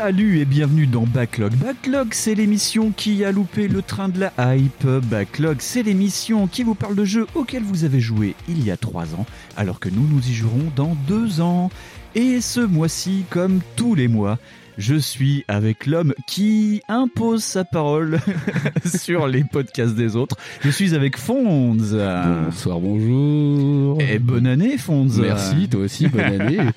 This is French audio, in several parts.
Salut et bienvenue dans Backlog. Backlog, c'est l'émission qui a loupé le train de la hype. Backlog, c'est l'émission qui vous parle de jeux auxquels vous avez joué il y a trois ans, alors que nous, nous y jouerons dans deux ans. Et ce mois-ci, comme tous les mois, je suis avec l'homme qui impose sa parole sur les podcasts des autres. Je suis avec Fonds. Bonsoir, bonjour. Et bonne année, Fonds. Merci, toi aussi, bonne année.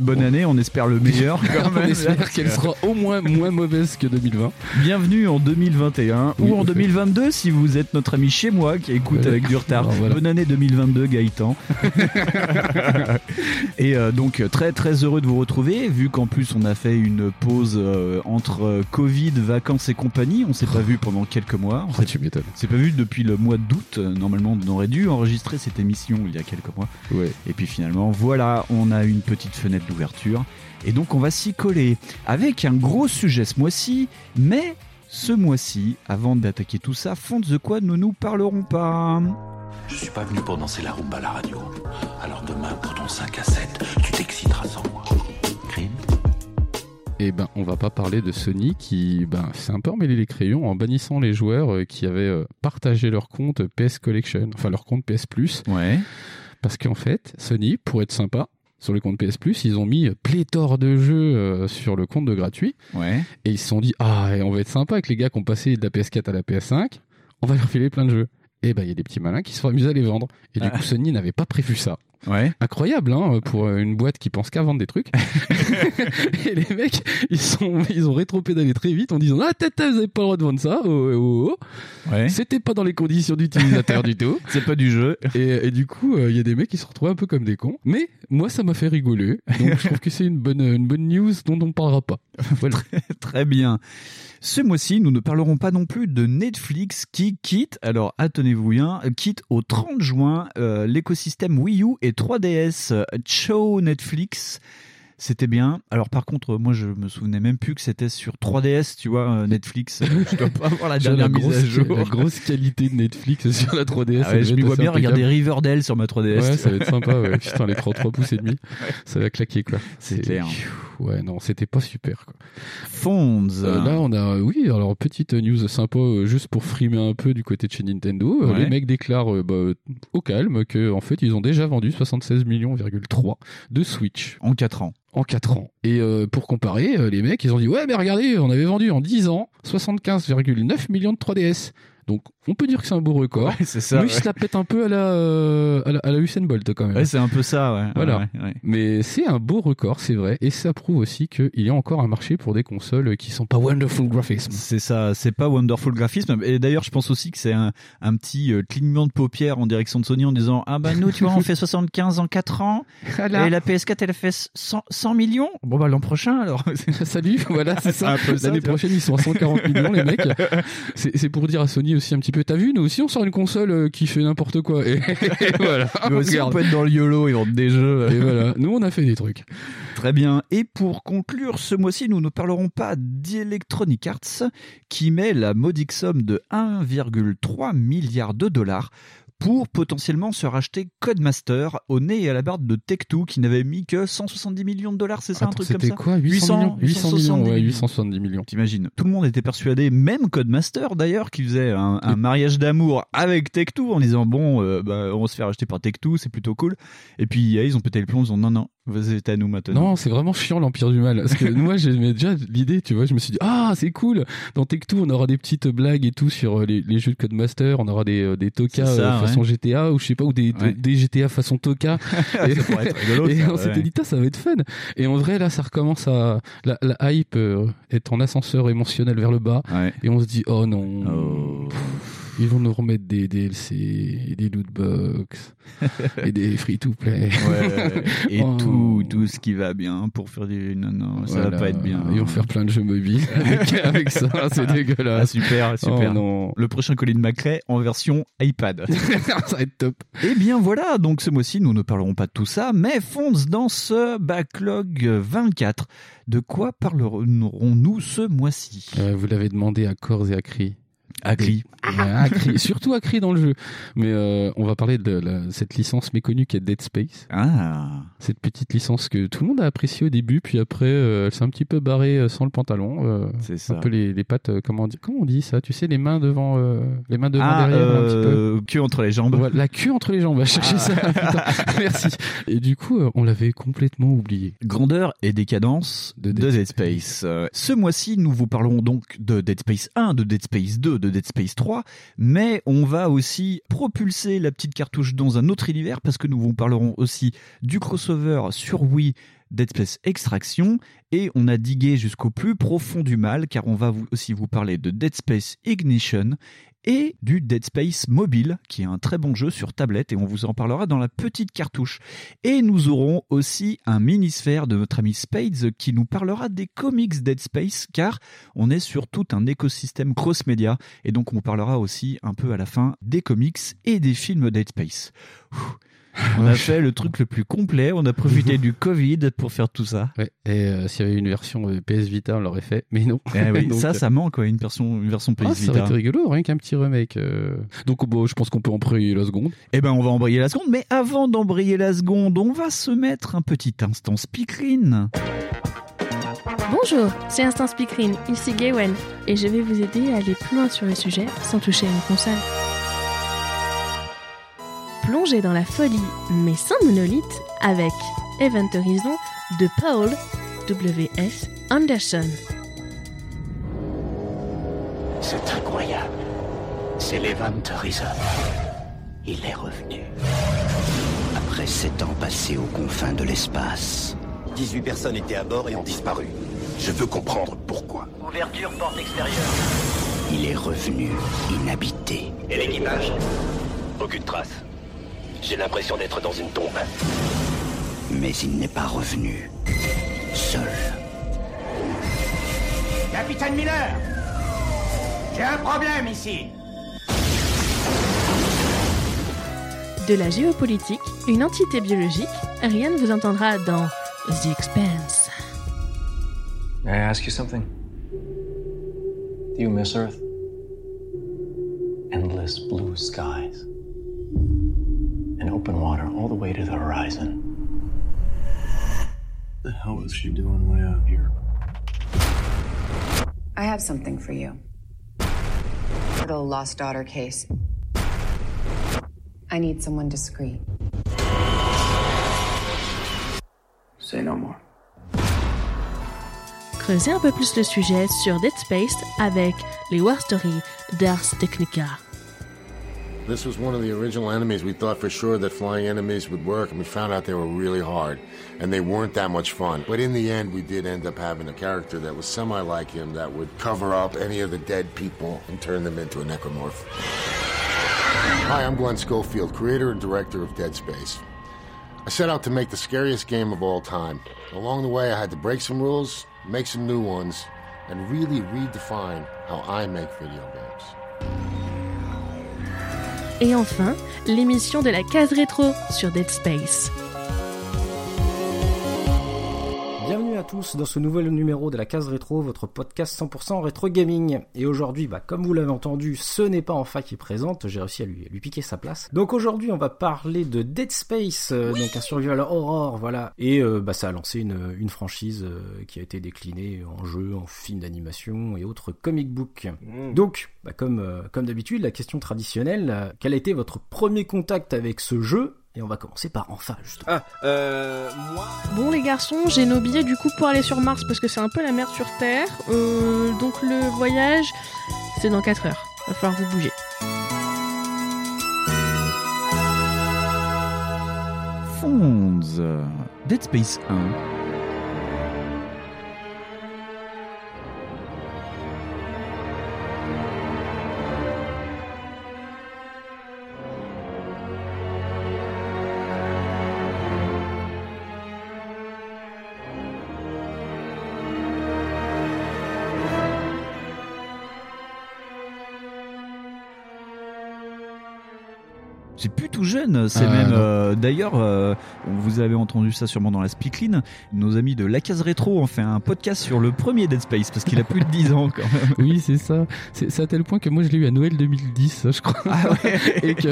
Bonne année, on espère le meilleur. on espère qu'elle sera au moins moins mauvaise que 2020. Bienvenue en 2021 ou en 2022 si vous êtes notre ami chez moi qui écoute avec du retard. Bonne année 2022 Gaëtan. et euh, donc très très heureux de vous retrouver vu qu'en plus on a fait une pause euh, entre euh, Covid, vacances et compagnie. On s'est pas vu pendant quelques mois. On oh, tu m'étonnes. C'est pas vu depuis le mois d'août. Normalement on aurait dû enregistrer cette émission il y a quelques mois. Ouais. Et puis finalement voilà, on a une petite fenêtre d'ouverture. Et donc on va s'y coller avec un gros sujet ce mois-ci, mais ce mois-ci, avant d'attaquer tout ça, fond de quoi nous nous parlerons pas. Je suis pas venu pour danser la rumba à la radio. Alors demain, pour ton 5 à 7, tu t'exciteras sans moi. Crime et eh ben, on va pas parler de Sony qui ben, s'est un peu emmêlé les crayons en bannissant les joueurs euh, qui avaient euh, partagé leur compte PS Collection, enfin leur compte PS Plus. Ouais. Parce qu'en fait, Sony, pour être sympa, sur le compte PS Plus, ils ont mis pléthore de jeux euh, sur le compte de gratuit. Ouais. Et ils se sont dit, ah, on va être sympa avec les gars qui ont passé de la PS4 à la PS5, on va leur filer plein de jeux. Et ben, il y a des petits malins qui se sont amusés à les vendre. Et du ah. coup, Sony n'avait pas prévu ça. Ouais. Incroyable, hein, pour une boîte qui pense qu'à vendre des trucs. et les mecs, ils sont, ils ont rétro-pédalé très vite en disant, ah, tata, vous avez pas le droit de vendre ça. Oh, oh, oh. Ouais. C'était pas dans les conditions d'utilisateur du tout. C'est pas du jeu. Et, et du coup, euh, il y a des mecs qui se retrouvent un peu comme des cons. Mais moi, ça m'a fait rigoler. Donc, je trouve que c'est une bonne, une bonne news dont on parlera pas. Voilà. très, très bien. Ce mois-ci, nous ne parlerons pas non plus de Netflix qui quitte, alors attenez-vous bien, quitte au 30 juin euh, l'écosystème Wii U et 3DS. Ciao Netflix. C'était bien. Alors par contre, moi je me souvenais même plus que c'était sur 3DS, tu vois, euh, Netflix. je dois pas avoir la dernière mise grosse, à jour. La grosse qualité de Netflix sur la 3DS. Ah je me vois bien regarder Riverdale sur ma 3DS. Ouais, ça va être sympa. Ouais. Putain, l'écran 3 pouces et demi, ça va claquer quoi. C'est clair. Ouais, non, c'était pas super quoi. Fonds. Euh, là, on a, oui, alors petite news sympa, euh, juste pour frimer un peu du côté de chez Nintendo. Euh, Ouais. les mecs déclarent bah, au calme que en fait, ils ont déjà vendu 76 millions,3 de Switch En 4 ans. En 4 ans. Et euh, pour comparer, euh, les mecs, ils ont dit ouais, mais regardez, on avait vendu en 10 ans 75,9 millions de 3DS. Donc, on peut dire que c'est un beau record. Ouais, c'est ça. mais ouais. ils se la pètent un peu à la, euh, à la, à la Usain Bolt quand même. Ouais, c'est un peu ça, ouais. Voilà. Mais c'est un beau record, c'est vrai, et ça prouve aussi qu'il y a encore un marché pour des consoles qui sont pas wonderful graphism. C'est ça, c'est pas Wonderful Graphism. Et d'ailleurs, je pense aussi que c'est un, un petit euh, clignement de paupières en direction de Sony en disant Ah bah nous, tu vois, on fait 75 en 4 ans. Et la PS4, elle a fait 100, 100 millions. Bon bah l'an prochain alors. Salut, voilà, c'est ça. L'année prochaine, ils sont à 140 millions, les mecs. C'est c'est pour dire à Sony aussi un petit peu, t'as vu, nous aussi, on sort une console euh, qui fait n'importe quoi. Et, et voilà. Mais aussi, on peut être dans le YOLO et vendre des jeux. Et voilà. Nous, on a fait des trucs. Très bien. Et pour conclure, ce mois-ci, nous ne parlerons pas d'Electronic Arts qui met la modique somme de 1,3 milliard de dollars pour potentiellement se racheter Codemaster au nez et à la barbe de Tech2 qui n'avait mis que 170 millions de dollars, c'est ça un truc comme C'était ça quoi 800, millions 800 millions, 870 ouais, millions. 870 millions. T'imagines Tout le monde était persuadé, même Codemaster d'ailleurs, qui faisait un, un mariage d'amour avec Tech2 en disant bon, euh, bah, on va se faire acheter par Tech2, c'est plutôt cool. Et puis ils ont pété le plomb en disant non, non, c'est à nous maintenant. Non, c'est vraiment chiant l'Empire du Mal. Parce que moi, j'aimais déjà l'idée, tu vois, je me suis dit, ah, c'est cool. Dans Tech2, on aura des petites blagues et tout sur euh, les, les jeux de Codemaster. On aura des, euh, des Toka ça, euh, façon ouais. GTA ou je sais pas, ou des, Ouais. des GTA façon Toka. et être rigolo. et ça, on ouais. s'était dit, Tain, ça va être fun. Et en vrai, là, ça recommence à, la, la hype est en ascenseur émotionnel vers le bas. Ouais. Et on se dit, oh non. Oh. Ils vont nous remettre des DLC, et des lootbox, et des free-to-play. Ouais, et Oh. tout, tout ce qui va bien pour faire du. Non, non, ça va Voilà. pas être bien. Ils vont faire plein de jeux mobiles avec, avec ça, c'est Ah, dégueulasse. super, super. Oh non. Le prochain Colin McRae en version iPad. ça va être top. Eh bien voilà, donc ce mois-ci, nous ne parlerons pas de tout ça, mais fonce dans ce backlog 24. De quoi parlerons-nous ce mois-ci? Euh, vous l'avez demandé à corps et à cri. Agri. Cri. Surtout à cri dans le jeu. Mais euh, on va parler de la- cette licence méconnue qui est Dead Space. Ah, Cette petite licence que tout le monde a appréciée au début, puis après, euh, elle s'est un petit peu barrée euh, sans le pantalon. euh, c'est ça. un peu les, les pattes, comment on dit, comment on dit ça Tu sais, les mains devant, euh, les mains devant Ah, derrière, un petit peu. queue entre les jambes. La queue entre les jambes, va chercher Ah. ça. Putain, Merci. Et du coup, on l'avait complètement oublié. Grandeur et décadence De de Dead Dead, Space. Ce mois-ci, nous vous parlerons donc de Dead Space 1, de Dead Space 2, de Dead Space 3, mais on va aussi propulser la petite cartouche dans un autre univers parce que nous vous parlerons aussi du crossover sur Wii Dead Space Extraction et on a digué jusqu'au plus profond du mal car on va aussi vous parler de Dead Space Ignition et du Dead Space Mobile qui est un très bon jeu sur tablette et on vous en parlera dans la petite cartouche. Et nous aurons aussi un mini-sphère de notre ami Spades qui nous parlera des comics Dead Space car on est sur tout un écosystème cross-média et donc on parlera aussi un peu à la fin des comics et des films Dead Space. On a fait le truc le plus complet, on a profité du Covid pour faire tout ça. Ouais. Et euh, s'il y avait une version euh, PS Vita, on l'aurait fait, mais non. Eh oui, Donc, ça, euh, ça manque, quoi, une version, une version PS ah, ça aurait Vita. été rigolo, rien qu'un petit remake. euh. Donc, bon, je pense qu'on peut emprunter la seconde. Eh ben, on va embrayer la seconde, mais avant d'embrayer la seconde, on va se mettre un petit instant speakerine. Bonjour, c'est Instant Speakerine, ici Gawen, et je vais vous aider à aller plus loin sur le sujet sans toucher à une console. Plongez dans la folie, mais sans monolithe, avec Event Horizon de Paul W.S. Anderson. C'est incroyable. C'est l'Event Horizon. Il est revenu. Après sept ans passés aux confins de l'espace. 18 personnes étaient à bord et ont disparu. Je veux comprendre pourquoi. Ouverture porte extérieure. Il est revenu inhabité. Et l'équipage? Aucune trace. J'ai l'impression d'être dans une tombe. Mais il n'est pas revenu. Seul. Capitaine Miller J'ai un problème ici De la géopolitique, une entité biologique, rien ne vous entendra dans The Expanse. May I ask you something? Do you miss Earth? Endless blue skies. And open water all the way to the horizon. The hell is she doing way out here? I have something for you. For the lost daughter case. I need someone discreet. Say no more. Creusez un peu plus le sujet sur Dead Space avec les War Stories d'Ars Technica. This was one of the original enemies. We thought for sure that flying enemies would work, and we found out they were really hard, and they weren't that much fun. But in the end, we did end up having a character that was semi like him that would cover up any of the dead people and turn them into a necromorph. Hi, I'm Glenn Schofield, creator and director of Dead Space. I set out to make the scariest game of all time. Along the way, I had to break some rules, make some new ones, and really redefine how I make video games. Et enfin, l'émission de la case rétro sur Dead Space. Bienvenue à tous dans ce nouvel numéro de la case rétro, votre podcast 100% rétro gaming. Et aujourd'hui, bah, comme vous l'avez entendu, ce n'est pas Enfa qui présente, j'ai réussi à lui, lui piquer sa place. Donc aujourd'hui, on va parler de Dead Space, euh, donc un survival horror, voilà. Et euh, bah, ça a lancé une, une franchise euh, qui a été déclinée en jeu, en film d'animation et autres comic book. Donc, bah, comme, comme d'habitude, la question traditionnelle, quel a été votre premier contact avec ce jeu et on va commencer par Enfa, justement. Ah, euh, moi. Bon les garçons, j'ai nos billets du coup pour aller sur Mars parce que c'est un peu la merde sur Terre. Euh, donc le voyage, c'est dans 4 heures. Va falloir vous bouger. Fonds, euh, Dead Space 1. C'est plus tout jeune. C'est Ah, même euh, d'ailleurs, euh, vous avez entendu ça sûrement dans la Speakline. Nos amis de La Case Rétro ont fait un podcast sur le premier Dead Space parce qu'il a plus de 10 ans quand même. Oui, c'est ça. C'est à tel point que moi je l'ai eu à Noël 2010, je crois. et, que,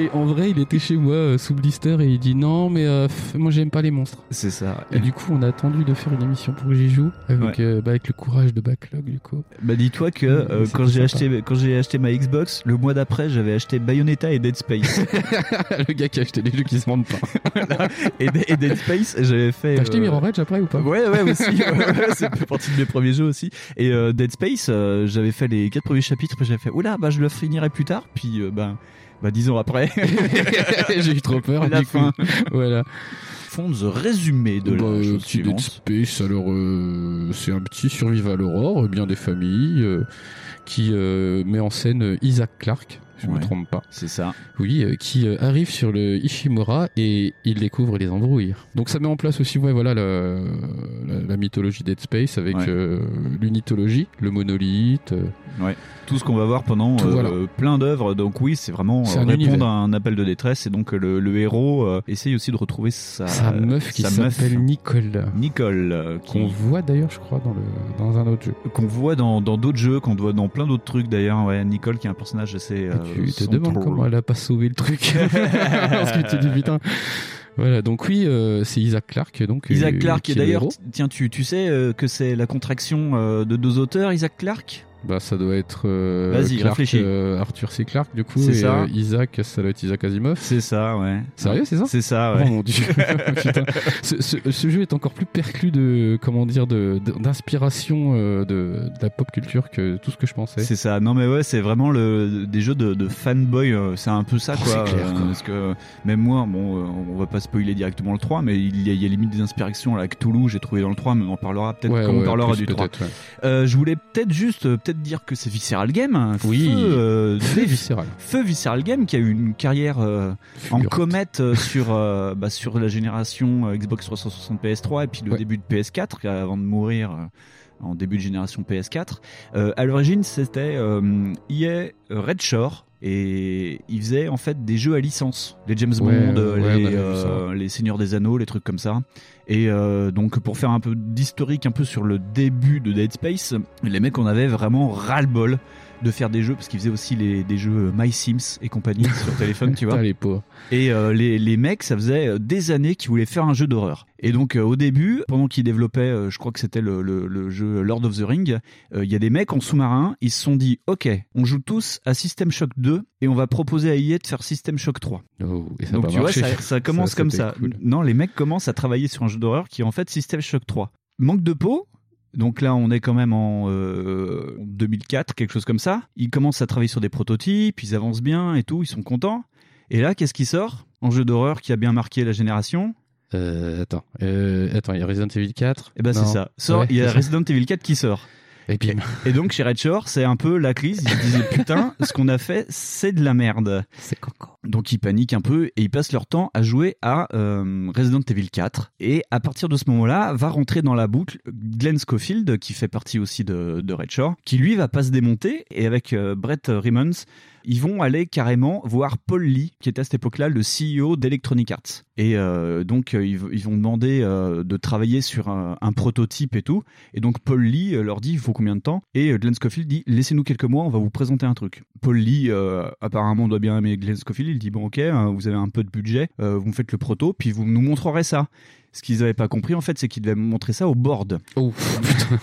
et en vrai, il était chez moi euh, sous blister et il dit non, mais euh, moi j'aime pas les monstres. C'est ça. Et du coup, on a attendu de faire une émission pour que j'y joue avec, Ouais. euh, bah, avec le courage de Backlog, du coup. Bah dis-toi que euh, quand j'ai acheté quand j'ai acheté ma Xbox, le mois d'après, j'avais acheté Bayonetta et Dead Space. le gars qui a acheté les jeux qui se vendent pas. Voilà. et, et Dead Space, j'avais fait. T'as acheté euh, Mirror Edge après ou pas? Ouais, ouais, aussi. ouais, ouais, c'est partie de mes premiers jeux aussi. Et euh, Dead Space, euh, j'avais fait les quatre premiers chapitres, puis j'avais fait, oula, bah je le finirai plus tard. Puis, euh, bah, bah dix ans après. J'ai eu trop peur. La du coup. fin. Voilà. The résumé de Bah, la euh, chose petit Dead. Space, alors euh, c'est un petit survival horror, bien des familles, euh, qui euh, met en scène Isaac Clarke, je me Ouais. trompe pas. C'est ça. Oui, euh, qui euh, arrive sur le Ishimura et il découvre les embrouilles. Donc ça met en place aussi, ouais, voilà, la, la, la mythologie Dead Space avec Ouais. euh, l'unitologie, le monolithe. euh, Ouais. Tout ce qu'on va voir pendant Tout, euh, voilà. plein d'œuvres. Donc oui, c'est vraiment euh, un répondre univers. à un appel de détresse. Et donc le, le héros euh, essaye aussi de retrouver sa, sa meuf qui s'appelle Nicole. Nicole, euh, Qu'on voit d'ailleurs, je crois, dans, le, dans un autre jeu. qu'on voit dans dans d'autres jeux, qu'on voit dans plein d'autres trucs d'ailleurs. Ouais, Nicole qui est un personnage assez. Tu te demandes comment elle a pas sauvé le truc. Parce que tu dis putain. Voilà, donc oui, euh, c'est Isaac Clarke. Donc, Isaac euh, Clarke, et d'ailleurs, tiens, tu, tu sais euh, que c'est la contraction euh, de deux auteurs, Isaac Clarke? Bah, ça doit être euh, Vas-y, réfléchis. euh, Arthur C. Clarke, du coup. C'est et, ça. euh, Isaac, ça doit être Isaac Asimov. C'est ça, ouais. Sérieux, c'est ça? C'est ça, ouais. Oh mon dieu. Putain. Ce, ce- ce jeu est encore plus perclus de, comment dire, de- d'inspiration de, de la pop culture que tout ce que je pensais. C'est ça. Non mais ouais, c'est vraiment le des jeux de, de fanboy. C'est un peu ça Oh, quoi. c'est clair, quoi. Parce que même moi, bon, on va pas spoiler directement le 3, mais il y a, il y a limite des inspirations là. Cthulhu, j'ai trouvé dans le 3, mais on en parlera peut-être Ouais, quand on parlera du 3. peut-être, ouais. Euh, je voulais peut-être juste peut-être dire que c'est Visceral Game. hein. Oui. Feu, euh, Feu Visceral. Feu Visceral Game qui a eu une carrière euh, en comète euh, sur bah, sur la génération Xbox 360 PS3 et puis le Ouais. début de PS4 euh, avant de mourir en début de génération PS4. Euh, à l'origine, c'était euh, EA Red Shore et il faisait en fait des jeux à licence, les James Bond, Ouais, ouais, on les, euh, les Seigneurs des Anneaux, les trucs comme ça. Et euh, donc pour faire un peu d'historique un peu sur le début de Dead Space, les mecs on avait vraiment ras-le-bol de faire des jeux parce qu'ils faisaient aussi les, des jeux My Sims et compagnie sur téléphone, tu vois. Putain, les pauvres. Et euh, les, les mecs, ça faisait euh, des années qu'ils voulaient faire un jeu d'horreur. Et donc euh, au début, pendant qu'ils développaient, euh, je crois que c'était le, le, le jeu Lord of the Ring, euh, il y a des mecs en sous-marin, ils se sont dit, ok, on joue tous à System Shock 2 et on va proposer à EA de faire System Shock 3. Oh, et ça donc tu marché. vois, ça, ça commence Ça, comme ça. cool. Non, les mecs commencent à travailler sur un jeu d'horreur qui est en fait System Shock 3. Manque de peau. Donc là, on est quand même en euh, 2004, quelque chose comme ça. Ils commencent à travailler sur des prototypes, ils avancent bien et tout, ils sont contents. Et là, qu'est-ce qui sort En jeu d'horreur qui a bien marqué la génération? Euh, attends, euh, attends, il y a Resident Evil 4. Eh ben c'est ça. Sort, Ouais, il y a. Resident Evil 4 qui sort. Et puis, Et donc chez Red Shore, c'est un peu la crise. Ils se disaient putain, ce qu'on a fait, c'est de la merde. c'est coco. Donc ils paniquent un peu et ils passent leur temps à jouer à euh, Resident Evil 4. Et à partir de ce moment-là, va rentrer dans la boucle Glenn Schofield, qui fait partie aussi de, de Red Shore, qui lui va pas se démonter. Et avec euh, Brett Rimmons, ils vont aller carrément voir Paul Lee, qui était à cette époque-là le CEO d'Electronic Arts. Et euh, donc euh, ils, vont demander euh, de travailler sur un, prototype et tout. Et donc Paul Lee leur dit il faut combien de temps? Et Glenn Schofield dit laissez-nous quelques mois, on va vous présenter un truc. Paul Lee apparemment doit bien aimer Glenn Schofield. Il dit bon ok, hein, vous avez un peu de budget, vous me faites le proto, puis vous nous montrerez ça. Ce qu'ils n'avaient pas compris en fait, c'est qu'ils devaient montrer ça au board. Oh putain.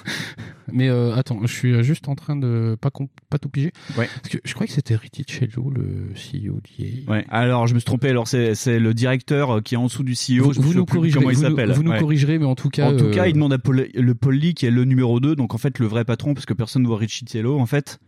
Mais euh, attends, je suis juste en train de pas, tout piger. Ouais. Parce que je crois que c'était Riticello, le CEO d'EA. Ouais. Alors je me suis trompé. Alors c'est le directeur euh, qui est en dessous du CEO. Vous, je nous corrigerez, comment il s'appelle. vous nous Ouais. corrigerez, mais en tout cas. En tout cas, euh, il demande à Paul, le Paul Lee qui est le numéro 2, donc en fait le vrai patron, parce que personne ne voit Ricciello en fait.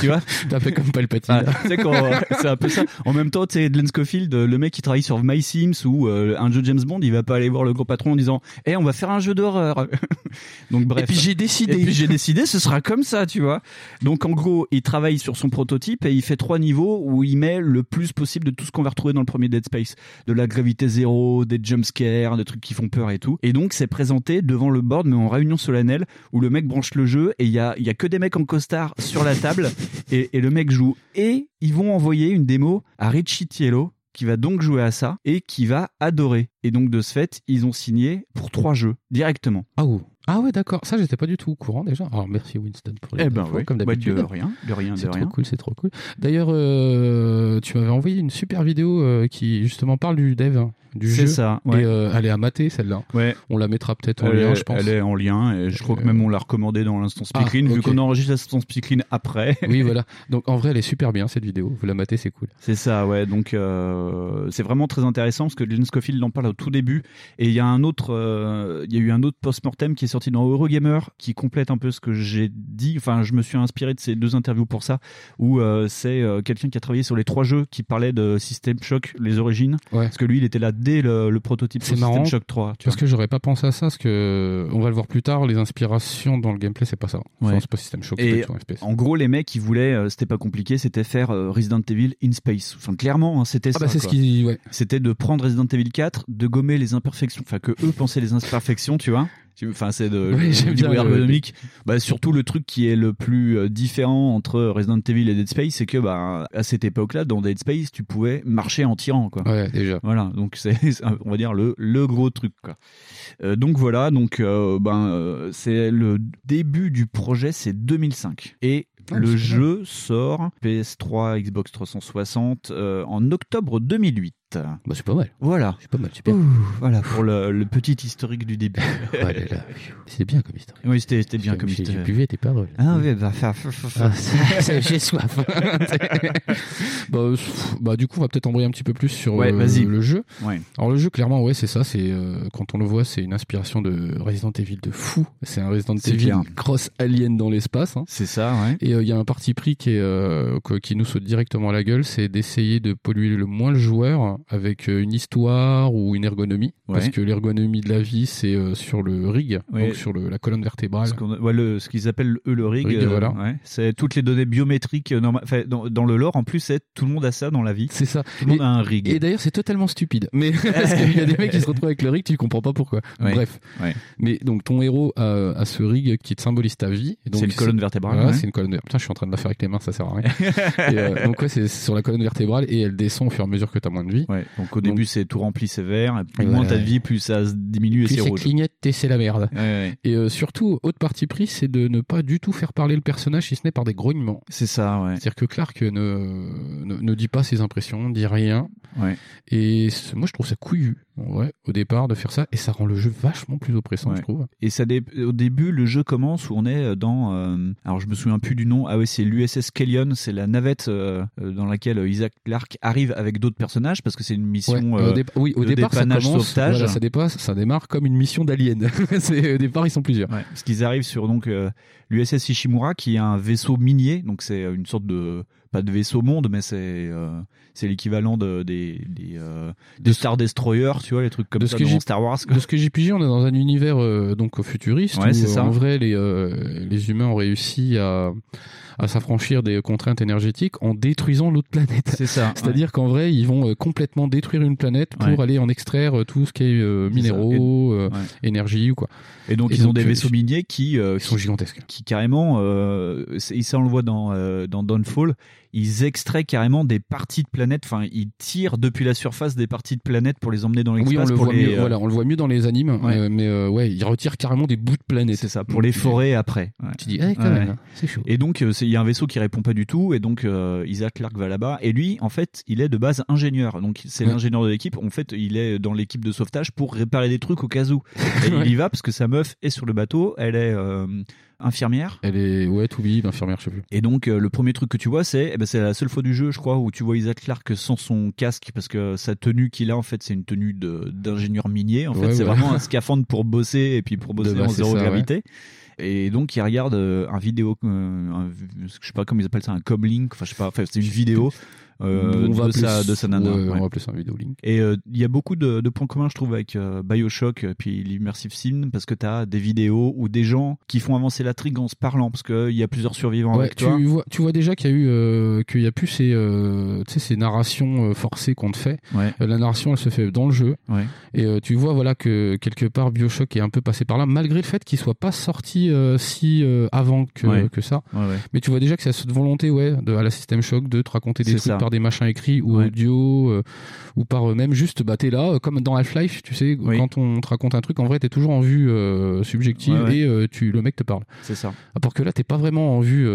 Tu vois T'as fait comme Palpatine. Ah, c'est un peu ça. En même temps, tu sais, Glenn Scofield, le mec qui travaille sur My Sims ou euh, un jeu James Bond, il va pas aller voir le gros patron en disant "Eh, on va faire un jeu d'horreur." Donc bref. Et puis j'ai décidé. Et puis j'ai décidé, ce sera comme ça, tu vois. Donc en gros, il travaille sur son prototype et il fait trois niveaux où il met le plus possible de tout ce qu'on va retrouver dans le premier Dead Space, de la gravité zéro, des jumpscares, des trucs qui font peur et tout. Et donc c'est présenté devant le board, mais en réunion solennelle, où le mec branche le jeu et il y a, il y a que des mecs en costard sur la table et, et le mec joue. Et ils vont envoyer une démo à Richie Tiello qui va donc jouer à ça et qui va adorer. Et donc de ce fait, ils ont signé pour trois jeux directement. Ah ouh. Ah ouais, d'accord. Ça, j'étais pas du tout au courant déjà. Alors merci Winston pour les Eh ben infos, oui. comme Bah, d'habitude. de rien, de rien, C'est rien. trop cool, c'est trop cool. D'ailleurs, euh, tu m'avais envoyé une super vidéo euh, qui justement parle du dev, du C'est jeu. ça, ouais. Et euh, elle est à mater celle-là. Ouais. On la mettra peut-être en Elle lien, est- je pense. Elle est en lien et je crois que même on l'a recommandé dans l'instant Ah, speaking vu qu'on enregistre l'instant speaking après. Oui, voilà. Donc en vrai, elle est super bien cette vidéo. Vous la matez, c'est cool. C'est ça, ouais. Donc euh, c'est vraiment très intéressant parce que Glenn Scofield en parle au tout début et il y a un autre, euh, il y a eu un autre post-mortem qui est sorti dans Eurogamer qui complète un peu ce que j'ai dit. Enfin, je me suis inspiré de ces deux interviews pour ça où euh, c'est euh, quelqu'un qui a travaillé sur les trois jeux qui parlait de System Shock, les origines. Ouais. Parce que lui, il était là dès le, le prototype C'est marrant. Shock 3. tu Parce vois. que j'aurais pas pensé à ça, parce que on va le voir plus tard. Les inspirations dans le gameplay, c'est pas ça. Enfin, Ouais. c'est pas System Shock. Et en gros, les mecs, ils voulaient, euh, c'était pas compliqué, c'était faire euh, Resident Evil in space. Enfin, clairement, hein, c'était Ah ça. bah, c'est ce quoi. qui, ouais. C'était de prendre Resident Evil 4, de gommer les imperfections, enfin que eux pensaient les imperfections, tu vois. Enfin, c'est de Oui, niveau bien le- ergonomique. Bah, surtout le truc qui est le plus euh, différent entre Resident Evil et Dead Space, c'est que bah à cette époque-là, dans Dead Space, tu pouvais marcher en tirant, quoi. Ouais, déjà. Voilà, donc c'est on va dire le le gros truc quoi. Euh, donc voilà, donc euh, ben euh, c'est le début du projet, c'est 2005 et Ah, le jeu sort PS3, Xbox 360 euh, en octobre 2008. Bah, c'est pas mal. Voilà. C'est pas mal, super. Ouh, voilà pour le, le petit historique du début. Ouais. C'est bien comme histoire. Oui, c'était c'était bien comme histoire. J'ai buvais tes paroles. Ah oui, bah, Ah, ça- ça- J'ai soif. bah, bah, du coup, on va peut-être embrayer un petit peu plus sur Ouais, euh, vas-y. le jeu. Ouais. Alors le jeu, clairement, ouais, c'est ça. C'est euh, quand on le voit, c'est une inspiration de Resident Evil de fou. C'est un Resident C'est Evil clair. cross alien dans l'espace. hein. C'est ça, ouais. Et euh, il y a un parti pris qui, est, euh, qui nous saute directement à la gueule, c'est d'essayer de polluer le moins le joueur avec euh, une histoire ou une ergonomie. Ouais. Parce que l'ergonomie de la vie, c'est sur le rig, Ouais. donc sur le- la colonne vertébrale. Ce, qu'on- ouais, le- ce qu'ils appellent eux le rig, Rig, voilà. c'est toutes les données biométriques norma- dans, dans le lore. En plus, c'est tout le monde a ça dans la vie. C'est ça. Tout le monde Et- a un rig. Et d'ailleurs, c'est totalement stupide. Mais parce qu'il y a des mecs qui se retrouvent avec le rig, tu comprends pas pourquoi. Bref. Mais donc ton héros a, a ce rig qui te symbolise ta vie. Et donc, C'est une colonne vertébrale, Voilà, c'est une colonne vertébrale. Putain, je suis en train de la faire avec les mains, ça sert à rien. et, euh, donc ouais, c'est sur la colonne vertébrale et elle descend au fur et à mesure que tu as moins de vie. Ouais, donc au début c'est tout rempli, c'est vert. Et plus moins t'as de vie, plus ça se diminue et Puis c'est c'est rouge. clignote et c'est la merde. Ouais, ouais. Et euh, surtout, autre partie pris, c'est de ne pas du tout faire parler le personnage si ce n'est par des grognements. C'est ça, ouais. C'est-à-dire que Clark ne, ne, ne dit pas ses impressions, ne dit rien. Ouais. Et c'est- moi, je trouve ça couillu, vrai, au départ, de faire ça. Et ça rend le jeu vachement plus oppressant, Ouais. je trouve. Et ça dé- au début, le jeu commence où on est dans. euh, alors je me souviens plus du nom. Ah ouais, c'est l'USS Kellion. C'est la navette euh, euh, dans laquelle Isaac Clarke arrive avec d'autres personnages parce que c'est une mission. Ouais, euh, au, dé- oui, au de départ, ça commence, voilà, ça, dépasse, ça démarre comme une mission d'alien. C'est- au départ, ils sont plusieurs. Ouais, parce qu'ils arrivent sur donc euh, l'USS Ishimura qui est un vaisseau minier, donc c'est une sorte de pas de vaisseau monde, mais c'est euh, c'est l'équivalent de, des des, euh, des Star Destroyer, tu vois, les trucs comme de ça ce que dans Star Wars. quoi. de ce que j'ai pigé, on est dans un univers euh, donc futuriste Ouais, où euh, ça. en vrai les euh, les humains ont réussi à à s'affranchir des contraintes énergétiques en détruisant l'autre planète. C'est ça. C'est-à-dire qu'en vrai, ils vont euh, complètement détruire une planète pour Ouais. aller en extraire tout ce qui est euh, C'est minéraux, euh, Ouais. énergie ou quoi. Et donc Et ils ont des vaisseaux miniers qui euh, Ils sont gigantesques. qui carrément, euh, et ça on le voit dans, euh, dans Downfall, ils extraient carrément des parties de planètes, enfin ils tirent depuis la surface des parties de planètes pour les emmener dans l'espace. Oui, on le pour voit les, mieux. euh, Voilà, on le voit mieux dans les animes, Ouais. euh, mais euh, ouais, ils retirent carrément des bouts de planète. C'est ça, pour les forêts après. Ouais. Tu dis, eh, quand Ouais. même, hein, c'est chaud. Et donc euh, il y a un vaisseau qui répond pas du tout, et donc euh, Isaac Clarke va là-bas, et lui en fait il est de base ingénieur, donc c'est l'ingénieur de l'équipe. En fait il est dans l'équipe de sauvetage pour réparer des trucs au cas où. Et il y va parce que sa meuf est sur le bateau, elle est euh, infirmière. Elle est ouais, tout bib, infirmière, je sais plus. Et donc euh, le premier truc que tu vois c'est eh ben, c'est la seule fois du jeu je crois où tu vois Isaac Clarke sans son casque parce que sa tenue qu'il a en fait c'est une tenue de d'ingénieur minier en fait Ouais, c'est vraiment un scaphandre pour bosser et puis pour bosser base, en zéro ça, gravité. Et donc il regarde euh, un vidéo euh, un- je sais pas comment ils appellent ça un comlink enfin je sais pas enfin c'est une vidéo euh, On va de, appeler sa, ça- de sa nana. ouais, ouais. on va appeler ça un vidéolink. Et euh, il y a beaucoup de, de points communs, je trouve, avec euh, Bioshock et puis l'immersive sim, parce que tu as des vidéos ou des gens qui font avancer l'intrigue en se parlant, parce qu'il y a plusieurs survivants Ouais, avec tu toi. vois, tu vois déjà qu'il y a eu, qu'il y a plus ces, ces narrations forcées qu'on te fait. La narration, elle se fait dans le jeu. Et tu vois, voilà que quelque part Bioshock est un peu passé par là, malgré le fait qu'il soit pas sorti si avant que, que ça. Mais tu vois déjà que c'est cette volonté, ouais, de, à la System Shock de te raconter des trucs ça. par des machins écrits ou Ouais. audio euh, ou par même juste, bah t'es là, euh, comme dans Half-Life, tu sais, Oui. quand on te raconte un truc, en vrai t'es toujours en vue euh, subjective Ouais, ouais. et tu le mec te parle. C'est ça. Alors que là t'es pas vraiment en vue.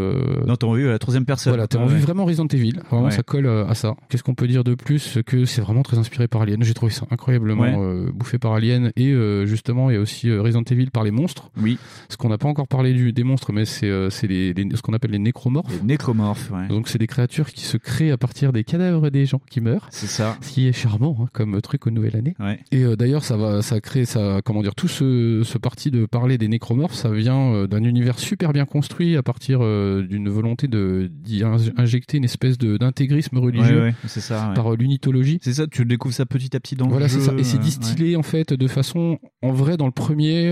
Non, t'as envie à la troisième personne. voilà, t'es en vue vraiment Resident Evil. Vraiment, ça colle à ça. Qu'est-ce qu'on peut dire de plus que c'est vraiment très inspiré par Alien? J'ai trouvé ça incroyablement bouffé par Alien et justement il y a aussi Resident Evil par les monstres. Oui. Ce qu'on n'a pas encore parlé du, des monstres, mais c'est c'est les, les- ce qu'on appelle les nécromorphes. Les nécromorphes, ouais. Donc c'est des créatures qui se créent à partir des cadavres des gens qui meurent. C'est ça. Ce qui est charmant hein, comme truc aux nouvelles années. Ouais. Et euh, d'ailleurs ça va, ça crée, ça, comment dire, tout ce, ce parti de parler des nécromorphes, ça vient euh, d'un univers super bien construit à partir euh, d'une volonté de d'y in- injecter une espèce de d'intégrisme religieux Ouais, ouais, c'est ça. par l'unitologie. C'est ça, tu découvres ça petit à petit dans Voilà, le c'est jeu. ça. Et c'est distillé en fait de façon, en vrai, dans le premier,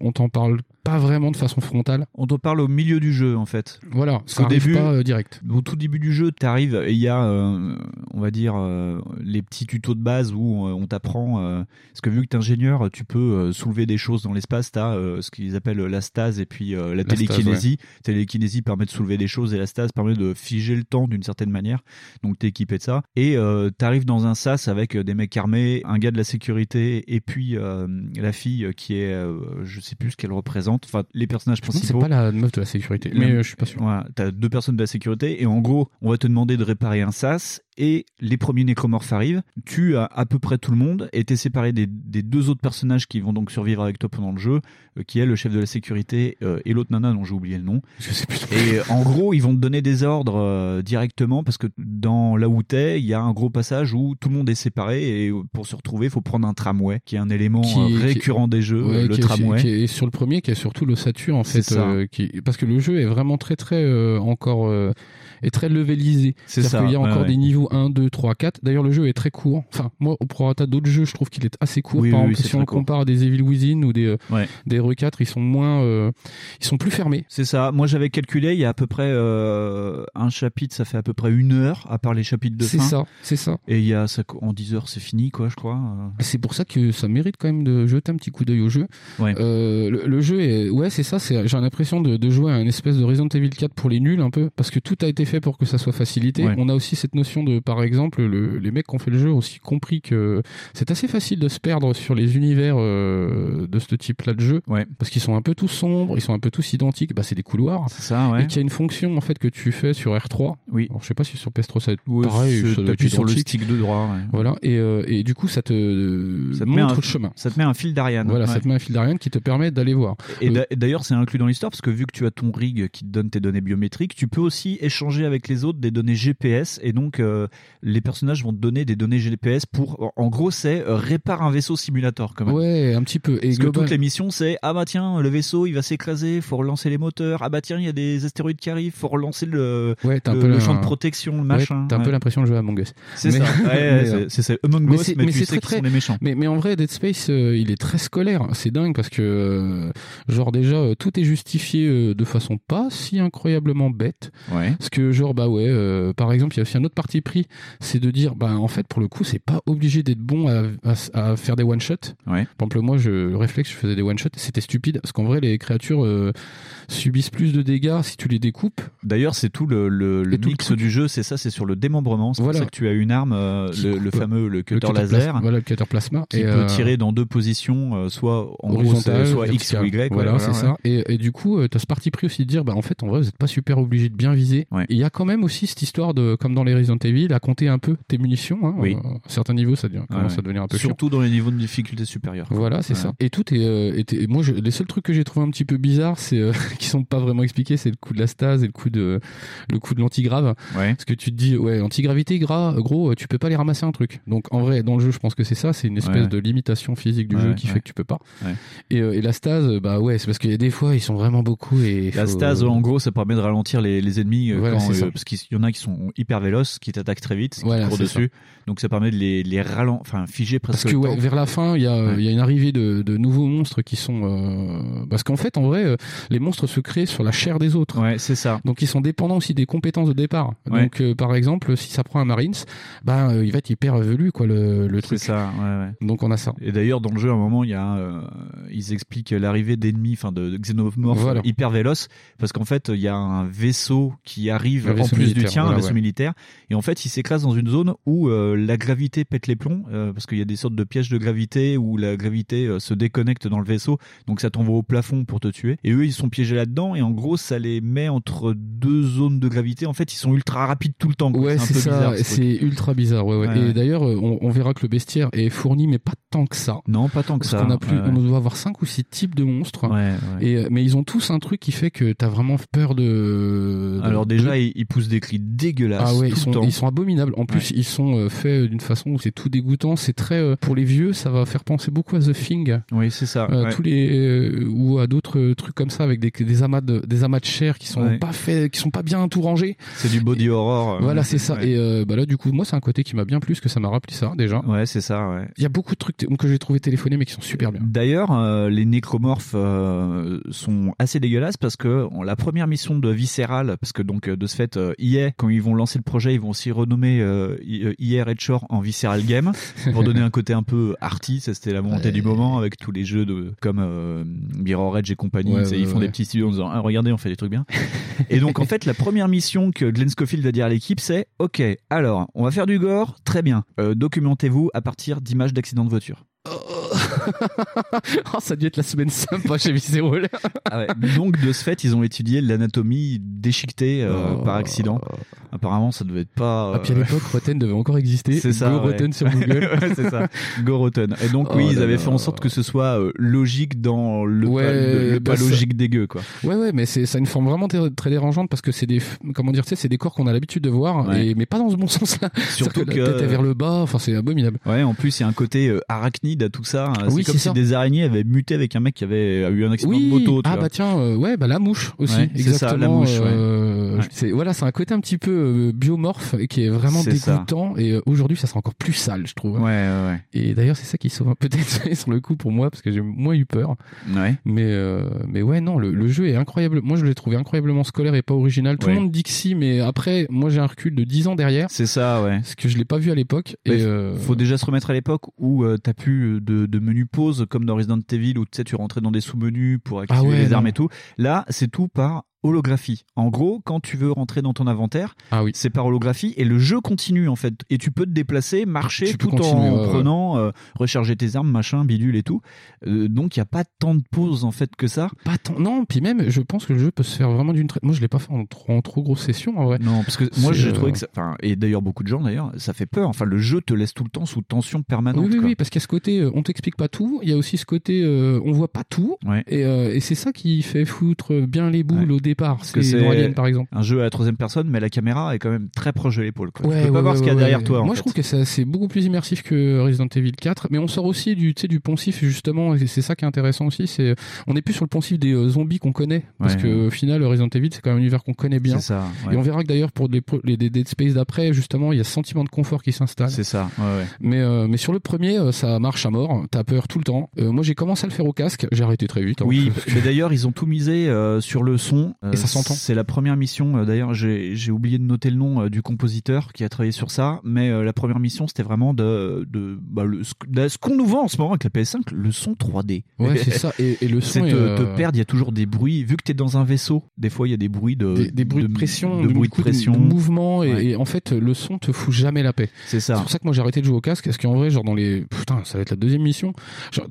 on t'en parle pas vraiment de façon frontale. On te parle au milieu du jeu en fait. Voilà, Parce ça arrive début, pas euh, direct. Au tout début du jeu, tu arrives et il y a, euh, on va dire, euh, les petits tutos de base où on t'apprend. parce que vu que tu es ingénieur, tu peux soulever des choses dans l'espace. Tu as ce qu'ils appellent la stase et puis la, La stase, télékinésie. Télékinésie permet de soulever des choses et la stase permet de figer le temps d'une certaine manière. Donc tu es équipé de ça. Et tu arrives dans un sas avec des mecs armés, un gars de la sécurité et puis la fille qui est, je sais plus ce qu'elle représente. Enfin, les personnages principaux. c'est pas la meuf de la sécurité, mais euh, je suis pas sûr. Voilà, t'as deux personnes de la sécurité et en gros, on va te demander de réparer un sas et les premiers nécromorphes arrivent. Tu as à peu près tout le monde et t'es séparé des, des deux autres personnages qui vont donc survivre avec toi pendant le jeu, euh, qui est le chef de la sécurité euh, et l'autre nana dont j'ai oublié le nom. Je sais plus. Et en gros, ils vont te donner des ordres euh, directement parce que dans là où t'es, il y a un gros passage où tout le monde est séparé et pour se retrouver, il faut prendre un tramway, qui est un élément Qui- qui- récurrent des jeux, Ouais, le qui est- tramway. qui est sur le premier, qui est surtout l'ossature en fait, qui, parce que le jeu est vraiment très très encore est très levelisé. C'est ça, qu'il y a encore ouais. des niveaux 1, 2, 3, 4. D'ailleurs, le jeu est très court. Enfin, moi, au prorata d'autres jeux, je trouve qu'il est assez court. Oui, Par oui, exemple, c'est si on le compare à des Evil Within ou des, euh, Ouais. des RE4, ils sont moins, euh, ils sont plus fermés. C'est ça. Moi, j'avais calculé, il y a à peu près euh, un chapitre, ça fait à peu près une heure, à part les chapitres de C'est fin. ça, c'est ça. Et il y a ça, en 10 heures, c'est fini, quoi, je crois. Euh, C'est pour ça que ça mérite quand même de jeter un petit coup d'œil au jeu. Ouais. Euh, le, le jeu est, ouais, c'est ça. C'est, j'ai l'impression de, de jouer à une espèce de Resident Evil 4 pour les nuls un peu, parce que tout a été fait pour que ça soit facilité. Ouais. On a aussi cette notion de, par exemple, le- les mecs qui ont fait le jeu ont aussi compris que c'est assez facile de se perdre sur les univers euh, de ce type-là de jeu, Ouais. parce qu'ils sont un peu tous sombres, ils sont un peu tous identiques. Bah, c'est des couloirs. C'est ça, ouais. Et qu'il y a une fonction en fait que tu fais sur R3. Oui. Alors, je sais pas si sur PS3 ça va être Ouais, pareil. ça doit être sur le stick de droit. ouais. Voilà, et, euh, et du coup, ça te Ça te met un- le chemin. Ça te met un fil d'Ariane. Voilà, ça te met un fil d'Ariane qui te permet d'aller voir. Et Euh, et d'ailleurs, c'est inclus dans l'histoire parce que vu que tu as ton rig qui te donne tes données biométriques, tu peux aussi échanger avec les autres des données GPS et donc euh, les personnages vont te donner des données GPS pour. En gros, c'est euh, répare un vaisseau simulator quand même. Ouais, un petit peu. Et Parce que toutes les missions, c'est ah bah tiens, le vaisseau il va s'écraser, faut relancer les moteurs. Ah bah tiens, il y a des astéroïdes qui arrivent, faut relancer le, Ouais, champ de protection, le Ouais, machin. t'as un peu l'impression de jouer à Among Us. C'est Mais- ça. Ouais, c'est- euh, Among mais Us, c'est- mais, mais tu sais très, sont des méchants. Mais, mais en vrai, Dead Space, euh, il est très scolaire. C'est dingue parce que, euh, genre, déjà, euh, tout est justifié euh, de façon pas si incroyablement bête. Ouais. Parce que, genre, bah ouais, euh, par exemple, il y a aussi un autre parti pris, c'est de dire, bah, en fait, pour le coup, c'est pas obligé d'être bon à, à- à faire des one-shots. Ouais. Par exemple, moi, je, le réflexe, je faisais des one-shots c'était stupide. Parce qu'en vrai, les créatures euh, subissent plus de dégâts si tu les découpes. D'ailleurs, c'est tout le, le, tout mix du jeu, c'est ça, c'est sur le démembrement. C'est Voilà. pour ça que tu as une arme, euh, le, coupe. fameux le cutter cutter laser, voilà, le cutter plasma. qui Et, peut euh, tirer dans deux positions, soit en horizontale, soit X ou. Y. Voilà, c'est ouais. ça. Et, et du coup, tu as ce parti pris aussi de dire, bah, en fait, en vrai, vous n'êtes pas super obligé de bien viser. Ouais. Il y a quand même aussi cette histoire de, comme dans les Resident Evil, à compter un peu tes munitions. Hein. Oui. Euh, à certains niveaux, ça devient, commence ouais. à devenir un peu chiant. Surtout dans les niveaux de difficulté supérieure. Voilà, c'est Ouais. ça. Et tout est, euh, et moi, je, les seuls trucs que j'ai trouvé un petit peu bizarres, c'est euh, qui sont pas vraiment expliqués, c'est le coup de la stase et le coup de le coup de l'antigrave. Ouais. Parce que tu te dis, ouais, antigravité, gras, gros, euh, tu peux pas les ramasser un truc. Donc en vrai, dans le jeu, je pense que c'est ça, c'est une espèce de limitation physique du jeu qui fait que tu peux pas. Et, euh, et la stase, bah ouais, c'est parce qu'il y a des fois, ils sont vraiment beaucoup et La faut- stase, en gros, ça permet de ralentir les, les ennemis quand, parce qu'il y en a qui sont hyper véloces, quitte à s'attaquent très vite, qui Voilà, courent c'est dessus. Donc ça permet de les, les ralen- enfin figer presque. Parce que ouais, vers la fin, il y a, Ouais. y a une arrivée de, de nouveaux monstres qui sont. euh, Parce qu'en fait, en vrai, euh, les monstres se créent sur la chair des autres. Ouais, c'est ça. Donc ils sont dépendants aussi des compétences de départ. Ouais. Donc euh, par exemple, si ça prend un Marines, ben euh, il va être hyper velu quoi le, le C'est truc. ça. Ouais, ouais. Donc on a ça. Et d'ailleurs, dans le jeu, à un moment, il y a, euh, ils expliquent l'arrivée d'ennemis, enfin de, de xénomorphes Voilà. hyper véloces, parce qu'en fait, il y a un vaisseau qui arrive en plus du tien, voilà, un vaisseau militaire, et en fait, il s'écrase dans une zone où euh, la gravité pète les plombs, euh, parce qu'il y a des sortes de pièges de gravité où la gravité euh, se déconnecte dans le vaisseau, donc ça t'envoie au plafond pour te tuer. Et eux, ils sont piégés là-dedans, et en gros, ça les met entre deux zones de gravité. En fait, ils sont ultra rapides tout le temps. quoi. Ouais, c'est ça, ce c'est ultra bizarre. Ouais, ouais. Ouais, Et ouais. d'ailleurs, on, on verra que le bestiaire est fourni, mais pas tant que ça. Non, pas tant que Parce ça. qu'on a plus, on doit avoir cinq ou six types de monstres. Et mais ils ont tous un truc qui fait que t'as vraiment peur de. de- Alors déjà, ils, ils poussent des cris dégueulasses Ah ouais, tout ils le sont, temps. ils sont abominables. En plus, ils sont euh, faits d'une façon où c'est tout dégoûtant. C'est très euh, pour les vieux, ça va faire penser beaucoup à The Thing. Oui, c'est ça. Euh, ouais. Tous les euh, ou à d'autres euh, trucs comme ça avec des, des amas de des amas de chair qui sont Ouais. pas faits, qui sont pas bien tout rangés. C'est du body horror. euh, Voilà, c'est ça. Et euh, bah là, du coup, moi, c'est un côté qui m'a bien plu, parce que ça m'a rappelé ça déjà. Ouais, c'est ça, ouais. Il y a beaucoup de trucs que j'ai trouvé téléphonés, mais qui sont super bien. D'ailleurs, euh, les nécromorphes euh, sont assez dégueulasses parce que la première mission de Visceral, parce que donc euh, de ce fait, euh, EA, quand ils vont lancer le projet, ils vont aussi renommer euh, euh, Red Shore en Visceral Game pour donner un côté un peu arty. Ça, c'était la volonté du moment avec tous les jeux de comme euh, Mirror Edge et compagnie. Ouais, ouais, ils font des petits studios en disant ah, regardez, on fait des trucs bien. et donc en fait, la première mission que Glenn Scofield va dire à l'équipe, c'est ok, alors on va faire du gore, très bien. Euh, Documentez-vous à partir d'images d'accidents de voiture. oh, ça a dû être la semaine sympa chez Visceral. Ah ouais. Donc de ce fait, ils ont étudié l'anatomie déchiquetée euh, Oh. par accident. Apparemment, ça devait être pas. Ah, puis à euh, l'époque, Rotten devait encore exister. C'est ça. Go ouais. Rotten sur Google. Ouais, c'est ça. Go Rotten. Et donc Oh oui, ils là avaient fait en sorte que ce soit euh, logique dans le Ouais, pas, le, le bah, pas ça- logique dégueu quoi. Ouais, ouais, mais c'est ça a une forme vraiment très, dérangeante parce que c'est des, comment dire, tu sais, c'est des corps qu'on a l'habitude de voir, Ouais. et, mais pas dans ce bon sens-là. Surtout C'est-à-dire que- la tête est vers le bas, enfin c'est abominable. Ouais, en plus il y a un côté euh, arachnide à tout ça. Oui, c'est comme c'est si ça. des araignées avaient muté avec un mec qui avait eu un accident Oui, de moto. Tu ah vois. bah tiens, euh, ouais, bah la mouche aussi, c'est ça, la exactement. mouche, euh, voilà, c'est un côté un petit peu euh, biomorphe et qui est vraiment C'est ça. dégoûtant. Et euh, aujourd'hui, ça sera encore plus sale, je trouve. Ouais, ouais, ouais. Et d'ailleurs, c'est ça qui sauve peut-être sur le coup pour moi parce que j'ai moins eu peur. Ouais. Mais euh, mais ouais, non, le, le jeu est incroyable. Moi, je l'ai trouvé incroyablement scolaire et pas original. Tout Ouais. le monde dit que si, mais après, moi, j'ai un recul de 10 ans derrière. C'est ça, ouais. Parce que je l'ai pas vu à l'époque. Et euh, faut déjà se remettre à l'époque où euh, t'as plus de, de menus pause comme dans Resident Evil où tu sais tu rentrais dans des sous-menus pour activer Ah ouais, les armes non. et tout. Là, c'est tout par holographie. En gros, quand tu veux rentrer dans ton inventaire, ah oui. c'est par holographie et le jeu continue en fait. Et tu peux te déplacer, marcher Tu tout en ouais, ouais. prenant, euh, recharger tes armes, machin, bidule et tout. Euh, donc il y a pas tant de pause en fait que ça. Pas tant. Non, puis même, je pense que le jeu peut se faire vraiment d'une traite. Moi, je l'ai pas fait en trop, en trop grosse session, en vrai. Non, parce que moi j'ai euh, trouvé que ça, enfin, et d'ailleurs beaucoup de gens d'ailleurs, ça fait peur. Enfin, le jeu te laisse tout le temps sous tension permanente. Oui, oui, quoi. oui, parce qu'il y a ce côté, on t'explique pas tout. Il y a aussi ce côté, on voit pas tout. Ouais. Et, et c'est ça qui fait foutre bien les boules au départ. Parce que C'est c'est dans Alien, par exemple. un jeu à la troisième personne, mais la caméra est quand même très proche de l'épaule. Ouais, tu peux pas ouais, voir ce qu'il y a derrière toi. en Moi, je fait. trouve que c'est beaucoup plus immersif que Resident Evil 4, mais on sort aussi du, tu sais, du poncif justement. Et c'est ça qui est intéressant aussi. C'est, on est plus sur le poncif des euh, zombies qu'on connaît, parce que au final, Resident Evil, c'est quand même un univers qu'on connaît bien. C'est ça. Et on verra que d'ailleurs pour les, les, les Dead Space d'après, justement, il y a ce sentiment de confort qui s'installe. C'est ça. Ouais, ouais. Mais, euh, mais sur le premier, euh, ça marche à mort. T'as peur tout le temps. Euh, moi, j'ai commencé à le faire au casque. J'ai arrêté très vite. hein. Oui, mais d'ailleurs ils ont tout misé euh, sur le son. Et ça s'entend. C'est la première mission. euh, d'ailleurs, j'ai oublié de noter le nom euh, du compositeur qui a travaillé sur ça, mais euh, la première mission c'était vraiment de, de, bah, le, ce, de- ce qu'on nous vend en ce moment avec la PS5, le son 3D. Ouais, c'est ça. Et, et le C'est son te, est, euh, te perdre, il y a toujours des bruits. Vu que t'es dans un vaisseau, des fois il y a des bruits de des, des bruits de, pression, de, du bruits de pression, de mouvement, et, Ouais. et en fait, le son te fout jamais la paix. C'est C'est ça. pour ça que moi j'ai arrêté de jouer au casque, parce qu'en vrai, genre dans les, putain, ça va être la deuxième mission.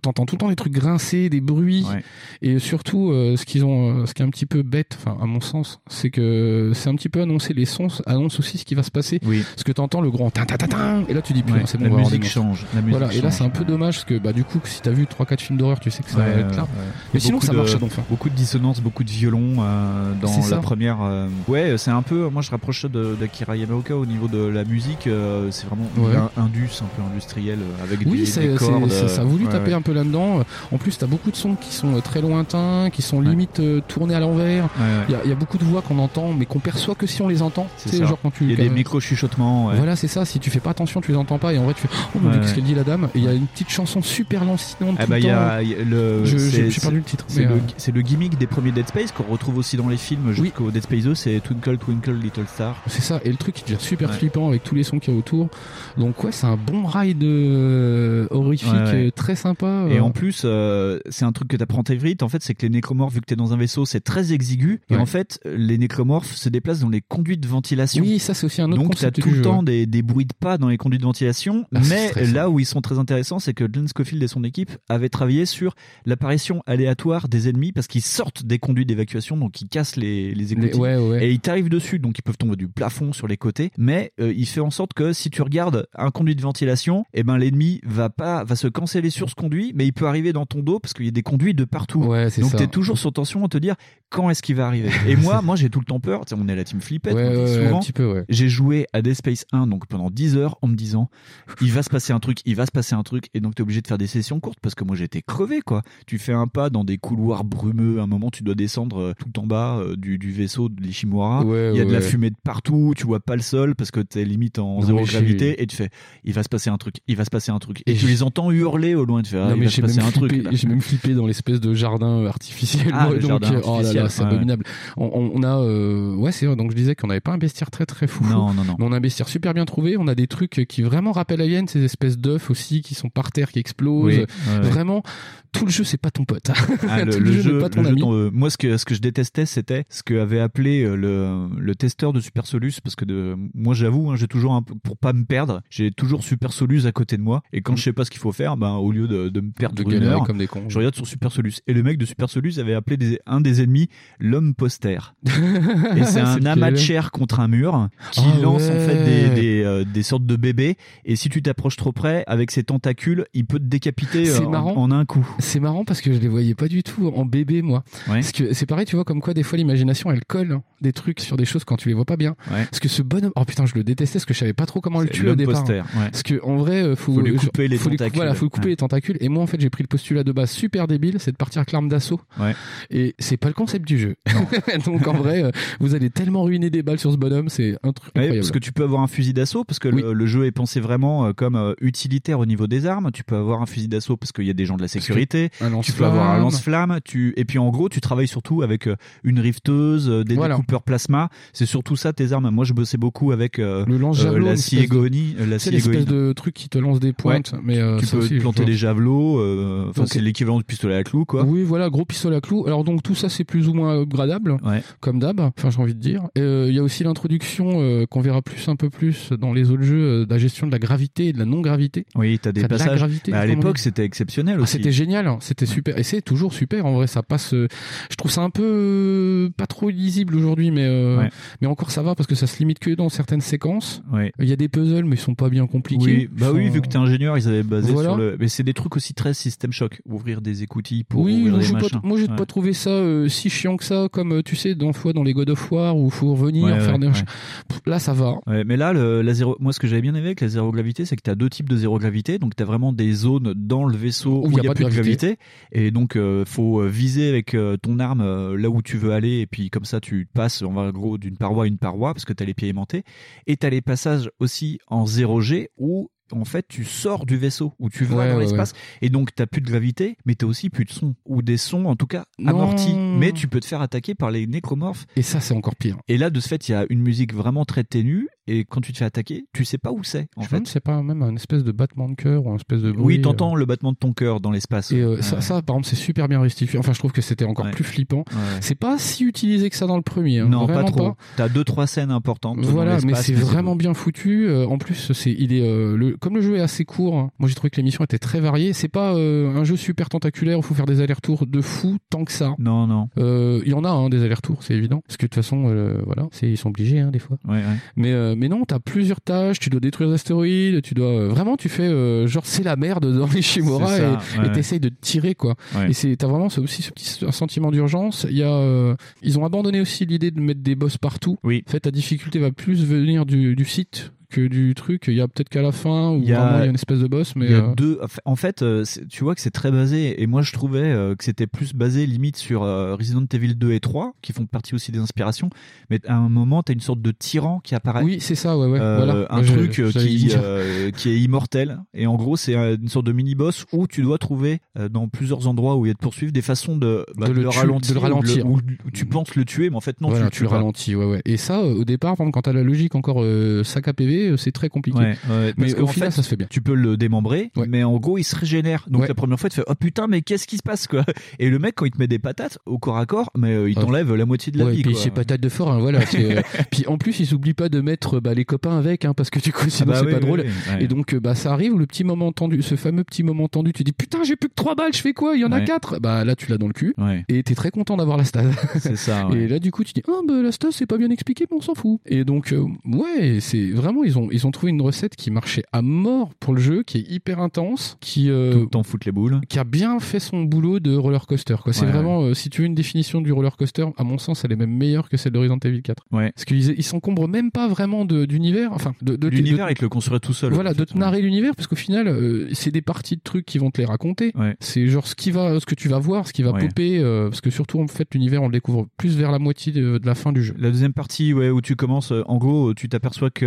T'entends tout le temps des trucs grincer, des bruits, Ouais. et surtout, euh, ce qu'ils ont, euh, ce qui est un petit peu bête, enfin à mon sens, c'est que c'est un petit peu annoncé les sons, annonce aussi ce qui va se passer. Oui. Parce que t'entends le grand tin tin tin tin, et là tu dis putain, Ouais, c'est bon, la musique change. La musique Voilà, et là change. c'est un peu dommage parce que bah du coup si t'as vu 3-4 films d'horreur tu sais que ça Ouais, va être là. Mais sinon ça marche à donc fin. Beaucoup de dissonances, beaucoup de violons euh, dans ça. la première. euh, Ouais, c'est un peu. Moi, je rapproche ça d'Akira Yamaoka au niveau de la musique. euh, c'est vraiment Ouais. un indus, un peu industriel, euh, avec Oui, des, des cordes. ça a voulu ouais, taper un peu là-dedans. En plus, t'as beaucoup de sons qui sont euh, très lointains, qui sont limite euh, tournés à l'envers. Ouais, Il y, a, y a beaucoup de voix qu'on entend, mais qu'on perçoit que si on les entend. C'est genre quand tu. Il y a des micro-chuchotements. ouais. Voilà, c'est ça. Si tu fais pas attention, tu les entends pas. Et en vrai, tu fais Oh mon dieu, qu'est-ce qu'elle dit la dame? Il y a une petite chanson super lancinante. Ah bah il y a, le j'ai perdu le titre. C'est mais, le, euh, c'est le gimmick des premiers Dead Space qu'on retrouve aussi dans les films jusqu'au Dead Space 2, c'est Twinkle Twinkle Little Star. C'est ça, et le truc qui devient super flippant avec tous les sons qu'il y a autour. Donc ouais, c'est un bon ride euh, horrifique, très sympa. Et euh. en plus, c'est un truc que t'apprends très vite. En fait, c'est que les nécromorphes, vu que t'es dans un vaisseau, c'est très exigu. Et Ouais. en fait, les nécromorphes se déplacent dans les conduits de ventilation. Oui, ça c'est aussi un autre Donc t'as concept tout le jeu, temps des, des bruits de pas dans les conduits de ventilation. Ah, mais là où ils sont très intéressants, c'est que Glenn Scofield et son équipe avaient travaillé sur l'apparition aléatoire des ennemis parce qu'ils sortent des conduits d'évacuation, donc ils cassent les, les écoutilles. ouais, ouais. Et ils t'arrivent dessus, donc ils peuvent tomber du plafond sur les côtés. Mais euh, il fait en sorte que si tu regardes un conduit de ventilation, eh ben l'ennemi va pas va se canceller sur ce conduit, mais il peut arriver dans ton dos parce qu'il y a des conduits de partout. Donc ça. t'es toujours sur tension à te dire quand est-ce qu'il va arriver. Et moi, moi j'ai tout le temps peur. Tu sais, on est la team flippette, Ouais, ouais, souvent. un petit peu, ouais. J'ai joué à Dead Space 1 donc pendant 10 heures en me disant il va se passer un truc, il va se passer un truc et donc t'es obligé de faire des sessions courtes parce que moi j'étais crevé quoi. Tu fais un pas dans des couloirs brumeux, à un moment tu dois descendre euh, tout en bas euh, du, du vaisseau de l'Ishimura. Il y a de la fumée de partout, tu vois pas le sol parce que t'es limite en Non, zéro gravité et tu fais il va se passer un truc, il va se passer un truc et, Et tu les entends hurler au loin tu fais ah, non il mais va se j'ai même, passer un truc. flippé, j'ai même flippé dans l'espèce de jardin artificiel. Ah, donc, jardin euh, oh là là, c'est abominable. On, on- on a, euh, ouais, c'est vrai. Donc je disais qu'on n'avait pas un bestiaire très très fou. Non, non, non. Mais on a un bestiaire super bien trouvé. On a des trucs qui vraiment rappellent Alien, ces espèces d'œufs aussi qui sont par terre, qui explosent. Oui, ouais, ouais. Vraiment, tout le jeu c'est pas ton pote. Ah, le, jeu, pas ton le jeu ami. euh, moi, ce que, ce que je détestais, c'était ce que avait appelé euh, le, le testeur de Super Solus, parce que de, moi, j'avoue, hein, j'ai toujours un peu, pour pas me perdre, j'ai toujours Super Solus à côté de moi, et quand je sais pas ce qu'il faut faire, ben, au lieu de, de me perdre De une heure, comme des cons. je regarde sur Super Solus. Et le mec de Super Solus avait appelé des- un des ennemis l'homme poster. et c'est un amas de chair contre un mur qui Ah lance en fait des, des, euh, des sortes de bébés, et si tu t'approches trop près, avec ses tentacules, il peut te décapiter euh, en- un coup. C'est marrant parce que je les voyais pas du tout en bébé moi. Ouais. Parce que c'est pareil, tu vois comme quoi des fois l'imagination elle colle hein, des trucs sur des choses quand tu les vois pas bien. Ouais. Parce que ce bonhomme, oh putain, je le détestais parce que je savais pas trop comment le tuer au départ. poster, ouais. Parce que en vrai, euh, faut, Faut lui couper les faut tentacules. voilà, faut couper les tentacules. Et moi en fait, j'ai pris le postulat de base super débile, c'est de partir avec l'arme d'assaut. Et c'est pas le concept du jeu. Donc en vrai, euh, vous allez tellement ruiner des balles sur ce bonhomme, c'est un truc Ouais, incroyable. parce que tu peux avoir un fusil d'assaut parce que le, le jeu est pensé vraiment euh, comme euh, utilitaire au niveau des armes. Tu peux avoir un fusil d'assaut parce qu'il y a des gens de la sécurité. Tu peux avoir un lance-flamme. Tu et puis en gros tu travailles surtout avec une rifteuse, des Voilà. découpeurs plasma. C'est surtout ça tes armes. Moi je bossais beaucoup avec euh, Le lance-javelot, euh, la de- Siegoni, euh, la C'est l'espèce de truc qui te lance des pointes, Ouais. mais euh, tu peux aussi, planter des javelots. euh, Enfin c'est l'équivalent du pistolet à clous quoi. Oui, voilà, gros pistolet à clous. Alors donc tout ça c'est plus ou moins upgradable, comme d'hab. Enfin j'ai envie de dire. Euh, Il y a aussi l'introduction euh, qu'on verra plus un peu plus dans les autres jeux euh, de la gestion de la gravité et de la non gravité. Oui, t'as des Enfin, de la passages. gravité, Bah, à l'époque c'était exceptionnel Ah, aussi. c'était génial, hein. c'était super et c'est toujours super en vrai. Ça passe. euh, je trouve ça un peu euh, pas trop lisible aujourd'hui, mais euh, Ouais. mais encore ça va parce que ça se limite que dans certaines séquences. Ouais. Il y a des puzzles mais ils sont pas bien compliqués. Oui, bah oui, vu que t'es ingénieur, ils avaient basé Voilà. sur le. Mais c'est des trucs aussi très système choc. Ouvrir des écoutilles pour oui, ouvrir moi des j'ai pas, machins. moi j'ai Ouais. pas trouvé ça euh, si chiant que ça, comme euh, tu sais, dans fois dans les God of War où faut revenir Ouais, faire ouais, des ouais. Là ça va. Mais là, le, la zéro, moi, ce que j'avais bien aimé avec la zéro gravité, c'est que tu as deux types de zéro gravité. Donc, tu as vraiment des zones dans le vaisseau où il n'y a, plus de gravité. Et donc, euh, faut euh, viser avec euh, ton arme là où tu veux aller. Et puis, comme ça, tu passes, en va, gros, d'une paroi à une paroi parce que tu as les pieds aimantés. Et tu as les passages aussi en 0G où en fait, tu sors du vaisseau, où tu vas Ouais, dans ouais, l'espace, et donc t'as plus de gravité, mais t'as aussi plus de son, ou des sons en tout cas Non. amortis, mais tu peux te faire attaquer par les nécromorphes. Et ça c'est encore pire. Et là, de ce fait, il y a une musique vraiment très ténue, et quand tu te fais attaquer, tu sais pas où c'est, en Je fait. c'est pas même un espèce de battement de cœur ou un espèce de bruit. Oui, euh, t'entends le battement de ton cœur dans l'espace. Et euh, Ouais. ça, ça, par exemple, c'est super bien restitué. Enfin, je trouve que c'était encore plus flippant. C'est pas si utilisé que ça dans le premier. hein. non, pas trop. T'as deux trois scènes importantes. dans Voilà, mais c'est vraiment bien foutu. Euh, en plus, c'est il est euh, le comme le jeu est assez court. hein, moi, j'ai trouvé que l'émission était très variée. C'est pas euh, un jeu super tentaculaire où faut faire des allers-retours de fou tant que ça. Non, non. Euh, Il y en a hein, des allers-retours, c'est évident. Parce que de toute façon, euh, voilà, c'est ils sont obligés des fois. Ouais, ouais. Mais euh, mais non, t'as plusieurs tâches. Tu dois détruire des astéroïdes. Tu dois euh, vraiment, tu fais euh, genre c'est la merde dans les Shimura ça, et ouais, t'essayes de te tirer quoi. Ouais. Et c'est t'as vraiment ce- aussi ce petit sentiment d'urgence. Il y a ils ont abandonné aussi l'idée de mettre des boss partout. Oui. En fait, ta difficulté va plus venir du, du site du truc. Il y a peut-être qu'à la fin où Il y a- une espèce de boss, mais Il y a euh, deux. En fait, euh, tu vois que c'est très basé. Et moi, je trouvais euh, que c'était plus basé limite sur Resident Evil 2 et 3, qui font partie aussi des inspirations. Mais à un moment, t'as une sorte de tyran qui apparaît. Oui, c'est ça, ouais, ouais. Euh, voilà. Un je- truc qui, euh, qui est immortel. Et en gros, c'est une sorte de mini-boss où tu dois trouver dans plusieurs endroits où il y a de poursuivre des façons de, bah, De de le le ralentir. de le ou ralentir. Où tu penses le tuer, mais en fait, non, voilà, tu le pas. ralentis, ouais, ouais. Et ça, au départ, quand t'as la logique encore euh, sac à PV, euh, c'est très compliqué. Ouais, ouais, mais au final, fait, ça se fait bien. Tu peux le démembrer, mais en gros, il se régénère. Donc Ouais. la première fois, tu fais oh putain, mais qu'est-ce qui se passe quoi? Et le mec, quand il te met des patates au corps à corps, mais euh, il t'enlève la moitié de la Ouais, vie. puis quoi. c'est patate de fort, hein, voilà. euh, puis en plus, ils s'oublient pas de mettre bah, les copains avec, hein, parce que du coup, sinon bah c'est oui, pas oui, drôle. oui. Et donc, bah, ça arrive, le petit moment tendu, ce fameux petit moment tendu, tu dis putain, j'ai plus que 3 balles, je fais quoi? Il y en a Ouais. 4 Bah là, tu l'as dans le cul. Ouais. Et t'es très content d'avoir la stat. C'est ça. Et là, du coup, tu dis, ah, bah, la stat, c'est pas bien expliqué, mais on s'en fout. Et donc, ouais, c'est vraiment, ils ont, ils ont trouvé une recette qui marchait à mort pour le jeu, qui est hyper intense, qui, euh, temps foutre les boules. qui a bien fait son boulot de roller coaster. Quoi. C'est Ouais, vraiment, euh, si tu veux une définition du roller coaster, à mon sens, elle est même meilleure que celle de Resident Evil 4. Ouais. Parce qu'ils ils s'encombrent même pas vraiment d'univers, enfin, de, de- L'univers, de- il te le construit tout seul. voilà, en de te narrer l'univers, parce qu'au final, euh, c'est des parties de trucs qui vont te les raconter. C'est genre ce qui va, ce que tu vas voir, ce qui va popper, euh, parce que surtout en fait, l'univers on le découvre plus vers la moitié de, de la fin du jeu. La deuxième partie, ouais, où tu commences, en gros, tu t'aperçois que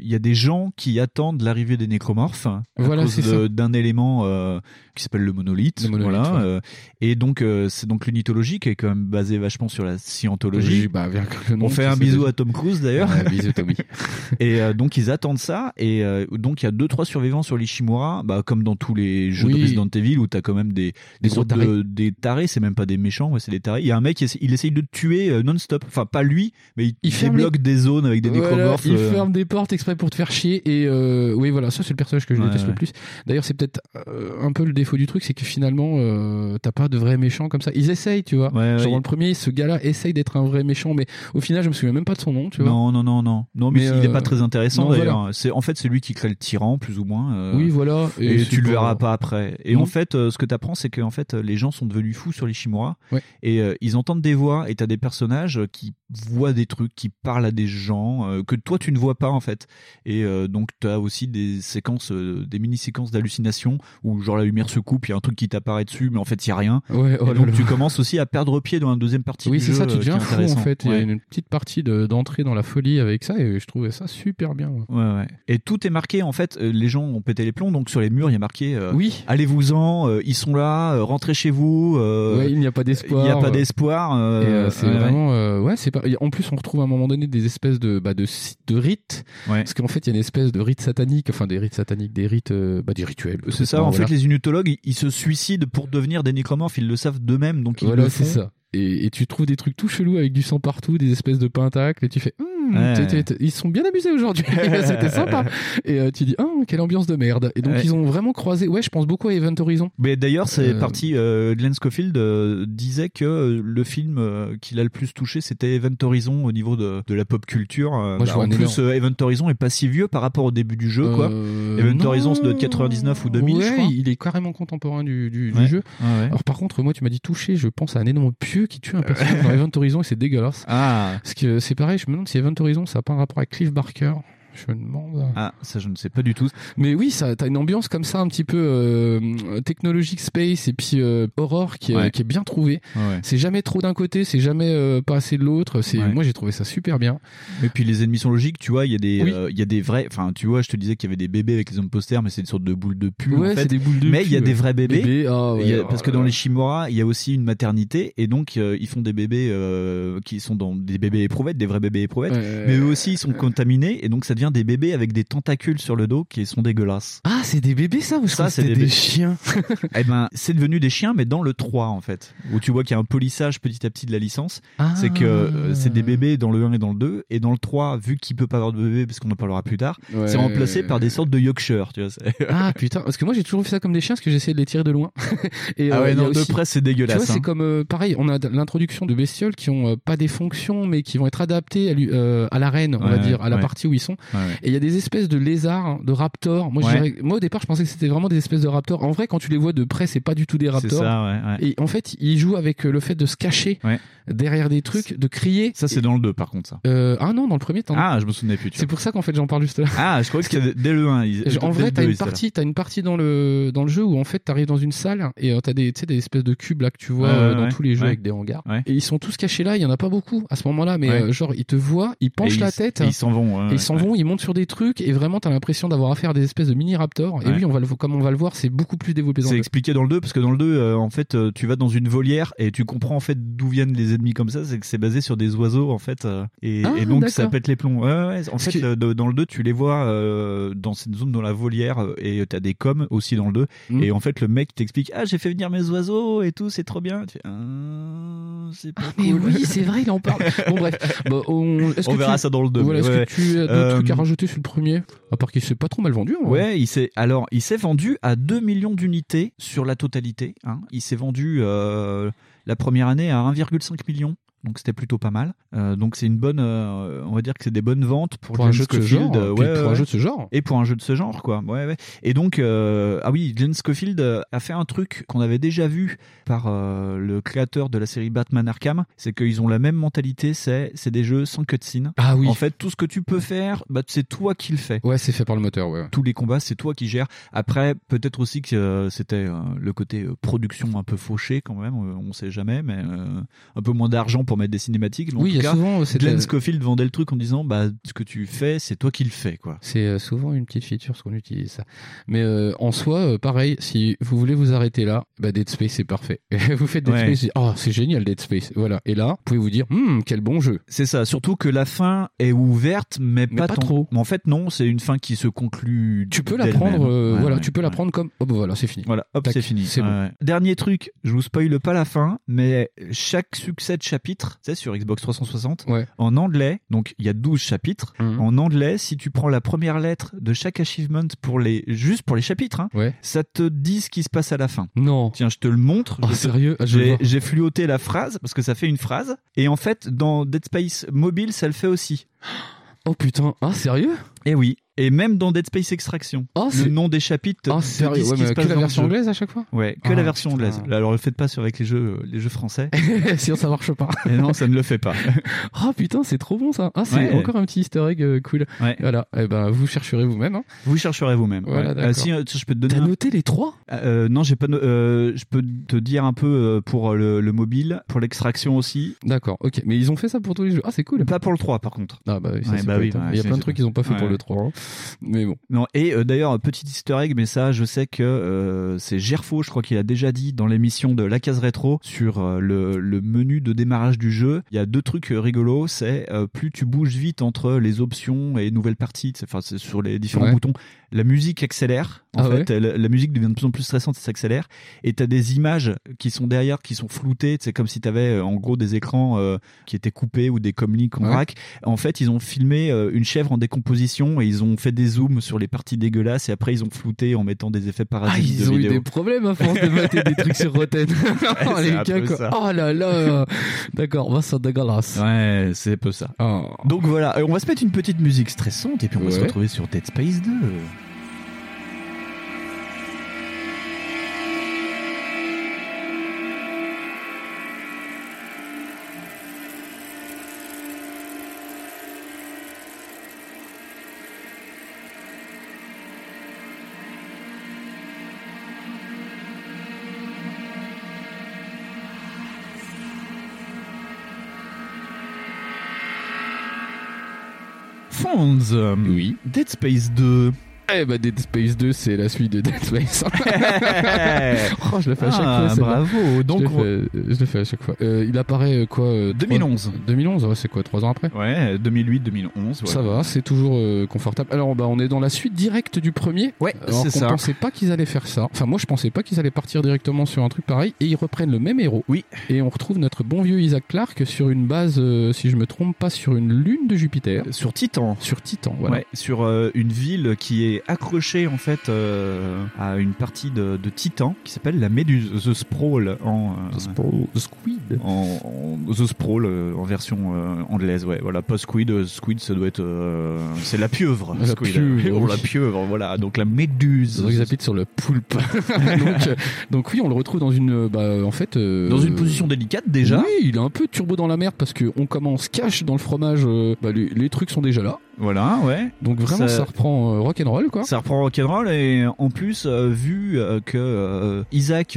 il y a des gens qui attendent l'arrivée des nécromorphes à Voilà, cause de- d'un élément euh, qui s'appelle le monolithe. Le monolithe, voilà, ouais. euh, et donc euh, c'est donc l'unitologie qui est quand même basée vachement sur la scientologie. Bah, le nom, On fait un bisou déjà. à Tom Cruise d'ailleurs. Ouais, bisous, Tommy. et euh, donc ils attendent ça et euh, donc il y a deux trois survivants sur l'Ishimura, bah comme dans tous les jeux de Oui. Resident Evil où t'as quand même des des, sortes de- tarés. des tarés, c'est même pas des méchants, ouais, c'est des tarés. Il y a un mec il essaye de tuer euh, non-stop, enfin pas lui, mais il, Il débloque des zones avec des Voilà, nécromorphes. il euh, ferme des portes exprès pour te faire chier et euh, oui voilà ça c'est le personnage que je Ouais, déteste ouais. le plus d'ailleurs c'est peut-être euh, un peu le défaut du truc c'est que finalement euh, t'as pas de vrais méchants comme ça ils essayent tu vois Ouais, genre dans le premier ce gars là essaye d'être un vrai méchant mais au final je me souviens même pas de son nom tu vois Non, non, non, non. Non, mais, Mais, il est pas très intéressant d'ailleurs. voilà. C'est en fait c'est lui qui crée le tyran plus ou moins. oui voilà Et, c'est tu le verras pas après. Et Non. en fait, ce que tu apprends, c'est que en fait, les gens sont devenus fous sur les Shimura. Et ils entendent des voix. Et t'as des personnages qui voient des trucs, qui parlent à des gens que toi tu ne vois pas en fait. Et euh, donc t'as aussi des séquences, euh, des mini séquences d'hallucination où genre la lumière se coupe, il y a un truc qui t'apparaît dessus, mais en fait il y a rien. Ouais, oh et donc là. tu commences aussi à perdre pied dans la deuxième partie oui du c'est jeu. ça tu euh, deviens fou en fait il y a une petite partie de- d'entrée dans la folie avec ça et je trouvais ça super bien ouais. Ouais, ouais. Et tout est marqué en fait. les gens ont pété les plombs, donc sur les murs il y a marqué. euh, Oui. Allez-vous-en, ils sont là, rentrez chez vous. il n'y a pas d'espoir. Il n'y a pas d'espoir. Et, c'est vraiment ouais c'est pas en plus on retrouve à un moment donné des espèces de bah, de de rites Ouais. parce qu'en fait il y a une espèce de rite satanique enfin des rites sataniques des rites euh, bah, des rituels C'est ça. En fait, les unitologues, ils- se suicident pour devenir des nécromorphes. Ils le savent d'eux-mêmes, donc ils voilà le c'est ça et, et tu trouves des trucs tout chelous avec du sang partout des espèces de pentacles et tu fais Ouais. t'es- ils sont bien amusés aujourd'hui c'était sympa et euh, tu dis ah quelle ambiance de merde et donc Ouais. ils ont vraiment croisé ouais je pense beaucoup à Event Horizon Mais d'ailleurs, c'est Euh, parti. Euh, Glenn Schofield disait que le film qui l'a le plus touché, c'était Event Horizon au niveau de, de la pop culture. Moi, je bah, vois en plus, Event Horizon est pas si vieux par rapport au début du jeu, quoi. Event non. Horizon, c'est de 99 ou 2000, ouais, je crois. il est carrément contemporain du, du, du Ouais. jeu. Alors par contre, moi tu m'as dit touché, je pense à un énorme pieu qui tue un personnage dans Event Horizon et c'est dégueulasse. Ah. Parce que c'est pareil, je me demande si Event Horizon ça a pas un rapport avec Cliff Barker. Je me demande. Ah, ça, je ne sais pas du tout. Mais oui, ça, t'as une ambiance comme ça, un petit peu euh, technologique space et puis euh, horror qui, est- Ouais. qui est bien trouvé. Ouais, ouais. C'est jamais trop d'un côté, c'est jamais euh, pas assez de l'autre. C'est Ouais. moi j'ai trouvé ça super bien. Et puis les ennemis sont logiques, tu vois, il y a des, Oui. euh, il y a des vrais, enfin, tu vois, je te disais qu'il y avait des bébés avec les hommes posters, mais c'est une sorte de boule de pu. Ouais, en fait. c'est des boules de Mais il y a des vrais bébés. Bébés, ah y a- oh parce que dans les Shimura, il y a aussi une maternité, et donc ils font des bébés qui sont dans des bébés éprouvettes, des vrais bébés éprouvettes. Mais eux aussi, ils sont contaminés, et donc ça devient des bébés avec des tentacules sur le dos qui sont dégueulasses. Ah, c'est des bébés ça ou Ça, c'est c'était des des bébés. chiens. eh ben, c'est devenu des chiens, mais dans le 3, en fait. Où tu vois qu'il y a un polissage petit à petit de la licence. Ah. C'est que euh, c'est des bébés dans le 1 et dans le 2. Et dans le 3, vu qu'il peut pas avoir de bébé, parce qu'on en parlera plus tard, Ouais. c'est remplacé par des sortes de Yorkshire, tu vois. Ah putain, parce que moi j'ai toujours vu ça comme des chiens parce que j'essayais de les tirer de loin. Et, Ah ouais, a non, de près, c'est Tu dégueulasse, vois, c'est hein. comme euh, pareil, on a l'introduction de bestioles qui ont euh, pas des fonctions mais qui vont être adaptées à, lui- euh, à l'arène, on va dire, à la ouais. partie où ils sont. Et il y a des espèces de lézards, hein, de raptors. Moi, dirais- au départ, je pensais que c'était vraiment des espèces de raptors. En vrai, quand tu les vois de près, c'est pas du tout des raptors. ça. Et en fait, ils jouent avec euh, le fait de se cacher derrière des trucs, de crier. Ça, c'est dans le 2, par contre, ça. Euh, ah non, dans le premier temps. Ah, je me souvenais plus. C'est pour ça qu'en fait j'en parle juste là. Ah, je croyais que c'était dès le 1. ils- En vrai, t'as 2, une partie, t'as une partie dans le dans le jeu où en fait t'arrives dans une salle et euh, t'as des, des espèces de cubes là que tu vois euh, dans tous les jeux avec des hangars. Et ils sont tous cachés là. Il y en a pas beaucoup à ce moment-là, mais genre ils te voient, ils penchent la tête, ils s'en vont, ils s'en vont, ils montent sur des trucs et vraiment t'as l'impression d'avoir affaire à des espèces de mini raptors. Et oui, on va le comme on va le voir, c'est beaucoup plus développé dans C'est le expliqué dans le 2 parce que dans le 2 euh, en fait euh, tu vas dans une volière et tu comprends en fait d'où viennent les ennemis comme ça c'est que c'est basé sur des oiseaux en fait euh, et, Ah, et donc ça pète les plombs ouais, ouais, ouais. en fait que- dans le 2 tu les vois dans cette zone dans la volière et t'as des coms aussi dans le 2 Mm. et en fait le mec t'explique ah j'ai fait venir mes oiseaux et tout c'est trop bien tu fais, Ah, c'est pas Mais cool. oui, c'est vrai, il en parle. Bon bref, on, verra tu- ça dans le 2, Voilà, est-ce ouais, que tu as d'autres trucs à rajouter sur le premier À part qu'il s'est pas trop mal vendu. en vrai. Ouais, il s'est alors il s'est vendu à 2 millions d'unités sur la totalité. Hein. Il s'est vendu euh, la première année à 1,5 million. Donc c'était plutôt pas mal. Euh, donc c'est une bonne, euh, on va dire que c'est des bonnes ventes pour, Pour un jeu de ce genre, euh, ouais, pour un jeu de ce genre. Et pour un jeu de ce genre, quoi. Ouais, ouais. Et donc, euh, ah oui, Glenn Scofield a fait un truc qu'on avait déjà vu par le créateur de la série Batman Arkham, c'est qu'ils ont la même mentalité, c'est c'est des jeux sans cutscene. Ah oui. En fait, tout ce que tu peux faire, bah, c'est toi qui le fais. Ouais, c'est fait par le moteur, ouais. Tous les combats, c'est toi qui gères. Après, peut-être aussi que c'était le côté production un peu fauché quand même, on sait jamais, mais un peu moins d'argent pour mettre des cinématiques. Oui, en y a cas, souvent, Glenn Scofield vendait le truc en disant, bah, ce que tu fais, c'est toi qui le fais, quoi. C'est euh, souvent une petite feature ce qu'on utilise ça. Mais euh, en soi, euh, pareil, si vous voulez vous arrêter là, bah Dead Space c'est parfait. vous faites Dead Ouais. Space, oh c'est génial Dead Space. Voilà. Et là, vous pouvez vous dire, Hum, quel bon jeu. C'est ça, surtout que la fin est ouverte, mais, Mais pas, trop. Mais en fait, non, c'est une fin qui se conclut. Tu peux la prendre, euh, Ouais, voilà, ouais, tu peux la prendre comme, oh bah voilà, c'est fini. Voilà, hop, c'est fini. c'est bon. Dernier truc, je vous spoile pas la fin, mais chaque succès de chapitre, tu sais, sur Xbox 360, Ouais. en anglais, donc il y a 12 chapitres, Mhm. en anglais, si tu prends la première lettre de chaque achievement pour les, juste pour les chapitres, hein, Ouais. ça te dit ce qui se passe à la fin. Non. Tiens, je te le montre. Oh, te- sérieux? Ah, j'ai fluoté la phrase parce que ça fait une phrase. Et en fait, dans Dead Space mobile, ça le fait aussi. Oh putain, ah sérieux? Et oui. Et même dans Dead Space Extraction, Oh, le nom des chapitres Ah, te sérieux Ouais, mais se que la version anglaise à chaque fois Ouais, que Ah, la version putain. anglaise. Alors, le faites pas sur avec les jeux, les jeux français. Sinon ça marche pas. Et non, ça ne le fait pas. Oh putain, c'est trop bon ça. Ah, c'est Ouais. encore un petit easter egg euh, cool. Ouais. Voilà. Eh ben, vous chercherez vous-même. hein. Vous chercherez vous-même. Voilà. Euh, si, euh, je peux te donner. T'as un- noté les trois? Euh, non, j'ai pas. no- euh, je peux te dire un peu pour le, le mobile, pour l'extraction aussi. D'accord, ok. Mais ils ont fait ça pour tous les jeux. Ah, c'est cool. Pas pour le 3 par contre. Ah bah oui, bah oui, Il y a plein de trucs qu'ils ont pas fait pour le 3. hein. Mais bon. Non, et euh, d'ailleurs, petit easter egg, mais ça, je sais que euh, c'est Gerfo, je crois qu'il a déjà dit dans l'émission de La Case Rétro sur euh, le, le menu de démarrage du jeu. Il y a deux trucs rigolos, c'est plus tu bouges vite entre les options et nouvelles parties, enfin c'est sur les différents Ouais. boutons, la musique accélère. En Ah fait, la, la musique devient de plus en plus stressante et s'accélère. Et t'as des images qui sont derrière, qui sont floutées. C'est comme si t'avais en gros des écrans qui étaient coupés ou des comlinks en Ouais. vrac. En fait, ils ont filmé une chèvre en décomposition et ils ont fait des zooms sur les parties dégueulasses et après ils ont flouté en mettant des effets Ah, parasites ils de ont eu des problèmes à force de mater des trucs sur Rotten. Oh, les gars, quoi. Oh là là. D'accord, bah, c'est dégueulasse. Ouais, c'est un peu ça. Oh. Donc voilà, euh, on va se mettre une petite musique stressante et puis on va se retrouver sur Dead Space 2. Oui. Dead Space 2. Eh bah Dead Space 2, c'est la suite de Dead Space. oh, je le fais à chaque Ah, fois. bravo. Donc, je, le fais, je le fais à chaque fois. Euh, il apparaît euh, quoi euh, 2011. trois- 2011, ouais, c'est quoi, trois ans après? Ouais, 2008-2011. Ça va, c'est toujours euh, confortable. Alors, bah, on est dans la suite directe du premier. Ouais, c'est ça. pensait pas qu'ils allaient faire ça. Enfin, moi, je pensais pas qu'ils allaient partir directement sur un truc pareil. Et ils reprennent le même héros. Oui. Et on retrouve notre bon vieux Isaac Clarke sur une base, euh, si je me trompe pas, sur une lune de Jupiter. Sur Titan. Sur Titan, voilà. Ouais, sur euh, une ville qui est accroché en fait euh, à une partie de, de Titan qui s'appelle la Méduse, The Sprawl en euh, The Sprawl, The Squid. en, en- The Sprawl euh, en version anglaise. Ouais, voilà, pas Squid. Squid, ça doit être c'est la pieuvre. La Squid. pieuvre, Oh, oui. la pieuvre. Voilà, donc la Méduse. Vrai que j'appuie sur le poulpe. donc, donc oui, on le retrouve dans une, bah, en fait, Dans une position délicate déjà. Oui, il est un peu turbo dans la merde parce que on commence cache dans le fromage. bah, les, les trucs sont déjà là. Voilà, ouais. Donc vraiment, ça, Ça- reprend euh, rock'n'roll quoi. Ça reprend rock'n'roll et en plus euh, vu euh, que euh, Isaac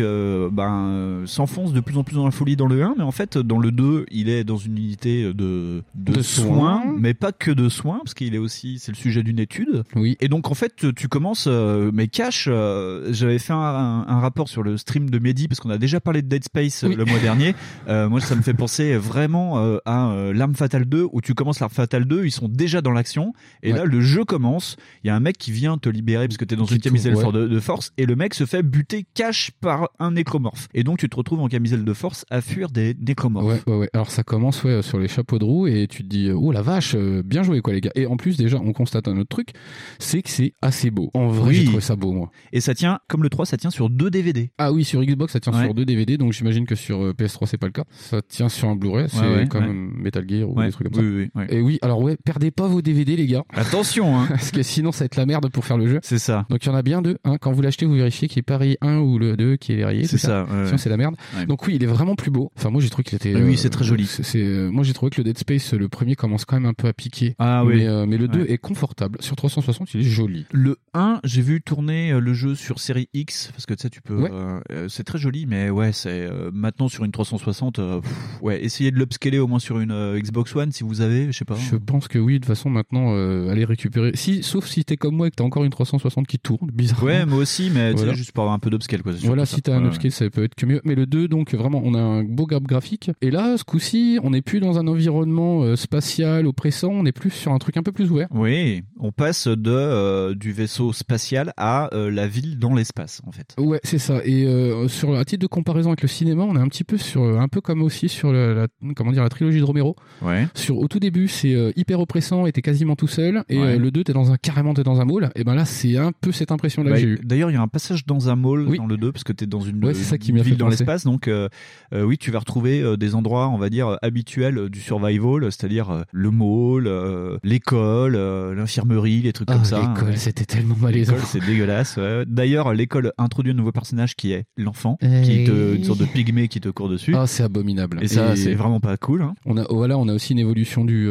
ben, s'enfonce de plus en plus dans la folie dans le 1 mais en fait dans le 2 il est dans une unité de, de, De soins, soins. mais pas que de soins parce qu'il est aussi c'est le sujet d'une étude Oui. et donc en fait tu commences mais euh, j'avais fait un, un- un rapport sur le stream de Mehdi parce qu'on a déjà parlé de Dead Space Oui. le mois dernier moi ça me fait penser vraiment à l'arme fatale 2 où tu commences l'arme fatale 2 ils sont déjà dans et Ouais. là le jeu commence il y a un mec qui vient te libérer parce que t'es dans une camisole de, de force et le mec se fait buter cash par un nécromorphe et donc tu te retrouves en camisole de force à fuir des nécromorphes Ouais, ouais, ouais. Alors ça commence ouais, sur les chapeaux de roue et tu te dis, oh la vache, euh, bien joué quoi les gars. Et en plus déjà, on constate un autre truc, c'est que c'est assez beau. En vrai, Oui. j'ai trouvé ça beau moi. et ça tient comme le 3 ça tient sur deux DVD Ah oui, sur Xbox ça tient sur deux DVD, donc j'imagine que sur euh, PS3 c'est pas le cas. Ça tient sur un Blu-ray, c'est comme. Metal Gear ou des trucs comme ça. oui, oui. Et oui, alors ouais, perdez pas vos DVD les gars, attention hein parce que sinon ça va être la merde pour faire le jeu. c'est ça Donc il y en a bien deux. Hein. Quand vous l'achetez, vous vérifiez qu'il est rayé 1 ou le 2 qui est rayé. c'est ça, ouais, Sinon c'est la merde. Ouais. Donc oui, il est vraiment plus beau. Enfin moi j'ai trouvé qu'il était. Oui, euh, c'est très joli. c'est- euh, moi j'ai trouvé que le Dead Space, le premier commence quand même un peu à piquer. ah oui Mais, euh, mais le 2 Ouais. est confortable. Sur 360, il est joli. Le 1, j'ai vu tourner le jeu sur série X parce que tu sais tu peux Ouais. c'est très joli mais ouais, c'est euh, maintenant sur une 360 euh, pff, ouais, essayez de l'upscaler au moins sur une euh, Xbox One si vous avez, je sais pas. Je pense que oui, de toute façon maintenant, euh, aller récupérer. Si, sauf si t'es comme moi et que t'as encore une 360 qui tourne, bizarrement. Ouais, moi aussi mais Voilà. juste pour avoir un peu d'upscale quoi. Voilà, si t'as un Ouais, upscale, ça peut être que mieux. Mais le 2, donc vraiment, on a un beau gap graphique. Et là, ce coup-ci, on n'est plus dans un environnement euh, spatial oppressant, on est plus sur un truc un peu plus ouvert. Oui, on passe de euh, du vaisseau spatial à la ville dans l'espace en fait. Ouais, c'est ça. Et sur à titre de comparaison avec le cinéma, on est un petit peu sur un peu comme aussi sur la, la- comment dire la trilogie de Romero. Ouais. Sur au tout début, c'est hyper oppressant et t'es quasiment tout seul. Et Ouais. euh, le 2, t'es dans un carrément t'es dans un mall. Et ben là, c'est un peu cette impression là Bah, que j'ai eu. D'ailleurs, il y a un passage dans un mall Oui. dans le 2 parce que tu es dans une, Ouais, ça qui une ville dans l'espace. Donc, euh, euh, oui, tu vas retrouver des endroits, on va dire, habituels du survival, c'est-à-dire le mall, euh, l'école, l'infirmerie, les trucs Ah, comme ça. l'école, Ouais. c'était tellement malaisant. L'école, c'est dégueulasse. D'ailleurs, l'école introduit un nouveau personnage qui est l'enfant, qui te, une sorte de pygmée qui te court dessus. Ah, c'est abominable. Et ça, c'est vraiment pas cool. hein. On a, voilà, on a aussi une évolution du,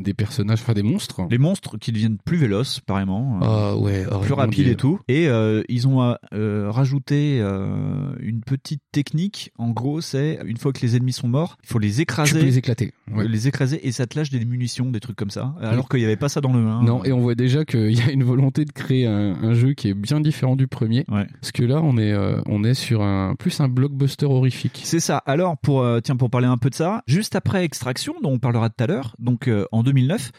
des personnages, enfin des monstres. Les monstres qui deviennent plus véloces, apparemment. euh, Ah ouais, oh, plus mon rapide Dieu. et tout. Et euh, ils ont euh, rajouté euh, une petite technique. En gros, c'est une fois que les ennemis sont morts, il faut les Tu écraser. peux les éclater. Ouais. les écraser et ça te lâche des munitions, des trucs comme ça. Alors qu'il n'y avait pas ça dans le 1. Non, et on voit déjà qu'il y a une volonté de créer un, un jeu qui est bien différent du premier. Ouais. Parce que là, on est, euh, on est sur un plus un blockbuster horrifique. C'est ça. Alors, pour, euh, tiens, pour parler un peu de ça, juste après Extraction, dont on parlera tout à l'heure, donc euh, en 2009,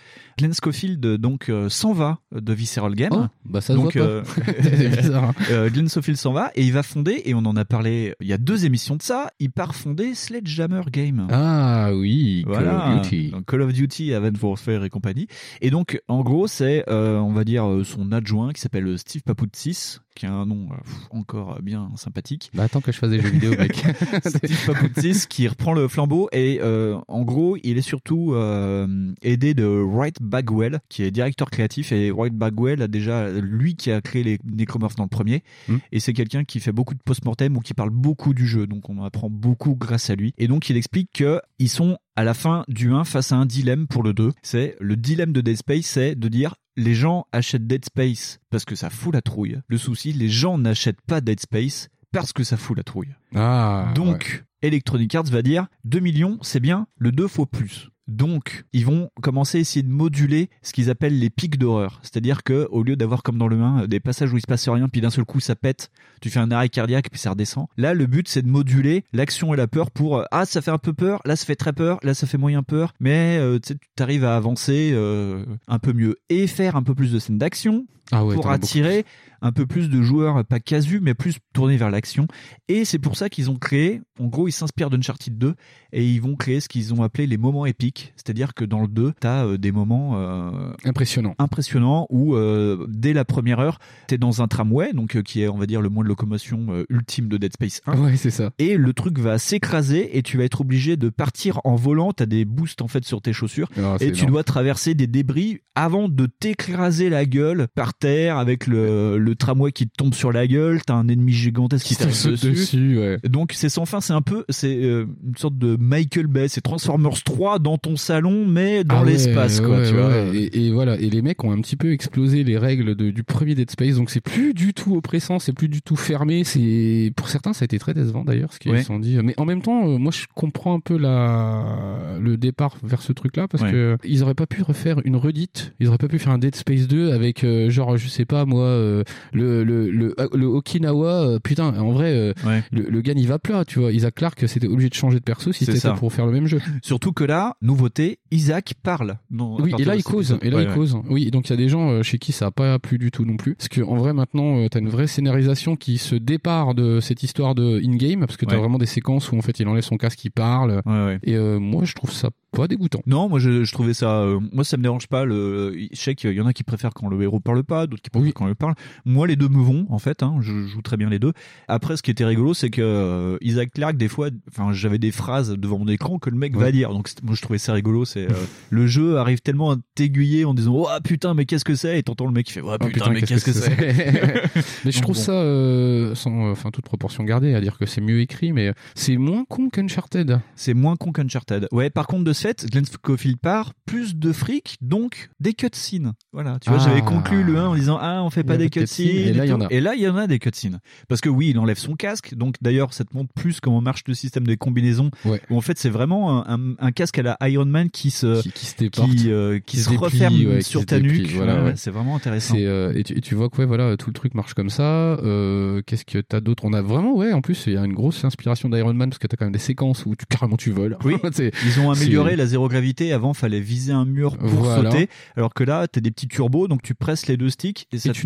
Glenn Schofield donc euh, s'en va de Visceral Game. Oh, bah ça se donc, voit pas. euh, Glenn Schofield s'en va et il va fonder, et on en a parlé il y a deux émissions de ça, il part fonder Sledgehammer Game. Ah oui, Call of Duty. Donc, Call of Duty, Advanced Warfare et compagnie. Et donc, en gros, c'est, euh, on va dire, euh, son adjoint qui s'appelle Steve Papoutsis, qui a un nom euh, pff, encore bien sympathique. Bah attends que je fasse des jeux vidéo, mec. Steve Papoutsis qui reprend le flambeau et euh, en gros, il est surtout euh, aidé de Wright Bagwell, qui est directeur créatif. Et Wright Bagwell a déjà, lui qui a créé les Necromorphs dans le premier. Hmm. Et c'est quelqu'un qui fait beaucoup de post-mortem ou qui parle beaucoup du jeu. Donc on apprend beaucoup grâce à lui. Et donc il explique que ils sont à la fin du 1 face à un dilemme pour le 2. C'est le dilemme de Dead Space, c'est de dire les gens achètent Dead Space parce que ça fout la trouille. Le souci, les gens n'achètent pas Dead Space parce que ça fout la trouille. Ah. Donc, Electronic Arts va dire 2 millions, c'est bien, le 2 faut plus. Donc, ils vont commencer à essayer de moduler ce qu'ils appellent les pics d'horreur. C'est-à-dire que au lieu d'avoir comme dans le 1 des passages où il se passe rien, puis d'un seul coup ça pète, tu fais un arrêt cardiaque, puis ça redescend. Là, le but c'est de moduler l'action et la peur pour euh, ah ça fait un peu peur, là ça fait très peur, là ça fait moyen peur, mais euh, tu arrives à avancer euh, un peu mieux et faire un peu plus de scènes d'action Ah ouais, pour attirer un peu plus de joueurs, pas casus, mais plus tournés vers l'action. Et c'est pour ça qu'ils ont créé, en gros, ils s'inspirent d'Uncharted 2 et ils vont créer ce qu'ils ont appelé les moments épiques. C'est-à-dire que dans le 2, t'as euh, des moments euh, Impressionnant. impressionnants où euh, dès la première heure, t'es dans un tramway, donc euh, qui est, on va dire, le moyen de locomotion ultime de Dead Space 1. Ouais, c'est ça. Et le truc va s'écraser et tu vas être obligé de partir en volant. T'as des boosts en fait sur tes chaussures Ah, et tu énorme. dois traverser des débris avant de t'écraser la gueule par terre avec le, le tramway qui te tombe sur la gueule. T'as un ennemi gigantesque qui t'arrive dessus. dessus, ouais. Donc c'est sans fin. C'est un peu, c'est euh, une sorte de Michael Bay. C'est Transformers 3 dans ton salon, mais dans Ah ouais, l'espace, quoi. ouais, tu vois. Et, et voilà, et les mecs ont un petit peu explosé les règles de- du premier Dead Space, donc c'est plus du tout oppressant, c'est plus du tout fermé. C'est pour certains, ça a été très décevant d'ailleurs, ce qu'ils se sont dit. Mais en même temps, euh, moi, je comprends un peu la le départ vers ce truc-là parce Ouais. que ils auraient pas pu refaire une redite, ils auraient pas pu faire un Dead Space 2 avec euh, genre, je sais pas moi, euh, le le le, le Okinawa. euh, putain, en vrai, euh, Ouais. le, le gars n'y va plus, tu vois. Isaac Clarke, c'était obligé de changer de perso si c'était ça. pour faire le même jeu. Surtout que là, nouveauté, Isaac parle. à Oui, et là il cause, et là Ouais, il ouais. cause. Oui, donc il y a des gens euh, chez qui ça a pas plu du tout non plus. Parce que en vrai maintenant, euh, t'as une vraie scénarisation qui se départ de cette histoire de in-game, parce que t'as vraiment des séquences où en fait il enlève son casque, il parle. Ouais, ouais. Et euh, moi je trouve ça pas dégoûtant. Non, moi je, je trouvais ça. euh, moi ça me dérange pas. Le, je sais qu'il y en a qui préfèrent quand le héros parle pas, d'autres qui préfèrent quand il parle. Moi les deux me vont en fait. Hein, je joue très bien les deux. Après ce qui était rigolo, c'est que euh, Isaac Clarke des fois, enfin j'avais des phrases devant mon écran que le mec va dire. Donc moi je trouvais ça rigolo. C'est euh, le jeu arrive tellement à t'aiguiller en disant oh putain mais qu'est-ce que c'est? Et t'entends le mec qui fait oh Oh, putain, mais qu'est-ce que c'est? Mais je trouve bon. ça, euh, sans enfin toute proportion gardée, à dire que c'est mieux écrit, mais c'est moins con qu'Uncharted. C'est moins con qu'Uncharted. Ouais, par contre, de fait, Glenn Scofield part, plus de fric, donc des cutscenes. Voilà, tu vois, Ah. j'avais conclu le 1 en disant Ah, on fait pas des cutscenes, et là, il y en a. Et là, il y en a des cutscenes. Parce que oui, il enlève son casque, donc d'ailleurs, ça te montre plus comment marche le système des combinaisons. Ouais. Où en fait, c'est vraiment un, un- un casque à la Iron Man qui se, Qui, qui se déporte. qui, euh, qui Qui se, se déplie, referme ouais, sur ta déplie, nuque. voilà, Ouais. C'est vraiment intéressant. Euh, et, tu, et tu vois que ouais, voilà tout le truc marche comme ça. Euh, Qu'est-ce que t'as d'autre? On a vraiment ouais en plus il y a une grosse inspiration d'Iron Man parce que t'as quand même des séquences où tu carrément tu voles. Oui, ils ont amélioré la zéro gravité. Avant, fallait viser un mur pour Voilà. sauter, alors que là, t'as des petits turbos, donc tu presses les deux sticks et, ça tu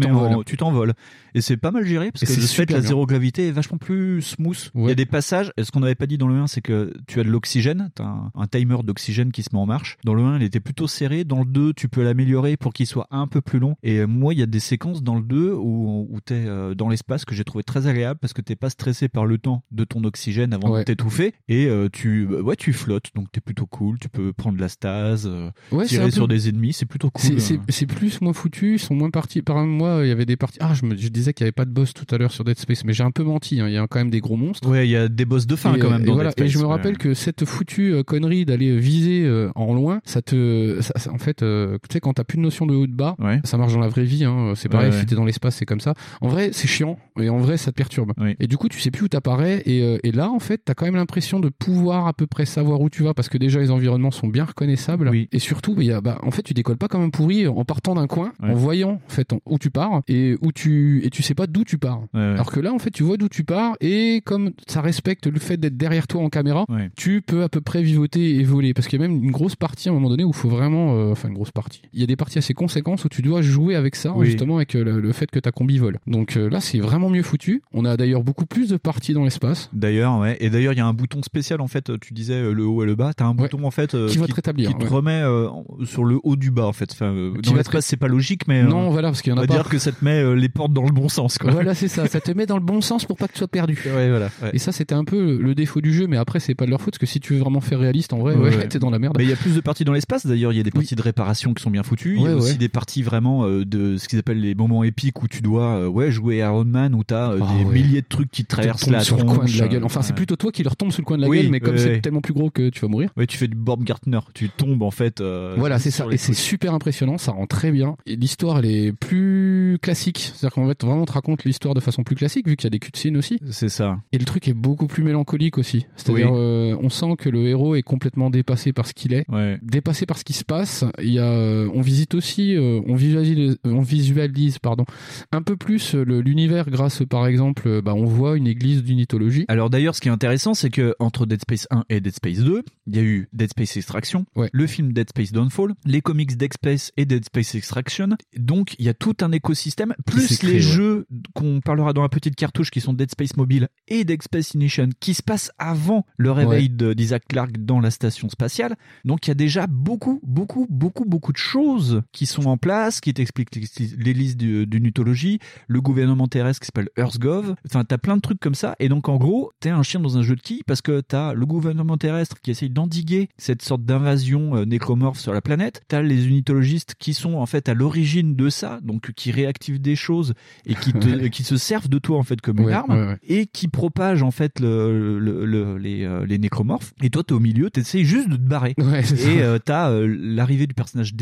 t'envoles. Et c'est pas mal géré parce Et que de fait, la zéro gravité est vachement plus smooth. Il y a des passages. Et ce qu'on n'avait pas dit dans le 1, c'est que tu as de l'oxygène. T'as un, un timer d'oxygène qui se met en marche. Dans le 1, il était plutôt serré. Dans le 2, tu peux l'améliorer pour qu'il soit un peu plus long. Et moi, il y a des séquences dans le 2 où, où t'es euh, dans l'espace que j'ai trouvé très agréable parce que t'es pas stressé par le temps de ton oxygène avant Ouais. de t'étouffer. Et euh, tu, bah, ouais, tu flottes. Donc t'es plutôt cool. Tu peux prendre la stase, euh, Ouais, tirer sur peu- des ennemis. C'est plutôt cool. C'est plus moins foutu, ils sont moins partis. Par exemple, moi, il y avait des parties. Ah, je me je disais qu'il n'y avait pas de boss tout à l'heure sur Dead Space, mais j'ai un peu menti. hein. Il y a quand même des gros monstres. Ouais, il y a des boss de fin et, quand même et dans voilà. Dead Space. Et je me Ouais. rappelle que cette foutue euh, connerie d'aller viser euh, en loin, ça te, ça- ça- en fait, tu sais, quand t'as plus de notion de haut et de bas, Ouais. ça marche dans la vraie vie. Hein, c'est pareil, si t'es dans l'espace, c'est comme ça. En vrai, c'est chiant et en vrai, ça te perturbe. Et du coup, tu sais plus où t'apparais. Et, et là, en fait, t'as quand même l'impression de pouvoir à peu près savoir où tu vas parce que déjà les environnements sont bien reconnaissables. Oui. Et surtout, il y a, bah, en fait, tu décolles pas comme un pourri en partant d'un coin, Ouais. en voyant en fait en- où tu pars et où tu et tu sais pas d'où tu pars. Ouais, ouais. Alors que là, en fait, tu vois d'où tu pars et comme ça respecte le fait d'être derrière toi en caméra, tu peux à peu près vivoter et voler. Parce qu'il y a même une grosse partie à un moment donné où il faut vraiment, euh, enfin une grosse partie. Il y a des parties assez conséquences où tu dois jouer avec ça, Oui. justement avec euh, le, le fait que ta combi vole. Donc euh, là, c'est vraiment mieux foutu. On a d'ailleurs beaucoup plus de parties dans l'espace. D'ailleurs, ouais. Et d'ailleurs, il y a un bouton spécial en fait. Tu disais le haut et le bas. T'as un bouton en fait euh, Qui va te rétablir, qui te ouais. remet euh, sur le haut du bas en fait. Enfin, euh, Qui dans va te l'espace, c'est pas logique, mais euh, non, voilà, parce qu'il y en a va pas. dire que ça te met euh, les portes dans le bon sens. Quoi. Voilà, c'est ça. Ça te met dans le bon sens pour pas que tu sois perdu. Ouais, voilà. ouais. Et ça, c'était un peu le défaut du jeu, mais après, c'est pas de leur faute, parce que si tu veux vraiment faire réaliste, en vrai, Ouais, ouais, ouais. t'es dans la merde. Mais il y a plus de parties dans l'espace. D'ailleurs, il y a des parties de réparation qui sont bien foutues. Il y a aussi ouais. des parties vraiment euh, de ce qu'ils appellent les moments épiques où tu dois euh, ouais jouer Iron Man où t'as euh, Ah, des ouais. milliers de trucs qui te Te traversent tombe la sur le coin de la gueule. euh, Enfin, c'est plutôt toi qui leur tombe sur le coin de la Oui, gueule, mais comme ouais, c'est ouais. tellement plus gros que tu vas mourir. Ouais, tu fais du Bob Gartner. Tu tombes en fait. euh, Voilà, c'est ça. Et c'est super impressionnant, ça rend très bien. Et l'histoire, elle est plus classique. C'est-à-dire qu'en fait, vraiment, on te raconte l'histoire de façon plus classique, vu qu'il y a des cutscenes aussi. C'est ça. Et le truc est beaucoup plus mélancolique aussi. C'est-à-dire, Oui. euh, on sent que le héros est complètement dépassé par ce qu'il est. Ouais. Dépassé par ce qui se passe, il y a, euh, on visite aussi, euh, on visualise, on visualise, pardon, un peu plus l'univers grâce, par exemple, bah, on voit une église d'une mythologie. Alors d'ailleurs, ce qui est intéressant, c'est que entre Dead Space 1 et Dead Space 2, il y a eu Dead Space Extraction, Ouais. le film Dead Space Downfall, les comics Dead Space et Dead Space Extraction. Donc il y a tout un écosystème, plus les ouais. jeux qu'on parlera dans la petite cartouche qui sont Dead Space Mobile et Dead Space Ignition qui se passent avant le réveil de- d'Isaac Clarke dans la station spatiale. Donc il y a déjà beaucoup, beaucoup, beaucoup, beaucoup de choses qui sont en place, qui t'expliquent du- d'une mythologie, le gouvernement terrestre qui s'appelle EarthGov. Enfin, t'as plein de trucs comme ça. Et donc en gros, t'es un chien dans un jeu de quilles parce que t'as le gouvernement terrestre qui essaye d'endiguer cette sorte d'invasion euh, nécromorphe sur la planète. T'as les unitologistes qui sont en fait à l'origine de ça, donc qui réactivent des choses et qui, te, qui se servent de toi en fait comme une arme ouais, et qui propagent en fait le, le- le- les, euh, les nécromorphes. Et toi, t'es au milieu, t'essayes juste de te barrer. Et euh, t'as euh, l'arrivée du personnage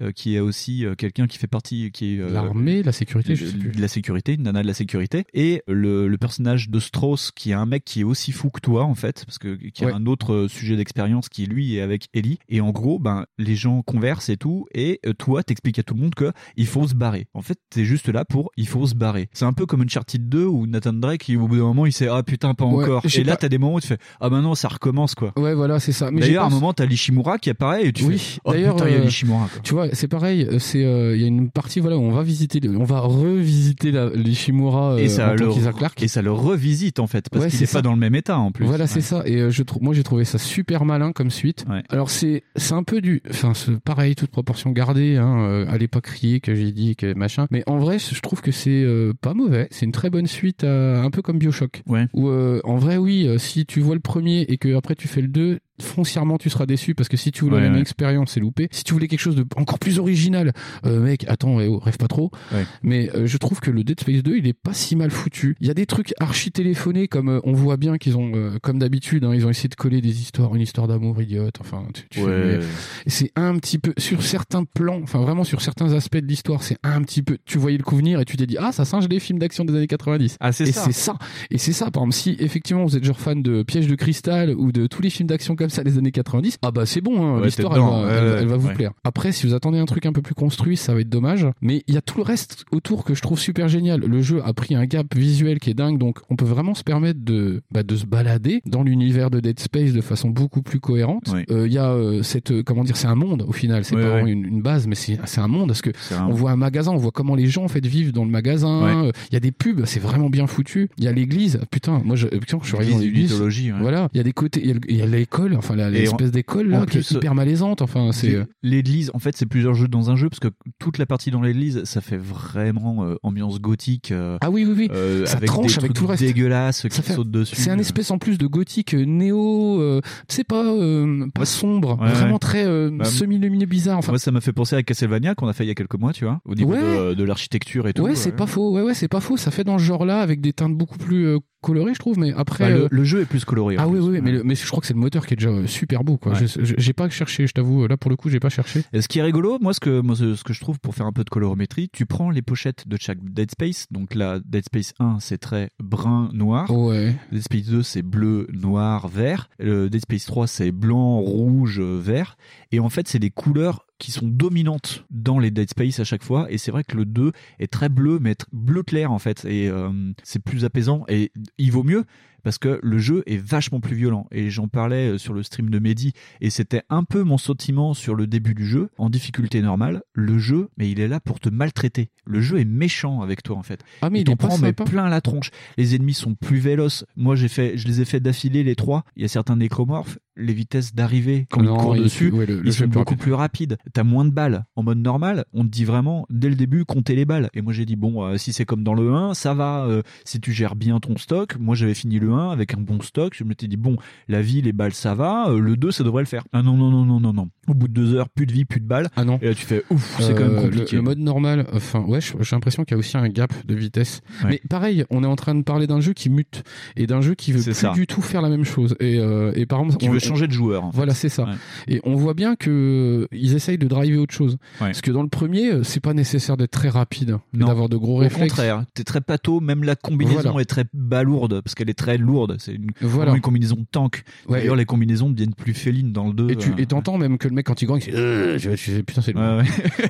euh, qui est aussi quelqu'un qui fait partie qui est L'armée, la sécurité, je de, sais plus. de la sécurité, une nana de la sécurité, et le, personnage de Strauss qui est un mec qui est aussi fou que toi en fait, parce que qui a un autre sujet d'expérience qui lui est avec Ellie. Et en gros, ben les gens conversent et tout, et euh, toi t'expliques à tout le monde que il faut se barrer. En fait, t'es juste là pour il faut se barrer. C'est un peu comme Uncharted 2 où Nathan Drake, il, au bout d'un moment, il sait ah putain pas Ouais, encore. Et là t'as des moments où tu fais ah ben non ça recommence quoi. Ouais, voilà, c'est ça. Mais D'ailleurs, à un moment, t'as l'Ishimura qui apparaît et tu oui, fais oh d'ailleurs, putain, il y a euh, l'Ishimura quoi. Tu vois, c'est pareil. euh, C'est euh, il y a une partie voilà où on va visiter, on va revisiter la, l'Ishimura euh, et ça en tant le Clarke. et ça le revisite en fait parce Ouais, qu'il c'est est pas dans le même état en plus. Voilà, Ouais. c'est ça. Et euh, je trouve, moi, j'ai trouvé ça super malin comme suite. Alors c'est, c'est un peu du, enfin, c'est pareil, toute proportion gardée. Hein, euh, allez pas crier que j'ai dit que machin. Mais en vrai, je trouve que c'est euh, pas mauvais. C'est une très bonne suite, à- un peu comme Bioshock. Ouais. Où euh, en vrai, oui, euh, si tu vois le premier et que après tu fais le 2 foncièrement tu seras déçu parce que si tu voulais Ouais, la même ouais. expérience c'est loupé. Si tu voulais quelque chose de encore plus original euh, mec attends eh oh, rêve pas trop. Ouais. mais euh, je trouve que le Dead Space 2 il est pas si mal foutu. Il y a des trucs archi téléphonés comme euh, on voit bien qu'ils ont comme d'habitude hein, ils ont essayé de coller des histoires une histoire d'amour idiote. Enfin tu, tu et c'est un petit peu sur certains plans enfin vraiment sur certains aspects de l'histoire c'est un petit peu tu voyais le coup venir et tu t'es dit ah ça singe les films d'action des années 90 Ah, c'est et ça. c'est ça. Et c'est ça. Par exemple si effectivement vous êtes genre fan de Piège de cristal ou de tous les films d'action comme ça des années 90 ah bah c'est bon hein, Ouais, l'histoire elle, va- Ouais, elle- ouais, elle va vous ouais. plaire. Après si vous attendez un truc un peu plus construit ça va être dommage mais il y a tout le reste autour que je trouve super génial. Le jeu a pris un gap visuel qui est dingue donc on peut vraiment se permettre de bah, de se balader dans l'univers de Dead Space de façon beaucoup plus cohérente. Euh, il y a euh, cette euh, comment dire c'est un monde au final. C'est pas vraiment une, une base mais c'est un monde parce que on voit un magasin on voit comment les gens en fait vivent dans le magasin. Il y a des pubs c'est vraiment bien foutu. Il y a l'église putain moi je, putain, je suis arrivé dans L'église ouais. voilà. Il y a des côtés il y a l'école enfin l'espèce en- d'école là qui est plus, hyper malaisante enfin c'est euh, L'église, en fait, c'est plusieurs jeux dans un jeu parce que toute la partie dans l'église, ça fait vraiment euh, ambiance gothique. euh, ah oui oui oui euh, ça avec tranche des avec tout le reste dégueulasses qui fait- sautent dessus. c'est un espèce en plus de gothique euh, néo euh, sais pas euh, sombre Ouais, vraiment ouais. très euh, Bah, semi-lumineux bizarre enfin Moi, ça m'a fait penser à Castlevania qu'on a fait il y a quelques mois, tu vois, au niveau de, de l'architecture et tout. ouais c'est pas faux ouais ouais c'est pas faux ça fait dans ce genre là avec des teintes beaucoup plus euh, colorées je trouve mais après Bah, le, euh, le jeu est plus coloré. Ah oui, oui, mais, le- mais je crois que c'est le moteur qui est déjà euh, super beau. Quoi. Ouais. J'ai pas cherché, je t'avoue. Là, pour le coup, j'ai pas cherché. Et ce qui est rigolo, moi, ce que, moi, ce que je trouve pour faire un peu de colorométrie, tu prends les pochettes de chaque Dead Space. Donc là, Dead Space 1, c'est très brun, noir. Ouais. Dead Space 2, c'est bleu, noir, vert. Le Dead Space 3, c'est blanc, rouge, euh, vert. Et en fait, c'est des couleurs qui sont dominantes dans les Dead Space à chaque fois. Et c'est vrai que le 2 est très bleu, mais bleu clair en fait. Et euh, c'est plus apaisant. Et il vaut mieux parce que le jeu est vachement plus violent. Et j'en parlais euh, sur le stream de Mehdi. Et c'était un peu mon sentiment sur le début du jeu. En difficulté normale, le jeu, mais il est là pour te maltraiter. Le jeu est méchant avec toi en fait. Ah, mais il t'en prend mais plein la tronche. Les ennemis sont plus véloces. Moi, j'ai fait, je les ai fait d'affilée les trois. Il y a certains nécromorphes. Les vitesses d'arrivée quand Non, ils courent il- dessus, ouais, le- le ils sont beaucoup plus rapides. T'as moins de balles. En mode normal, on te dit vraiment dès le début compter les balles. Et moi, j'ai dit bon, euh, si c'est comme dans le 1, ça va. euh, si tu gères bien ton stock. Moi, j'avais fini le 1 avec un bon stock. Je m'étais dit bon, la vie, les balles, ça va. Euh, le 2, ça devrait le faire. Ah non non non non non non. Au bout de deux heures, plus de vie, plus de balles. Ah non. Et là, tu fais ouf, c'est quand même compliqué. Le, mode normal, enfin, ouais, j'ai l'impression qu'il y a aussi un gap de vitesse. Ouais. Mais pareil, on est en train de parler d'un jeu qui mute et d'un jeu qui veut plus ça. du tout faire la même chose. Et, et par exemple, Qui on- veut changer de joueur. Voilà, c'est ça. Ouais. Et on voit bien que euh, ils essayent de driver autre chose. Parce que dans le premier, euh, c'est pas nécessaire d'être très rapide Non. d'avoir de gros Au réflexes. contraire, t'es très pâteau, même la combinaison Voilà. est très balourde parce qu'elle est très lourde. C'est une, Voilà. vraiment une combinaison de tank. Ouais. D'ailleurs, les combinaisons deviennent plus félines dans le 2. Et tu euh, et même que le mec quand il gagne, il Euh je, je fais, putain c'est lourd.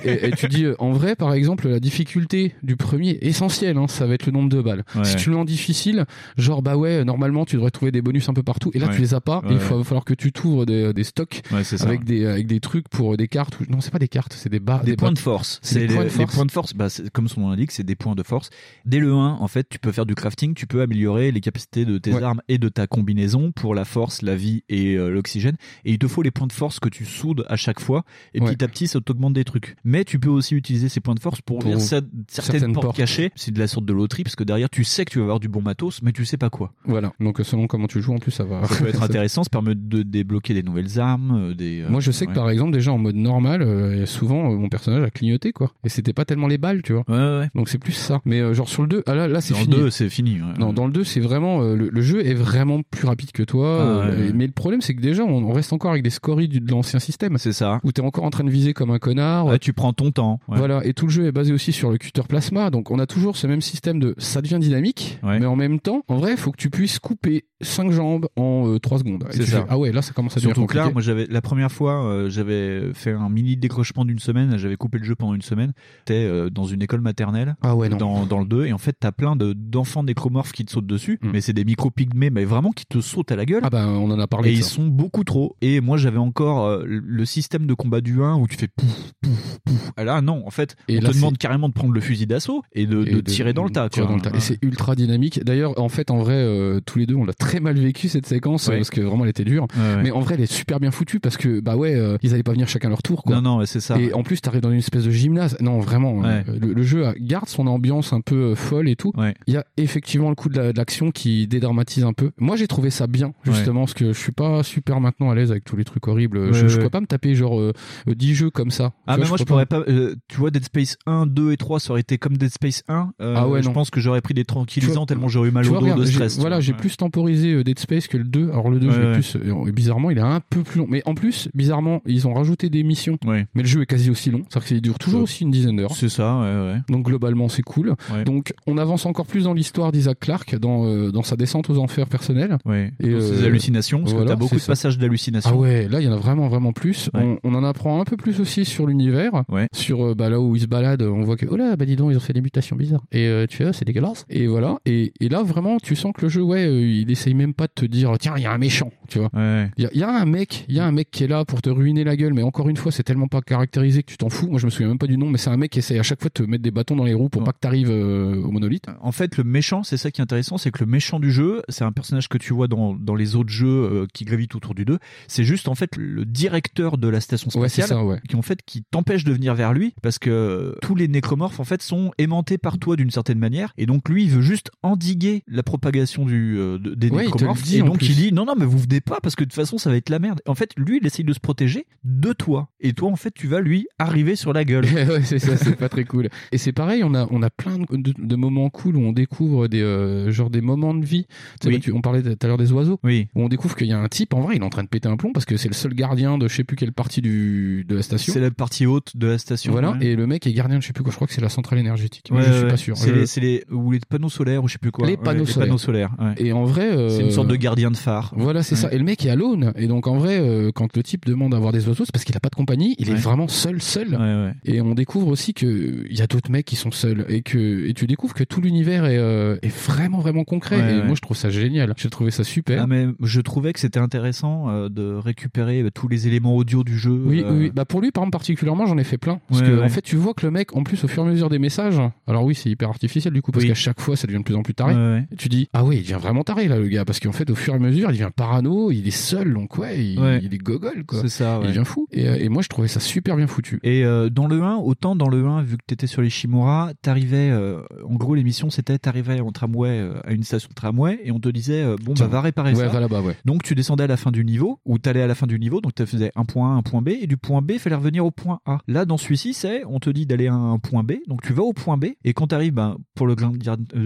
Et, et tu dis en vrai par exemple la difficulté du premier essentielle hein, ça va être le nombre de balles. Si tu le en difficile, genre bah ouais normalement tu devrais trouver des bonus un peu partout et là tu les as pas. et il faut- va falloir que tu t'ouvres des, des stocks Ouais, avec des avec des trucs pour euh, des cartes. ou- Non c'est pas des cartes, c'est des barres. des, points de force. C'est des les, points de force. Bah, comme son nom l'indique, c'est des points de force. Dès le 1, en fait, tu peux faire du crafting, tu peux améliorer les capacités de tes Ouais. armes et de ta combinaison pour la force, la vie et euh, l'oxygène. Et il te faut les points de force que tu soudes à chaque fois. Et Ouais. petit à petit, ça t'augmente des trucs. Mais tu peux aussi utiliser ces points de force pour, ouvrir cer- certaines, certaines portes, portes. cachées. C'est de la sorte de loterie parce que derrière, tu sais que tu vas avoir du bon matos, mais tu sais pas quoi. Voilà. Donc selon comment tu joues en plus ça va. Ça peut être intéressant, ça permet de débloquer des nouvelles armes, euh, des. euh, Moi, je sais que par exemple, déjà en mode normal, euh, souvent euh, mon personnage a clignoté quoi. Et c'était pas tellement les balles, tu vois. Ouais, ouais. Donc c'est plus ça. Mais euh, genre sur le 2, ah là, là c'est Dans fini. le 2, c'est fini. Non, dans le 2, c'est vraiment euh, le, le jeu est vraiment plus rapide que toi. Ah, euh. Mais le problème, c'est que déjà, on, on reste encore avec des scories du- de l'ancien système. C'est ça. Où t'es encore en train de viser comme un connard. Ouais, tu prends ton temps. Voilà, et tout le jeu est basé aussi sur le cutter plasma, donc on a toujours ce même système de ça devient dynamique, Ouais. mais en même temps, en vrai, faut que tu puisses couper 5 jambes en 3 secondes. C'est ça. fais, ah ouais, là ça commence à devenir Surtout que là, moi j'avais la première fois, euh, j'avais fait un mini décrochement d'une semaine, j'avais coupé le jeu pendant une semaine. T'es euh, dans une école maternelle, Ah ouais, non. dans, dans le 2, et en fait t'as plein de d'enfants nécromorphes qui te sautent dessus, Mm. mais c'est des micro pygmées, mais vraiment qui te sautent à la gueule. Ah bah on en a parlé. et ils ça. sont beaucoup trop. Et moi j'avais encore euh, le système de combat du 1 où tu fais pouf, pouf, pouf. Ah là non, en fait, Et on là, te demande c'est- carrément de prendre le fusil d'assaut et de, Et de tirer dans le tas. tirer quoi. dans le tas. Et c'est ultra dynamique. D'ailleurs, en fait, en vrai, euh, tous les deux, on l'a très mal vécu cette séquence Ouais. parce que vraiment, elle était dure. Ouais. Mais en vrai, elle est super bien foutue parce que bah ouais, euh, ils allaient pas venir chacun leur tour. Quoi. Non, non, ouais, c'est ça. Et en plus, t'arrives dans une espèce de gymnase. Non, vraiment, euh, le, le jeu garde son ambiance un peu euh, folle et tout. Il y a effectivement le coup de la- de l'action qui dédramatise un peu. Moi, j'ai trouvé ça bien, justement, parce que je suis pas super maintenant à l'aise avec tous les trucs horribles. Je, je pourrais pas me taper genre euh, euh, 10 jeux comme ça. Ah Tu mais vois, moi je pourrais pas. tu vois Dead Space 1, 2 et 3 ça aurait été comme Dead Space 1. euh, Ah ouais, je non. pense que j'aurais pris des tranquillisants vois- tellement j'aurais eu mal au dos de stress. voilà, j'ai plus temporisé Dead Space que le 2. Alors le 2, Ouais, je l'ai ouais. plus. Euh, bizarrement, il est un peu plus long. Mais en plus, bizarrement, ils ont rajouté des missions. Ouais. Mais le jeu est quasi aussi long. C'est-à-dire qu'il dure toujours Ouais. aussi une dizaine d'heures. C'est ça, ouais, ouais. Donc globalement, c'est cool. Donc on avance encore plus dans l'histoire d'Isaac Clarke, dans, euh, dans sa descente aux enfers personnels. Et, Dans ces euh, hallucinations, parce voilà, que t'as beaucoup de passages d'hallucinations. Ah ouais, là il y en a vraiment vraiment plus. On, on en apprend un peu plus aussi sur l'univers, sur euh, bah, là où il se balade, on voit que oh là bah dis donc ils ont fait des mutations bizarres. Et euh, tu ah, c'est dégueulasse. Et voilà. Et, et là vraiment tu sens que le jeu ouais euh, il essaye même pas de te dire tiens il y a un méchant, tu vois. Ouais. Il y, a- il y a un mec, il y a un mec qui est là pour te ruiner la gueule, mais encore une fois, c'est tellement pas caractérisé que tu t'en fous. Moi, je me souviens même pas du nom, mais c'est un mec qui essaye à chaque fois de te mettre des bâtons dans les roues pour Ouais. pas que t'arrives euh, au monolithe. En fait, le méchant, c'est ça qui est intéressant, c'est que le méchant du jeu, c'est un personnage que tu vois dans, dans les autres jeux euh, qui gravitent autour du 2. C'est juste en fait le directeur de la station spatiale ça, qui en fait qui t'empêche de venir vers lui parce que tous les nécromorphes en fait sont aimantés par toi d'une certaine manière et donc lui il veut juste endiguer la propagation du euh, de- des il nécromorphes dit, et donc il dit non non mais vous venez pas parce que de toute façon ça va être la merde. En fait, lui il essaye de se protéger de toi et toi en fait tu vas lui arriver sur la gueule. ouais, c'est ça, c'est pas très cool. Et c'est pareil, on a, on a plein de, de- de moments cool où on découvre des, euh, genre des moments de vie. Tu sais, Oui. bah, tu- on parlait tout à l'heure des oiseaux. Oui. Où on découvre qu'il y a un type, en vrai, il est en train de péter un plomb parce que c'est le seul gardien de je sais plus quelle partie du, de la station. C'est la partie haute de la station. Voilà. ouais. Et le mec est gardien de je sais plus quoi, je crois que c'est la centrale énergétique. Mais Ouais, je suis pas sûr. C'est Je- les, les, ou les panneaux solaires ou je sais plus quoi. Les panneaux solaires. Et en vrai. euh, C'est une sorte de gardien de phare. Voilà, c'est ça. Et le mec alone. Et donc, en vrai, euh, quand le type demande à avoir des oiseaux, c'est parce qu'il a pas de compagnie. Il est vraiment seul, seul. Ouais, ouais. Et on découvre aussi que il y a d'autres mecs qui sont seuls et que et tu découvres que tout l'univers est, euh, est vraiment vraiment concret. Et moi, je trouve ça génial. J'ai trouvé ça super. Ah, mais je trouvais que c'était intéressant euh, de récupérer tous les éléments audio du jeu. Oui. Bah pour lui, par exemple, particulièrement, j'en ai fait plein. Parce que, en fait, tu vois que le mec, en plus, au fur et à mesure des messages, alors oui, c'est hyper artificiel du coup, parce Oui. qu'à chaque fois, ça devient de plus en plus taré. Tu dis, ah oui, il devient vraiment taré là, le gars, parce qu'en fait, au fur et à mesure, il devient parano, il est seul, donc ouais, il, Ouais. il est gogol, quoi. C'est ça, ouais. Il devient fou. Et, euh, et moi, je trouvais ça super bien foutu. Et euh, dans le 1, autant dans le 1, vu que t'étais sur les Shimura, t'arrivais, euh, en gros l'émission c'était t'arrivais en tramway euh, à une station de tramway et on te disait euh, bon bah va réparer Ouais, ça. va là-bas, ouais. Donc tu descendais à la fin du niveau ou t'allais à la fin du niveau donc tu faisais un point A, un point B et du point B fallait revenir au point A. Là dans celui-ci c'est on te dit d'aller à un point B donc tu vas au point B et quand t'arrives ben, pour le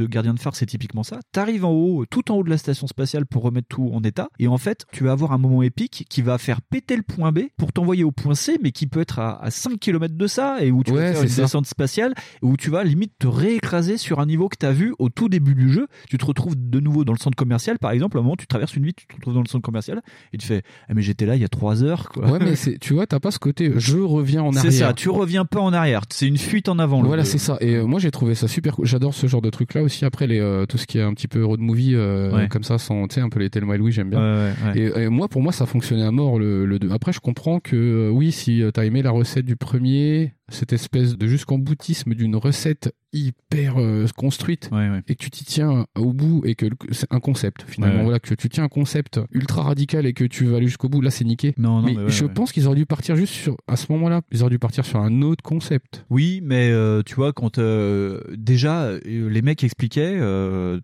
gardien de phare c'est typiquement ça. T'arrives en haut tout en haut de la station spatiale pour remettre tout en état et en fait tu vas avoir un moment épique qui va faire péter le point B pour t'envoyer au point C mais qui peut être à, à 5 km de ça et où tu Ouais, vas faire une ça. descente spatiale où tu vas limite te réécraser sur un niveau que t'as vu au tout début du jeu. Tu te retrouves de nouveau dans le centre commercial, par exemple, à un moment, tu traverses une ville, tu te retrouves dans le centre commercial, et tu fais, ah, mais j'étais là il y a trois heures, quoi. Ouais, mais tu vois, t'as pas ce côté, je reviens en arrière. C'est ça, tu reviens pas en arrière, c'est une fuite en avant. Voilà, c'est ça. Et euh, moi, j'ai trouvé ça super cool. J'adore ce genre de truc-là aussi. Après, les, euh, tout ce qui est un petit peu road movie, euh, Ouais. comme ça, sans, tu sais, un peu les Thelma et Louis, j'aime bien. Ouais, ouais, ouais. Et, et moi, pour moi, ça fonctionnait à mort le, le 2. Après, je comprends que euh, oui, si euh, t'as aimé la recette du premier, cette espèce de jusqu'en boutisme d'une recette hyper euh, construite Ouais, ouais. et que tu t'y tiens au bout et que c'est un concept finalement Ouais. voilà que tu tiens un concept ultra radical et que tu vas aller jusqu'au bout là c'est niqué Non, non, mais, je pense qu'ils auraient dû partir juste sur à ce moment-là ils auraient dû partir sur un autre concept Oui, mais euh, tu vois, quand euh, déjà les mecs expliquaient,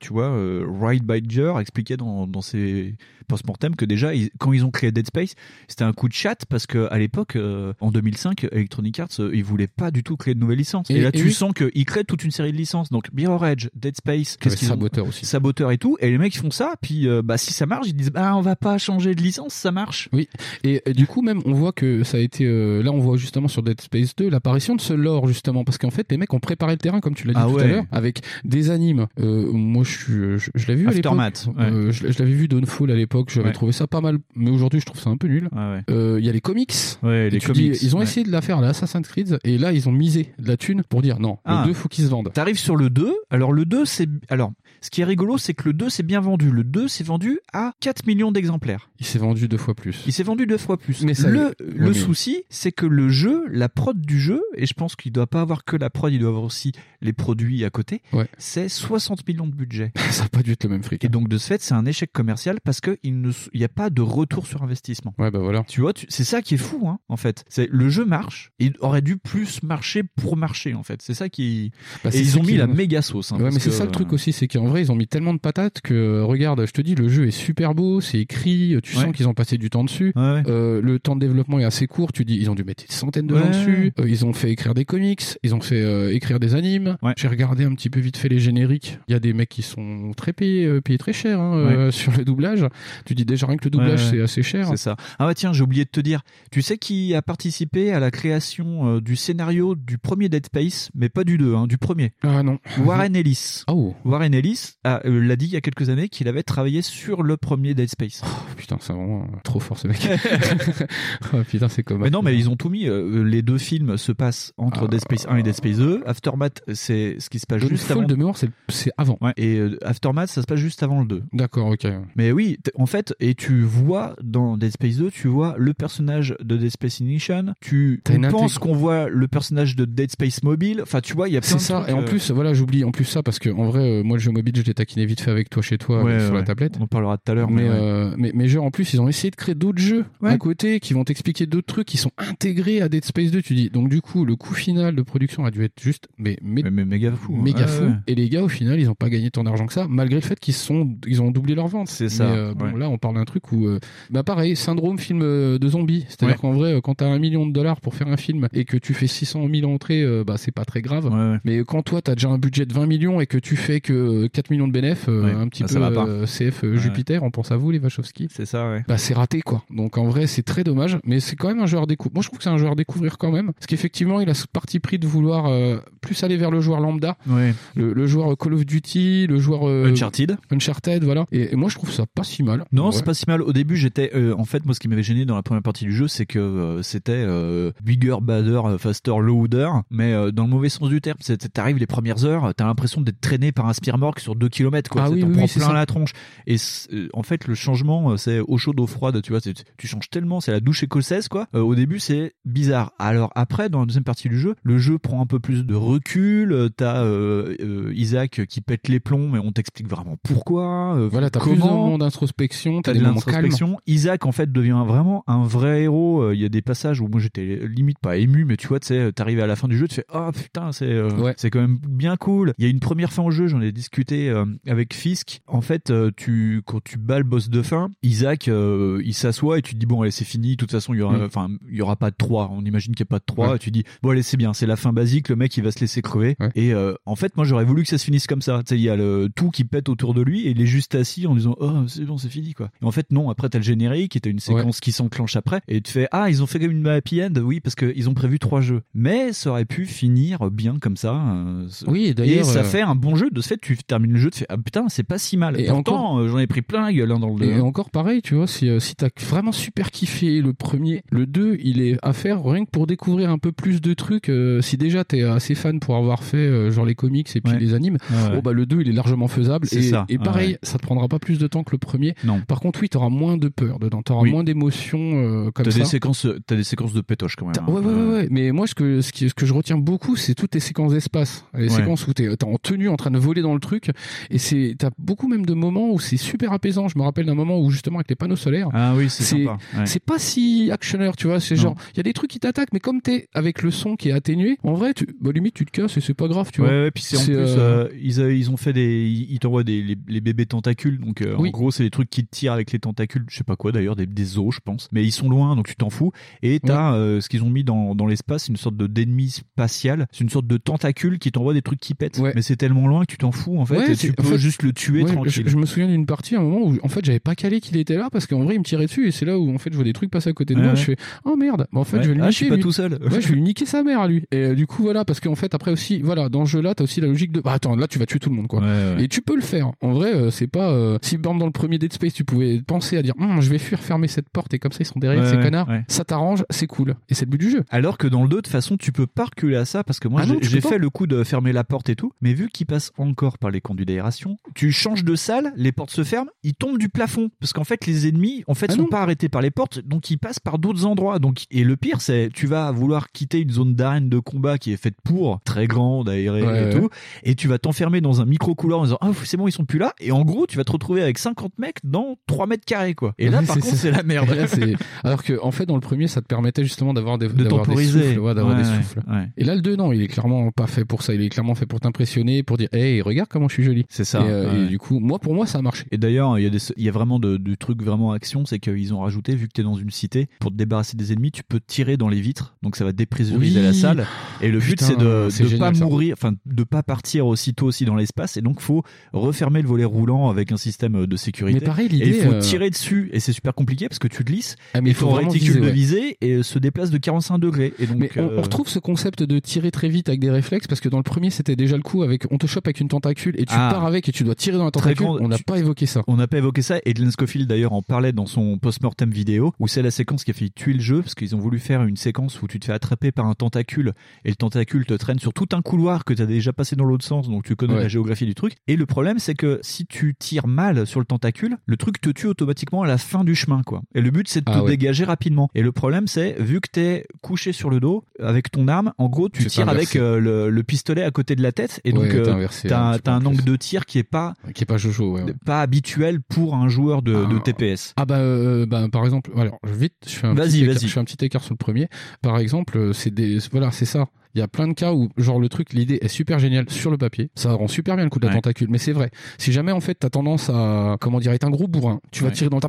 tu vois, Ride Badger expliquait dans, dans ses post-mortem que déjà, ils- quand ils ont créé Dead Space, c'était un coup de chat parce que à l'époque, en 2005, Electronic Arts, ils voulaient pas du tout créer de nouvelles licences. Et, Et- là, et tu oui. sens qu'ils créent toute une série de licences. Donc Mirror Edge, Dead Space, qu'ils ont- Saboteur aussi. Saboteur et tout. Et les mecs ils font ça, puis euh, bah si ça marche, ils disent bah on va pas changer de licence, ça marche. Oui, et, et du coup même on voit que ça a été euh, là on voit justement sur Dead Space 2 l'apparition de ce lore justement parce qu'en fait les mecs ont préparé le terrain comme tu l'as dit Ah tout ouais. à l'heure avec des animes. Euh, moi je suis je, je l'avais vu à l'époque. Aftermath, ouais. Je, je l'avais vu Dawnfall à l'époque, j'avais Ouais. trouvé ça pas mal mais aujourd'hui je trouve ça un peu nul. Il y a les comics. Les comics. dis, ils ont essayé de la faire à la Assassin's Creed et là ils ont misé de la thune pour dire non, Ah. le 2 faut qu'il se vende. T'arrives sur le 2. Alors le 2 c'est alors ce qui est rigolo c'est que le 2 c'est bien vendu. Le 2 c'est vendu à 4 millions d'exemplaires. Il s'est vendu deux fois plus. Il s'est vendu deux fois plus. Mais ça- le le souci c'est que le jeu, la prod du jeu et je pense qu'il doit pas avoir que la prod, il doit avoir aussi les produits à côté. Ouais. C'est 60 millions de budget. ça a pas dû être le même fric. Et donc de ce fait, c'est un échec commercial parce que il ne il y a pas de retour sur investissement. Ouais bah voilà. Tu vois, tu- c'est ça qui est fou, hein, en fait. C'est le jeu marche, il aurait dû plus marcher pour marcher, en fait. C'est ça qui. Bah, et c'est ils ont mis qui- la méga sauce. hein, ouais, mais c'est que- ça le truc aussi, c'est qu'en vrai, ils ont mis tellement de patates que, euh, regarde, je te dis, le jeu est super beau, c'est écrit, tu Ouais. sens qu'ils ont passé du temps dessus. Ouais. Euh, le temps de développement est assez court, tu dis, ils ont dû mettre des centaines de gens dessus. Euh, ils ont fait écrire des comics, ils ont fait euh, écrire des animes. J'ai regardé un petit peu vite fait les génériques. Il y a des mecs qui sont très payés, payés très cher hein, sur le doublage. Tu dis déjà rien que le doublage, c'est assez cher. C'est ça. Ah ouais, tiens, j'ai oublié de te dire. Tu sais qui a participé à la création du scénario du premier Dead Space, mais pas du 2, hein, du premier? Ah non. Warren Ellis. Oh. Warren Ellis a, euh, l'a dit il y a quelques années qu'il avait travaillé sur le premier Dead Space. Oh, putain, c'est vraiment euh, trop fort ce mec. oh, putain, c'est comme. Mais non, mais ils ont tout mis. euh, les deux films se passent entre Ah. Dead Space 1 et Dead Space 2. Aftermath, c'est ce qui se passe juste avant. de mémoire, c'est c'est avant. Ouais, et Aftermath, ça se passe juste avant le 2. D'accord, ok. Mais oui, en fait, et tu vois dans Dead Space 2, tu vois le personnage de Dead Space Ignition, tu T'as une on pense intég- qu'on voit le personnage de Dead Space Mobile, enfin tu vois, il y a plein C'est de ça. trucs, Et en plus, voilà, j'oublie en plus ça parce que en vrai, moi le jeu mobile, je l'ai taquiné vite fait avec toi chez toi Ouais, sur ouais. la tablette. On parlera tout à l'heure. Mais, mais euh, mais, mais genre, en plus, ils ont essayé de créer d'autres jeux à côté qui vont t'expliquer d'autres trucs qui sont intégrés à Dead Space 2. Tu dis, donc du coup, le coût final de production a dû être juste, mais, mais, Mais, méga fou. hein. méga fou. Et les gars, au final, ils ont pas gagné tant d'argent que ça, malgré le fait qu'ils sont, ils ont doublé leur vente. C'est ça, euh, bon, là, on parle d'un truc où, euh, bah pareil, syndrome film euh, de zombie. C'est-à-dire qu'en vrai, quand t'as un million de dollars pour faire un film et que tu fais 600 000 entrées, bah c'est pas très grave. Mais quand toi, t'as déjà un budget de 20 millions et que tu fais que 4 millions de bénéfices, euh, Ouais. un petit Bah, peu euh, CF euh, Ouais. Jupiter, on pense à vous les Wachowski. C'est ça, ouais. Bah c'est raté quoi. Donc en vrai c'est très dommage, mais c'est quand même un joueur découvrir. Moi je trouve que c'est un joueur découvrir quand même, parce qu'effectivement il a ce parti pris de vouloir euh, plus aller vers le joueur lambda, Ouais. le, le joueur Call of Duty, le joueur euh, Uncharted. Uncharted, voilà. Et, et moi je trouve ça pas si mal. Non, c'est pas si mal. Au début, j'étais. euh, en fait, moi, ce qui m'avait gêné dans la première partie du jeu, c'est que c'était bigger, badder, faster, louder, mais dans le mauvais sens du terme. C'est- T'arrives les premières heures, t'as l'impression d'être traîné par un sur deux kilomètres. Quoi. Ah oui, oui, plein ça. la tronche. Et euh, en fait, le changement, euh, c'est eau chaude, eau froide. Tu vois, c'est- tu changes tellement. C'est la douche écossaise, quoi. Euh, au début, c'est bizarre. Alors après, dans la deuxième partie du jeu, le jeu prend un peu plus de recul. T'as euh, euh, Isaac qui pète les plombs, mais on t'explique vraiment pourquoi. euh, Voilà, t'as plus de comment. moments d'introspection, t'as T'as des de moments calmes. l'introspection. Isaac, en fait, devient vraiment un vrai héros. Euh, Il y a des passages où moi j'étais limite pas ému, mais tu vois, tu sais, t'arrives à la fin du jeu, tu fais oh putain, c'est euh, Ouais. c'est quand même bien cool. Il y a une première fin au jeu, j'en ai discuté euh, avec Fisk. En fait, euh, tu quand tu bats le boss de fin, Isaac, euh, il s'assoit et tu te dis bon allez c'est fini. De toute façon, il y aura, Mm. enfin il y aura pas de 3 On imagine qu'il y a pas de 3 Ouais. Et tu dis bon allez c'est bien, c'est la fin basique. Le mec il va se laisser crever. Ouais. Et en fait, moi j'aurais voulu que ça se finisse comme ça. Tu sais, il y a le tout qui pète autour de lui et il est juste assis en disant oh c'est bon c'est fini quoi. Et en fait non, après t'as le générique et t'as une séquence qui s'enclenche après et tu fais ah ils ont fait comme une happy end oui parce que ils ont prévu trois jeux. Mais ça aurait pu finir bien comme ça. euh, Oui, et d'ailleurs, ça euh, fait un bon jeu. De ce fait, tu termines le jeu, tu fais ah putain, c'est pas si mal. Et Pourtant, encore- euh, j'en ai pris plein la gueule hein, dans le Et deux. encore pareil, tu vois, si, euh, si t'as vraiment super kiffé le premier, le 2, il est à faire rien que pour découvrir un peu plus de trucs. euh, si déjà t'es assez fan pour avoir fait genre les comics et puis Ouais. les animes, Ouais, ouais. bon bah le 2 il est largement faisable. C'est Et, ça, et pareil, ça te prendra pas plus de temps que le premier. Non. Par contre, oui, t'auras moins de peur dedans, t'auras Oui. moins d'émotions euh, comme T'as ça. des séquences, t'as des séquences de pétoche quand même. Hein. Ouais, ouais, ouais. Mais moi, ce que, ce, qui, ce que je retiens beaucoup, c'est toutes les séquences d'espace. Les séquences où t'es t'es en tenue, en train de voler dans le truc. Et c'est, t'as beaucoup même de moments où c'est super apaisant. Je me rappelle d'un moment où, justement, avec les panneaux solaires. Ah oui, c'est sympa. Ouais. C'est pas si actionneur, tu vois. C'est genre, il y a des trucs qui t'attaquent, mais comme t'es avec le son qui est atténué, en vrai, tu, bah, limite, tu te casses et c'est pas grave, tu ouais, vois. ouais, puis c'est en plus, euh, euh, ils, ils ont fait des, ils t'envoient des les, les bébés tentacules, donc euh, Oui. en gros c'est des trucs qui te tirent avec les tentacules, je sais pas quoi d'ailleurs, des, des os je pense, mais ils sont loin donc tu t'en fous. Et t'as ce qu'ils ont mis dans, dans l'espace, c'est une sorte de d'ennemi spatial, c'est une sorte de tentacule qui t'envoie des trucs qui pètent. Mais c'est tellement loin que tu t'en fous en fait, Ouais, et tu peux fait, juste le tuer ouais, tranquille. Je, je me souviens d'une partie, à un moment où en fait j'avais pas calé qu'il était là parce qu'en vrai il me tirait dessus et c'est là où en fait je vois des trucs passer à côté de Ouais, moi. ouais. Je fais oh merde, Bah, en fait je vais le Ah, niquer. je suis pas lui. tout seul. Ouais, je vais lui niquer sa mère à lui. Et euh, du coup voilà parce qu'en fait après aussi voilà dans ce jeu-là t'as aussi la logique de bah attends là tu vas tuer tout le monde quoi. Et tu peux le faire. En vrai euh, c'est pas euh, si par dans le premier Dead Space tu pouvais penser à dire Hum, je vais fuir fermer cette porte et comme ça ils sont derrière ces connards. Ça t'arrange, c'est cool et c'est le but du jeu. Alors que dans le 2, de toute façon, tu peux pas reculer à ça parce que moi, Ah j'ai- fait le coup de fermer la porte et tout, mais vu qu'il passe encore par les conduits d'aération, tu changes de salle, les portes se ferment, ils tombent du plafond parce qu'en fait, les ennemis, en fait, Ah sont non. pas arrêtés par les portes, donc ils passent par d'autres endroits. Donc, et le pire, c'est tu vas vouloir quitter une zone d'arène de combat qui est faite pour, très grande, aérée Ouais, et ouais. tout, et tu vas t'enfermer dans un micro couloir en disant ah c'est bon, ils sont plus là, et en gros, tu vas te retrouver avec 50 mecs dans 3 mètres carrés quoi. Et là, Ouais, par contre, c'est la merde. Là, Alors que en fait dans le premier ça te permettait justement d'avoir des, De des souffles, d'avoir des souffles. Et là le 2 non, il est clairement pas fait pour ça, il est clairement fait pour t'impressionner, pour dire hey regarde comment je suis joli. C'est ça. Et, euh, ouais. et du coup moi pour moi ça a marché. Et d'ailleurs, il y a y vraiment de, de trucs vraiment action, c'est qu'ils ont rajouté, vu que t'es dans une cité, pour te débarrasser des ennemis, tu peux tirer dans les vitres, donc ça va dépressuriser Oui. la salle. Et le but, c'est de, de pas ça. mourir, enfin, de pas partir aussitôt aussi dans l'espace, et donc faut refermer le volet roulant avec un système de sécurité. Mais pareil, et il l'idée, faut euh, tirer dessus, et c'est super compliqué parce que tu glisses, Ah, mais il faut vraiment réticule viser, de visée et se déplace de 45 degrés. Et donc, Mais on, euh, on retrouve ce concept de tirer très vite avec des réflexes parce que dans le premier c'était déjà le coup avec on te chope avec une tentacule et tu Ah. pars avec et tu dois tirer dans la tentacule. grand- on n'a pas évoqué ça. On n'a pas évoqué ça et Glenn Scofield d'ailleurs en parlait dans son post-mortem vidéo où c'est la séquence qui a fait tuer le jeu parce qu'ils ont voulu faire une séquence où tu te fais attraper par un tentacule et le tentacule te traîne sur tout un couloir que tu as déjà passé dans l'autre sens donc tu connais Ouais. la géographie du truc et le problème c'est que si tu tires mal sur le tentacule le truc te tue automatiquement à la fin du chemin quoi et le but c'est de te Ah ouais. dégager rapidement et le problème c'est vu que t'es couché sur le dos avec ton arme en gros tu tires avec euh, le, le pistolet à côté de la tête et donc Ouais, euh, t'as un peu t'as un en angle de tir qui est pas Qui est pas jojo. Ouais, ouais. pas habituel pour un joueur de, de TPS. Ah bah, euh, bah par exemple, alors vite, je fais un Vas-y, petit écart, je fais un petit écart sur le premier. Par exemple, euh, c'est des voilà, c'est ça. Il y a plein de cas où genre le truc, l'idée est super géniale sur le papier, ça rend super bien le coup de la Ouais. tentacule, mais c'est vrai. Si jamais en fait t'as tendance à comment dire être un gros bourrin, tu vas Ouais. tirer dans ta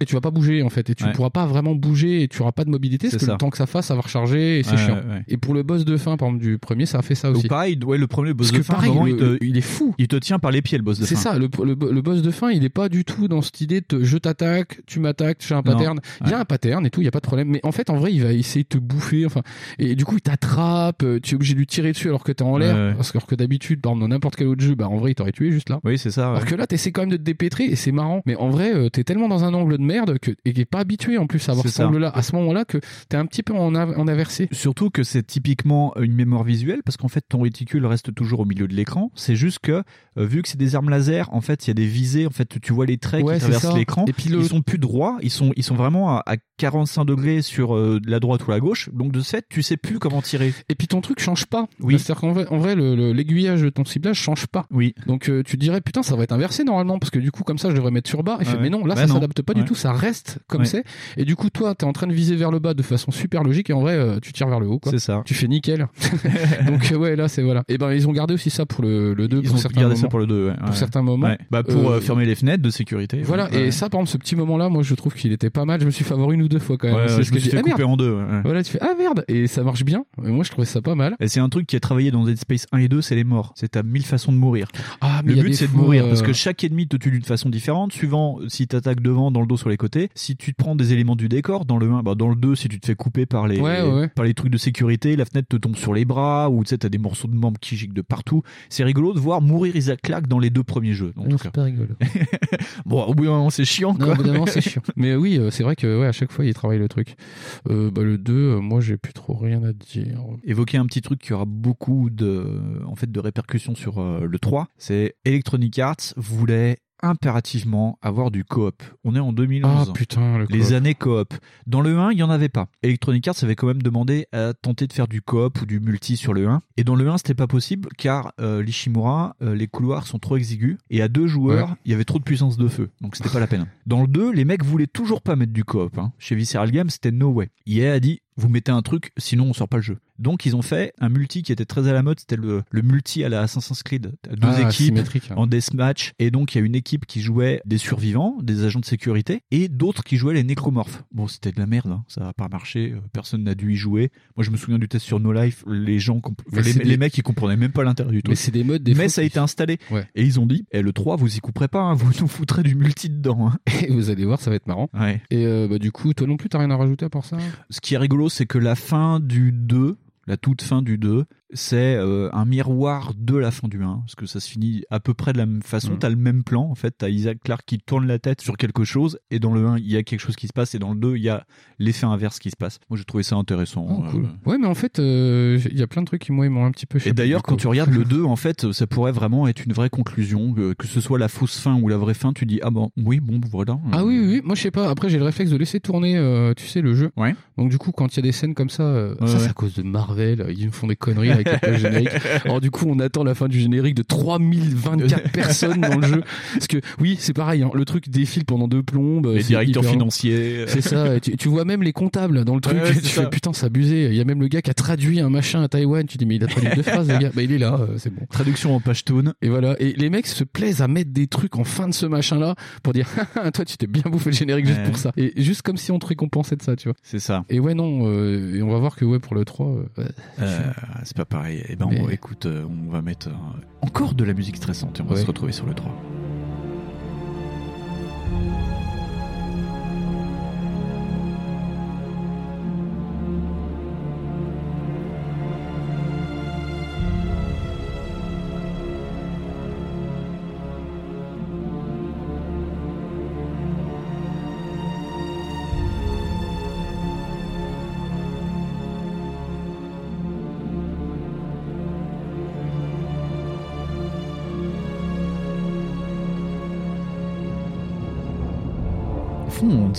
et tu vas pas bouger en fait et tu Ouais. pourras pas vraiment bouger et tu auras pas de mobilité parce que ça. le temps que ça fasse, ça va recharger et c'est chiant. Et pour le boss de fin par exemple du premier, ça a fait ça aussi. Ou pareil, ouais, le premier boss Parce de fin, pareil, vraiment, le- il, te, il est fou. il te tient par les pieds le boss de fin. C'est ça, le, le, le boss de fin, il est pas du tout dans cette idée de je t'attaque, tu m'attaques, j'ai un pattern. Il y a un pattern et tout, il y a pas de problème. Mais en fait, en vrai, il va essayer de te bouffer. Enfin, et du coup, il t'attrape. Euh, Tu es obligé de lui tirer dessus alors que t'es en l'air. Ouais, ouais. Parce que, alors que d'habitude, dans n'importe quel autre jeu, bah en vrai, il t'aurait tué juste là. Oui, c'est ça. ouais. Alors que là, t'essaies quand même de te dépêtrer et c'est marrant. Mais en vrai, euh, t'es tellement dans un angle de merde que, et est pas habitué en plus à avoir cet angle-là, à ce moment-là, que t'es un petit peu en, av- en aversé. Surtout que c'est typiquement une mémoire visuelle parce qu'en fait ton réticule reste toujours au milieu de l'écran. C'est juste que euh, vu que c'est des armes laser, en fait il y a des visées, en fait tu vois les traits qui traversent l'écran. Et puis le- Ils sont plus droits, ils sont ils sont vraiment à, à 45 degrés sur euh, la droite ou la gauche. Donc de fait tu sais plus comment tirer. Et puis ton truc change pas. Oui. C'est-à-dire qu'en vrai, en vrai le- le- l'aiguillage de ton ciblage change pas. Oui. Donc euh, tu dirais putain ça va être inversé normalement parce que du coup comme ça je devrais mettre sur bas. Et fait, Ouais. mais non là Bah ça s'adapte pas du tout, ça reste comme Ouais. c'est. Et du coup toi t'es en train de viser vers le bas de façon super logique et en vrai euh, tu tires vers le haut. C'est ça. Tu fais nickel. Donc euh, ouais là c'est voilà. Et ben ils ont gardé aussi ça pour le, le 2 Ils pour ont certains gardé moments. ça pour le 2 ouais. Pour certains moments. Bah pour Euh, fermer les fenêtres de sécurité. Voilà, Ouais. et ça, par exemple, ce petit moment-là, moi, je trouve qu'il était pas mal. Je me suis fait avoir une ou deux fois quand même. C'est ce que fait Ah, merde. en deux. Voilà, tu fais ah merde et ça marche bien. Moi je trouvais ça pas mal. Et c'est un truc qui est travaillé dans Dead Space 1 et 2, c'est les morts. C'est à mille façons de mourir. Ah, mais le but c'est de mourir euh, parce que chaque ennemi te tue d'une façon différente, suivant si t'attaques devant, dans le dos, sur les côtés. Si tu te prends des éléments du décor, dans le 1, bah dans le 2, si tu te fais couper par les, Ouais, ouais, ouais. par les trucs de sécurité, la fenêtre te tombe sur les bras, ou tu sais, t'as des morceaux de membres qui giclent de partout. C'est rigolo de voir mourir Isaac Clarke dans les deux premiers jeux. Non, c'est pas rigolo. Bon, au bout d'un moment, c'est chiant, Non, quoi. au bout d'un moment, c'est chiant. Mais oui, euh, c'est vrai que ouais, à chaque fois, il travaille le truc. Euh, bah, le 2, euh, moi, j'ai plus trop rien à dire. évoquer un petit truc qui aura beaucoup de, en fait, de répercussions sur euh, le 3, c'est Electronic Arts voulait impérativement avoir du coop. On est en 2011. Ah putain, le les années coop. Dans le 1, il y en avait pas. Electronic Arts avait quand même demandé à tenter de faire du coop ou du multi sur le 1. Et dans le 1, c'était pas possible car euh, l'Ishimura, euh, les couloirs sont trop exigus et à deux joueurs, Ouais. il y avait trop de puissance de feu. Donc c'était pas la peine. Dans le 2, les mecs voulaient toujours pas mettre du coop. hein. Chez Visceral Games, c'était no way. EA a dit vous mettez un truc, sinon on sort pas le jeu. Donc ils ont fait un multi qui était très à la mode, c'était le, le multi à la Assassin's Creed. T'as Deux Ah, équipes hein. en deathmatch, et donc il y a une équipe qui jouait des survivants, des agents de sécurité, et d'autres qui jouaient les nécromorphes. Bon, c'était de la merde, hein. ça a pas marché, euh, personne n'a dû y jouer. Moi je me souviens du test sur No Life, les gens, les, mecs ils comprenaient même pas l'intérêt du truc. Mais c'est des modes, des Mais ça a été installé. Ouais. Et ils ont dit, eh, le 3 vous y couperez pas, hein, vous nous foutrez du multi dedans. hein. Et vous allez voir, ça va être marrant. Ouais. Et euh, bah, du coup, toi non plus, t'as rien à rajouter à part ça? Ce qui est rigolo, c'est que la fin du 2, la toute fin du 2, c'est euh, un miroir de la fin du 1, parce que ça se finit à peu près de la même façon. Mhm. T'as le même plan, en fait, t'as Isaac Clarke qui tourne la tête sur quelque chose, et dans le 1, il y a quelque chose qui se passe, et dans le 2, il y a l'effet inverse qui se passe. Moi, j'ai trouvé ça intéressant. Oh, euh. Ouais, mais en fait, euh, il y a plein de trucs qui, moi, ils m'ont un petit peu Et d'ailleurs, quand tu regardes le 2, en fait, ça pourrait vraiment être une vraie conclusion, que, ce soit la fausse fin ou la vraie fin, tu dis, ah bon, oui, bon, voilà. Ah oui, oui, oui. moi je sais pas. Après, j'ai le réflexe de laisser tourner, tu sais, le jeu. Ouais. Donc du coup, quand il y a des scènes comme ça, Ouais, ça ouais. c'est à cause de Marvel. Ils me font des conneries avec générique. Alors du coup, on attend la fin du générique de 3024 personnes dans le jeu. Parce que oui, c'est pareil. hein, le truc défile pendant deux plombes. Les directeurs hyper financiers. C'est ça. Tu, tu vois même les comptables dans le truc. Ouais, tu fais putain, c'est abusé. Il y a même le gars qui a traduit un machin à Taïwan. Tu dis mais il a traduit deux phrases, le gars. Bah il est là, euh, c'est bon. Traduction en Pashtun. Et voilà. Et les mecs se plaisent à mettre des trucs en fin de ce machin-là pour dire, toi, tu t'es bien bouffé le générique juste pour ça. Et juste comme si on te récompensait de ça, tu vois. C'est ça. Et ouais, non. euh, et on va voir que ouais, pour le 3, euh, ouais, Euh, c'est pas pareil. Eh ben, Mais- on- écoute, euh, on va mettre euh, encore de la musique stressante et on va Ouais. se retrouver sur le 3.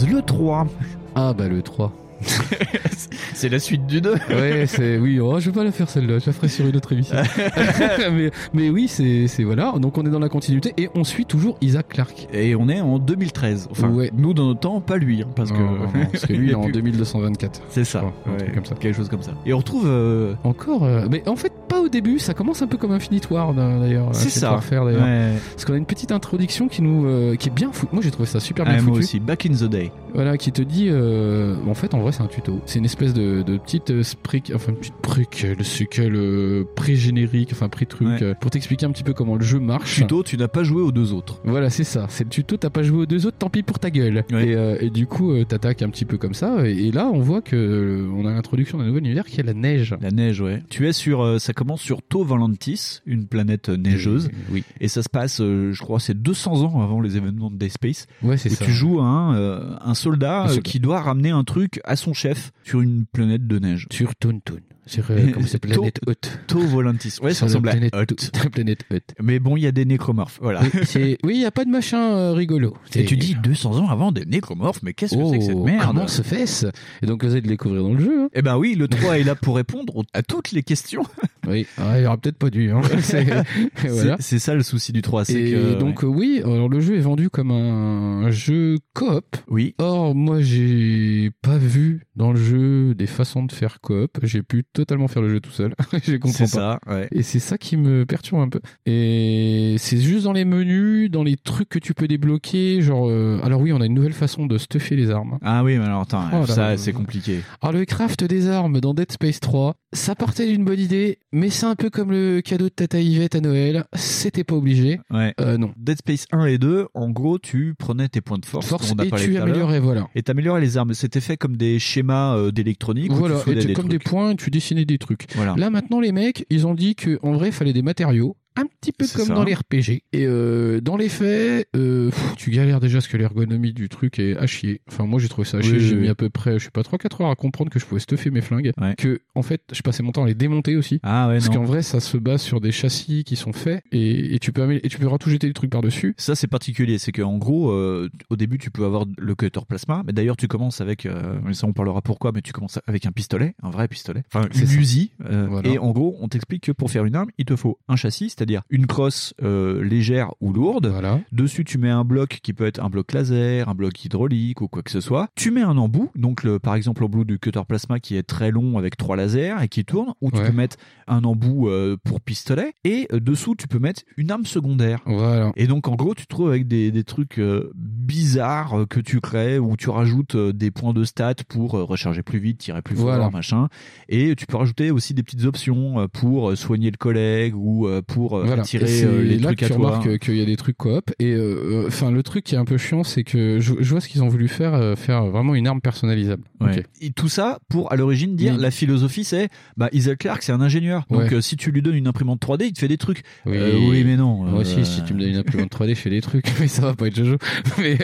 Le 3. Ah bah le 3. c'est la suite du 2. ouais, c'est oui. Oh, je vais pas la faire celle-là. Je la ferai sur une autre émission. mais, mais oui, c'est c'est voilà. Donc on est dans la continuité et on suit toujours Isaac Clarke. Et on est en 2013. Enfin, Ouais. nous dans notre temps, pas lui, hein, parce Non, que non, non, parce que lui, est en 2224. C'est ça, ouais, comme quelque chose comme ça. Et on retrouve. euh, Encore, euh, mais en fait pas au début. Ça commence un peu comme Infinite War d'ailleurs. C'est chez ça. D'ailleurs. Ouais. Parce qu'on a une petite introduction qui nous, euh, qui est bien foutue. Moi j'ai trouvé ça super bien Ah, moi foutu. aussi, Back in the Day. Voilà, qui te dit, euh, en fait, en vrai, c'est un tuto. C'est une espèce de, de petite euh, spric, enfin, une petite préquel, séquel, euh, pré-générique, enfin, pré-truc, Ouais. euh, pour t'expliquer un petit peu comment le jeu marche. Tuto, tu n'as pas joué aux deux autres. Voilà, c'est ça. C'est le tuto, t'as pas joué aux deux autres, tant pis pour ta gueule. Ouais. Et, euh, et du coup, euh, t'attaques un petit peu comme ça. Et, et là, on voit que euh, on a l'introduction d'un nouvel univers qui est la neige. La neige, ouais. Tu es sur, euh, ça commence sur To Volantis, une planète euh, neigeuse. Oui. Et ça se passe, euh, je crois, c'est 200 ans avant les événements de Day Space. Ouais, c'est où ça. tu joues un, euh, un soldat, Un euh, soldat. qui doit ramener un truc à son chef sur une planète de neige. Sur Toon Toon. Sur, euh, comment c'est planète haute. To Volantis. Ouais, ça ressemble à planète, Hut. la planète haute. Mais bon, il y a des nécromorphes. Voilà. Oui, il y a pas de machin euh, rigolo. Et tu dis 200 ans avant des nécromorphes, mais qu'est-ce que oh, c'est que cette merde comment se fait-ce? Et donc vous allez le découvrir dans le jeu. hein. Eh ben oui, le 3 est là pour répondre à toutes les questions. Oui, ah, il aura peut-être pas dû. Hein. C'est voilà. ça le souci du 3, c'est Et que donc euh, oui, alors le jeu est vendu comme un jeu coop. Oui. Or moi j'ai pas vu dans le jeu des façons de faire coop. J'ai pu totalement faire le jeu tout seul. Je comprends pas. ça, ouais. Et c'est ça qui me perturbe un peu. Et c'est juste dans les menus, dans les trucs que tu peux débloquer. Genre, euh, alors oui, on a une nouvelle façon de stuffer les armes. Ah oui, mais alors attends, Oh ça c'est compliqué. Alors le craft des armes dans Dead Space 3, ça partait d'une bonne idée, mais c'est un peu comme le cadeau de Tata Yvette à Noël. C'était pas obligé. Ouais. Euh, non. Dead Space 1 et 2, en gros, tu prenais tes points de force, Force dont on a et tu améliorais, voilà. Et t'améliorais les armes. C'était fait comme des schémas euh, d'électronique. Voilà, tu et comme des points, tu dessinais des trucs. Voilà. Là maintenant, les mecs, ils ont dit que en vrai, il fallait des matériaux. Un petit peu comme ça. dans les RPG. Et euh, dans les faits, euh, pff, tu galères déjà parce que l'ergonomie du truc est à chier. Enfin, moi j'ai trouvé ça à chier. oui, J'ai oui. mis à peu près, je sais pas, 3-4 heures à comprendre que je pouvais stuffer mes flingues. Ouais. Que, en fait, je passais mon temps à les démonter aussi. Ah ouais, Parce non. qu'en vrai, ça se base sur des châssis qui sont faits et, et tu peux et tu peux tout jeter des trucs par-dessus. Ça c'est particulier, c'est qu'en gros, euh, au début tu peux avoir le cutter plasma, mais d'ailleurs tu commences avec, euh, mais ça on parlera pourquoi, mais tu commences avec un pistolet, un vrai pistolet, enfin C'est une. Uzi, euh, Voilà. et en gros on t'explique que pour faire une arme, il te faut un châssis, c'est-à-dire une crosse euh, légère ou lourde. Voilà. Dessus tu mets un bloc qui peut être un bloc laser, un bloc hydraulique ou quoi que ce soit. Tu mets un embout, donc le, par exemple l'embout du cutter plasma qui est très long avec trois lasers et qui tourne, ou tu Ouais. peux mettre un embout euh, pour pistolet, et euh, dessous tu peux mettre une arme secondaire. Voilà. Et donc en gros, tu te trouves avec des, des trucs euh, bizarres que tu crées où tu rajoutes des points de stats pour recharger plus vite, tirer plus fort, Voilà. machin. Et tu peux rajouter aussi des petites options pour soigner le collègue ou euh, pour euh, Voilà. attirer euh, les là trucs que à tu toi. remarques qu'il y a des trucs coop. Et euh, enfin, le truc qui est un peu chiant, c'est que je, je vois ce qu'ils ont voulu faire, euh, faire vraiment une arme personnalisable. Ouais. Et tout ça pour à l'origine dire la philosophie c'est bah Isaac Clarke c'est un ingénieur donc Ouais. euh, si tu lui donnes une imprimante 3D il te fait des trucs Oui, Euh, oui mais non Moi euh, aussi, si tu me donnes une imprimante 3D, je fais des trucs, mais ça va pas être Jojo. Mais,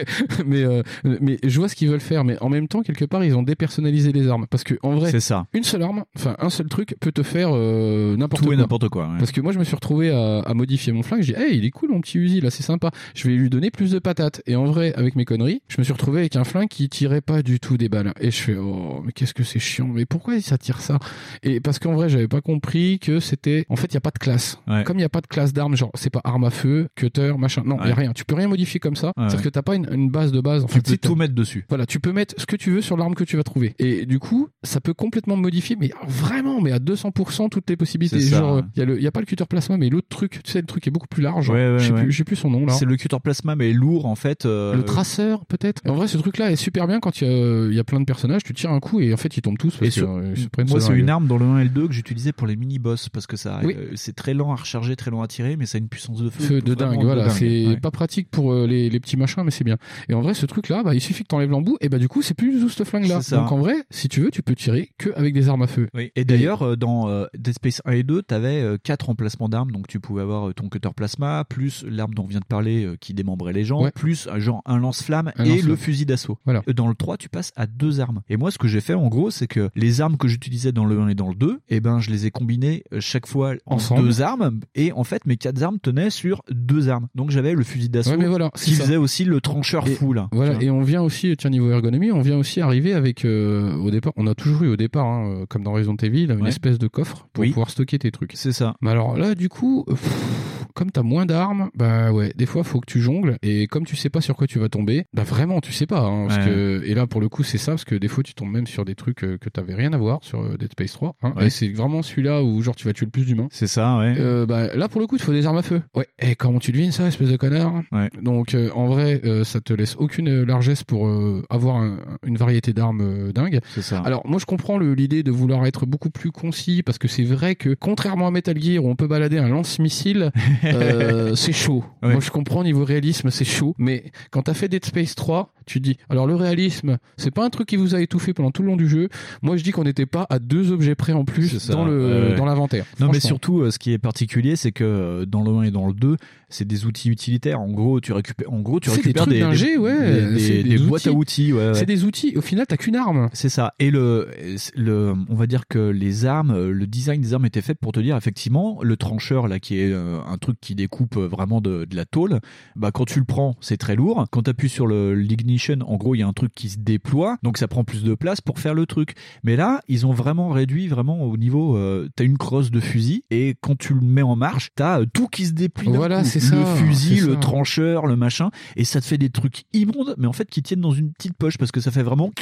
mais, euh, mais je vois ce qu'ils veulent faire, mais en même temps, quelque part, ils ont dépersonnalisé les armes. Parce que, en vrai, c'est ça une seule arme, enfin, un seul truc peut te faire euh, n'importe tout quoi. et n'importe quoi ouais. Parce que moi, je me suis retrouvé à, à modifier mon flingue. J'ai dit, hey, il est cool mon petit Uzi, là, c'est sympa. Je vais lui donner plus de patates. Et en vrai, avec mes conneries, je me suis retrouvé avec un flingue qui tirait pas du tout des balles. Et je fais, oh, mais qu'est-ce que c'est chiant. Mais pourquoi ça tire ça? Et parce qu'en vrai, j'avais pas compris que c'était. En fait, il y a pas de classe. Ouais. Comme il y a pas de classe d'armes, genre, c'est pas arme à feu, cutter, machin. Non, il y Ouais. a rien. Tu peux rien modifier comme ça. Ouais, C'est-à-dire que t'as pas une, une base de base. En tu fait, peux tout mettre dessus voilà, tu peux mettre ce que tu veux sur l'arme que tu vas trouver. Et du coup, ça peut complètement modifier, mais vraiment, mais à 200% toutes les possibilités. Genre, il y, y a pas le cutter plasma, mais l'autre truc, tu sais, le truc est beaucoup plus large. Ouais, ouais, je sais ouais. plus, son nom là. c'est le cutter plasma mais lourd en fait euh, Le traceur, peut-être. En vrai, ce truc-là est super bien quand il y, y a plein de personnages. Tu tires un coup et en fait, ils tombent tous. Parce Et que, sur- ils se prennent moi, c'est une arme dans le 1 et le 2 que j'utilisais pour les mini-boss parce que ça, Oui. euh, c'est très lent à recharger, très lent à tirer, mais ça a une puissance de feu, Feu de dingue, voilà, c'est pas pratique pour euh, les, les petits machins, mais c'est bien. Et en vrai, ce truc-là, bah, il suffit que t'enlèves l'embout, et bah du coup, c'est plus du tout ce flingue-là. Donc en vrai, si tu veux, tu peux tirer que avec des armes à feu. Oui. Et d'ailleurs, dans Dead Space 1 et 2, tu avais quatre emplacements d'armes, donc tu pouvais avoir euh, ton cutter plasma, plus l'arme dont on vient de parler euh, qui démembrait les gens, Ouais. plus euh, genre un lance-flamme et le fusil d'assaut. Voilà. Dans le 3, tu passes à deux armes. Et moi, ce que j'ai fait en gros, c'est que les armes que j'utilisais dans le 1 et dans le 2, eh ben, je les ai combinées chaque fois en Ensemble. deux armes, et en fait, mes quatre armes tenaient sur deux armes. Donc j'avais le fusil d'assaut Ouais, voilà, qui faisait aussi le trancheur Et fou là. Voilà, Tu et on vient aussi, tiens, niveau ergonomie, on vient aussi arriver avec, euh, au départ, on a toujours eu au départ, hein, comme dans Resident Evil, une Ouais. espèce de coffre pour Oui. pouvoir stocker tes trucs. C'est ça. Mais alors là, du coup, pff, comme t'as moins d'armes, bah ouais, des fois faut que tu jongles, et comme tu sais pas sur quoi tu vas tomber, bah vraiment tu sais pas, hein, parce Ouais. que, et là pour le coup c'est ça, parce que des fois tu tombes même sur des trucs euh, que t'avais rien à voir sur euh, Dead Space 3, hein, Ouais. et c'est vraiment celui-là où genre tu vas tuer le plus d'humains. C'est ça, ouais. Euh, bah, là pour le coup il faut des armes à feu. Ouais. Et comment tu devines ça, espèce de connard? Ouais. Donc euh, en vrai euh, ça te laisse aucune largesse pour euh, avoir un- une variété d'armes euh, dingue. C'est ça. Alors moi je comprends l'idée de vouloir être beaucoup plus concis parce que c'est vrai que contrairement à Metal Gear où on peut balader un lance-missile, euh, c'est chaud. Ouais. Moi je comprends niveau réalisme c'est chaud, mais quand t'as fait Dead Space 3, tu dis alors le réalisme c'est pas un truc qui vous a étouffé pendant tout le long du jeu. Moi je dis qu'on n'était pas à deux objets près en plus dans le dans l'inventaire. Non, mais surtout, euh, ce qui est particulier, c'est que euh, dans le 1 et dans le 2, c'est des outils utilitaires. En gros, tu récupères, en gros, tu des récupères trucs des, ouais, des, boîtes à outils. Ouais, ouais. c'est des outils. Au final t'as qu'une arme. C'est ça. Et le, le, on va dire que les armes, le design des armes était fait pour te dire effectivement le trancheur là qui est euh, un truc qui découpe euh, vraiment de, de la tôle. Bah quand tu le prends, c'est très lourd. Quand tu appuies sur le l'ignition, en gros, il y a un truc qui se déploie, donc ça prend plus de place pour faire le truc. Mais là, ils ont vraiment réduit vraiment au niveau. Euh, t'as une crosse de fusil et quand tu le mets en marche, t'as euh, tout qui se Voilà, coup. C'est Le fusil, le ça. trancheur, le machin, et ça te fait des trucs immondes, mais en fait qui tiennent dans une petite poche parce que ça fait vraiment.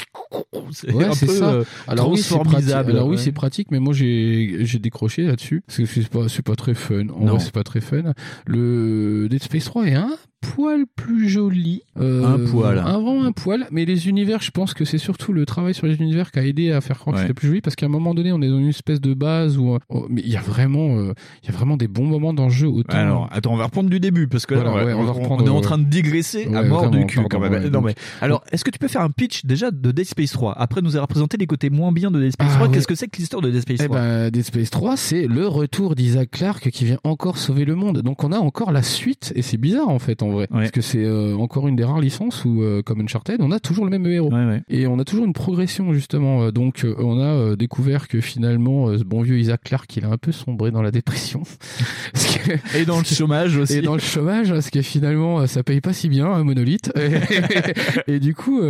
C'est Ouais, un peu ça. euh, Alors oui, c'est pratique. oui, c'est mais moi j'ai j'ai décroché là-dessus parce que c'est pas c'est pas très fun. En Non. vrai, c'est pas très fun. Le Dead Space 3 est un poil plus joli. Euh, Un poil. Un, vraiment un poil. Mais les univers, je pense que c'est surtout le travail sur les univers qui a aidé à faire croire que Ouais. c'était plus joli parce qu'à un moment donné, on est dans une espèce de base où, oh, mais il y a vraiment, euh, il y a vraiment des bons moments dans le jeu. Autant. Alors, attends, on va reprendre du début parce que là, Voilà, on, ouais, on va on- reprendre, on est en euh, train de digresser à mort vraiment, du cul quand même. ouais, non, donc- mais, alors, est-ce que tu peux faire un pitch déjà de Dead Space 3 Après nous avoir présenté les côtés moins bien de Dead Space Ah, 3, ouais. qu'est-ce que c'est que l'histoire de Dead Space Eh 3 ben, Dead Space 3, c'est le retour d'Isaac Clarke qui vient encore sauver le monde. Donc on a encore la suite, et c'est bizarre en fait en vrai, parce que c'est euh, encore une des rares licences où, euh, comme Uncharted, on a toujours le même héros. Et on a toujours une progression justement. Euh, Donc on a découvert que finalement, ce bon vieux Isaac Clarke, il a un peu sombré dans la dépression. Que- Et dans le chômage aussi. Et dans le chômage, parce que finalement, ça paye pas si bien, un monolithe. Et, et du coup,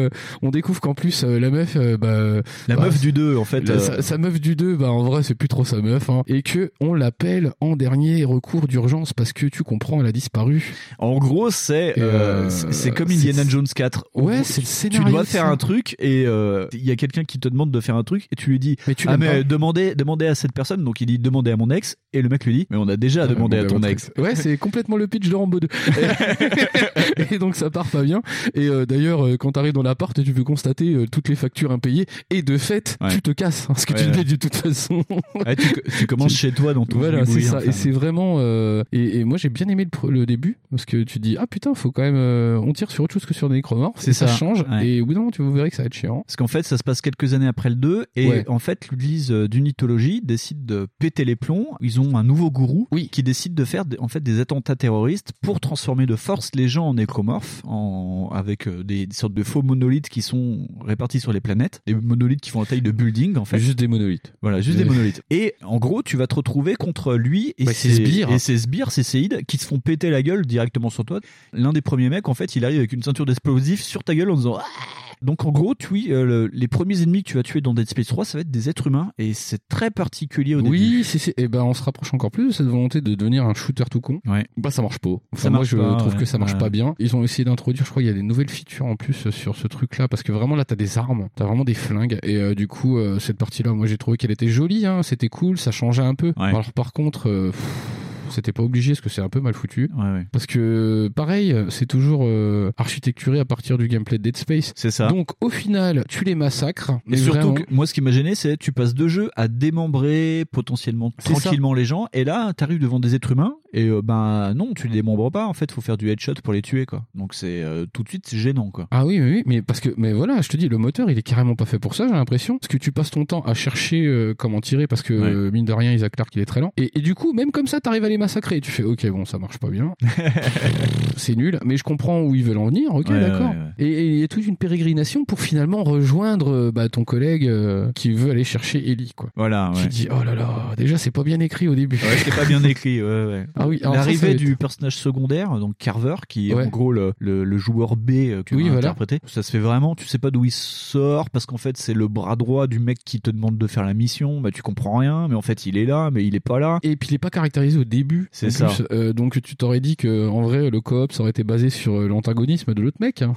on découvre qu'en plus, la meuf, bah, La bah, meuf du 2, en fait. la- sa, sa meuf du 2, bah en vrai c'est plus trop sa meuf, hein, et que on l'appelle en dernier recours d'urgence parce que tu comprends, elle a disparu. En gros, c'est Et, euh, euh, c'est comme Indiana Jones 4. En Ouais, c'est le Tu scénario dois de faire ça. un truc et euh, il y a quelqu'un qui te demande de faire un truc et tu lui dis Mais tu ah mais euh, demandez demandez à cette personne donc il dit demandez à mon ex et le mec lui dit mais on a déjà demandé à ton ex. Ouais, c'est complètement le pitch de Rambo 2. et donc ça part pas bien. Et euh, d'ailleurs, euh, quand t'arrives dans l'appart, tu peux constater euh, toutes les factures impayées. Et de fait, Ouais. tu te casses, hein, parce que Ouais, tu ouais. mets de toute façon. Tu, tu commences chez toi dans ton Voilà, c'est boui-boui, ça. enfin. Et c'est vraiment. euh, et, et moi, j'ai bien aimé le début parce que tu dis ah putain, faut quand même. euh, on tire sur autre chose que sur des nécromorphes. C'est ça, ça, change. ouais. Et au bout d'un moment, tu vous verrez que ça va être chiant. Parce qu'en fait, ça se passe quelques années après le 2 et Ouais. en fait, l'église euh, d'unitologie décide de péter les plombs. Ils ont un nouveau gourou qui décide de faire des- en fait des attentats terroristes pour transformer de force les gens en nécromorphes en avec euh, des, des sortes de faux monolithes qui sont répartis sur les planètes, des monolithes qui font la taille de building en fait. Juste des monolithes. Voilà, juste Des- des monolithes. Et en gros, tu vas te retrouver contre lui et Bah, ses ses sbires. et ses sbires, ses séides, qui se font péter la gueule directement sur toi. L'un des premiers mecs, en fait, il arrive avec une ceinture d'explosifs sur ta gueule en disant. Ah donc en gros, tu, oui, euh, le- les premiers ennemis que tu vas tuer dans Dead Space 3, ça va être des êtres humains et c'est très particulier au début. Oui, c'est, et ben on se rapproche encore plus de cette volonté de devenir un shooter tout con. Ouais. Bah ça marche pas. Enfin, Ça moi marche je pas, trouve ouais. que ça marche Ouais. pas bien. Ils ont essayé d'introduire, je crois, il y a des nouvelles features en plus sur ce truc-là parce que vraiment là t'as des armes, t'as vraiment des flingues et euh, du coup euh, cette partie-là, moi j'ai trouvé qu'elle était jolie, hein, c'était cool, ça changeait un peu. Alors par contre. pff, c'était pas obligé parce que c'est un peu mal foutu. Parce que pareil, c'est toujours euh, architecturé à partir du gameplay de Dead Space. C'est ça. Donc au final, tu les massacres. Et mais surtout, vraiment- que moi, ce qui m'a gêné, c'est tu passes deux jeux à démembrer potentiellement ça. tranquillement les gens, et là, t'arrives devant des êtres humains, et euh, ben non, tu les démembres pas. En fait, faut faire du headshot pour les tuer, quoi. Donc c'est euh, tout de suite c'est gênant, quoi. Ah oui, oui, oui, mais parce que, mais voilà, je te dis, le moteur, il est carrément pas fait pour ça, j'ai l'impression. Parce que tu passes ton temps à chercher euh, comment tirer, parce que Ouais. euh, mine de rien, Isaac Clarke, il est très lent. Et, et du coup, même comme ça, t'arrives à les massacrer. Et tu fais, ok, bon, ça marche pas bien. c'est nul, mais je comprends où ils veulent en venir. Ok, Ouais, d'accord. ouais. Et il y a toute une pérégrination pour finalement rejoindre euh, bah, ton collègue euh, qui veut aller chercher Ellie, quoi. Voilà, Tu ouais. dis, oh là là, déjà, c'est pas bien écrit au début. Ouais, c'était pas bien écrit, ouais, ouais. Ah oui, L'arrivée du personnage secondaire, donc Carver, qui est Ouais. en gros le, le, le joueur B euh, que Oui, tu as voilà. interprété, ça se fait vraiment, tu sais pas d'où il sort, parce qu'en fait c'est le bras droit du mec qui te demande de faire la mission, bah tu comprends rien, mais en fait il est là, mais il est pas là. Et puis il est pas caractérisé au début. C'est ça. plus. Euh, donc tu t'aurais dit que en vrai le coop ça aurait été basé sur euh, l'antagonisme de l'autre mec. hein.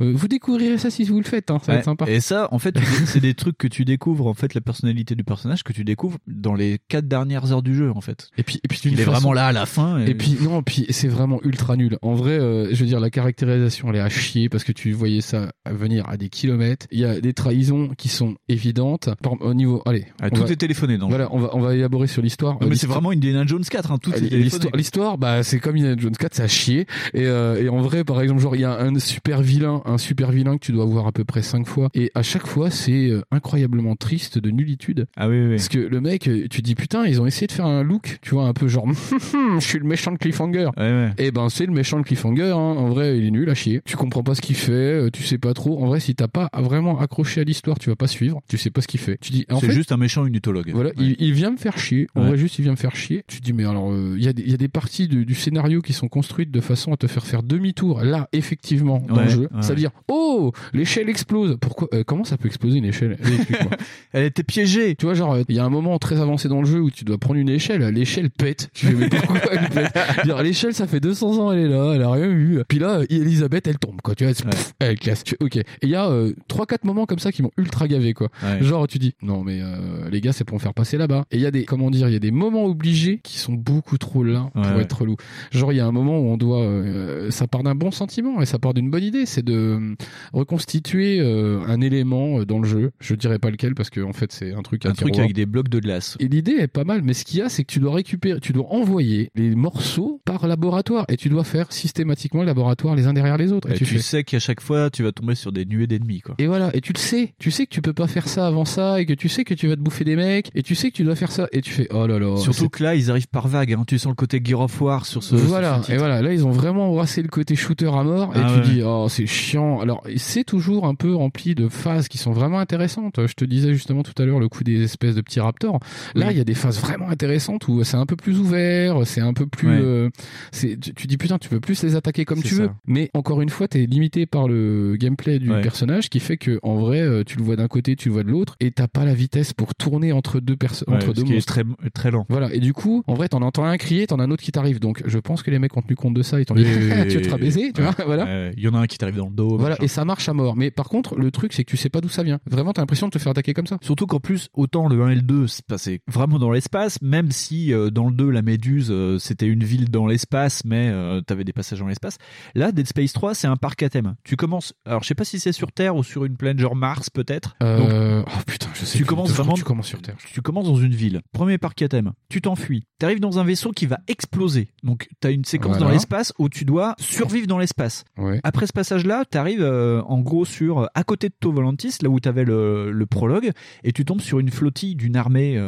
Ouais. Vous découvrirez ça si vous le faites, hein, ça va être sympa. Et ça, en fait, c'est des trucs que tu découvres, en fait, la personnalité du personnage que tu découvres dans les quatre dernières heures du jeu, en fait. Et puis, et puis il est façon- vraiment là à la fin. Et puis non, puis c'est vraiment ultra nul. En vrai, euh, je veux dire la caractérisation elle est à chier parce que tu voyais ça venir à des kilomètres. Il y a des trahisons qui sont évidentes. Par- au niveau, allez, Ah, on tout va- est téléphoné le Voilà, on va on va élaborer sur l'histoire. Euh, mais c'est vraiment Indiana Jones 4, hein, tout est Allez, téléphoné. L'histoire, l'histoire, bah, c'est comme Indiana Jones 4, ça a chier. Et, euh, et en vrai, par exemple, genre, il y a un super vilain, un super vilain que tu dois voir à peu près cinq fois. Et à chaque fois, c'est euh, incroyablement triste de nullitude. Ah oui, oui. Parce que le mec, euh, tu dis, putain, ils ont essayé de faire un look, tu vois, un peu genre, hum, je suis le méchant de Cliffhanger. Et ben c'est le méchant de Cliffhanger. hein. En vrai, il est nul à chier. Tu comprends pas ce qu'il fait, euh, tu sais pas trop. En vrai, si t'as pas vraiment accroché à l'histoire, tu vas pas suivre. Tu sais pas ce qu'il fait. Tu dis, C'est juste un méchant unitologue. voilà, il, il vient me faire chier. En Ouais. vrai, juste, il vient me faire chier. Tu te dis, mais alors, euh, il y, a des- il y a des parties de- du scénario qui sont construites de façon à te faire faire demi-tour. Là, effectivement, dans Ouais, le jeu. ouais. C'est-à-dire, oh, l'échelle explose. Pourquoi euh, Comment ça peut exploser une échelle? Explique-moi. Elle était piégée. Tu vois, genre, euh, il y a un moment très avancé dans le jeu où tu dois prendre une échelle. L'échelle pète. Tu fais, elle Dire, L'échelle, ça fait 200 ans, elle est là, elle a rien eu. Puis là, Elisabeth, elle tombe, quoi. Tu vois, c'est- pff, elle classe. Tu ok. Et il y a euh, trois, quatre moments comme ça qui m'ont ultra gavé, quoi. Ouais. Genre, tu dis, non, mais euh, les gars, c'est pour me faire passer là-bas. Et il y a des, comment dire, il y a des moments obligés qui sont beaucoup trop là pour Ouais, être relou. Genre, il y a un moment où on doit, euh, ça part d'un bon sentiment et ça part d'une bonne idée, c'est de euh, reconstituer euh, un élément dans le jeu. Je dirais pas lequel parce que en fait, c'est un truc, Un truc tiroir. avec des blocs de glace. Et l'idée est pas mal, mais ce qu'il y a, c'est que tu dois récupérer, tu dois envoyer les morceaux par laboratoire et tu dois faire systématiquement les laboratoires les uns derrière les autres. Et, Et tu sais qu'à chaque fois, tu vas tomber sur des nuées d'ennemis, quoi. et voilà, et tu le sais, tu sais que tu peux pas faire ça avant ça, et que tu sais que tu vas te bouffer des mecs, et tu sais que tu dois faire ça, et tu fais oh là là. Surtout que là, ils arrivent par vagues. Hein. Tu sens le côté Gear of War sur ce. voilà, sur ce et voilà, là ils ont vraiment embrassé le côté shooter à mort, et Ah tu ouais. dis oh c'est chiant. Alors c'est toujours un peu rempli de phases qui sont vraiment intéressantes. Je te disais justement tout à l'heure le coup des espèces de petits raptors. Là il y a des phases vraiment intéressantes où c'est un peu plus ouvert, c'est un peu plus, Ouais. euh, c'est tu, tu dis putain tu peux plus les attaquer comme C'est tu ça. veux. Mais encore une fois t'es limité par le gameplay du Ouais. personnage qui fait que en vrai euh, tu le vois d'un côté, tu le vois de l'autre, et t'as pas la vitesse pour tourner entre deux personnes, Ouais, entre deux monstres. très, très lent. Voilà, et du coup, en vrai, t'en entends un crier, t'en as un autre qui t'arrive. Donc, je pense que les mecs ont tenu compte de ça. Ils t'ont dit, tu te rabaiser, tu vois, voilà. Il y en a un qui t'arrive dans le dos. Voilà, machin. et ça marche à mort. Mais par contre, le truc, c'est que tu sais pas d'où ça vient. Vraiment, t'as l'impression de te faire attaquer comme ça. Surtout qu'en plus, autant le 1 et le 2 se passaient vraiment dans l'espace, même si euh, dans le 2, la Méduse, euh, c'était une ville dans l'espace, mais euh, t'avais des passages dans l'espace. Là, Dead Space 3, c'est un parc à thème. Tu commences, alors je sais pas si c'est sur Terre ou sur une planète genre Mars peut-être. Euh... Oh putain, je sais tu plus. commences vraiment tu commences sur Terre. tu commences dans une ville. Premier parc à thème. Tu t'enfuis. T'arrives dans un vaisseau qui va exploser. Donc t'as une séquence Voilà. dans l'espace où tu dois survivre dans l'espace. Ouais. Après ce passage-là, t'arrives en gros sur à côté de To Volantis, là où t'avais le, le prologue, et tu tombes sur une flottille d'une armée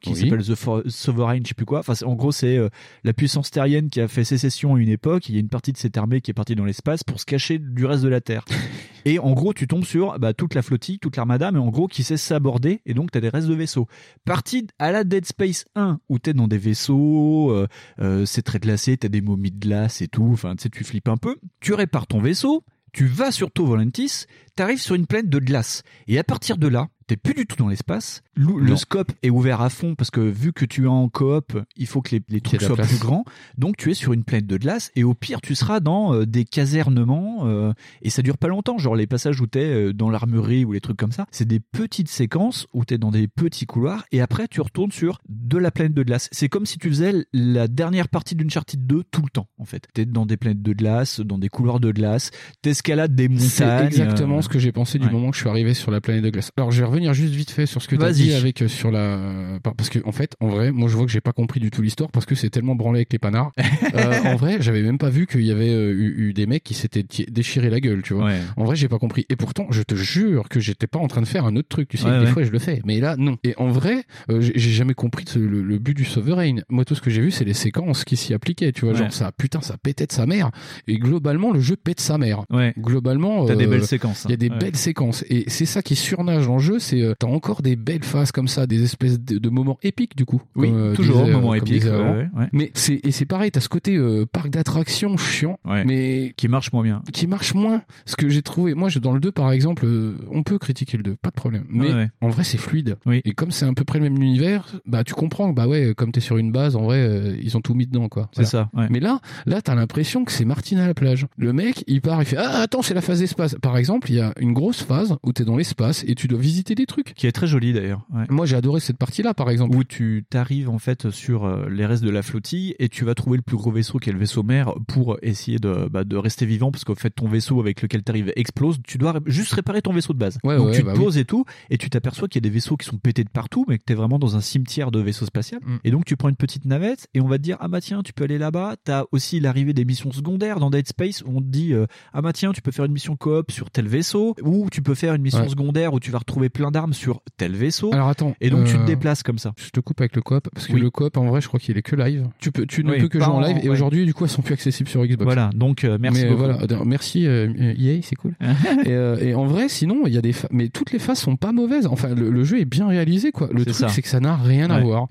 qui Oui. s'appelle The For- Sovereign, je sais plus quoi. Enfin, en gros, c'est euh, la puissance terrienne qui a fait sécession à une époque. Il y a une partie de cette armée qui est partie dans l'espace pour se cacher du reste de la Terre. Et en gros, tu tombes sur bah, toute la flottille, toute l'armada, mais en gros, qui sait s'aborder, et donc t'as des restes de vaisseaux. Partie à la Dead Space 1, où t'es dans des vaisseaux, euh, euh, c'est très glacé, t'as des momies de glace et tout, enfin, tu sais, tu flippes un peu. Tu répares ton vaisseau, tu vas sur To Volantis, t'arrives sur une planète de glace. Et à partir de là, t'es plus du tout dans l'espace. Le, scope est ouvert à fond parce que vu que tu es en coop, il faut que les, les trucs soient place. plus grands. Donc tu es sur une planète de glace et au pire tu seras dans euh, des casernements euh, et ça dure pas longtemps. Genre les passages où t'es euh, dans l'armurerie ou les trucs comme ça, c'est des petites séquences où t'es dans des petits couloirs et après tu retournes sur de la planète de glace. C'est comme si tu faisais la dernière partie d'une Uncharted 2 tout le temps en fait. T'es dans des planètes de glace, dans des couloirs de glace, t'escalades des montagnes. C'est exactement euh, ce que j'ai pensé du ouais. moment que je suis arrivé sur la planète de glace. Alors, je vais revenir juste vite fait sur ce que tu as dit avec euh, sur la par- parce que en fait, en vrai, moi je vois que j'ai pas compris du tout l'histoire parce que c'est tellement branlé avec les panards. Euh, en vrai, j'avais même pas vu qu'il y avait euh, eu, eu des mecs qui s'étaient déchiré la gueule, tu vois. Ouais. En vrai, j'ai pas compris. Et pourtant, je te jure que j'étais pas en train de faire un autre truc. Tu sais, Ouais, des ouais. fois je le fais, mais là non. Et en vrai, euh, j'ai jamais compris le, le but du Sovereign. Moi, tout ce que j'ai vu, c'est les séquences qui s'y appliquaient. Tu vois, genre ça, putain, ça pétait de sa mère. Et globalement, le jeu pète sa mère. Ouais. Globalement, T'as des belles séquences, hein. Il y a des belles séquences. Et c'est ça qui surnage dans le jeu. C'est euh, t'as encore des belles phases comme ça, des espèces de, de moments épiques du coup. Oui, comme, euh, toujours, disait, euh, moments épiques, ouais, ouais. Mais c'est et c'est pareil. T'as ce côté parc d'attractions chiant, Ouais. mais qui marche moins bien. qui marche moins. Ce que j'ai trouvé, moi, dans le 2, par exemple, on peut critiquer le 2, pas de problème. Mais en vrai, c'est fluide. Oui. Et comme c'est à peu près le même univers, bah, tu comprends que, bah ouais, comme t'es sur une base, en vrai, ils ont tout mis dedans, quoi. C'est ça. Mais là, là, t'as l'impression que c'est Martine à la plage. Le mec, il part, il fait, ah, attends, c'est la phase espace. Par exemple, il y a une grosse phase où t'es dans l'espace et tu dois visiter des trucs. Qui est très joli d'ailleurs. Ouais. Moi, j'ai adoré cette partie-là, par exemple. Où tu t'arrives en fait sur euh, les restes de la flottille et tu vas trouver le plus gros vaisseau qui est le vaisseau mère pour essayer de, bah, de rester vivant parce qu'en fait ton vaisseau avec lequel t'arrives explose. Tu dois juste réparer ton vaisseau de base. Ouais, Donc ouais, tu bah te poses et tout et tu t'aperçois qu'il y a des vaisseaux qui sont pétés de partout mais que t'es vraiment dans un cimetière de vaisseaux spatial. Mm. Et donc tu prends une petite navette et on va te dire ah bah tiens tu peux aller là-bas. T'as aussi l'arrivée des missions secondaires dans Dead Space où on te dit euh, ah bah tiens tu peux faire une mission coop sur tel vaisseau ou tu peux faire une mission Ouais. secondaire où tu vas retrouver plein plein d'armes sur tel vaisseau. Alors attends. Et donc tu te euh, déplaces comme ça. Je te coupe avec le coop parce que Oui. le coop en vrai je crois qu'il est que live. Tu peux tu ne Oui, peux que jouer en live et aujourd'hui du coup elles sont plus accessibles sur Xbox. Voilà, donc euh, merci mais, euh, voilà, merci EA, c'est cool. et, et en vrai, sinon, il y a des, pha- mais toutes les phases sont pas mauvaises. Enfin, le, le jeu est bien réalisé, quoi. Le truc, c'est que ça n'a rien à voir.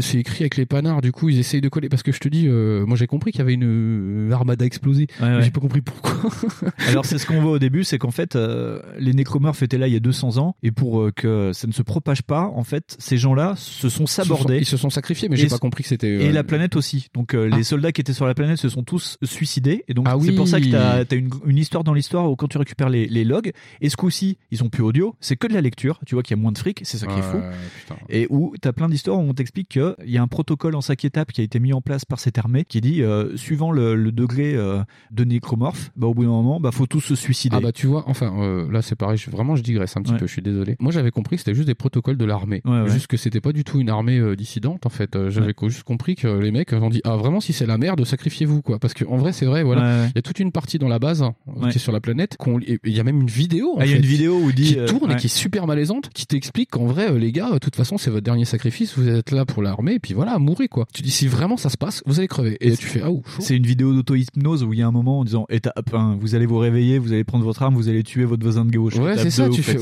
C'est écrit avec les panards. Du coup, ils essayent de coller. Parce que je te dis, moi, j'ai compris qu'il y avait une armada explosée. Ouais, mais. J'ai pas compris pourquoi. Alors c'est ce qu'on voit au début, c'est qu'en fait les nécromorphes étaient là il y a 200 ans et pour euh, que ça ne se propage pas, en fait ces gens-là se sont sabordés. Ils se sont sacrifiés, mais j'ai pas compris que c'était. Et euh, la planète aussi. Donc euh, Ah. les soldats qui étaient sur la planète se sont tous suicidés et donc Ah c'est pour ça que t'as as une, une histoire dans l'histoire où quand tu récupères les, les logs et ce coup-ci ils sont plus audio, c'est que de la lecture. Tu vois qu'il y a moins de fric, c'est ça qui est fou. Putain. Et où t'as plein d'histoires où on t'explique qu'il y a un protocole en cinq étapes qui a été mis en place par cette armée qui dit euh, suivant le, le degré de nécromorphe, bah, au bout d'un moment, bah faut tous se suicider. Ah bah tu vois, enfin là c'est pareil, je, vraiment je digresse un petit Ouais. peu, je suis désolé. Moi j'avais compris que c'était juste des protocoles de l'armée, Ouais, ouais. juste que c'était pas du tout une armée euh, dissidente en fait. Euh, j'avais juste compris que les mecs ont dit ah vraiment si c'est la merde sacrifiez-vous quoi, parce que en vrai c'est vrai voilà, il y a toute une partie dans la base hein, qui est sur la planète, il y a même une vidéo Ah, il y a une vidéo où dit qui euh, tourne et qui est super malaisante, qui t'explique qu'en vrai euh, les gars, euh, de toute façon c'est votre dernier sacrifice, vous êtes là pour l'armée et puis voilà mourrez quoi. Tu dis si vraiment ça se passe, vous allez crever et tu fais ah ouf. C'est une vidéo d'auto-hypnose où il y a un moment en disant étape 1, vous allez vous réveiller, vous allez prendre votre arme, vous allez tuer votre voisin de gauche. Ouais, c'est ça, 2, tu fais,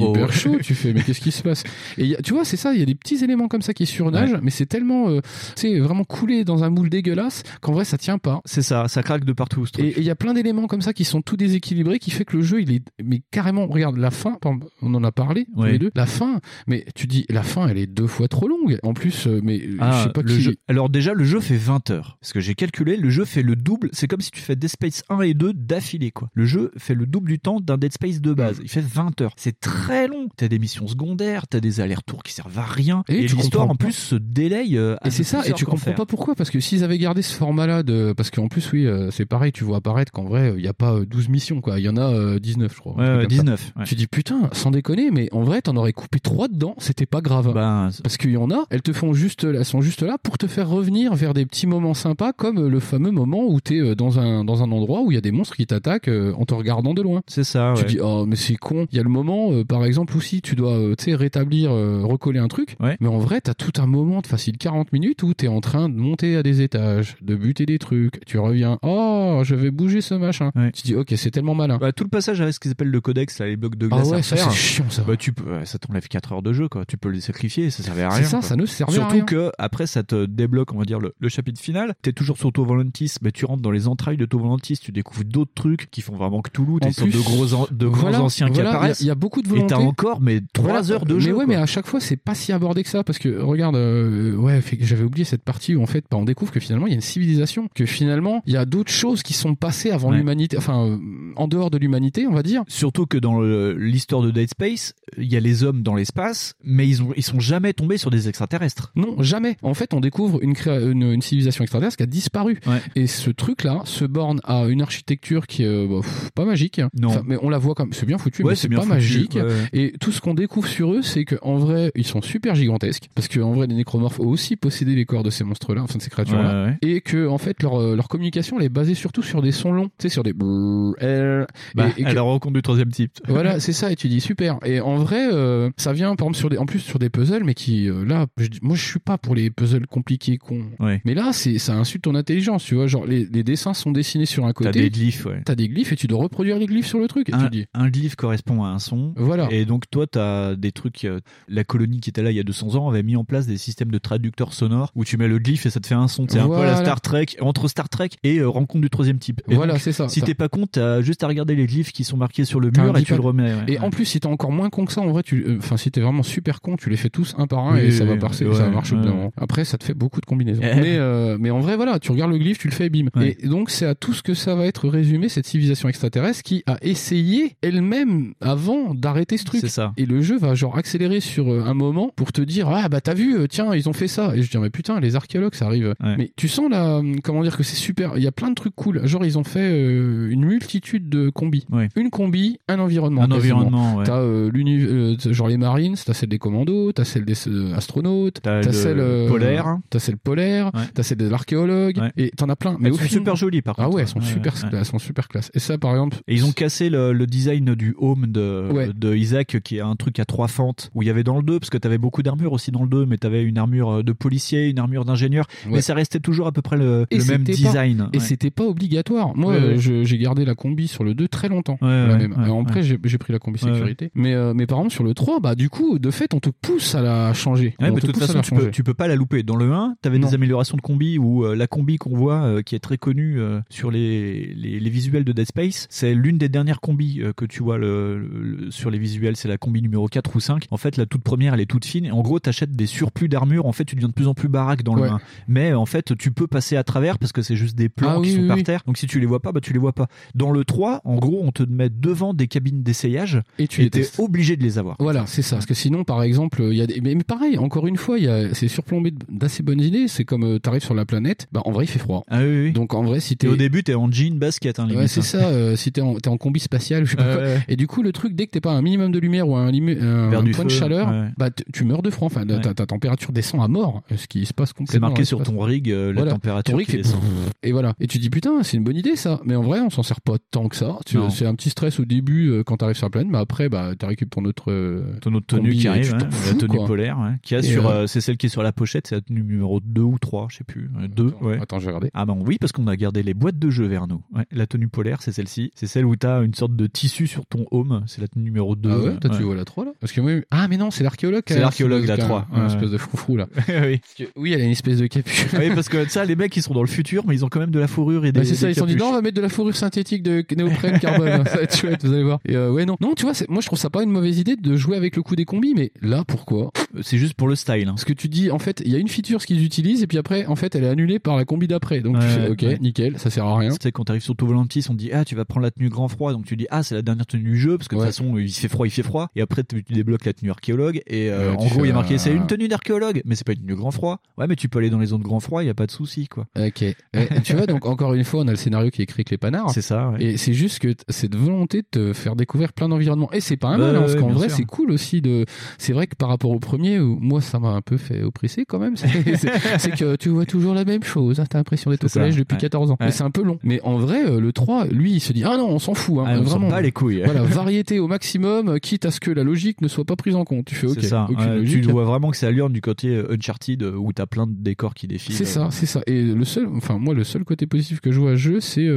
c'est oh, hyper chaud, tu fais, mais qu'est-ce qui se passe? Et il y a- tu vois, c'est ça, il y a des petits éléments comme ça qui surnagent, mais c'est tellement, euh, sais, vraiment coulé dans un moule dégueulasse qu'en vrai ça tient pas. C'est ça, ça craque de partout. ce truc. Et il y a plein d'éléments comme ça qui sont tout déséquilibrés, qui fait que le jeu, il est, mais carrément, regarde, la fin, on en a parlé, tous Ouais. les deux, la fin, mais tu dis, la fin, elle est deux fois trop longue. En plus, euh, mais euh, Ah, je sais pas le qui. jeu. Alors déjà, le jeu fait 20 heures. Parce que j'ai calculé, le jeu fait le double. C'est comme si tu fais Dead Space 1 et 2 d'affilée, quoi. Le jeu fait le double du temps d'un Dead Space de base. Il fait 20 heures. C'est très long. T'as des missions secondaires, t'as des allers-retours qui servent à rien. Et Et, tu l'histoire, en plus, se délaye. euh, à Et c'est ça, et tu comprends faire. pas pourquoi, parce que s'ils avaient gardé ce format-là de, parce qu'en plus, oui, euh, c'est pareil, tu vois apparaître qu'en vrai, il y a pas euh, 12 missions, quoi. Il y en a euh, 19, je crois. Ouais, un truc ouais, comme ça. 19. ouais. Tu dis putain, sans déconner, mais en vrai, t'en aurais coupé trois dedans, c'était pas grave. Ben, Parce qu'il y en a, elles te font juste, elles sont juste là pour te faire revenir vers des petits moments sympas, comme euh, le fameux moment où t'es euh, dans un dans un endroit où il y a des monstres qui t'attaquent euh, en te regardant de loin. c'est ça, Tu dis oh mais c'est con. Il y a le moment, euh, par exemple aussi, tu dois euh, tu sais rétablir, euh, recoller un truc. Ouais. Mais en vrai, t'as tout un moment de facile 40 minutes où t'es en train de monter à des étages, de buter des trucs. Tu reviens, oh je vais bouger ce machin. Ouais. Tu dis ok c'est tellement malin. Bah, tout le passage avec ce qu'ils appellent le codex, là, les blocs de Ah glace ouais, à ça c'est chiant ça. Bah, tu peux, ouais, ça t'enlève 4 heures de jeu, quoi. Tu peux les sacrifier, ça servait à rien. c'est ça, quoi. ça ne servait à Surtout rien. que après ça te débloque, on va dire le, le chapitre final. T'es toujours sur Volantis, bah tu rentres dans les entrailles de Volantis, tu découvres d'autres trucs qui font vraiment Cthulhu, En des sortes de gros an- de voilà, anciens qui voilà, il y a- apparaissent. Il y, a beaucoup de volonté. T'as encore mais 3 Voilà. heures de mais jeu. ouais, quoi. mais à chaque fois, c'est pas si abordé que ça, parce que regarde, euh, ouais, j'avais oublié cette partie où en fait, bah, on découvre que finalement, il y a une civilisation, que finalement, il y a d'autres choses qui sont passées avant Ouais. l'humanité, enfin, euh, en dehors de l'humanité, on va dire. Surtout que dans l'histoire de Dead Space, il y a les hommes dans l'espace, mais ils ont ils sont jamais tombés sur des extraterrestres. Non, jamais. En fait, on découvre une, créa- une, une civilisation extraterrestre qui a disparu. Ouais. Et ce truc-là se borne à une architecture qui est euh, bah, pff, pas magique. Non. Enfin, mais on la voit comme c'est bien foutu, Ouais, mais c'est pas foutu, magique. ouais, ouais. Et tout ce qu'on découvre sur eux, c'est qu'en vrai, ils sont super gigantesques. Parce qu'en vrai, les nécromorphes ont aussi possédé les corps de ces monstres-là, enfin de ces créatures-là. Ouais, ouais. Et que, en fait, leur, euh, leur communication, elle est basée surtout sur des sons longs. Tu sais, sur des brrr, R. Bah, et, et que- la rencontre du troisième type. voilà, c'est ça, et tu dis super. Et en vrai, euh, ça vient par exemple sur des, en plus sur des puzzles, mais qui euh, là, je moi je suis pas pour les puzzles compliqués cons. Ouais. Mais là, c'est ça insulte ton intelligence, tu vois. Genre les, les dessins sont dessinés sur un T'as côté. des glyphes, ouais. T'as des glyphes et tu dois reproduire les glyphes sur le truc. Et un, tu dis. un glyphe correspond à un son. Voilà. Et donc toi, t'as des trucs. euh, la colonie qui était là il y a 200 ans avait mis en place des systèmes de traducteurs sonores où tu mets le glyphe et ça te fait un son. C'est un peu Voilà. la Star Trek entre Star Trek et euh, rencontre du troisième type. Et Voilà, c'est ça. Si t'es pas con, t'as juste à regarder les glyphes qui sont marqués sur le mur et tu le glyph- remets. ouais. Et en plus, si t'es encore moins con que ça, en vrai, tu, euh, enfin, si t'es vraiment super con, tu les fais tous un par un Oui, et ça va passer, ouais, ça va marcher ouais. Après, ça te fait beaucoup de combinaisons. Mais, euh, mais en vrai, voilà, tu regardes le glyphe, tu le fais, bim. Ouais. Et donc, c'est à tout ce que ça va être résumé, cette civilisation extraterrestre qui a essayé elle-même avant d'arrêter ce truc. Ça. Et le jeu va genre accélérer sur euh, un moment pour te dire ah bah t'as vu euh, tiens ils ont fait ça et je dis mais putain les archéologues ça arrive Ouais. mais tu sens là hum, comment dire que c'est super il y a plein de trucs cool genre ils ont fait euh, une multitude de combis Ouais. une combi un environnement Un quasiment. environnement, ouais. t'as euh, l'uni- euh, genre les marines t'as celle des commandos t'as celle des euh, astronautes T'as le celle euh, polaire. t'as celle polaire t'as celle de l'archéologue et t'en as plein mais Elles au sont super jolies par ah contre. ouais elles sont Ouais, super elles sont super classe et ça par exemple Et ils ont cassé le, le design du home de, de Isaac qui est un truc à trois fentes où il y avait dans le 2 parce que t'avais beaucoup d'armures aussi dans le 2 mais t'avais une armure euh, de policier une armure d'ingénieur mais ça restait toujours à peu près le, même pas- design et ouais. c'était pas obligatoire. Moi, Ouais, euh, j'ai gardé la combi sur le 2 très longtemps. La même. Alors après, j'ai pris la combi sécurité. Mais, euh, mais par exemple, sur le 3, bah, du coup, de fait, on te pousse à la changer. Mais de toute façon, tu peux, tu peux pas la louper. Dans le 1, t'avais des améliorations de combi où euh, la combi qu'on voit, euh, qui est très connue sur les, les, les visuels de Dead Space, c'est l'une des dernières combis que tu vois le, le- sur les visuels. C'est la combi numéro 4 ou 5. En fait, la toute première, elle est toute fine. Et en gros, t'achètes des surplus d'armure. En fait, tu deviens de plus en plus baraque dans le Ouais. 1. Mais en fait, tu peux passer à travers parce que c'est juste des plans Ah qui oui, sont oui, par oui. terre. Donc si tu les vois pas, bah tu les vois pas. Dans le 3, en gros, on te met devant des cabines d'essayage Et tu testes. obligé de les avoir. Voilà, c'est ça. Parce que sinon, par exemple, il y a des... mais, pareil, encore une fois, il y a... c'est surplombé d'assez bonnes idées. C'est comme euh, t'arrives sur la planète, bah en vrai, il fait froid. Ah. Donc en vrai, si Et t'es au début, t'es en jean basket. Hein, Ouais, c'est ça. euh, si t'es en, en combi spatial, je sais pas quoi. ouais. Et du coup, le truc, dès que t'es pas un minimum de lumière ou un, limu- un point de chaleur, ouais. bah tu meurs de froid. Enfin, ta, ta température descend à mort, ce qui se passe complètement. C'est marqué sur ton rig euh, la température rig qui descend. et voilà. Et tu dis putain, c'est une bonne idée ça. Mais en vrai, on s'en sert pas tant que ça. C'est un petit stress au début euh, quand t'arrives sur la planète, mais après, bah, tu récupères ton autre euh, ton autre tenue qui arrive, hein, la tenue quoi. polaire, ouais, qui a sur, euh, euh, c'est celle qui est sur la pochette, c'est la tenue numéro 2 ou 3, je sais plus, 2, ouais. Attends, je vais regarder. Ah ben oui, parce qu'on a gardé les boîtes de jeux vers nous. La tenue polaire, c'est celle-ci. C'est celle où t'as une sorte de tissu sur ton home, c'est la tenue numéro 2. Ah ouais, toi tu vois la 3 là? Parce que moi, ah mais non, c'est l'archéologue. C'est l'archéologue, la qui a 3. Un Ouais. espèce de froufrou là. oui. Oui, elle a une espèce de capuche. oui, parce que ça, les mecs, ils sont dans le futur, mais ils ont quand même de la fourrure et des. Ouais, c'est ça, des ils se sont dit non, on va mettre de la fourrure synthétique de néoprène carbone, ça va être chouette, vous allez voir. Et euh, ouais, non, non, tu vois, moi je trouve ça pas une mauvaise idée de jouer avec le coup des combis, mais là pourquoi? C'est juste pour le style. hein. Parce que tu dis, en fait, il y a une feature ce qu'ils utilisent, et puis après, en fait, elle est annulée par la combi d'après. Donc tu fais, ok, ouais. nickel, ça sert à rien. Tu sais, quand t'arrives sur Volantis, on te dit, ah, tu vas prendre la tenue grand froid, donc tu dis, ah, c'est la dernière tenue du jeu, parce que de toute façon, il fait froid, il fait froid, et après, tu débloques la tenue archéologue, et euh, en gros, il y a marqué, euh, c'est une tenue d'archéologue, mais c'est pas une tenue grand froid. Ouais, mais tu peux aller dans les zones grand froid, il y a pas de souci, quoi. Ok. Et, tu vois, donc encore une fois, on a le scénario qui est écrit avec les panards. C'est ça, ouais. Et c'est juste que cette volonté de te faire découvrir plein d'environnements. Et c'est pas un Bah mal, hein, parce ouais, qu'en vrai, c'est cool aussi de. C'est vrai que par rapport au premier, où moi, ça m'a un peu fait oppresser quand même. C'est que tu vois toujours la même chose. hein, T'as l'impression d'être au collège depuis ouais. 14 ans. Mais c'est un peu long. Mais en vrai, euh, le 3, lui, il se dit Ah non, on s'en fout. Hein, Ah, on vraiment. bat les couilles. Voilà, variété au maximum, euh, quitte à ce que la logique ne soit pas prise en compte. Tu fais ok. c'est ça. aucune logique. tu vois vraiment que c'est allure du côté euh, Uncharted euh, où t'as plein de décors qui défilent. C'est ça, c'est ça. Et le seul, enfin moi, le seul côté positif que je vois à ce jeu, c'est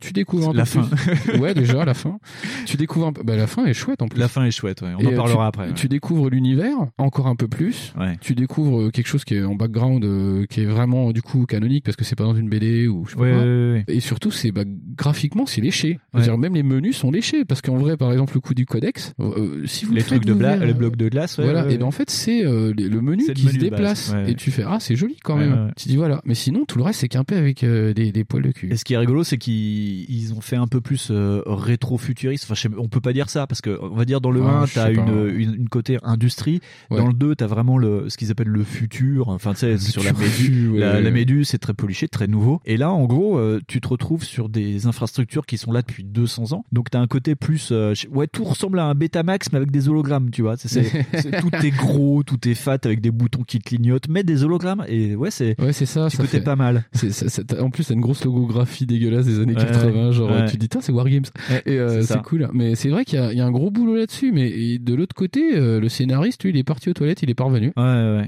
tu découvres un La peu fin. plus. ouais, déjà la fin. Tu découvres un peu. Bah, la fin est chouette en plus. La fin est chouette, ouais. On Et, en parlera tu- après. ouais. Tu découvres l'univers encore un peu plus. Ouais. Tu découvres quelque chose qui est en background, euh, qui est vraiment du coup canonique parce que c'est pas dans une BD ou je sais pas Ouais, ouais. Et surtout, c'est bah, graphiquement, c'est léché. C'est-à-dire même les menus sont léchés parce qu'en vrai, par exemple, le coup du codex, euh, si vous Les trucs de de glace, ouais, voilà. ouais, et ben en fait, c'est euh, le menu le qui se déplace ouais, ouais. et tu fais ah c'est joli quand même. ouais, ouais. Tu dis voilà. Mais sinon, tout le reste c'est quimpé avec euh, des, des poils de cul. Et ce qui est rigolo, c'est qu'ils ils ont fait un peu plus euh, rétro-futuriste. Enfin, on peut pas dire ça parce que on va dire dans le Ah, 1, je t'as une, une, une côté industrie. Ouais. Dans le 2, t'as vraiment le ce qu'ils appellent le futur. Enfin, tu sais, sur la méduse, ouais, la, la méduse, c'est très poliché, très nouveau. Et là, en gros, euh, tu te retrouves sur des infrastructures qui sont là depuis 200 ans. Donc, t'as un côté plus, euh, ouais, tout ressemble à un Betamax mais avec des hologrammes, tu vois. C'est, c'est- c'est- tout est gros, tout est fat avec des boutons qui clignotent, mais des hologrammes. Et ouais, c'est, Ouais, c'est ça. petit ça côté fait- pas mal. C'est, en plus, t'as une grosse logographie dégueulasse des années Ouais, 80. Genre, ouais. tu te dis, c'est Wargames. Et euh, c'est c'est cool. Mais c'est vrai qu'il y a, il y a un gros boulot là-dessus. Mais de l'autre côté, euh, le scénariste, lui, il est parti aux toilettes, il est parvenu.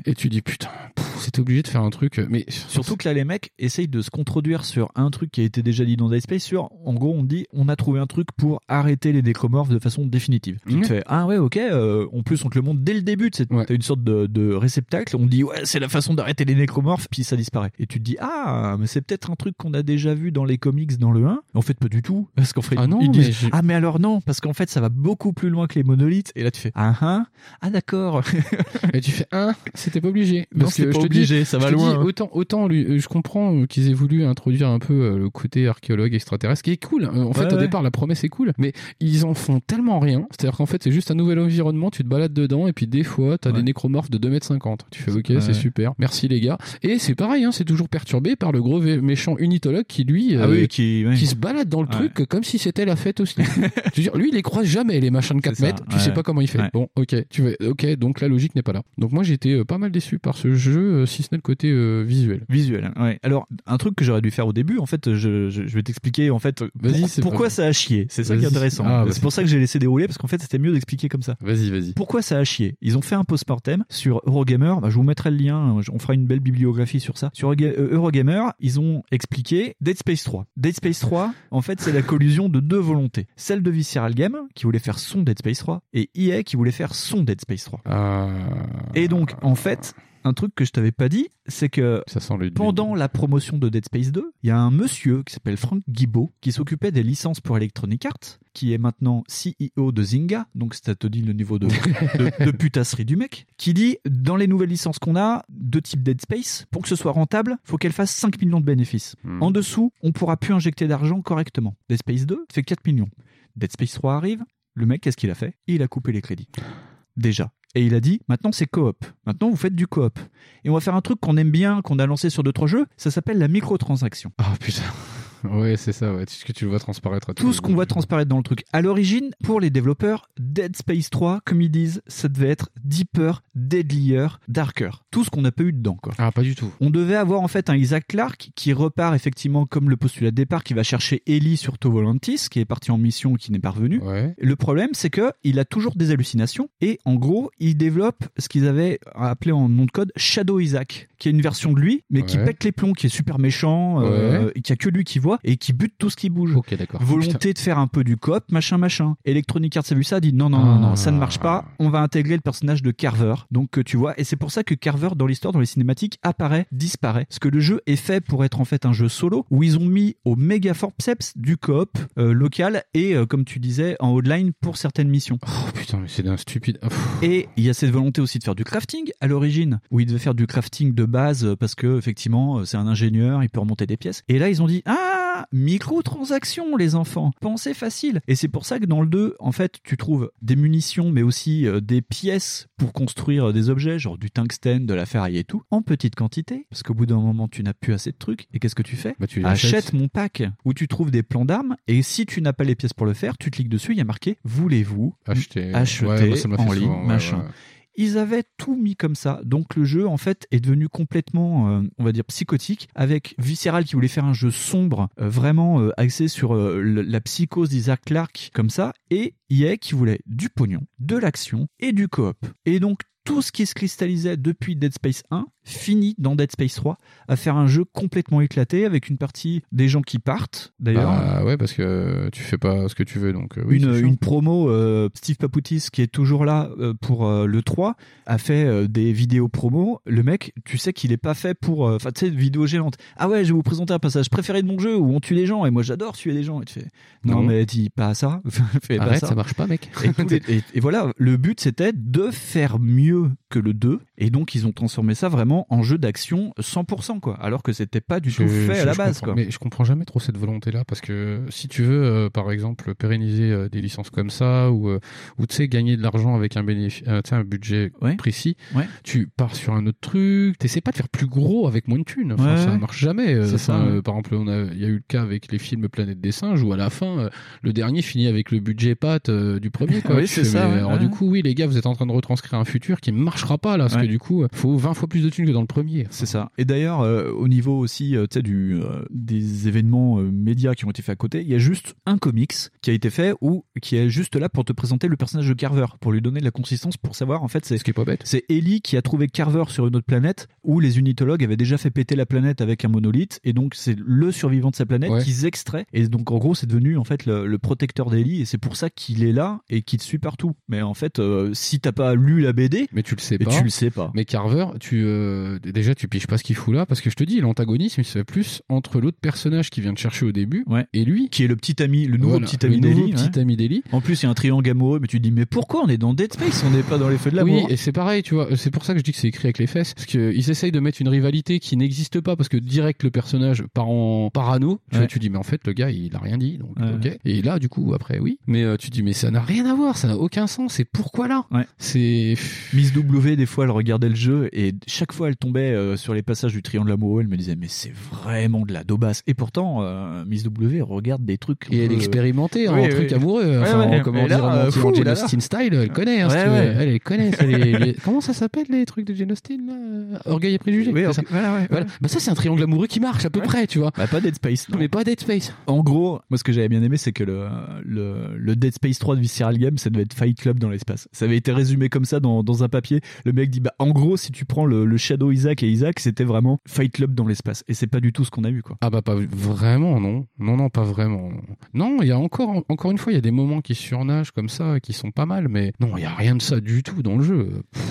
Et tu dis, putain, c'était obligé de faire un truc. Mais Surtout que là, les mecs essayent de se contredire sur un truc qui a été déjà dit dans Dead Space. Sur, en gros, on dit, on a trouvé un truc pour arrêter les nécromorphes de façon définitive. Tu Mhm. te fais, ah ouais, ok. euh, en plus, on te le montre dès le début. Tu Ouais. une sorte de, de réceptacle. On dit, ouais, c'est la façon d'arrêter les nécromorphes, puis ça disparaît. Et tu te dis, ah, mais c'est peut-être un truc qu'on a déjà vu dans les comics dans le 1. En fait, pas du tout. Parce qu'en fait, Ah non, ils mais disent, j'ai- ah, mais alors non, parce qu'en fait, ça va beaucoup plus loin que les monolithes. Et là, tu fais, ah, ah, ah d'accord. Et tu fais un, c'était pas obligé. Non, c'était je pas te obligé, dis- ça va te dis, loin, hein. autant, autant lui, euh, je comprends euh, qu'ils aient voulu introduire un peu le côté archéologue extraterrestre, qui est cool. En fait, Ouais, au ouais. départ, la promesse est cool, mais ils en font tellement rien. C'est-à-dire qu'en fait, c'est juste un nouvel environnement, tu te balades dedans, et puis des fois, t'as Ouais. des nécromorphes de 2m50. Tu fais, ok, Ouais. c'est super. Merci les gars. Et c'est pareil, hein, c'est toujours perturbé par le gros méchant unitologue qui, lui, ah euh, oui, qui, se balade dans le Ouais. truc comme si c'était la fête aussi. je veux dire, lui, il les croise jamais, les machins de 4 C'est ça, mètres. Tu sais pas comment il fait. Bon, ok, tu veux, ok, donc la logique n'est pas là. Donc moi, été euh, pas mal déçu par ce jeu, euh, si ce n'est le côté euh, visuel. Visuel, hein, ouais. Alors, un truc que j'aurais dû faire au début, en fait, je, je, je vais t'expliquer, en fait, pour- pourquoi ça a chié. C'est ça qui est intéressant. Ah, c'est pour ça que j'ai laissé dérouler, parce qu'en fait, c'était mieux d'expliquer comme ça. Vas-y, vas-y. Pourquoi ça a chié? Ils ont fait un post-mortem sur Eurogamer. Bah, je vous mettrai le lien. On fera une belle bibliographie sur ça. Sur euh, Eurogamer, ils ont expliqué Dead Space 3. Dead Space 3, en fait, c'est la collusion de deux volontés. Celle de Visceral Game, qui voulait faire son Dead Space 3, et EA, qui voulait faire son Dead Space 3. Ah. Et donc, en fait, un truc que je t'avais pas dit, c'est que Ça sent le pendant la promotion de Dead Space 2, il y a un monsieur qui s'appelle Frank Guibault qui s'occupait des licences pour Electronic Arts, qui est maintenant CEO de Zynga, donc ça te dit le niveau de, de, de putasserie du mec, qui dit dans les nouvelles licences qu'on a, de type Dead Space, pour que ce soit rentable, faut qu'elle fasse 5 millions de bénéfices. Hmm. En dessous, on pourra plus injecter d'argent correctement. Dead Space 2 fait 4 millions. Dead Space 3 arrive, le mec, qu'est-ce qu'il a fait? Il a coupé les crédits. Déjà. Et il a dit, maintenant c'est coop. Maintenant vous faites du coop. Et on va faire un truc qu'on aime bien, qu'on a lancé sur d'autres jeux, ça s'appelle la microtransaction. Ah putain. Ouais, c'est ça, ouais. Tout ce que tu le vois transparaître à Tout les ce qu'on voit transparaître dans le truc. À l'origine, pour les développeurs, Dead Space 3, comme ils disent, ça devait être deeper, deadlier, darker. Tout ce qu'on n'a pas eu dedans, quoi. Ah, pas du tout. On devait avoir en fait un Isaac Clarke qui repart effectivement comme le postulat de départ, qui va chercher Ellie sur Volantis, qui est parti en mission et qui n'est pas revenu. Ouais. Le problème, c'est que il a toujours des hallucinations et en gros, il développe ce qu'ils avaient appelé en nom de code Shadow Isaac, qui est une version de lui, mais qui pète les plombs, qui est super méchant, euh, Ouais. et qui a que lui qui voit et qui bute tout ce qui bouge. Ok, d'accord. Volonté de faire un peu du coop, machin, machin. Electronic Arts a vu ça, a dit non, non, non, non, ça ne marche pas. On va intégrer le personnage de Carver. Donc, euh, tu vois, et c'est pour ça que Carver, dans l'histoire, dans les cinématiques, apparaît, disparaît. Parce que le jeu est fait pour être en fait un jeu solo, où ils ont mis au méga forceps du coop euh, local et, euh, comme tu disais, en outline pour certaines missions. Oh putain, mais c'est d'un stupide. Et il y a cette volonté aussi de faire du crafting à l'origine, où il devait faire du crafting de base parce que effectivement c'est un ingénieur, il peut remonter des pièces. Et là ils ont dit ah microtransactions les enfants, pensez facile. Et c'est pour ça que dans le 2, en fait, tu trouves des munitions mais aussi euh, des pièces pour construire euh, des objets, genre du tungstène, de la ferraille et tout, en petite quantité, parce qu'au bout d'un moment tu n'as plus assez de trucs. Et qu'est-ce que tu fais Bah, tu Achète achètes. mon pack où tu trouves des plans d'armes et si tu n'as pas les pièces pour le faire, tu cliques dessus, il y a marqué voulez-vous Acheter. acheter Ouais, bah, en ligne, souvent, ouais, machin. ouais. Ils avaient tout mis comme ça. Donc le jeu, en fait, est devenu complètement, euh, on va dire, psychotique, avec Visceral qui voulait faire un jeu sombre, euh, vraiment euh, axé sur la psychose d'Isaac Clarke, comme ça, et EA qui voulait du pognon, de l'action et du coop. Et donc tout ce qui se cristallisait depuis Dead Space 1 finit dans Dead Space 3 à faire un jeu complètement éclaté avec une partie des gens qui partent d'ailleurs Bah ouais, parce que tu fais pas ce que tu veux, donc euh, oui, une, promo, euh, Steve Papoutis, qui est toujours là euh, pour euh, le 3, a fait des vidéos promo. Le mec, tu sais qu'il est pas fait pour. Enfin, tu sais, vidéo gênante. Ah ouais, je vais vous présenter un passage préféré de mon jeu où on tue des gens. Et moi, j'adore tuer des gens. Et tu fais. Non, Non. mais dis pas ça. Fais pas Arrête, ça. ça marche pas, mec. Et, tous les- et- et voilà, le but c'était de faire mieux que le 2. Et donc, ils ont transformé ça vraiment en jeu d'action 100%, quoi. Alors que c'était pas du tout fait je- à la base, quoi. Mais je comprends jamais trop cette volonté-là parce que si tu veux, euh, par exemple, pérenniser euh, des licences comme ça ou euh, ou tu sais gagner de l'argent avec un bénéfice, un budget précis, Ouais. tu pars sur un autre truc. T'essaies pas de faire plus gros avec moins de thunes. Enfin, Ouais, ça marche jamais. ça, par exemple, on a, il y a eu le cas avec les films Planète des singes où à la fin, le dernier finit avec le budget pâte du premier. Quoi. Oui, c'est ça, mais alors du coup, oui, les gars, vous êtes en train de retranscrire un futur qui ne marchera pas là, parce Ouais. que du coup, euh, faut 20 fois plus de thunes que dans le premier. C'est ça. Et d'ailleurs, euh, au niveau aussi euh, tu sais, du, euh, des événements médias qui ont été faits à côté, il y a juste un comics qui a été fait ou qui est juste là pour te présenter le personnage de Carver, pour lui donner de la consistance, pour savoir en fait c'est Ce qui est pas bête. c'est Ellie qui a trouvé Carver sur une autre planète où les unitologues avaient déjà fait péter la planète avec un monolithe et donc c'est le survivant de sa planète Ouais. qu'ils extraient et donc en gros c'est devenu en fait le, le protecteur d'Ellie et c'est pour ça qu'il est là et qu'il te suit partout. Mais en fait euh, si t'as pas lu la BD, Mais tu le sais et pas. tu le sais pas. Mais Carver, tu euh, déjà tu piges pas ce qu'il fout là parce que je te dis l'antagonisme il se fait plus entre l'autre personnage qui vient te chercher au début Ouais. et lui Qui est le petit ami, le nouveau Voilà, petit ami ouais. d'Ellie. En plus, il y a un triangle amoureux, mais tu te dis, mais pourquoi on est dans Dead Space On n'est pas dans les feux de Oui, l'amour. et c'est pareil, tu vois. C'est pour ça que je dis que c'est écrit avec les fesses. Parce qu'ils essayent de mettre une rivalité qui n'existe pas parce que direct le personnage part en parano. Tu, Ouais. vois, tu dis, mais en fait, le gars, il a rien dit. Donc, ok. Et là, du coup, après, oui. Mais euh, tu dis, mais ça n'a rien à voir, ça n'a aucun sens. Et pourquoi là? Ouais. C'est. Miss W, des fois, elle regardait le jeu et chaque fois, elle tombait euh, sur les passages du triangle amoureux. Elle me disait, mais c'est vraiment de la daubasse. Et pourtant, euh, Miss W regarde des trucs. Et elle est expérimentée en Oui, truc oui. amoureux. Ouais, Enfin, ouais. en- comment là, dire, en euh, anti- fou, en Jane. Austen style, elle connaît. hein, si Ouais, tu veux. ouais. Elle, elle connaît. c'est les- les- Comment ça s'appelle les trucs de Jane Austen là Orgueil et préjugés. Oui, c'est ok, ça. voilà, ouais, Voilà. ouais. Bah ça, c'est un triangle amoureux qui marche à peu près, tu vois. Bah, pas Dead Space. non. Mais pas Dead Space. En gros, moi, ce que j'avais bien aimé, c'est que le, le, le Dead Space 3 de Visceral Games, ça devait être Fight Club dans l'espace. Ça avait été résumé comme ça dans, dans un papier. Le mec dit, bah, en gros, si tu prends le, le Shadow Isaac et Isaac, c'était vraiment Fight Club dans l'espace. Et c'est pas du tout ce qu'on a eu, quoi. Ah bah pas vraiment non. Non non pas vraiment. Non il y a encore encore une fois il y a des moments qui surnagent comme ça qui sont pas mal mais non il y a rien de ça du tout dans le jeu. Pff,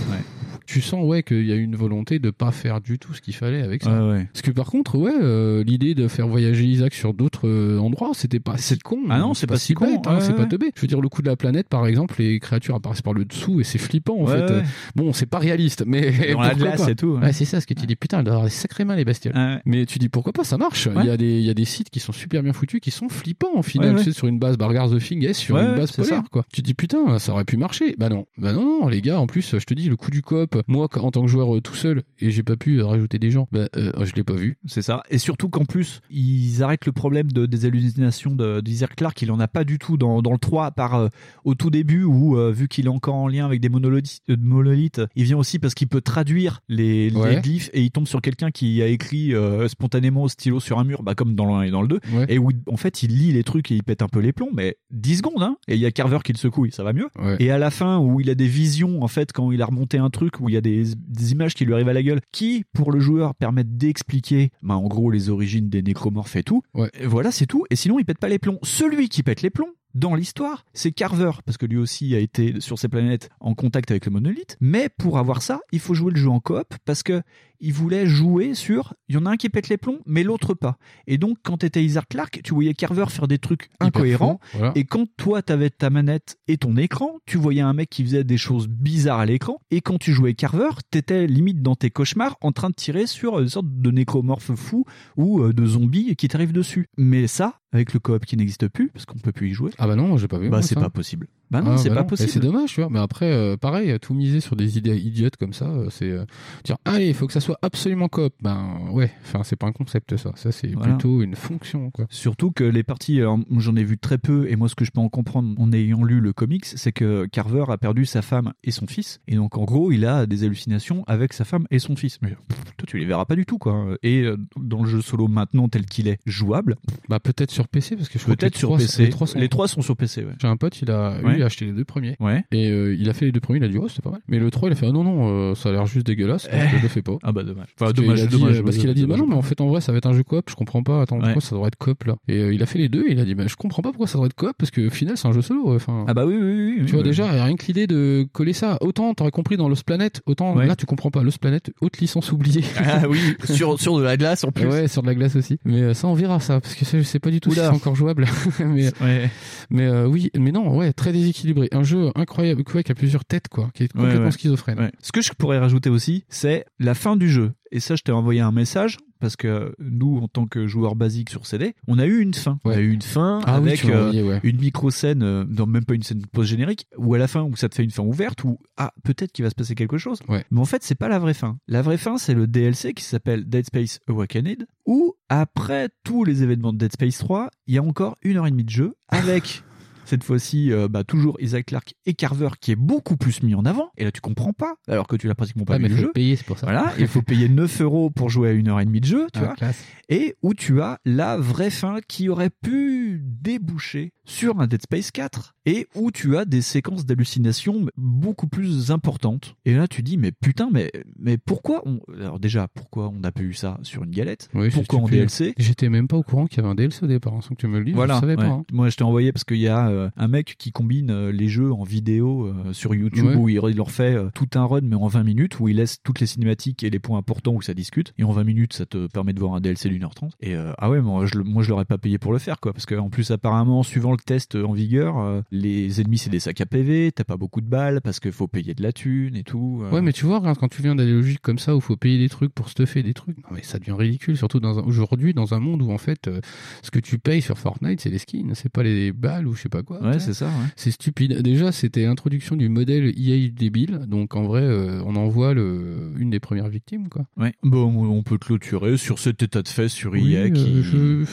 tu sens ouais qu'il y a une volonté de pas faire du tout ce qu'il fallait avec ça. Ouais. parce que par contre ouais euh, l'idée de faire voyager Isaac sur d'autres euh, endroits c'était pas si con Ah non, c'est pas si con, bête, hein, ouais, c'est ouais. pas teubé. Je veux dire le coup de la planète par exemple les créatures apparaissent par le dessous et c'est flippant en fait. bon c'est pas réaliste mais Dans la glace pas et tout, c'est ça ce que tu dis. Putain elle doit avoir des sacrées mains les bestioles. Mais tu dis pourquoi pas ça marche. Il y a des il y a des sites qui sont super bien foutus qui sont flippants au final. Tu sais, sur une base Bargars the Thing sur Ouais, une base c'est polaire ça. quoi. Tu dis putain ça aurait pu marcher. Bah non. Bah non non les gars en plus je te dis le coup du moi en tant que joueur euh, tout seul et j'ai pas pu euh, rajouter des gens bah euh, je l'ai pas vu C'est ça. Et surtout qu'en plus, ils arrêtent le problème de, des hallucinations de- d'Isaac Clarke. Il en a pas du tout dans, dans le 3, à part euh, au tout début où, vu qu'il est encore en lien avec des monolithes, il vient aussi parce qu'il peut traduire les, les Ouais. glyphes et il tombe sur quelqu'un qui a écrit spontanément au stylo sur un mur, bah, comme dans le 1 et dans le 2. Ouais. Et où, en fait, il lit les trucs et il pète un peu les plombs, mais 10 secondes, hein. Et il y a Carver qui le secoue, ça va mieux. Ouais. Et à la fin, où il a des visions, en fait, quand il a remonté un truc, où il y a des, des images qui lui arrivent à la gueule, qui, pour le joueur, permettent d'expliquer, bah, en gros, les origines des nécromorphes et tout. Ouais. Et voilà, c'est tout. Et sinon, il pète pas les plombs. Celui qui pète les plombs, dans l'histoire, c'est Carver, parce que lui aussi a été sur ces planètes en contact avec le monolithe. Mais pour avoir ça, il faut jouer le jeu en coop, parce que il voulait jouer sur, il y en a un qui pète les plombs, mais l'autre pas. Et donc, quand t'étais Isaac Clarke, tu voyais Carver faire des trucs incohérents. voilà. Et quand toi, t'avais ta manette et ton écran, tu voyais un mec qui faisait des choses bizarres à l'écran. Et quand tu jouais Carver, t'étais limite dans tes cauchemars en train de tirer sur une sorte de nécromorphe fou ou euh, de zombie qui t'arrive dessus. Mais ça, avec le coop qui n'existe plus, parce qu'on peut plus y jouer, ah bah non j'ai pas vu bah c'est pas possible. Bah non, Ah, c'est bah pas non. Et possible. C'est dommage, tu vois. Mais après, euh, pareil, tout miser sur des idées idiotes comme ça, euh, c'est euh, dire allez, il faut que ça soit absolument coop. Ben ouais, enfin c'est pas un concept ça. Ça c'est Voilà. plutôt une fonction quoi. Surtout que les parties, j'en ai vu très peu, et moi ce que je peux en comprendre en ayant lu le comics, c'est que Carver a perdu sa femme et son fils, et donc en gros il a des hallucinations avec sa femme et son fils. Mais pff, toi tu les verras pas du tout quoi. Et euh, dans le jeu solo maintenant tel qu'il est jouable, Bah peut-être sur PC parce que je crois que peut-être sur PC. Les trois sont, Les trois sont sur PC, ouais. J'ai un pote, il a, lui, il a acheté les deux premiers. Ouais. Et euh, il a fait les deux premiers, il a dit oh c'était pas mal. Mais le 3 il a fait ah non non, euh, ça a l'air juste dégueulasse, donc je le fais pas. Ah bah dommage. Parce Enfin, qu'il dommage, a dit, dommage, parce qu'il a dit bah dommage. non mais en fait en vrai ça va être un jeu coop, je comprends pas. Attends pourquoi ça devrait être coop là? Et euh, il a fait les deux et il a dit bah je comprends pas pourquoi ça devrait être coop parce que au final c'est un jeu solo. Enfin. Ah bah oui, oui, oui. oui, Tu vois oui. déjà, rien que l'idée de coller ça, autant t'aurais compris dans Lost Planet, autant là tu comprends pas. Lost Planet, haute licence oubliée. Ah oui, sur, sur de la glace en plus. Ouais, sur de la glace aussi. Mais ça, on verra ça, parce que ça, je sais pas du tout Oula. c'est encore jouable. mais Ouais. mais euh, oui, mais non, ouais, très déséquilibré. Un jeu incroyable, quoi, qui a plusieurs têtes, quoi, qui est complètement schizophrène. Ce que je pourrais rajouter aussi, c'est la fin du jeu. Et ça, je t'ai envoyé un message parce que nous, en tant que joueurs basiques sur CD, on a eu une fin. On a eu une fin Ah avec euh, envoyé, ouais. une micro-scène, euh, non, même pas une scène post-générique, ou à la fin où ça te fait une fin ouverte, où ah, peut-être qu'il va se passer quelque chose. Ouais. Mais en fait, c'est pas la vraie fin. La vraie fin, c'est le DLC qui s'appelle Dead Space Awakened, où après tous les événements de Dead Space 3, il y a encore une heure et demie de jeu avec. Cette fois-ci, euh, bah, toujours Isaac Clarke et Carver qui est beaucoup plus mis en avant. Et là, tu comprends pas, alors que tu l'as pratiquement pas Ouais, vu mais le jeu. payer, c'est pour ça. Voilà, il faut payer 9 euros pour jouer à une heure et demie de jeu, tu Ah, vois. classe. Et où tu as la vraie fin qui aurait pu déboucher sur un Dead Space 4 et où tu as des séquences d'hallucination beaucoup plus importantes. Et là, tu dis, mais putain, mais, mais pourquoi on... Alors déjà, pourquoi on n'a pas eu ça sur une galette? Oui, Pourquoi en. DLC J'étais même pas au courant qu'il y avait un DLC au départ, hein, sans que tu me le dises. voilà, je savais ouais. pas. hein. Moi je t'ai envoyé parce qu'il y a euh, un mec qui combine euh, les jeux en vidéo euh, sur YouTube Ouais. où il, il leur fait tout un run mais en 20 minutes où il laisse toutes les cinématiques et les points importants où ça discute et en 20 minutes ça te permet de voir un DLC d'une heure 30 et ah ouais moi je, moi je l'aurais pas payé pour le faire quoi parce qu'en plus apparemment suivant le test en vigueur, euh, les ennemis c'est des sacs à PV, t'as pas beaucoup de balles parce qu'il faut payer de la thune et tout. euh. Ouais, mais tu vois, regarde, quand tu viens d'aller logique comme ça, où faut payer des trucs pour stuffer des trucs, non mais ça devient ridicule, surtout aujourd'hui dans un monde où en fait, euh, ce que tu payes sur Fortnite, c'est les skins, c'est pas les balles ou je sais pas quoi. Ouais, c'est ça. Ouais. C'est stupide. Déjà, c'était l'introduction du modèle EA débile, donc en vrai, on en voit le, une des premières victimes, quoi. Ouais. Bon, on peut clôturer sur cet état de fait sur Oui, EA euh, qui. je-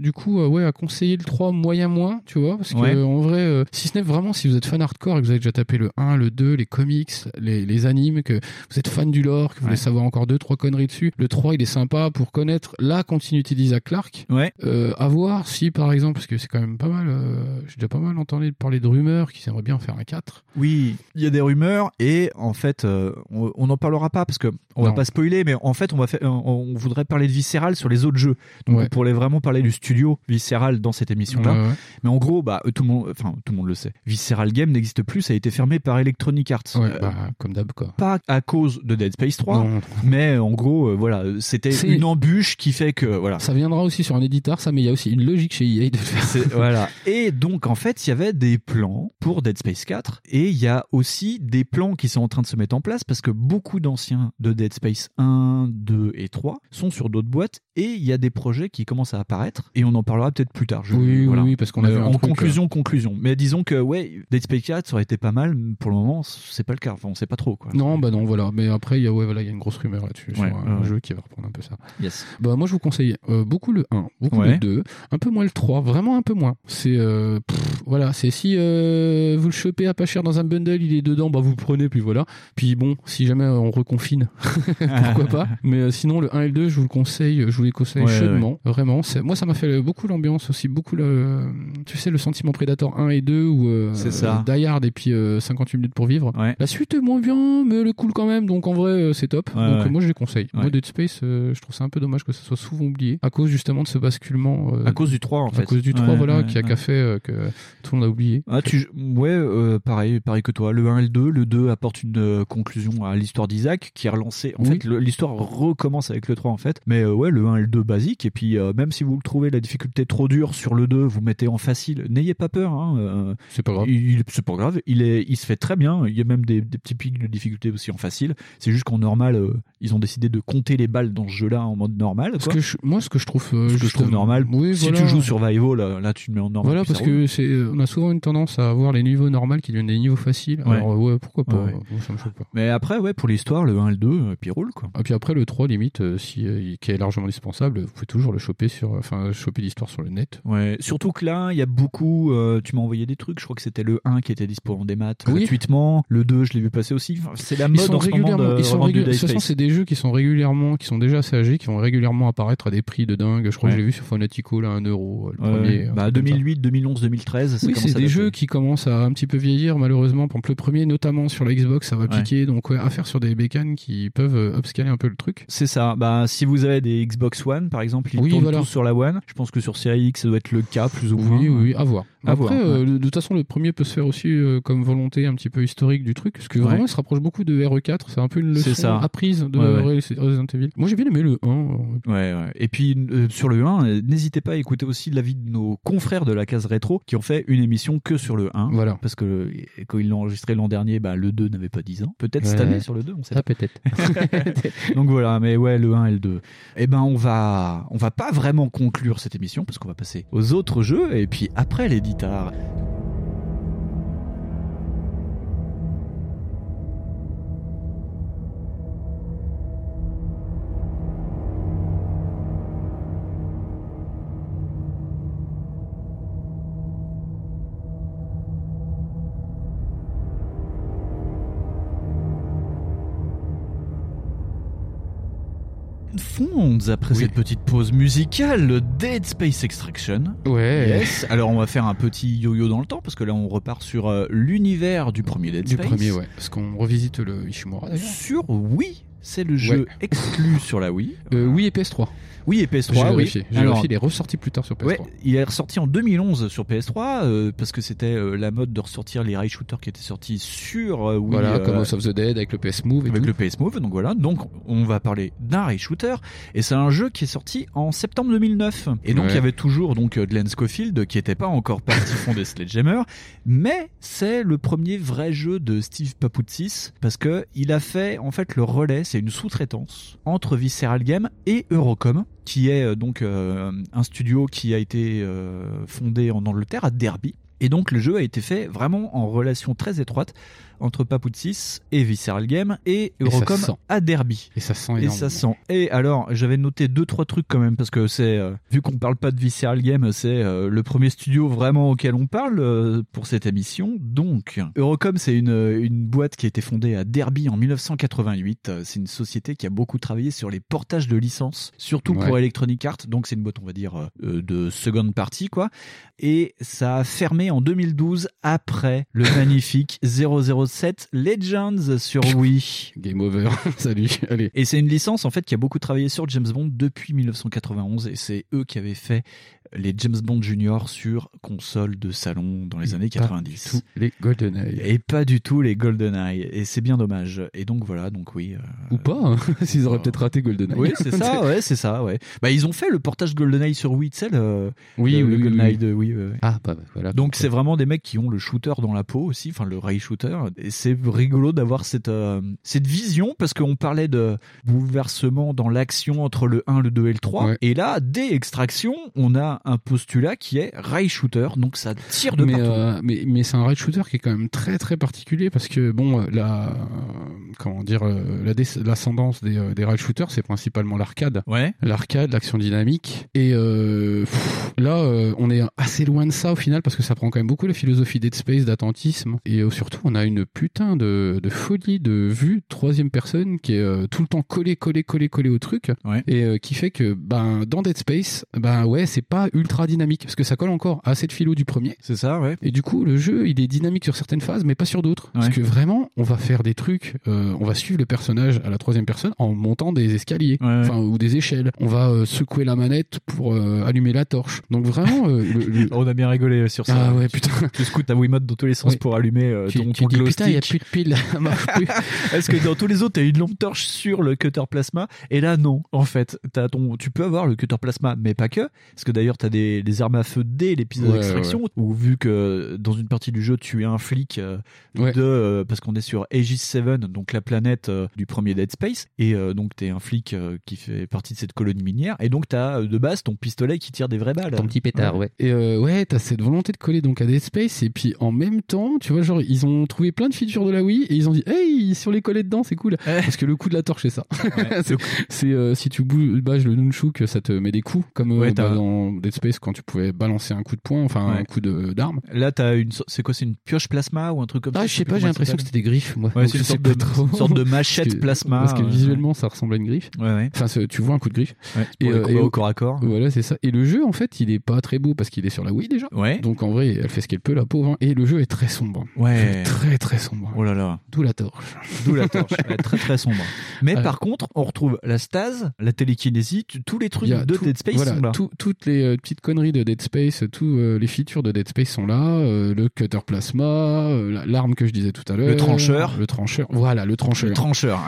du coup, ouais, à conseiller le 3 moyen moins, tu vois, parce que Ouais. en vrai, euh, si ce n'est vraiment si vous êtes fan hardcore et que vous avez déjà tapé le 1, le 2, les comics, les, les animes, que vous êtes fan du lore, que vous voulez savoir encore deux, trois conneries dessus, le 3 il est sympa pour connaître la continuité d'Isaac Clarke. Ouais. Euh, à voir si par exemple, parce que c'est quand même pas mal, euh, j'ai déjà pas mal entendu parler de rumeurs qui aimeraient bien faire un 4. Oui, il y a des rumeurs et en fait, euh, on on n'en parlera pas parce que on va pas spoiler, mais en fait, on va faire, on, on voudrait parler de Visceral sur les autres jeux. Donc, Ouais. on pourrait vraiment parler du studio Visceral dans cette émission-là. Ouais, ouais. Mais en gros, bah, tout le monde, enfin, tout le monde le sait. Visceral Game n'existe plus, ça a été fermé par Electronic Arts. Ouais, Euh, bah, comme d'hab, quoi. pas à cause de Dead Space 3, Non. mais en gros, euh, voilà, c'était une embûche qui fait que, voilà. Ça viendra aussi sur un éditeur, ça, mais il y a aussi une logique chez EA de faire voilà. Et donc, en fait, il y avait des plans pour Dead Space 4 et il y a aussi des plans qui sont en train de se mettre en place parce que beaucoup d'anciens de Dead Space 1, 2 et 3 sont sur d'autres boîtes et il y a des projets qui commencent à apparaître et on en parlera peut-être plus tard. Je- Oui, oui, voilà. oui, parce qu'on a vu en truc, conclusion, conclusion. Mais disons que, ouais, Dead Space 4 ça aurait été pas mal. Pour le moment, c'est pas le cas. Enfin, on sait pas trop, quoi. Non, bah non, voilà. Mais après, il y a, ouais, voilà, il y a une grosse rumeur là-dessus Ouais, sur un jeu qui va reprendre un peu ça. Yes. Bah, moi, je vous conseille euh, beaucoup le 1, beaucoup le 2, un peu moins le 3, vraiment un peu moins. C'est, euh, voilà, c'est si euh, vous le chopez à pas cher dans un bundle, il est dedans, bah vous le prenez, puis voilà. Puis bon, si jamais on reconfine, pourquoi pas. Mais euh, sinon, le 1 et le 2, je vous le conseille, je vous les conseille chaudement. Vraiment, moi, ça m'a fait beaucoup l'ambiance aussi, beaucoup le, tu sais, le sentiment Predator 1 et 2 où euh, ça. Die Hard et puis euh, 58 minutes pour vivre. Ouais. La suite est moins bien, mais elle est cool quand même. Donc en vrai, euh, c'est top. Ouais, donc ouais. euh, moi, je les conseille. Moi, Dead Space, euh, je trouve ça un peu dommage que ça soit souvent oublié à cause justement de ce basculement. euh, À cause du 3, en fait. À cause du 3, Ouais, voilà, qui a qu'a fait euh, que tout le monde a oublié. Ah, tu... Ouais, euh, pareil, pareil que toi. Le 1 et le 2. Le 2 apporte une euh, conclusion à l'histoire d'Isaac qui est relancée. En Oui. fait, le- l'histoire recommence avec le 3 en fait. Mais euh, ouais, le 1 et le 2 basique. Et puis, euh, même si vous trouvez la difficulté trop dure sur le 2, vous mettez en facile. N'ayez pas peur. Hein, euh, C'est pas grave. il, il- c'est pas grave. Il, est, il se fait très bien. Il y a même des, des petits pics de difficulté aussi en facile. C'est juste qu'en normal, euh, ils ont décidé de compter les balles dans ce jeu-là en mode normal. Ce quoi. que je- moi, ce que je trouve, euh, Ce que je trouve justement- normal. Oui, si voilà. tu joues survival, là, là tu le mets en normal. Voilà, parce que c'est, on a souvent une tendance à avoir les niveaux normaux qui deviennent des niveaux faciles. Ouais. Alors, ouais, pourquoi pas Ouais, ça me choque pas. Mais après, ouais, pour l'histoire, le 1 et le 2, euh, puis roule quoi. Et puis après, le 3, limite, si, qui est largement dispensable, vous pouvez toujours le choper sur, enfin, choper l'histoire sur le net. Ouais, surtout que là, il y a beaucoup. euh, tu m'as envoyé des trucs. Je crois que c'était le 1 qui était dispo en démat Oui. gratuitement. Le 2, je l'ai vu passer aussi. Enfin, c'est la Ils mode sont en ce moment régulièrement, de ils sont revendre du régu- de façon, c'est des jeux qui sont régulièrement, qui sont déjà assez âgés, qui vont régulièrement apparaître à des prix de dingue. Je crois Ouais. que je l'ai vu sur Fanatico, là, 1 euro, le premier. un bah, truc comme ça. 2008, 2011, 2013. ça Oui, c'est des jeux qui commencent à un petit peu vieillir, malheureusement. Exemple, le premier, notamment sur la Xbox, ça va Ouais. piquer. Donc, ouais, à faire sur des bécanes qui peuvent euh, upscaler un peu le truc. C'est ça. Bah, si vous avez des Xbox One, par exemple, ils Oui, tournent voilà. tous sur la One. Je pense que sur Series X, ça doit être le cas, plus ou moins. Oui, oui, à voir. Après, voir, euh, ouais. le- de toute façon, le premier peut se faire aussi euh, comme volonté un petit peu historique du truc, parce que vraiment, il se rapproche beaucoup de RE4. C'est un peu une leçon ça. apprise de Resident Evil. Moi, j'ai bien aimé le 1. euh, Ouais. Et puis sur le 1, euh, n'hésitez pas à écouter aussi l'avis de nos confrères de la case rétro qui ont fait une émission que sur le 1. Voilà. Parce que quand ils l'ont enregistré l'an dernier, bah, le 2 n'avait pas 10 ans. Peut-être cette année sur le 2, on sait Ah, pas. peut-être. Donc voilà, mais ouais, le 1 et le 2. Eh ben, on va, on va pas vraiment conclure cette émission parce qu'on va passer aux autres jeux et puis après guitare. Après Oui. cette petite pause musicale, le Dead Space Extraction. Ouais. Yes. Alors on va faire un petit yo-yo dans le temps parce que là on repart sur euh, l'univers du premier Dead Du Space. premier, ouais. Parce qu'on revisite le Ishimura. Sur oui, C'est le jeu Ouais. exclu sur la Wii. Euh, Wii et PS3. Oui, et J'ai PS3, oui. vérifié. J'ai Alors, vérifié, il est ressorti plus tard sur PS3. Ouais, il est ressorti en 2011 sur PS3 euh, parce que c'était euh, la mode de ressortir les rail shooters qui étaient sortis sur euh, Wii. voilà, comme House of the Dead avec le PS Move et avec tout. le PS Move, donc voilà. Donc on va parler d'un rail shooter et c'est un jeu qui est sorti en septembre 2009. Et donc Ouais. il y avait toujours donc Glenn Schofield qui était pas encore parti fonder Sledgehammer, mais c'est le premier vrai jeu de Steve Papoutsis parce que il a fait en fait le relais, c'est une sous-traitance entre Visceral Game et Eurocom qui est euh, donc euh, un studio qui a été euh, fondé en Angleterre à Derby. Et donc le jeu a été fait vraiment en relation très étroite entre Papoutsis et Visceral Game et Et Eurocom à Derby. Et ça sent Et énormément. ça sent. Et alors, j'avais noté deux trois trucs quand même parce que c'est euh, vu qu'on parle pas de Visceral Game, c'est euh, le premier studio vraiment auquel on parle euh, pour cette émission. Donc, Eurocom, c'est une une boîte qui a été fondée à Derby en 1988. Euh, C'est une société qui a beaucoup travaillé sur les portages de licences, surtout pour. Electronic Arts. Donc, c'est une boîte, on va dire, de seconde partie, quoi. Et ça a fermé en 2012 après le magnifique 007 Legends sur Wii. Game over. Salut. Allez. Et c'est une licence en fait qui a beaucoup travaillé sur James Bond depuis 1991 et c'est eux qui avaient fait les James Bond Junior sur console de salon dans les années Pas 90. Tous les GoldenEye. Et pas du tout les GoldenEye et c'est bien dommage. Et donc voilà, donc oui. euh, Ou pas, hein. s'ils auraient peut-être raté GoldenEye. Oui, c'est ça, ouais, c'est ça, ouais. Bah ils ont fait le portage GoldenEye sur Wii, le, Oui, le, oui, le oui, GoldenEye oui. de Wii. ouais, ouais. Ah, bah, bah, voilà. Donc c'est vraiment des mecs qui ont le shooter dans la peau aussi, enfin le rail shooter. Et c'est rigolo d'avoir cette euh, cette vision parce qu'on parlait de bouleversement dans l'action entre le 1, le 2 et le 3. Ouais. Et là, dès extraction, on a un postulat qui est rail shooter, donc ça tire de mais, partout. euh, mais mais c'est un raid shooter qui est quand même très très particulier parce que bon euh, la comment dire euh, la l'ascendance des des raid shooters c'est principalement l'arcade Ouais. l'arcade l'action dynamique et euh, pff, là euh, on est assez loin de ça au final parce que ça prend quand même beaucoup la philosophie Dead Space d'attentisme et surtout on a une putain de, de folie de vue troisième personne qui est tout le temps collé collé collé collé au truc Ouais. et qui fait que ben dans Dead Space ben ouais c'est pas ultra dynamique parce que ça colle encore à cette philo du premier C'est ça, ouais. et du coup, le jeu, il est dynamique sur certaines phases, mais pas sur d'autres. Parce que vraiment, on va faire des trucs, euh, on va suivre le personnage à la troisième personne en montant des escaliers, Ouais, enfin ou des échelles. On va euh, secouer la manette pour euh, allumer la torche. Donc vraiment, le, le- On a bien rigolé sur ça. ah ouais, Tu- putain. Tu scoutes ta Wiimote dans tous les sens pour allumer Tu, ton, tu ton dis glow putain, il y a plus de piles. Est-ce que dans tous les autres, t'as une lampe torche sur le cutter plasma? Et là, non. En fait, t'as ton, tu peux avoir le cutter plasma, mais pas que. Parce que d'ailleurs, t'as des, des armes à feu dès l'épisode Ouais, d'extraction. Ou vu que dans une partie du jeu, tu es un flic euh, Ouais. de, euh, parce qu'on est sur Aegis 7, donc la planète euh, du premier Dead Space. Et euh, donc, t'es un flic euh, qui fait partie de cette colonie minière. Et donc, t'as euh, de base ton pistolet qui tire des vraies balles. Ton petit pétard, ouais. Et euh, ouais, t'as cette volonté de coller donc à Dead Space, et puis en même temps, tu vois, genre, ils ont trouvé plein de features de la Wii, et ils ont dit, hey, si on les collait dedans, c'est cool. Parce que le coup de la torche, c'est ça. c'est euh, si tu bouges le nunchuk, ça te met des coups, comme euh, Ouais, bah, dans Dead Space quand tu pouvais balancer un coup de poing, enfin Ouais. un coup de- d'arme. Là, t'as une, c'est quoi, c'est une pioche plasma ou un truc comme ça Ah, je sais pas, j'ai l'impression ça que c'était des griffes, moi. Ouais, Donc, c'est une sorte de- trop. une sorte de machette Parce que- plasma, Parce que ouais. visuellement, ça ressemble à une griffe. Ouais, ouais. Enfin, tu vois un coup de griffe. Pour les combats au corps à corps. Voilà, c'est ça. Et le jeu, en fait, il est pas très beau parce qu'il est sur la Wii déjà. Ouais. Donc en vrai, elle fait ce qu'elle peut, la pauvre. hein. Et le jeu est très sombre. Ouais. Très très sombre. Oh là là. D'où la torche. D'où la torche. Très très sombre. Mais Ouais. par contre, on retrouve la stase, la télékinésie, tous les trucs de Dead Space voilà, sont là. tout- toutes les euh, petites conneries de Dead Space, tous euh, les features de Dead Space sont là. euh, le cutter plasma, euh, la- l'arme que je disais tout à l'heure. Le trancheur. Le trancheur. Voilà, le trancheur. Le trancheur.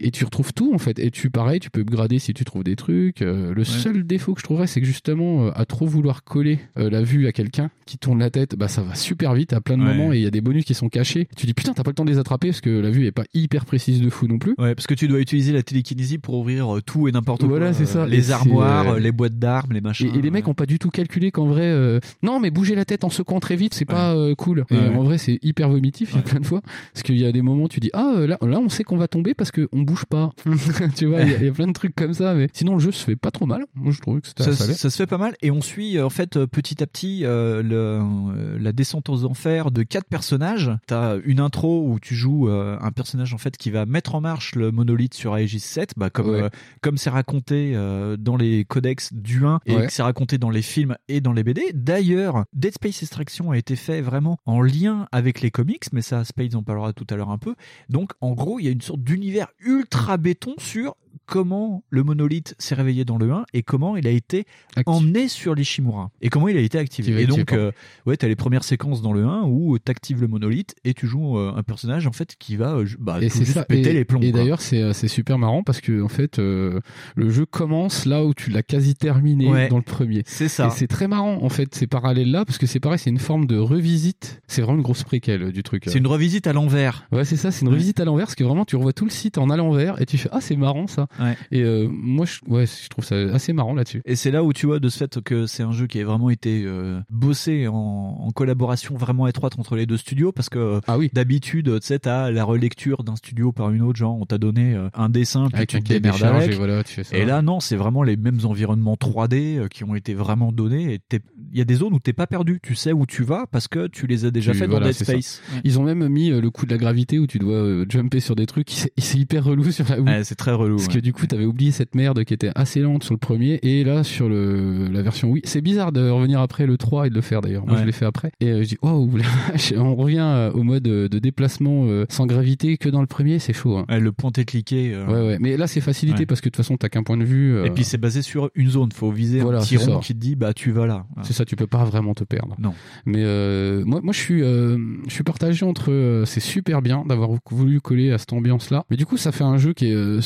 Et tu retrouves tout en fait. Et tu pareil, tu peux upgrader si tu trouves des trucs. Euh, le seul défaut que je trouverais, c'est que justement, euh, à trop vouloir coller euh, la vue à quelqu'un qui tourne la tête, bah ça va super vite à plein de Ouais. moments et il y a des bonus qui sont cachés. Tu dis putain, t'as pas le temps de les attraper parce que la vue est pas hyper précise de fou non plus. Ouais, parce que tu dois utiliser la télékinésie pour ouvrir tout et n'importe quoi. Voilà, c'est ça. Les armoires, les boîtes d'armes, les machins. Et, et les mecs ont pas du tout calculé qu'en vrai, euh, non, mais bouger la tête en secouant très vite, c'est pas euh, cool. Et en vrai, c'est hyper vomitif, il y a plein de fois. Parce qu'il y a des moments, tu dis, ah, là, là, on sait qu'on va tomber parce qu'on bouge pas. tu vois, il y, a- il y a plein de trucs comme ça, mais sinon, le jeu se fait pas trop mal. Moi, je trouve que ça, assez ça se fait pas mal et on suit euh, en fait euh, petit à petit euh, le, la descente aux enfers de quatre personnages. T'as une intro où tu joues euh, un personnage en fait qui va mettre en marche le monolithe sur Aegis 7, bah, comme Ouais. euh, comme c'est raconté dans les codex du 1 et Ouais. que c'est raconté dans les films et dans les BD. D'ailleurs, Dead Space Extraction a été fait vraiment en lien avec les comics, mais ça Spades en parlera tout à l'heure un peu. Donc en gros, il y a une sorte d'univers ultra béton sur comment le monolithe s'est réveillé dans le 1 et comment il a été emmené sur l'Ishimura et comment il a été activé. Activé, Et donc, euh, ouais, t'as les premières séquences dans le 1 où t'actives le monolithe et tu joues euh, un personnage en fait qui va euh, bah, et tout c'est juste ça. péter et les plombs. et d'ailleurs, c'est c'est super marrant parce que en fait, euh, le jeu commence là où tu l'as quasi terminé Ouais. dans le premier. C'est ça. Et c'est très marrant en fait ces parallèles là parce que c'est pareil, c'est une forme de revisite. C'est vraiment une grosse préquelle du truc. C'est une revisite à l'envers. Ouais, c'est ça, c'est une revisite à l'envers parce que vraiment tu revois tout le site en à l'envers et tu fais ah c'est marrant ça. Ouais. Et euh, moi je, ouais, je trouve ça assez marrant là-dessus. Et c'est là où tu vois de ce fait que c'est un jeu qui a vraiment été euh, bossé en, en collaboration vraiment étroite entre les deux studios parce que ah oui. d'habitude tu sais t'as la relecture d'un studio par une autre genre on t'a donné euh, un dessin puis Avec tu un te démerdes avec. et voilà, tu fais ça. Et là non c'est vraiment les mêmes environnements 3D euh, qui ont été vraiment donnés et il y a des zones où t'es pas perdu tu sais où tu vas parce que tu les as déjà Tu- fait voilà, dans Dead. Space. Ouais. Ils ont même mis euh, le coup de la gravité où tu dois euh, jumper sur des trucs. C'est hyper relou sur la Wii. Ouais, c'est très relou. Ouais. Que du coup, t'avais oublié cette merde qui était assez lente sur le premier et là sur le la version Wii. C'est bizarre de revenir après le 3 et de le faire d'ailleurs. Moi, je l'ai fait après et euh, je dis waouh, vache, on revient euh, au mode euh, de déplacement sans gravité que dans le premier, c'est chaud. Hein. Le pointer cliquer. euh, Ouais, ouais. Mais là, c'est facilité parce que de toute façon, t'as qu'un point de vue. euh, Et puis c'est basé sur une zone, faut viser Voilà, un petit rond ça. qui te dit bah tu vas là. C'est ça, tu peux pas vraiment te perdre. Non. Mais euh, moi, moi, je suis, euh, je suis partagé entre. euh, c'est super bien d'avoir voulu coller à cette ambiance-là, mais du coup, ça fait un jeu qui est euh,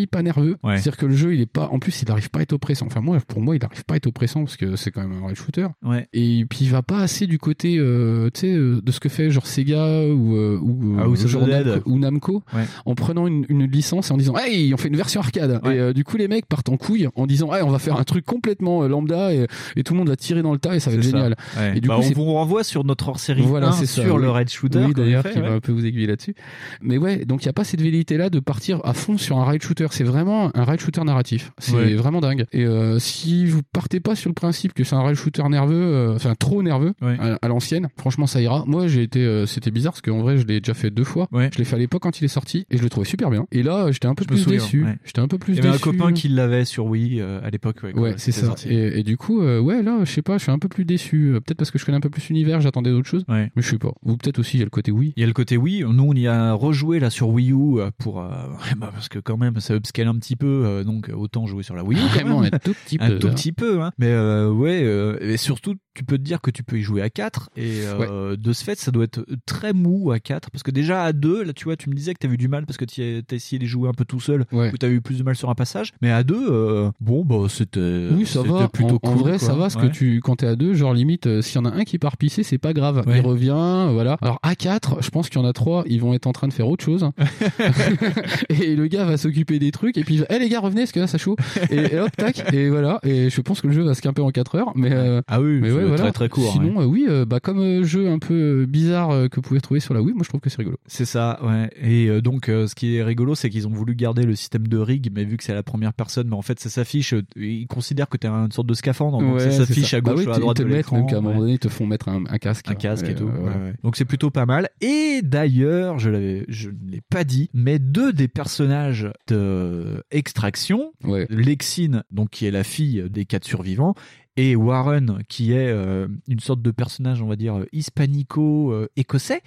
semi pas nerveux. Ouais. C'est-à-dire que le jeu, il est pas. En plus, il n'arrive pas à être oppressant. Enfin, moi, pour moi, il n'arrive pas à être oppressant parce que c'est quand même un rail shooter. Ouais. Et puis, il va pas assez du côté, euh, tu sais, euh, de ce que fait genre Sega ou euh, ou, Ah, ou genre. Namco, ou Namco, Ouais. en prenant une, une licence et en disant, hey, on fait une version arcade. Et euh, du coup, les mecs partent en couille en disant, hey, on va faire un truc complètement lambda et, et tout le monde va tirer dans le tas et ça va être ça. génial. Et du Bah, coup, on vous renvoie sur notre hors-série voilà, 1 c'est ça, sur le Red Shooter. Oui, d'ailleurs, qui va un peu vous aiguiller là-dessus. Mais ouais, donc il n'y a pas cette velléité-là de partir à fond sur un rail shooter. C'est vraiment un rail shooter narratif. C'est Ouais. vraiment dingue. Et euh, si vous partez pas sur le principe que c'est un rail shooter nerveux, euh, enfin trop nerveux, Ouais. à, à l'ancienne, franchement, ça ira. Moi, j'ai été, euh, c'était bizarre parce qu'en vrai, je l'ai déjà fait deux fois. Ouais. Je l'ai fait à l'époque quand il est sorti et je le trouvais super bien. Et là, j'étais un peu Je plus déçu. J'étais un peu plus Il y avait un copain qui l'avait sur Wii à l'époque. Ouais, c'est ça. Et, et du coup, ouais, là, je sais pas, je suis un peu plus déçu. Peut-être parce que je connais un peu plus l'univers, j'attendais d'autres choses. Mais je sais pas. Ou peut-être aussi, il y a le côté oui. Il y a le côté Wii. Nous, on y a rejoué là sur Wii U pour bah, parce que quand même ça upscale un petit peu, euh, donc autant jouer sur la Wii U. Vraiment, un tout petit un peu, tout hein. petit peu. Hein. Mais euh, ouais, euh, et surtout, tu peux te dire que tu peux y jouer à 4 et euh, de ce fait, ça doit être très mou à 4 parce que déjà à 2, là, tu vois, tu me disais que t'avais eu du mal parce que tu as essayé de jouer un peu tout seul Ouais. ou t'as eu plus de mal sur un passage. Mais à 2, bon, bah c'était Oui, ça c'était va. plutôt en, en cool, vrai, quoi. ça va, parce Ouais. que tu, quand t'es à deux, genre limite, euh, s'il y en a un qui part pisser, c'est pas grave. Il revient, euh, voilà. Alors à 4 je pense qu'il y en a trois, ils vont être en train de faire autre chose. et le gars va s'occuper des trucs, et puis, il va, Eh, les gars, revenez, parce que là, ça chaud. Et, et hop, tac, et voilà. Et je pense que le jeu va se camper en 4 heures, mais, euh, Ah oui, mais ouais, voilà. très très court. Sinon, euh, oui, euh, bah, comme euh, jeu un peu bizarre que vous pouvez trouver sur la Wii, moi je trouve que c'est rigolo. C'est ça, ouais. Et donc, ce qui est rigolo, c'est qu'ils ont voulu garder le système de rig, mais vu que c'est à la première personne, mais en fait, ça s'affiche. Ils considèrent que t'es une sorte de scaphandre, donc Ouais, ça s'affiche à Bah gauche oui, ou à droite te de l'écran. même qu'à un moment donné, ils te font mettre un, un casque. un casque et tout. ouais. Donc c'est plutôt pas mal. Et d'ailleurs, je l'avais, je ne l'ai pas dit, mais deux des personnages de Extraction, Ouais. Lexine, donc qui est la fille des quatre survivants, et Warren, qui est euh, une sorte de personnage, on va dire, euh, hispanico-écossais.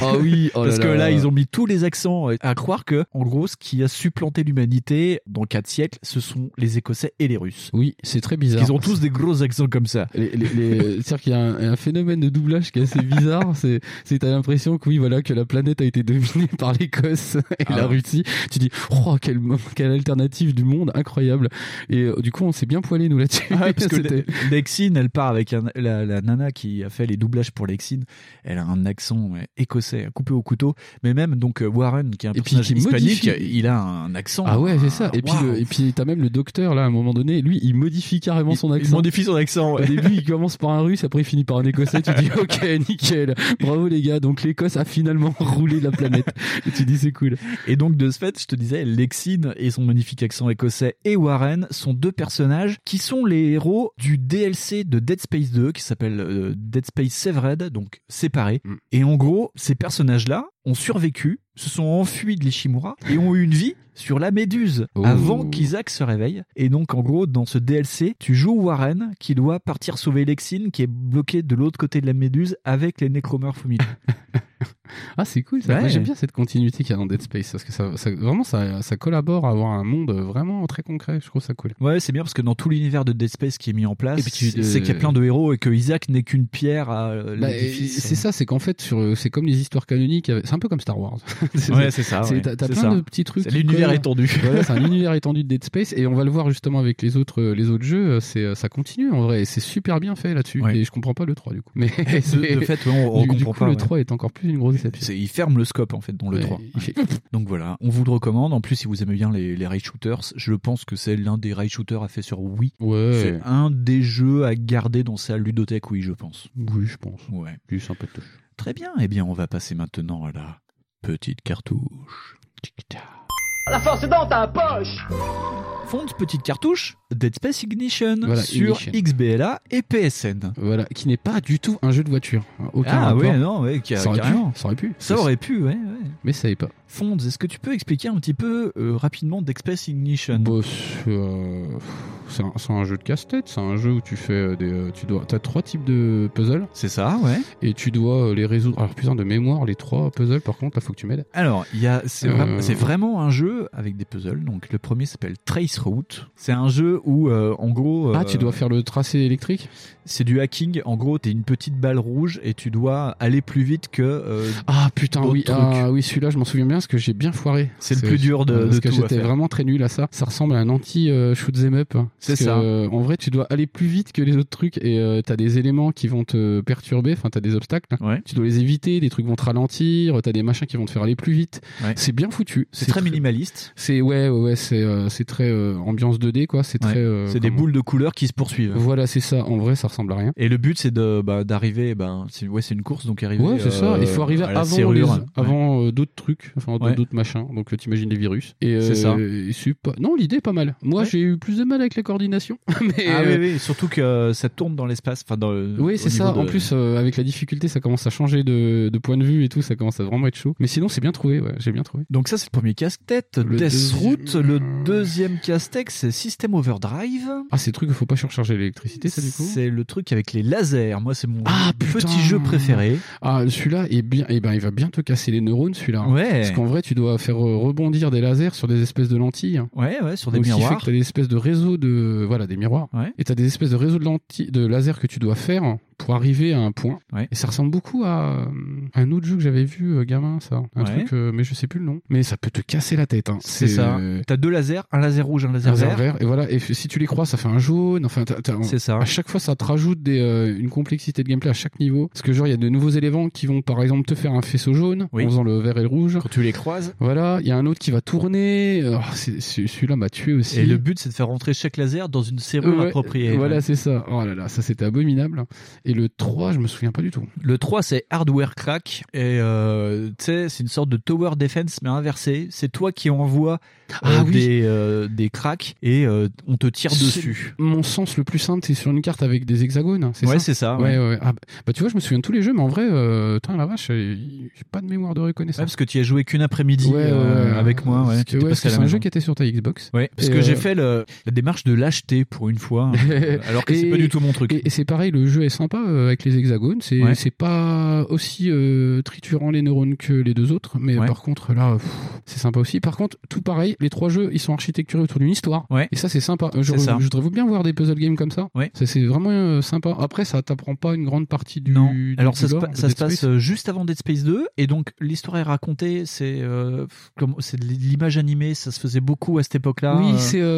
Ah oui, oh Parce là que là. là, ils ont mis tous les accents euh, à croire que, en gros, ce qui a supplanté l'humanité dans quatre siècles, ce sont les Écossais et les Russes. Oui, c'est très bizarre. Ils ont tous des gros accents comme ça. Les, les, les- C'est-à-dire qu'il y a un, un phénomène de doublage qui est assez bizarre. C'est, c'est t'as l'impression que oui, voilà, que la planète a été dominée par l'Écosse et Ah la ouais. Russie. Tu dis, oh, quelle, quelle alternative du monde incroyable. Et euh, du coup, on s'est bien poilé nous là-dessus. Ah ouais, parce que Lexine, elle part avec un- la, la nana qui a fait les doublages pour Lexine. Elle a un accent écossais, coupé au couteau. Mais même donc euh, Warren, qui est un Et puis personnage qui hispanique, modifie. il a un accent. Ah ouais, c'est ça. Et puis, le- et puis t'as même le docteur là, à un moment donné, lui, il modifie carrément son il accent. modifie son accent. ouais. Au début, il commence par un russe, après il finit par un écossais. Tu dis, ok, nickel. Bravo les gars. Donc l'Écosse a finalement roulé la planète. Et tu dis, c'est cool. Et donc de ce fait, je te disais, Lexine et son magnifique accent écossais et Warren sont deux personnages qui sont les héros du DLC de Dead Space 2 qui s'appelle euh, Dead Space Severed, donc séparés. Mm. Et en gros, ces personnages-là, ont survécu, se sont enfuis de l'Ishimura et ont eu une vie sur la Méduse Oh. avant qu'Isaac se réveille. Et donc, en gros, dans ce DLC, tu joues Warren qui doit partir sauver Lexine qui est bloquée de l'autre côté de la Méduse avec les Necromorphs au milieu. Ah, c'est cool ça. Ouais. J'aime bien cette continuité qu'il y a dans Dead Space parce que ça, ça- vraiment ça, ça collabore à avoir un monde vraiment très concret. Je trouve ça cool. Ouais, c'est bien parce que dans tout l'univers de Dead Space qui est mis en place, c'est qu'il y a plein de héros et que Isaac n'est qu'une pierre à Bah, c'est ça, c'est qu'en fait, c'est comme les histoires canoniques. C'est un peu comme Star Wars. Ouais, c'est ça, ouais. T'as t'as C'est plein ça. de petits trucs. C'est l'univers collent. étendu. Voilà, c'est un univers étendu de Dead Space et on va le voir justement avec les autres, euh, les autres jeux. C'est, ça continue en vrai et c'est super bien fait là-dessus. Et je comprends pas le 3 du coup. Mais de, de fait, ouais, on, on du, du comprend coup, pas. le ouais. 3 est encore plus une grosse déception. C'est- Il ferme le scope en fait dans le Ouais, 3. il fait- Donc voilà, on vous le recommande. En plus, si vous aimez bien les, les rail shooters, je pense que c'est l'un des rail shooters à fait sur Wii. Ouais. C'est un des jeux à garder dans sa ludothèque Wii, je pense. Oui, je pense. Ouais. Juste un peu de touche. Très bien. Eh bien, on va passer maintenant à la petite cartouche. La force est dans ta poche Fonds petite cartouche, Dead Space Ignition Voilà, sur Ignition. XBLA et PSN. Voilà, qui n'est pas du tout un jeu de voiture. Aucun ah rapport. ouais, non, ouais, ca- ça aurait pu. Ça aurait pu. Ça aurait pu, ouais. ouais. Mais ça n'est pas. Fonds, est-ce que tu peux expliquer un petit peu euh, rapidement Dead Space Ignition? Bah, c'est, euh, c'est un, jeu de casse-tête. C'est un jeu où tu fais euh, des, euh, tu dois, t'as trois types de puzzles. C'est ça, ouais. Et tu dois euh, les résoudre. Alors putain de mémoire, les trois puzzles. Par contre, là, faut que tu m'aides. Alors, c'est, Euh, vraiment, vraiment un jeu avec des puzzles. Donc, le premier s'appelle Trace Route. C'est un jeu où, euh, en gros. Ah, tu dois faire le tracé électrique? C'est du hacking. En gros, t'es une petite balle rouge et tu dois aller plus vite que. Ah putain, oui, ah, oui, celui-là, je m'en souviens bien parce que j'ai bien foiré. C'est le plus dur de- parce de que tout à j'étais vraiment très nul à ça. Ça ressemble à un anti euh, shoot 'em up. C'est ça. euh, en vrai, tu dois aller plus vite que les autres trucs et euh, t'as des éléments qui vont te perturber. Enfin, t'as des obstacles. Tu dois les éviter. Des trucs vont te ralentir. T'as des machins qui vont te faire aller plus vite. Ouais. C'est bien foutu. C'est très minimaliste. C'est ouais, ouais, ouais, c'est euh, c'est très euh, ambiance 2D quoi. C'est Ouais. très. euh, c'est des boules de couleurs qui se poursuivent. Voilà, c'est ça. En vrai, ça ressemble à rien. Et le but, c'est de bah, d'arriver. Ben, c'est ouais, c'est une course, donc arriver. Ouais, c'est ça. Il faut arriver à la avant, serrure. les- Ouais. avant euh, d'autres trucs, enfin Ouais. d'autres machins. Donc t'imagines les virus. Et C'est ça. et c'est pas- Non, l'idée est pas mal. Moi, Ouais. j'ai eu plus de mal avec la coordination. mais, Ah euh, oui, oui, surtout que ça tourne dans l'espace. Enfin, dans, Oui, c'est ça. En plus, euh, avec la difficulté, ça commence à changer de, de point de vue et tout. Ça commence à vraiment être chaud. Mais sinon, c'est bien trouvé. Ouais, j'ai bien trouvé. Donc ça, c'est le premier casse-tête. Le Death deuxième- Route. Le deuxième casse-tête, c'est System Overdrive. Ah, c'est le truc, il faut pas surcharger l'électricité, ça du coup? C'est le truc avec les lasers. Moi, c'est mon Ah, petit jeu préféré. Ah, celui-là est bien. Eh ben, il va bien te casser les neurones, celui-là. Ouais. Parce qu'en vrai, tu dois faire euh, rebondir des lasers sur des espèces de lentilles. Ouais, ouais, sur des Donc, ce qui fait miroirs. que t'as des espèces de réseaux de, voilà, des miroirs. Ouais. Et t'as des espèces de réseaux de lentilles, de lasers que tu dois faire pour arriver à un point. Ouais. Et ça ressemble beaucoup à, euh, un autre jeu que j'avais vu, euh, gamin, ça. Un Ouais. truc, euh, mais je sais plus le nom. Mais ça peut te casser la tête, hein. C'est ça. euh, T'as deux lasers, un laser rouge, un laser, laser vert. vert. Et voilà. Et si tu les crois, ça fait un jaune. Enfin, C'est ça. À chaque fois, ça te rajoute des, euh, une complexité de gameplay à chaque niveau. Parce que genre, il y a de nouveaux éléments qui vont, par exemple, te faire un faisceau jaune Oui. en faisant le vert et le rouge. Quand tu les croises. Voilà. Il y a un autre qui va tourner. Oh, Celui-là m'a tué aussi. Et le but, c'est de faire rentrer chaque laser dans une serrure Ouais, appropriée. Voilà, Ouais. c'est ça. Oh là là, ça c'était abominable. Et le 3, je me souviens pas du tout. Le 3, c'est Hardware Crack. Et euh, tu sais, c'est une sorte de Tower Defense, mais inversé. C'est toi qui envoie euh, Ah oui. des, euh, des cracks et euh, on te tire dessus. Mon sens le plus simple, c'est sur une carte avec des hexagones. C'est Ouais, c'est ça, Ouais, ouais. ouais. Ah, bah, tu vois, je me souviens de tous les jeux, mais en vrai, euh, putain, la vache, euh, j'ai pas de mémoire de Ouais, reconnaissance. parce que tu y as joué qu'une après-midi Ouais, ouais, euh, ouais. avec moi. Ouais, ouais, c'est un jeu qui était sur ta Xbox. Ouais, parce Et, que j'ai euh, fait le, la démarche de l'acheter pour une fois, euh, alors que c'est pas du tout mon truc. Et, et c'est pareil, le jeu est sympa euh, avec les hexagones. C'est Ouais. c'est pas aussi euh, triturant les neurones que les deux autres, mais Ouais. par contre là, c'est sympa aussi. Par contre, tout pareil, les trois jeux, ils sont architecturés autour d'une histoire. Ouais. Et ça, c'est sympa. Euh, Je, C'est ça. je voudrais bien voir des puzzle games comme ça. Ouais. Ça, c'est vraiment euh, sympa. Après, ça t'apprend pas une grande partie du. Non. du- Alors ça, se, lore ça passe euh, juste avant Dead Space 2 et donc l'histoire est racontée. C'est euh, comme c'est de l'image animée. Ça se faisait beaucoup à cette époque-là. Oui,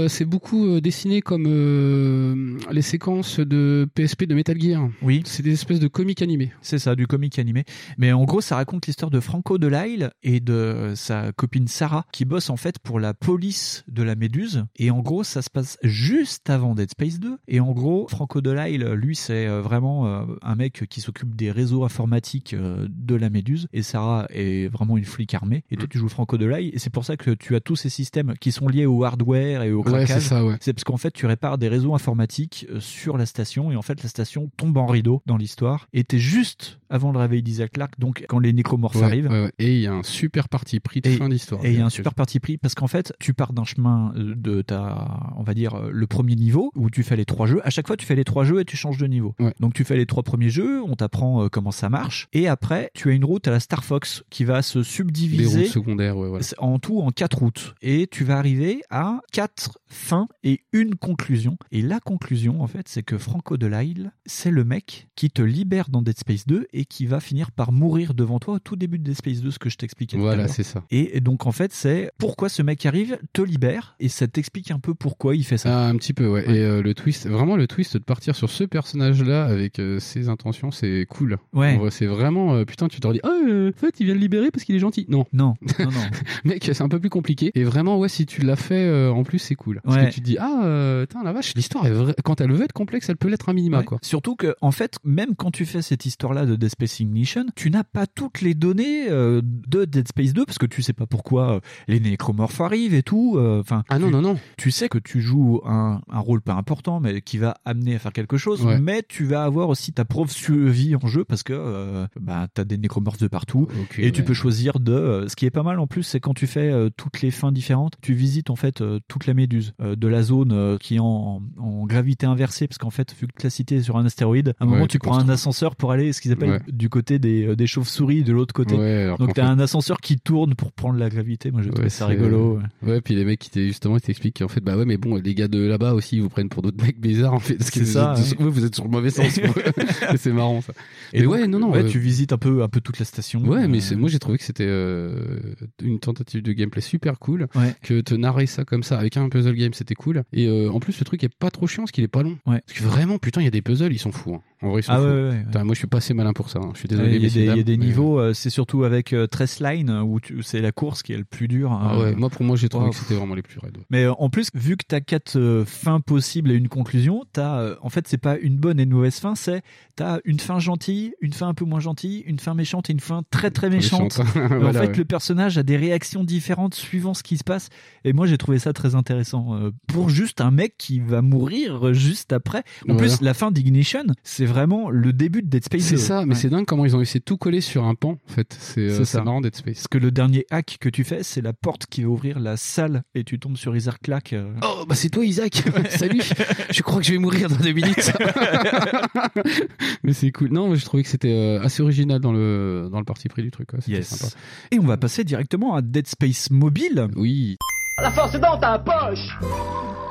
c'est beaucoup dessiné comme les séquences de PSP de Metal Gear. Oui. C'est des espèces de comics animés. C'est ça, du comic animé. Mais en gros, ça raconte l'histoire de Franco Delisle et de sa copine Sarah qui bosse en fait pour la police de la Méduse. Et en gros, ça se passe juste avant Dead Space 2. Et en gros, Franco Delisle, lui, c'est euh, vraiment euh, un mec qui s'occupe des réseaux informatiques euh, de la Méduse. Et Sarah est vraiment une flic armée. Et toi, tu joues Franco Delisle. Et c'est pour ça que tu as tous ces systèmes qui sont liés au hardware et au Ouais, craquage. c'est ça, ouais. C'est parce qu'en fait, tu répares des réseaux informatiques sur la station et en fait, la station tombe en rideau dans l'histoire, était juste avant le réveil d'Isaac Clarke, donc quand les nécromorphes Ouais, arrivent. Et il y a un super parti pris de Et- fin d'histoire. Et il y a un super parti pris parce qu'en fait, tu pars d'un chemin euh, de ta, on va dire, euh, le premier niveau où tu fais les trois jeux. À chaque fois, tu fais les trois jeux et tu changes de niveau. Donc, tu fais les trois premiers jeux, on t'apprend euh, comment ça marche. Et après, tu as une route à la Star Fox qui va se Les subdiviser routes secondaires, ouais, en tout en quatre routes. Et tu vas arriver à quatre fins et une conclusion. Et la conclusion, en fait, c'est que Franco Delisle, c'est le mec qui te libère dans Dead Space 2 et qui va finir par mourir devant toi au tout début de Dead Space 2, ce que je t'expliquais Voilà, c'est ça. Et donc, en fait, c'est pourquoi ce mec arrive, te libère, et ça t'explique un peu pourquoi il fait ça. Ah, un petit peu, ouais. Et euh, le twist, vraiment le twist de partir sur ce personnage-là avec euh, ses intentions, c'est cool. Ouais. Vrai, C'est vraiment, euh, putain, tu te dis, oh, en fait, il vient de libérer parce qu'il est gentil. Non. Non, non, non. Mec, c'est un peu plus compliqué. Et vraiment, ouais, si tu l'as fait, en plus, c'est cool. Parce Ouais. que tu te dis, ah, putain, la vache, l'histoire est. Quand elle veut être complexe, elle peut l'être un minima, Ouais. quoi. Surtout que, en fait, même quand tu fais cette histoire-là de Dead Space Ignition, tu n'as pas toutes les données de Dead Space 2 parce que tu sais pas pourquoi les nécromorphes arrivent et tout. euh, Enfin, ah non, non, non. Tu sais que tu joues un, un rôle pas important, mais qui va amener à faire quelque chose. Ouais. Mais tu vas avoir aussi ta propre survie en jeu parce que euh, bah, t'as des nécromorphes de partout et tu peux choisir de. euh, ce qui est pas mal en plus, c'est quand tu fais toutes les fins différentes, tu visites en fait toute la méduse de la zone qui est en, en gravité inversée parce qu'en fait, vu que la cité est sur un astéroïde, à un Ouais, moment tu tu prends un ascenseur pour aller ce qu'ils appellent du côté des, des chauves-souris de l'autre côté. Donc t'as fait- un ascenseur qui tourne pour prendre la gravité. Moi j'ai trouvé ça rigolo. Ouais. Ouais, puis les mecs qui justement ils t'expliquent qu'en fait bah ouais mais bon les gars de là-bas aussi ils vous prennent pour d'autres mecs bizarres en fait parce que C'est vous ça, êtes, ouais. vous êtes sur le mauvais sens. C'est marrant ça. Et mais donc, ouais non non. ouais, euh, tu visites un peu un peu toute la station. Ouais, mais Euh, moi j'ai trouvé que c'était euh, une tentative de gameplay super cool. Ouais. Que te narrer ça comme ça avec un puzzle game, c'était cool. Et euh, en plus, le truc est pas trop chiant parce qu'il est pas long. Ouais. Parce que vraiment, putain, il y a des puzzles, ils sont fous. hein. En vrai, Ah ouais, ouais, moi, je suis pas assez malin pour ça. hein. Je suis Ouais, désolé. Il y y a des mais- niveaux, euh, c'est surtout avec euh, Tressline où tu- c'est la course qui est le plus dur. Ah ouais, moi, pour moi, j'ai trouvé Oh, que c'était vraiment les plus raides. Mais euh, en plus, vu que t'as quatre euh, fins possibles et une conclusion, t'as euh, en fait c'est pas une bonne et une mauvaise fin, c'est t'as une fin gentille, une fin un peu moins gentille, une fin méchante et une fin très très méchante. En fait, le personnage a des réactions différentes suivant ce qui se passe. Et moi, j'ai trouvé ça très intéressant euh, pour juste un mec qui va mourir juste après. En Voilà. plus, la fin d'Ignition, c'est vraiment le début de Dead Space. C'est 2. ça, mais Ouais. c'est dingue comment ils ont essayé de tout coller sur un pan. En fait, c'est euh, C'est c'est ça. marrant Dead Space. Parce que le dernier hack que tu fais, c'est la porte qui va ouvrir la salle et tu tombes sur Isaac Clarke. euh. Oh, bah c'est toi Isaac Salut Je crois que je vais mourir dans deux minutes. mais c'est cool. Non, mais je trouvais que c'était euh, assez original dans le, dans le parti pris du truc. Yes. sympa. Et on va passer directement à Dead Space Mobile. Oui. La force est dans ta poche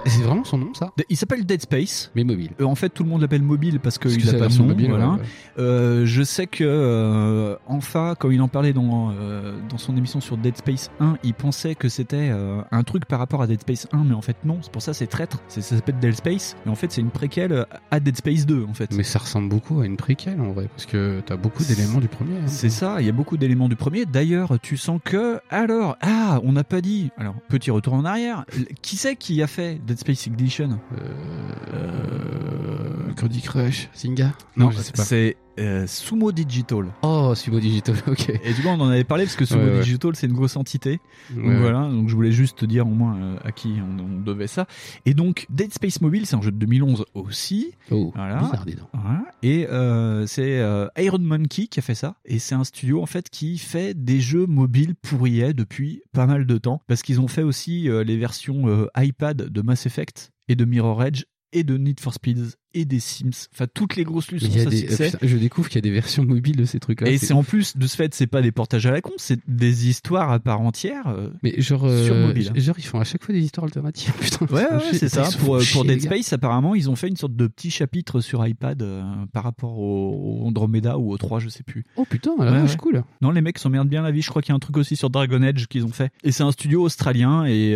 C'est vraiment son nom, ça Il s'appelle Dead Space. Mais mobile. Euh, en fait, tout le monde l'appelle mobile parce qu'il que a c'est pas de nom. mobile, voilà. ouais, ouais. Euh, je sais que euh, Enfa, quand il en parlait dans, euh, dans son émission sur Dead Space 1, il pensait que c'était un truc par rapport à Dead Space 1, mais en fait non. C'est pour ça c'est traître. Ça s'appelle Dead Space, mais en fait c'est une préquelle à Dead Space 2 en fait. Mais ça ressemble beaucoup à une préquelle en vrai, parce que t'as beaucoup d'éléments du premier. hein. C'est ça, il y a beaucoup d'éléments du premier. D'ailleurs, tu sens que. Alors, ah, on n'a pas dit. Alors, petit retour en arrière. Qui c'est qui a fait Dead Space Ignition Euh... Candy Crush, Zynga Non, je sais pas. c'est euh, Sumo Digital. Oh, Sumo Digital, ok. Et du coup, on en avait parlé parce que Sumo Ouais, ouais. Digital, c'est une grosse entité. Donc Ouais, voilà, donc je voulais juste te dire au moins euh, à qui on, on devait ça. Et donc, Dead Space Mobile, c'est un jeu de 2011 aussi. Oh, Voilà. bizarre, dis donc. Voilà. Et euh, c'est Iron Monkey qui a fait ça. Et c'est un studio en fait qui fait des jeux mobiles pour EA depuis pas mal de temps. Parce qu'ils ont fait aussi les versions iPad de Mass Effect et de Mirror Edge et de Need for Speed et des Sims. Enfin, toutes les grosses a à succès. putain, je découvre qu'il y a des versions mobiles de ces trucs-là. Et c'est en plus de ce fait, c'est pas des portages à la con, c'est des histoires à part entière. euh, Mais genre, euh, sur mobile. hein. genre, ils font à chaque fois des histoires alternatives. Putain, Ouais, ouais, c'est ça. Pour, euh, chier, pour Dead. Space, apparemment, ils ont fait une sorte de petit chapitre sur iPad euh, par rapport au, au Andromeda ou au 3, je sais plus. Oh putain, Ouais, ouais. cool. Non, les mecs s'emmerdent bien la vie. Je crois qu'il y a un truc aussi sur Dragon Edge qu'ils ont fait. Et c'est un studio australien. Et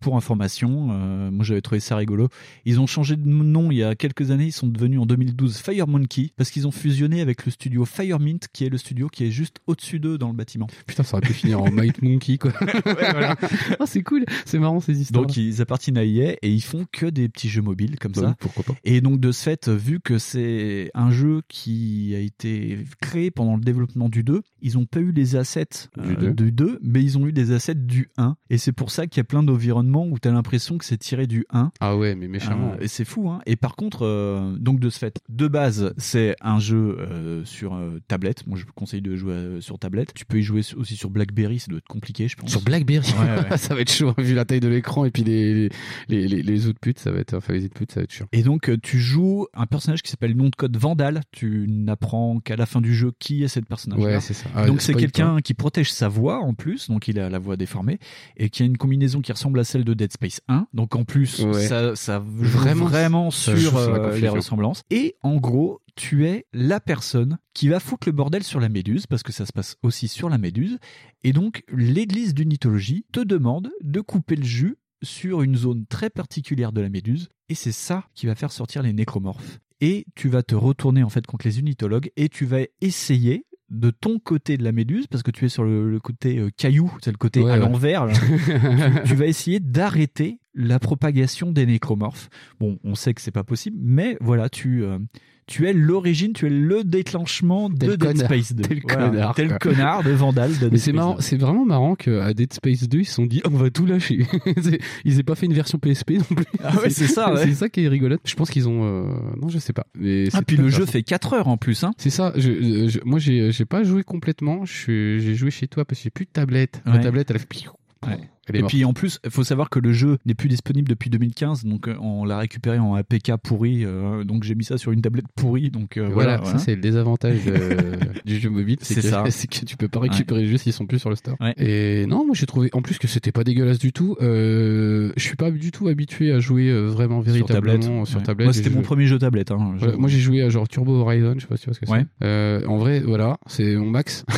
pour information, moi j'avais trouvé ça rigolo. Ils ont changé de nom il y a quelques années. Ils sont devenus en 2012 Fire Monkey parce qu'ils ont fusionné avec le studio Firemint, qui est le studio qui est juste au-dessus d'eux dans le bâtiment. Putain, ça aurait pu finir en Might Monkey, quoi. voilà. Ah, c'est cool, c'est marrant ces histoires. Donc ils appartiennent à EA et ils font que des petits jeux mobiles comme Bah ça. pourquoi pas. Et donc de ce fait, vu que c'est un jeu qui a été créé pendant le développement du 2, ils n'ont pas eu les assets Du euh, 2. du 2, mais ils ont eu des assets du 1. Et c'est pour ça qu'il y a plein d'environnements où tu as l'impression que c'est tiré du 1. Ah ouais, mais méchamment. Euh, et c'est fou, hein. Et par contre, euh, donc de ce fait, de base, c'est un jeu euh, sur euh, tablette. Moi, je vous conseille de jouer euh, sur tablette. Tu peux y jouer aussi sur BlackBerry, ça doit être compliqué, je pense. Sur BlackBerry, Ouais, ouais. ça va être chaud vu la taille de l'écran et puis les les les, les outputs, ça va être enfin les inputs, ça va être chiant. Et donc, euh, tu joues un personnage qui s'appelle nom de code Vandal. Tu n'apprends qu'à la fin du jeu qui est cette personnage. Ouais, c'est ça. Ah, donc, c'est quelqu'un qui protège sa voix en plus. Donc, il a la voix déformée et qui a une combinaison qui ressemble à celle de Dead Space 1. Donc, en plus, Ouais. ça, ça joue Vraiment, sur sur la euh, les ressemblances. Et en gros, tu es la personne qui va foutre le bordel sur la méduse parce que ça se passe aussi sur la méduse. Et donc, l'église d'unitologie te demande de couper le jus sur une zone très particulière de la méduse, et c'est ça qui va faire sortir les nécromorphes. Et tu vas te retourner en fait contre les unitologues et tu vas essayer de ton côté de la méduse, parce que tu es sur le, le côté euh, caillou, c'est le côté Ouais, à ouais. l'envers, tu vas essayer d'arrêter la propagation des nécromorphes. Bon, on sait que c'est pas possible, mais voilà, tu, euh, tu es l'origine, tu es le déclenchement de Dead. Space 2. Tel Voilà, connard, Tel connard de Vandal de c'est Space marrant, 2. c'est vraiment marrant qu'à Dead Space 2, ils se sont dit, on va tout lâcher. Ils n'aient pas fait une version PSP non plus. Ah ouais, c'est ça, ouais. C'est ça qui est rigolote. Je pense qu'ils ont, euh, non, je sais pas. Mais Ah, puis le jeu fait 4 heures en plus. Hein. C'est ça. Je, je- moi, j'ai, j'ai pas joué complètement. J'ai joué chez toi parce que j'ai plus de tablette. La Ouais. tablette, elle fait. piou. Et puis en plus, il faut savoir que le jeu n'est plus disponible depuis 2015, donc euh, on l'a récupéré en APK pourri, euh, donc j'ai mis ça sur une tablette pourrie, donc euh, voilà, voilà. ça c'est le désavantage du jeu mobile, c'est que, ça. c'est que tu peux pas récupérer les jeux s'ils sont plus sur le store. Ouais. Et non, moi j'ai trouvé en plus que c'était pas dégueulasse du tout. Je suis pas du tout habitué à jouer vraiment Sur véritablement tablette. sur ouais. tablette. Moi, c'était mon joué- premier jeu tablette. Hein, je- moi j'ai joué à genre Turbo Horizon, je sais pas si tu vois ce que Ouais. c'est. En vrai, voilà, c'est mon max.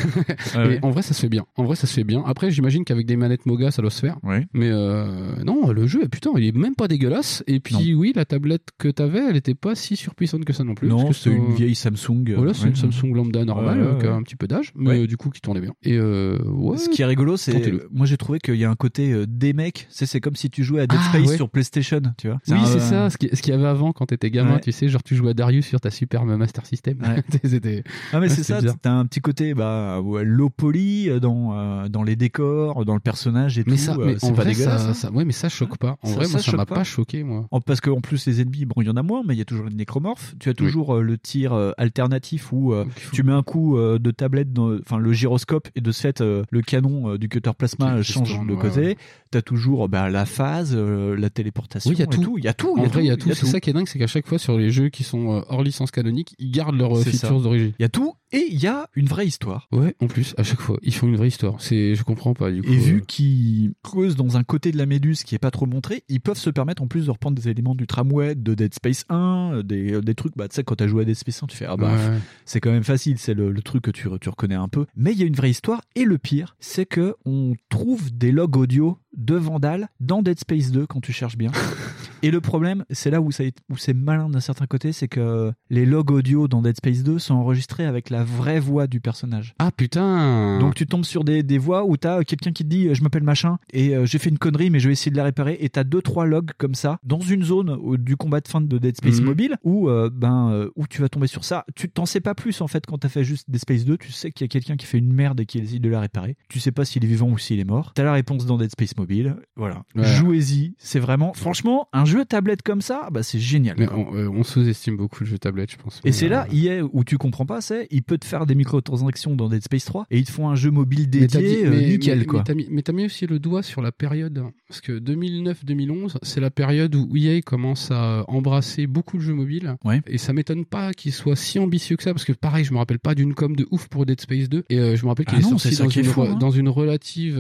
Ouais, Et ouais. en vrai, ça se fait bien. En vrai, ça se fait bien. Après, j'imagine qu'avec des manettes Moga, ça doit se faire. Mais euh, non, le jeu, putain, il est même pas dégueulasse. Et puis, oui, la tablette que t'avais, elle était pas si surpuissante que ça non plus. non, c'est une vieille Samsung. euh, Voilà, c'est ouais. une Samsung lambda normale, Ouais, ouais, qui a un petit peu d'âge, mais euh, du coup qui tournait bien. Et ouais, Ce qui est rigolo, c'est moi j'ai trouvé qu'il y a un côté des mecs, c'est c'est comme si tu jouais à Dead Ah, Space sur PlayStation, tu vois. Oui, c'est ça, ce qui- ce qu'il y avait avant quand t'étais gamin, tu sais, genre tu jouais à Darius sur ta Super Master System. Ah mais c'est ça, t'as un petit côté bah low poly dans dans les décors, dans le personnage et tout. Ça, euh, mais c'est pas vrai, dégueulasse. ça, hein. ça- ouais, mais ça choque pas. En Ça- vrai, ça moi, ça choque m'a pas. pas choqué, moi. Parce qu'en plus les ennemis, bon il y en a moins, mais il y a toujours les nécromorphes. Tu as toujours euh, le tir euh, alternatif où euh, tu mets un coup euh, de tablette, dans- enfin le gyroscope et de ce fait euh, le canon euh, du cutter plasma change de ouais, côté. ouais. T'as toujours bah, la phase, euh, la téléportation. Oui, il y a tout. Il y a tout. En vrai, il y a tout. C'est ça qui est dingue, c'est qu'à chaque fois sur les jeux qui sont euh, hors licence canonique, ils gardent leurs euh, features d'origine. Il y a tout et il y a une vraie histoire. Ouais, en plus, à chaque fois, ils font une vraie histoire. C'est, je comprends pas, du coup. Et euh, vu qu'ils creusent dans un côté de la méduse qui est pas trop montré, ils peuvent se permettre en plus de reprendre des éléments du tramway, de Dead Space 1, euh, des, des trucs, bah tu sais, quand t'as joué à Dead Space 1, tu fais, ah bah, Ouais. c'est quand même facile, c'est le, le truc que tu, tu reconnais un peu. Mais il y a une vraie histoire, et le pire, c'est que on trouve des logs audio de Vandal dans Dead Space 2 quand tu cherches bien. et le problème, c'est là où, ça est- où c'est malin d'un certain côté, c'est que les logs audio dans Dead Space 2 sont enregistrés avec la vraie voix du personnage. Ah putain Donc tu tombes sur des, des voix où t'as quelqu'un qui te dit euh, je m'appelle machin et euh, j'ai fait une connerie mais je vais essayer de la réparer et t'as deux trois logs comme ça dans une zone euh, du combat de fin de Dead Space Mhm. mobile où euh, ben euh, où tu vas tomber sur ça. Tu t'en sais pas plus en fait quand t'as fait juste Dead Space 2. Tu sais qu'il y a quelqu'un qui fait une merde et qui essaye de la réparer. Tu sais pas s'il est vivant ou s'il est mort. T'as la réponse dans Dead Space mobile. Voilà. Ouais. Jouez-y. C'est vraiment franchement un jeu tablette comme ça. Bah c'est génial. Mais on, euh, on sous-estime beaucoup le jeu tablette, je pense. Et c'est Mais, là, euh, il est où tu comprends pas, c'est il peut te faire des microtransactions dans Dead Space 3 et ils te font un jeu mobile Mais dédié dit- euh, mais- nickel mais- quoi. Mais t'as mis, mais aussi le doigt sur la période, parce que 2009-2011, c'est la période où EA commence à embrasser beaucoup de jeux mobiles. Ouais. Et ça m'étonne pas qu'il soit si ambitieux que ça, parce que pareil, je me rappelle pas d'une com de ouf pour Dead Space 2, et euh, je me rappelle qu'il Ah est non, sorti dans une, fou, re- hein. dans une relative,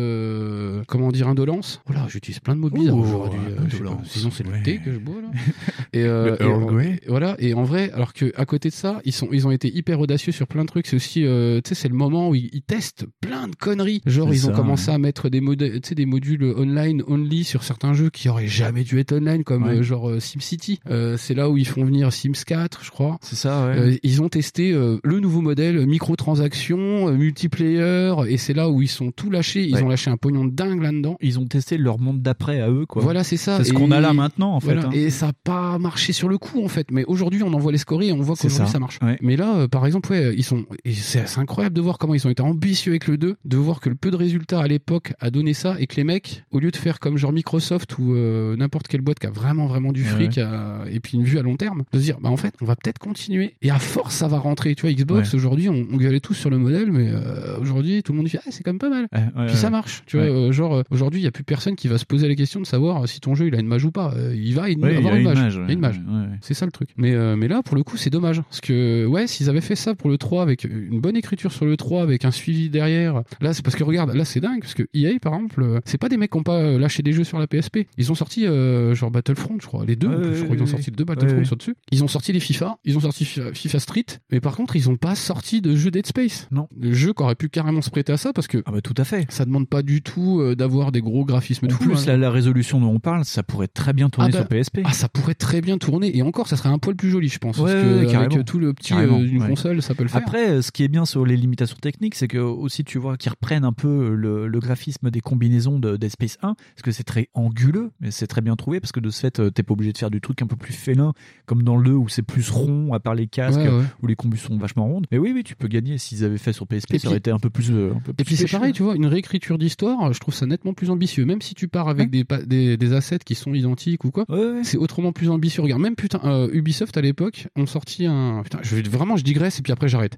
comment dire, indolence. Voilà, j'utilise plein de mots bizarres Ouh, aujourd'hui. sinon c'est le. Thé que je bois là. Et, euh, Le Earl et- Grey. et voilà. Et en vrai, alors que à côté de ça, ils sont, ils ont été hyper audacieux sur plein de trucs. C'est aussi, euh, tu sais, c'est le moment où ils, ils testent plein de conneries. Genre, ils ont commencé ouais. à mettre des modules, tu sais, des modules online only sur certains jeux qui auraient jamais dû être online, comme Ouais. euh, genre euh, SimCity. Euh, c'est là où ils font venir Sims 4, je crois. C'est ça, ouais. Euh, ils ont testé euh, le nouveau modèle microtransactions, euh, multiplayer, et c'est là où ils sont tout lâchés. Ils Ouais. ont lâché un pognon de dingue là-dedans. Ils ont testé leur monde d'après à eux quoi. Voilà, c'est ça. C'est ce Et- qu'on a là maintenant. En fait. Voilà. hein. Et ça n'a pas marché sur le coup en fait. Mais aujourd'hui, on envoie les scories et on voit qu'aujourd'hui ça. ça, marche. Ouais. Mais là, euh, par exemple, ouais, ils sont. C'est incroyable de voir comment ils ont été ambitieux avec le 2, de voir que le peu de résultats à l'époque a donné ça et que les mecs, au lieu de faire comme genre Microsoft ou euh, n'importe quelle boîte qui a vraiment vraiment du Ouais, fric à- et puis une vue à long terme, de se dire bah en fait, on va peut-être continuer et à force ça va rentrer. Tu vois, Xbox aujourd'hui, on, on gueulait tous sur le modèle, mais euh, aujourd'hui tout le monde dit ah c'est quand même pas mal. Puis ça marche, tu vois. Euh, genre aujourd'hui, il y a plus personne qui va se poser la question de savoir si ton jeu il a une mage ou pas. Euh, il va Ouais, avoir il y a une une mage. mage, Il y a ouais, une mage. ouais, ouais. C'est ça le truc. Mais, euh, mais là, pour le coup, c'est dommage. Parce que, ouais, s'ils avaient fait ça pour le 3 avec une bonne écriture sur le 3, avec un suivi derrière. Là, c'est parce que regarde, là, c'est dingue. Parce que EA, par exemple, euh, c'est pas des mecs qui ont pas lâché des jeux sur la PSP. Ils ont sorti, euh, genre Battlefront, je crois. Les deux, Ouais, je crois qu'ils ont sorti deux Battlefront sur dessus. Ils ont sorti les FIFA. Ils ont sorti FIFA Street. Mais par contre, ils ont pas sorti de jeu Dead Space. Non. Le jeu qui aurait pu carrément se prêter à ça parce que. Ah bah tout à fait. Ça demande pas du tout d'avoir des gros graphismes de En fou. plus, hein. la, la résolution dont on parle, ça pourrait très bien tourner Ah bah, sur PSP. Ah, ça pourrait très bien tourner. Et encore, ça serait un poil plus joli, je pense. Ouais, parce que avec euh, tout le petit euh, d'une console, ça peut le faire. Après, euh, ce qui est bien sur les limitations techniques, c'est que aussi tu vois qu'ils reprennent un peu le, le graphisme des combinaisons de Dead Space 1, parce que c'est très anguleux, mais c'est très bien trouvé, parce que de ce fait, euh, t'es pas obligé de faire du truc un peu plus félin, comme dans le 2 où c'est plus rond, à part les casques, Ouais, ouais. où les combus sont vachement rondes. Mais oui, oui, tu peux gagner s'ils avaient fait sur PSP, Et ça aurait été un peu plus. euh, un peu Et puis c'est pareil, tu vois, une réécriture d'histoire, je trouve ça nettement plus ambitieux. Même si tu pars avec des, des assets qui sont identiques ou quoi, c'est autrement plus ambitieux. Regarde, même putain, euh, Ubisoft à l'époque ont sorti un. Putain, je vais vraiment, je digresse et puis après j'arrête.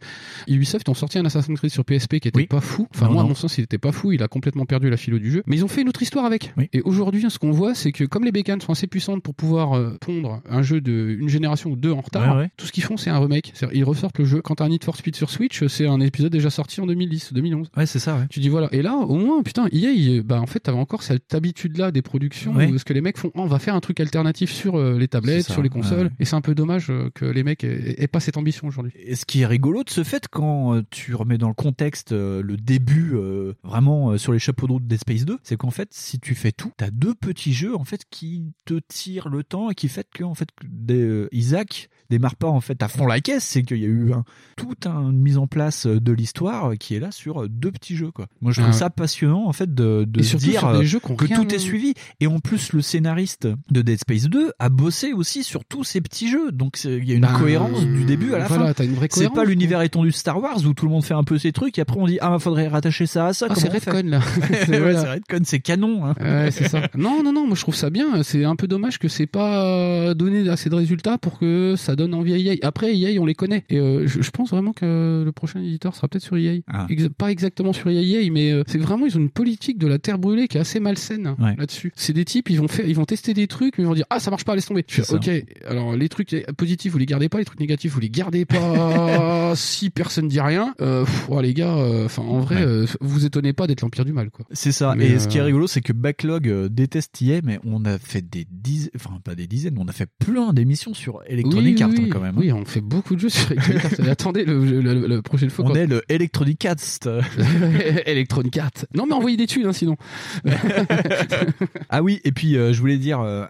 Ubisoft ont sorti un Assassin's Creed sur PSP qui était pas fou. Enfin, Non, moi, à mon sens, il était pas fou. Il a complètement perdu la philo du jeu. Mais ils ont fait une autre histoire avec. Et aujourd'hui, ce qu'on voit, c'est que comme les bécanes sont assez puissantes pour pouvoir euh, pondre un jeu de une génération ou deux en retard, Ouais, tout ce qu'ils font, c'est un remake. C'est-à-dire, Ils ressortent le jeu. Quand t'as un Need for Speed sur Switch, c'est un épisode déjà sorti en 2010, 2011. Ouais, c'est ça. Tu dis voilà. Et là, au moins, putain, EA, bah, en fait, t'avais encore cette habitude-là des productions où ce que les mecs font, Oh, on va faire un truc alternatif sur euh, les tablettes, sur les consoles. ouais. Et c'est un peu dommage euh, que les mecs aient, aient pas cette ambition aujourd'hui. Et ce qui est rigolo de ce fait, quand euh, tu remets dans le contexte le début euh, vraiment sur les chapeaux de route des Space 2, c'est qu'en fait, si tu fais tout, t'as deux petits jeux en fait qui te tirent le temps et qui fait que en fait des, euh, Isaac démarre pas en fait à fond la caisse, c'est qu'il y a eu un, toute un- une mise en place euh, de l'histoire euh, qui est là sur euh, deux petits jeux quoi. Moi je trouve Ah ouais. ça passionnant en fait de, se dire des jeux que rien- tout est suivi et en plus le scénariste de Dead Space 2 a bossé aussi sur tous ces petits jeux donc il y a une Ben, cohérence du début à la voilà, fin. C'est pas l'univers étendu de Star Wars où tout le monde fait un peu ses trucs et après on dit ah bah faudrait rattacher ça à ça. Ah, c'est Redcon là. Ouais, c'est Redcon, c'est canon. Hein. Ouais, c'est ça. Non, non, non, moi je trouve ça bien. C'est un peu dommage que c'est pas donné assez de résultats pour que ça donne envie à EA. Après, EA, on les connaît. Et euh, je, je pense vraiment que le prochain éditeur sera peut-être sur EA. Ah. Ex- pas exactement sur EA, mais euh, c'est vraiment, ils ont une politique de la terre brûlée qui est assez malsaine hein, Ouais. là-dessus. C'est des types, ils vont faire, ils vont tester des trucs, mais ils vont dire, ah, ça marche pas, laisse tomber. Je fais, ok, alors les trucs positifs, vous les gardez pas, les trucs négatifs, vous les gardez pas si personne dit rien. Euh, pff, oh, les gars, euh, enfin, en vrai, Ouais. euh, vous étonnez pas d'être l'empire du mal, quoi. C'est ça. Mais, et euh, ce qui est rigolo, c'est que Backlog euh, déteste EA, mais on a fait des dizaines, enfin pas des dizaines, mais on a fait plein d'émissions sur Electronic Oui, Oui, hein, oui. quand même. Oui, on fait beaucoup de jeux sur Electronic Arts. Attendez, le, le- le- la prochaine fois. On quand- est le Electronic Arts. Electronic Arts. Non, mais envoyez des thunes, hein, sinon. ah oui, et puis euh, je voulais dire, euh,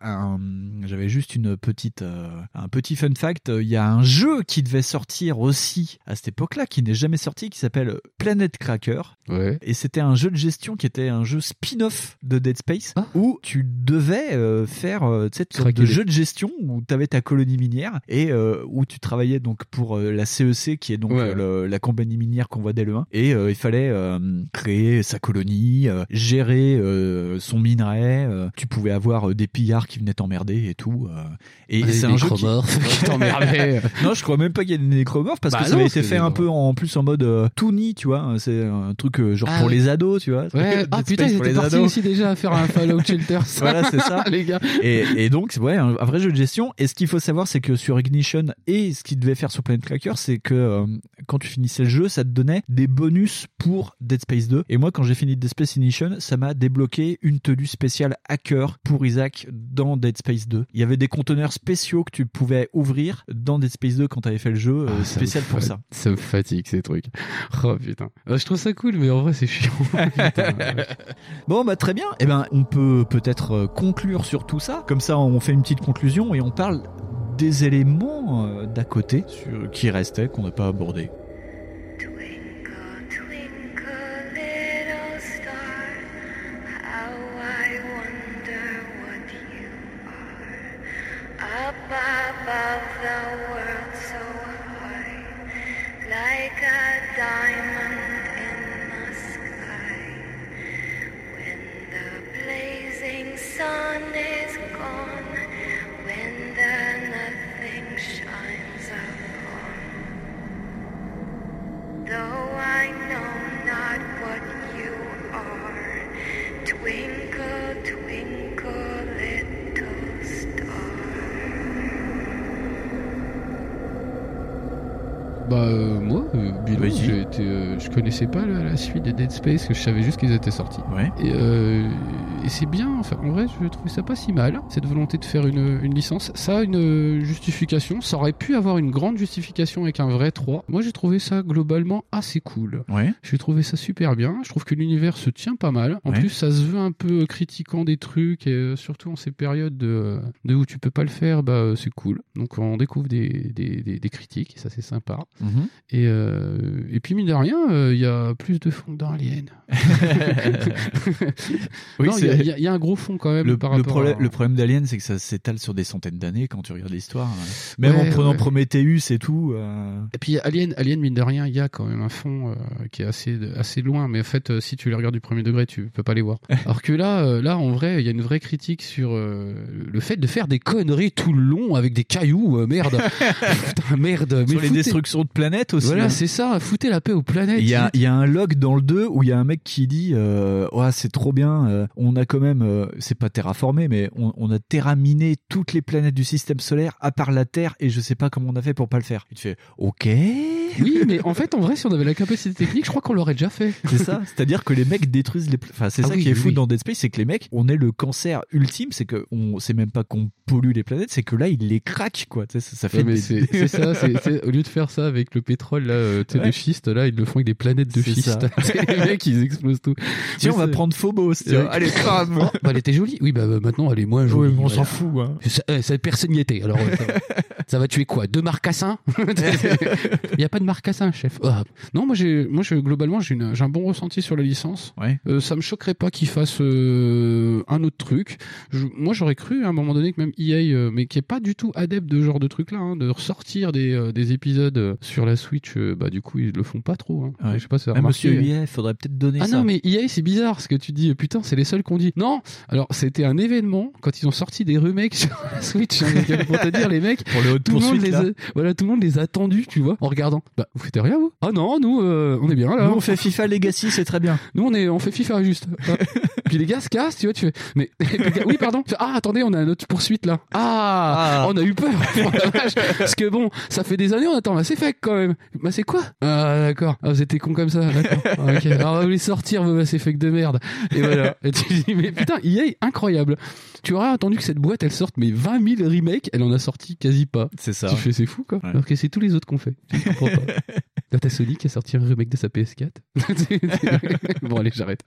j'avais juste une petite, euh, un petit fun fact. Il y a un jeu qui devait sortir aussi à cette époque-là, qui n'est jamais sorti, qui s'appelle Planet Cracker. Ouais. Et c'était un jeu de gestion qui était un jeu spin-off de Dead Space où tu devais faire une sorte de jeu de gestion où tu avais ta colonie minière et euh, où tu travaillais donc pour euh, la CEC qui est donc Ouais. euh, le- la compagnie minière qu'on voit dès le 1 et euh, il fallait euh, créer sa colonie, euh, gérer euh, son minerai, euh, tu pouvais avoir euh, des pillards qui venaient t'emmerder et tout euh, et c'est un jeu qui, qui t'emmerdaient. non, je crois même pas qu'il y ait des nécromorphes parce Bah que ça non, avait été c'est fait un peu en plus en mode euh, Toonie, tu vois, c'est un truc euh, genre Ah pour oui. les ados, tu vois. Ouais, ah putain, ils pour étaient les partis ados. aussi déjà à faire un Fallout Shelter. Voilà, c'est ça. les gars. Et, et donc, ouais, un, un vrai jeu de gestion. Et ce qu'il faut savoir, c'est que sur Ignition et ce qu'il devait faire sur Planet Cracker, c'est que euh, quand tu finissais le jeu, ça te donnait des bonus pour Dead Space 2. Et moi, quand j'ai fini Dead Space Ignition, ça m'a débloqué une tenue spéciale hacker pour Isaac dans Dead Space 2. Il y avait des conteneurs spéciaux que tu pouvais ouvrir dans Dead Space 2 quand tu avais fait le jeu, euh, Ah, spécial pour ça. Ça me fatigue ces trucs. Oh putain. Euh, je trouve ça cool, mais en vrai c'est chiant. Putain. Bon, bah très bien. Eh ben, on peut peut-être conclure sur tout ça. Comme ça, on fait une petite conclusion et on parle des éléments euh, d'à côté sur- qui restaient, qu'on n'a pas abordés. How Though I know not what you are, twinkle, Bah euh, moi, euh, bilan, j'ai été, euh, je connaissais pas la, la suite des Dead Space, je savais juste qu'ils étaient sortis. Et, euh, et c'est bien, enfin en vrai, je trouve ça pas si mal, cette volonté de faire une, une licence. Ça a une euh, justification, ça aurait pu avoir une grande justification avec un vrai 3. Moi j'ai trouvé ça globalement assez cool. Ouais. J'ai trouvé ça super bien, je trouve que l'univers se tient pas mal. En Ouais. plus ça se veut un peu critiquant des trucs, et euh, surtout en ces périodes de, de où tu peux pas le faire, bah c'est cool. Donc on découvre des, des, des, des critiques, et ça c'est sympa. Mhm. Et, euh, et puis, mine de rien, euh, il y a plus de fond que dans Alien. Oui, il y, a- y y un gros fond quand même Le, par le rapport problème, à... le problème d'Alien, c'est que ça s'étale sur des centaines d'années quand tu regardes l'histoire. Même Ouais, en prenant ouais. Prometheus et tout. euh, Et puis Alien, Alien, mine de rien, il y a quand même un fond euh, qui est assez, assez loin. Mais en fait, euh, si tu les regardes du premier degré, tu peux pas les voir. Alors que là, euh, là, en vrai, il y a une vraie critique sur euh, le fait de faire des conneries tout le long avec des cailloux. euh, merde, putain, merde. Sur les destructions de planètes aussi. Voilà, hein. c'est ça. Foutez la paix aux planètes. Il y, a, il y a un log dans le 2 où il y a un mec qui dit euh, ouais, c'est trop bien, euh, on a quand même, euh, c'est pas terraformé, mais on, on a terraminé toutes les planètes du système solaire à part la Terre et je sais pas comment on a fait pour pas le faire. Il te fait ok. Oui, mais en fait, en vrai, si on avait la capacité technique, je crois qu'on l'aurait déjà fait. C'est ça, c'est-à-dire que les mecs détruisent les. pla- Enfin, c'est Ah ça oui, qui est oui, fou oui. dans Dead Space, c'est que les mecs, on est le cancer ultime, c'est que on, c'est même pas qu'on pollue les planètes, c'est que là, ils les craquent, quoi. Tu sais, Ça, ça fait Ouais, mais des- c'est c'est ça, c'est c'est- au lieu de faire ça avec le pétrole là, euh, Ouais. de schiste, là ils le font avec des planètes de schiste. les mecs ils explosent tout. Tiens, on va prendre Phobos, tiens. Allez, crame. Oh, bah, elle était jolie. Oui, bah, bah, maintenant elle est moins jolie. Ouais, on s'en fout, hein. Ça, ça, personne n'y était. Alors euh, ça, va. Tuer quoi Deux marcassins Il n'y a pas de marcassin, chef. Ah. Non, moi j'ai, moi globalement j'ai, une- j'ai un bon ressenti sur la licence. Ouais. Euh, ça me choquerait pas qu'ils fassent euh, un autre truc. Je- moi j'aurais cru à un moment donné que même EA, euh, mais qui est pas du tout adepte de ce genre de truc là, de ressortir des, euh, des épisodes sur la Switch, bah du coup ils le font pas trop. Hein. Ouais. Je sais pas si Ah, monsieur EA, faudrait peut-être donner Ah ça. non, mais EA, c'est bizarre ce que tu dis. Putain, c'est les seuls qu'on dit. Non, alors c'était un événement quand ils ont sorti des remakes sur la Switch. hein, pour te dire, les mecs, Pour tout le monde les a, voilà, tout le monde les a tu vois, en regardant. Bah, vous faites rien, vous Ah non, nous, euh, on est bien là. Nous, on fait FIFA Legacy, c'est très bien. Nous, on est, on fait FIFA juste. Ah. Puis les gars se cassent, tu vois, tu fais. Mais oui, pardon. Ah, attendez, on a notre poursuite là. Ah, on a eu peur. Oh. Parce que bon, ça fait des années, on attend Mass Effect quand même. Bah c'est quoi? Ah, d'accord. Ah, vous étiez con comme ça. D'accord. Ah. Alors on va vous les sortir vos Mass Effect de merde. Et voilà. Et tu dis mais putain, EA incroyable. Tu aurais attendu que cette boîte elle sorte mais 20 000 remakes, elle en a sorti quasi pas. C'est ça. Tu fais c'est fou quoi. Ouais. Alors que c'est tous les autres qu'on fait. Je comprends pas. Sony qui a sorti un remake de sa PS4. bon allez, j'arrête.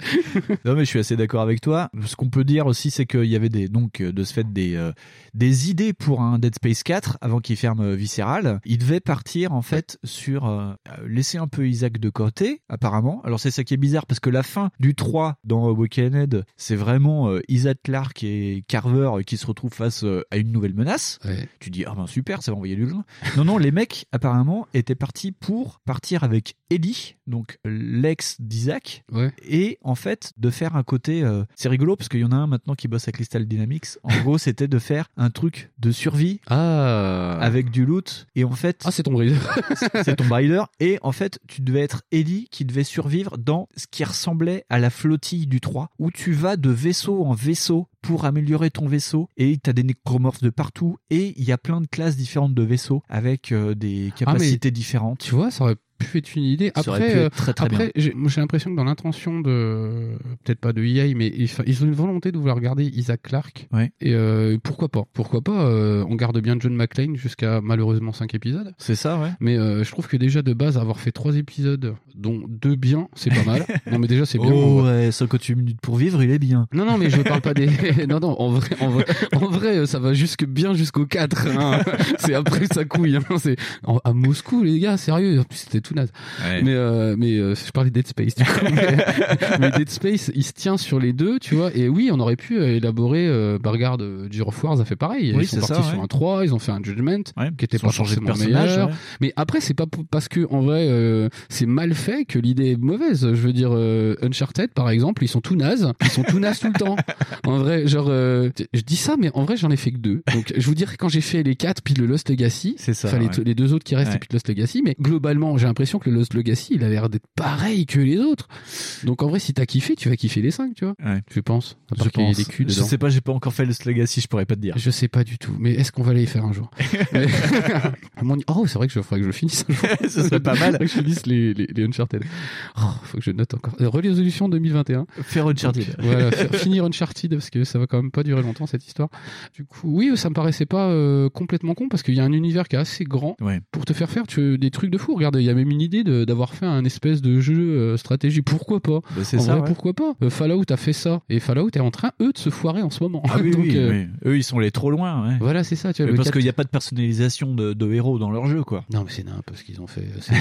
Non mais je suis assez d'accord avec toi. Ce qu'on peut dire aussi c'est qu'il y avait des donc euh, de ce fait des euh, des idées pour un Dead Space 4 avant qu'il ferme euh, Visceral. Il devait partir en fait sur euh, euh, laisser un peu Isaac de côté apparemment. Alors c'est ça qui est bizarre parce que la fin du 3 dans Awakened, c'est vraiment euh, Isaac Clarke et Carver qui se retrouvent face à une nouvelle menace. Tu dis ah ben super, ça va envoyer du loin. non non, les mecs apparemment étaient partis pour partir avec Ellie, donc l'ex d'Isaac, Ouais. et en fait de faire un côté euh, c'est rigolo parce qu'il y en a un maintenant qui bosse à Crystal Dynamics en gros c'était de faire un truc de survie Ah. avec du loot et en fait Ah, c'est ton Raider. c'est ton Raider et en fait tu devais être Ellie qui devait survivre dans ce qui ressemblait à la flottille du 3 où tu vas de vaisseau en vaisseau pour améliorer ton vaisseau et t'as des nécromorphes de partout et il y a plein de classes différentes de vaisseaux avec euh, des capacités différentes Tu vois, ça aurait pu être une idée. Après, euh, très, très après bien. j'ai l'impression que dans l'intention de, peut-être pas de EA, mais ils, ont une volonté de vouloir garder Isaac Clarke. Ouais. Et euh, pourquoi pas? Pourquoi pas euh, On garde bien John McClane jusqu'à malheureusement 5 épisodes. c'est ça ouais Mais euh, je trouve que déjà de base, avoir fait 3 épisodes, dont 2 bien, c'est pas mal. non, mais déjà, c'est bien. oh en vrai. ouais 58 minutes pour vivre il est bien Non, non, mais je parle pas des. non, non, en vrai, en vrai, en vrai, ça va jusque bien jusqu'au 4. hein. C'est après ça couille. hein. C'est à Moscou, les gars, sérieux. C'était tout naze. Mais, euh, mais euh, je parlais de Dead Space. du coup. mais, mais Dead Space, il se tient sur les deux, tu vois. Et oui, on aurait pu euh, élaborer. Euh, bah, regarde, Gear of Wars a fait pareil. Oui, ils sont partis ça, sur ouais. un 3, ils ont fait un Judgment, qui était Ils pas changé de forcément personnage, meilleur. Mais après, c'est pas parce que en vrai, c'est mal fait que l'idée est mauvaise. Je veux dire, Uncharted, par exemple, ils sont tout nazes, ils sont tout nazes tout le temps. En vrai, genre, je dis ça, mais en vrai, j'en ai fait que deux. Donc, je vous dirais quand j'ai fait les quatre, puis le Lost Legacy, C'est ça, enfin, les, deux autres qui restent, et puis le Lost Legacy. Mais globalement, j'ai l'impression que le Lost Legacy, il a l'air d'être pareil que les autres. Donc, en vrai, si t'as kiffé, tu vas kiffer les cinq, tu vois. Ouais. Je pense. À part Je pense. des culs Je sais pas, j'ai pas encore fait le Legacy, je pourrais pas te dire. Je sais pas du tout, mais est-ce qu'on va aller y faire un jour? Mais- Oh, c'est vrai que je faudrait que je finisse un jour. Ce serait pas mal. Que je finisse les, les, les Uncharted. Oh, faut que je note encore. Euh, Résolution 2021. Faire Uncharted. Donc, voilà, faire- finir Uncharted parce que ça va quand même pas durer longtemps cette histoire. Du coup, oui, ça me paraissait pas euh, complètement con parce qu'il y a un univers qui est assez grand Ouais. pour te faire faire tu, des trucs de fou. Regarde, il y a même une idée d'avoir fait un espèce de jeu euh, stratégie. Pourquoi pas? Bah, c'est En ça, vrai, ouais. pourquoi pas? Euh, Fallout a fait ça et Fallout est en train eux de se foirer en ce moment. Ah oui, Donc, oui, euh, oui. Eux, ils sont allés trop loin. ouais. Voilà, c'est ça. Tu vois, parce 4 qu'il n'y a pas de personnalisation de, de héros dans leur jeu, quoi. Non, mais c'est n'importe ce qu'ils ont fait. C'est-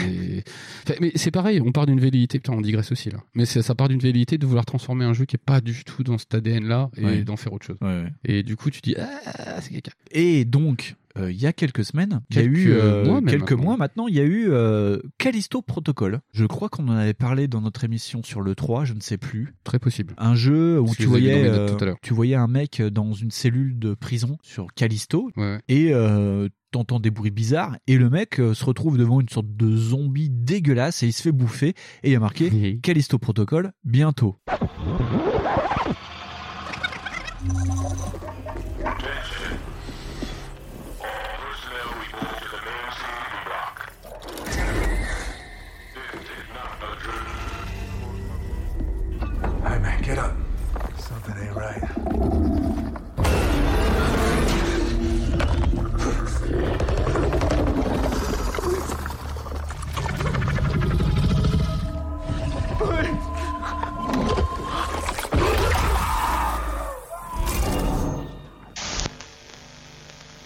Enfin, mais c'est pareil, on part d'une velléité. Putain, on digresse aussi là. Mais ça part d'une velléité de vouloir transformer un jeu qui est pas du tout dans cet ADN-là et Ouais. d'en faire autre chose. Et du coup, tu dis, ah, c'est quelqu'un. Et donc, euh, il y a quelques semaines, il y a Quelques eu euh, mois même quelques maintenant. mois maintenant, il y a eu euh, Callisto Protocol. Je crois qu'on en avait parlé dans notre émission sur le 3, je ne sais plus. Très possible. Un jeu où tu voyais euh, tu voyais un mec dans une cellule de prison sur Callisto Ouais, et t'entends des bruits bizarres et le mec euh, se retrouve devant une sorte de zombie dégueulasse et il se fait bouffer et il y a marqué Callisto Protocol bientôt.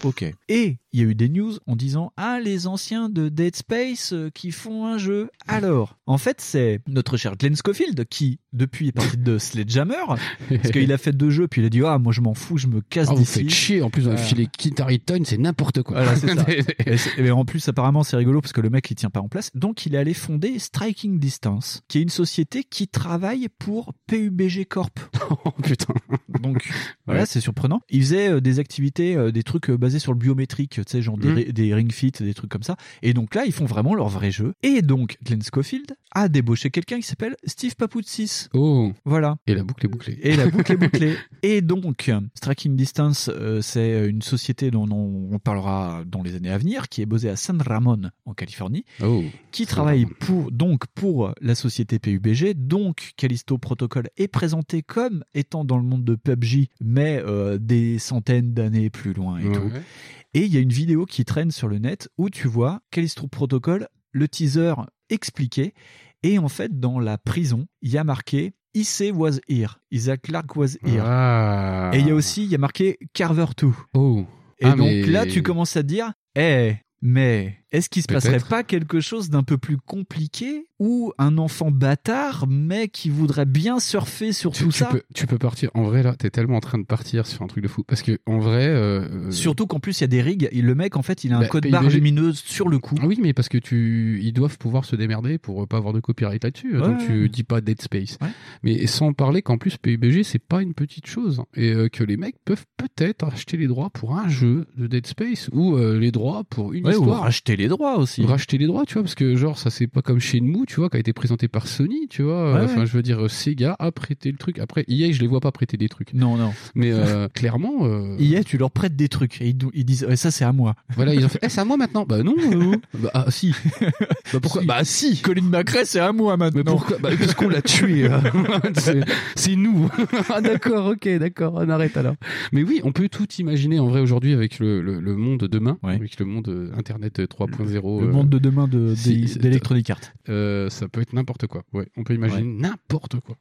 Ok. Et il y a eu des news en disant ah les anciens de Dead Space euh, qui font un jeu. Alors, en fait, c'est notre cher Glenn Schofield qui depuis est parti de Sledgehammer parce qu'il a fait deux jeux puis il a dit ah moi je m'en fous, je me casse Ah, vous d'ici. faites chier. En plus, on a Euh, filé Kit Harington, c'est n'importe quoi. Voilà, c'est ça. et, en plus, apparemment, c'est rigolo parce que le mec, il tient pas en place. Donc, il est allé fonder Striking Distance, qui est une société qui travaille pour PUBG Corp. oh putain. Donc, voilà, Ouais. c'est surprenant. Il faisait euh, des activités, euh, des trucs euh, basés sur le biométrique, tu sais, genre des, ri- des ring fit, des trucs comme ça. Et donc là, ils font vraiment leur vrai jeu. Et donc, Glenn Schofield a débauché quelqu'un qui s'appelle Steve Papoutsis. Oh. Voilà. Et la boucle est bouclée. Et la boucle est bouclée. Et donc, Striking Distance, euh, c'est une société dont on, on parlera dans les années à venir, qui est basée à San Ramon, en Californie, Oh. qui travaille pour, donc pour la société PUBG. Donc, Callisto Protocol est présenté comme étant dans le monde de PUBG, mais euh, des centaines d'années plus loin et Ouais. tout. Et il y a une vidéo qui traîne sur le net où tu vois Callisto Protocol, le teaser expliqué. Et en fait, dans la prison, il y a marqué Issei was here. Isaac Clarke was here. Ah. Et il y a aussi, il y a marqué Carver 2. Oh. Et Ah, donc mais- là, tu commences à te dire, eh, mais est-ce qu'il se passerait pas quelque chose d'un peu plus compliqué ou un enfant bâtard, mais qui voudrait bien surfer sur Tu, tout tu ça peux, tu peux partir. En vrai, là, t'es tellement en train de partir sur un truc de fou. Parce que, en vrai. euh, Surtout qu'en plus, il y a des rigs. Et le mec, en fait, il a un Bah, code PUBG. barre lumineuse sur le coup. Ah oui, mais parce que tu, ils doivent pouvoir se démerder pour pas avoir de copyright là-dessus. Ouais, Donc tu dis pas Dead Space. Mais sans parler qu'en plus PUBG c'est pas une petite chose et euh, que les mecs peuvent peut-être acheter les droits pour un jeu de Dead Space ou euh, les droits pour une Ouais, ou histoire. Racheter les droits aussi. Racheter les droits, tu vois, parce que genre ça c'est pas comme Shenmue, tu vois, qui a été présenté par Sony, tu vois. Ouais, Enfin, ouais. je veux dire, euh, Sega a prêté le truc. Après, EA, je les vois pas prêter des trucs. Non, non. Mais euh, clairement. euh, EA, tu leur prêtes des trucs et ils, ils disent ça c'est à moi. Voilà, ils ont fait, eh, c'est à moi maintenant. Bah non, euh, bah ah, si. Bah pourquoi Bah si. Colin McRae, c'est à moi maintenant. Mais pourquoi Bah parce qu'on l'a tué. là. C'est- nous. ah d'accord, ok, d'accord, on arrête alors. Mais oui, on peut tout imaginer en vrai aujourd'hui avec le, le, le monde de demain, avec le monde euh, Internet 3.0. Le euh, monde de demain de- si, d'Electronic Arts. euh, ça peut être n'importe quoi. Ouais, on peut imaginer n'importe quoi.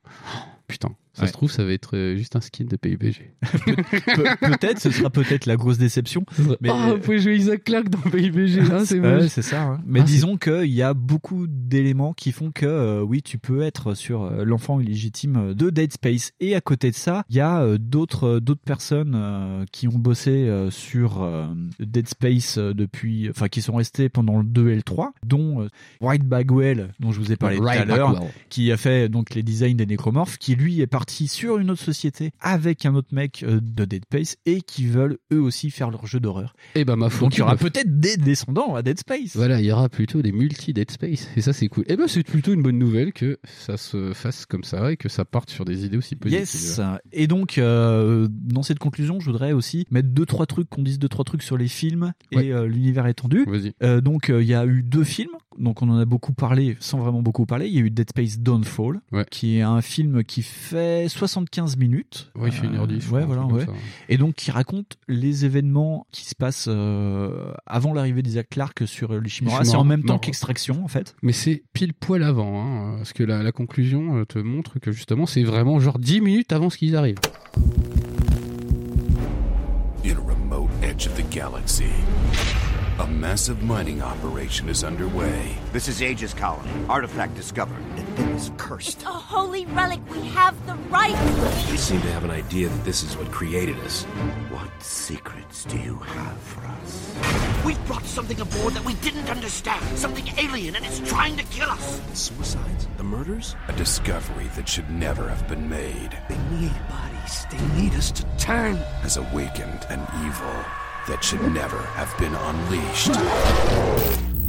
Putain, ça Ouais. se trouve, ça va être euh, juste un skin de PUBG. Pe- peut-être, ce sera peut-être la grosse déception. Mais oh, vous pouvez jouer Isaac Clarke dans PUBG, hein, c'est Ouais, c'est ça. hein. Mais Ah, disons qu'il y a beaucoup d'éléments qui font que euh, oui, tu peux être sur euh, l'enfant illégitime de Dead Space. Et à côté de ça, il y a euh, d'autres d'autres personnes euh, qui ont bossé euh, sur euh, Dead Space depuis, enfin qui sont restés pendant le 2 et le 3, dont euh, Wright Bagwell, dont je vous ai parlé Wright tout à l'heure, qui a fait donc les designs des nécromorphes, qui lui est parti sur une autre société avec un autre mec euh, de Dead Space et qui veulent eux aussi faire leur jeu d'horreur. Et bah, ma Donc faute. il y aura peut-être des descendants à Dead Space. Voilà, il y aura plutôt des multi Dead Space et ça c'est cool. Et ben c'est plutôt une bonne nouvelle que ça se fasse comme ça et que ça parte sur des idées aussi positives. Yes. Et donc, euh, dans cette conclusion, je voudrais aussi mettre deux trois trucs, qu'on dise deux trois trucs sur les films et Ouais. euh, l'univers étendu. Vas-y. Euh, donc, il y a eu deux films. Donc, on en a beaucoup parlé, sans vraiment beaucoup parler. Il y a eu Dead Space Dawnfall, qui est un film qui fait 75 minutes. Ouais, il fait une heure dix, je ouais, voilà, ouais. Et donc, qui raconte les événements qui se passent euh, avant l'arrivée d'Isaac Clarke sur euh, l'Ishimura. C'est en même temps qu'Extraction, en fait. Mais c'est pile poil avant, hein, parce que la, la conclusion euh, te montre que justement c'est vraiment genre 10 minutes avant ce qu'ils arrivent. In a remote edge of the galaxy, a massive mining operation is underway. This is Aegis Colony. Artifact discovered. The thing is cursed. It's A holy relic. We have the right. We seem to have an idea that this is what created us. What secrets do you have for us? We've brought something aboard that we didn't understand. Something alien, and it's trying to kill us. The Suicides? The murders? A discovery that should never have been made. They need bodies. They need us to turn. Has awakened an evil that should never have been unleashed.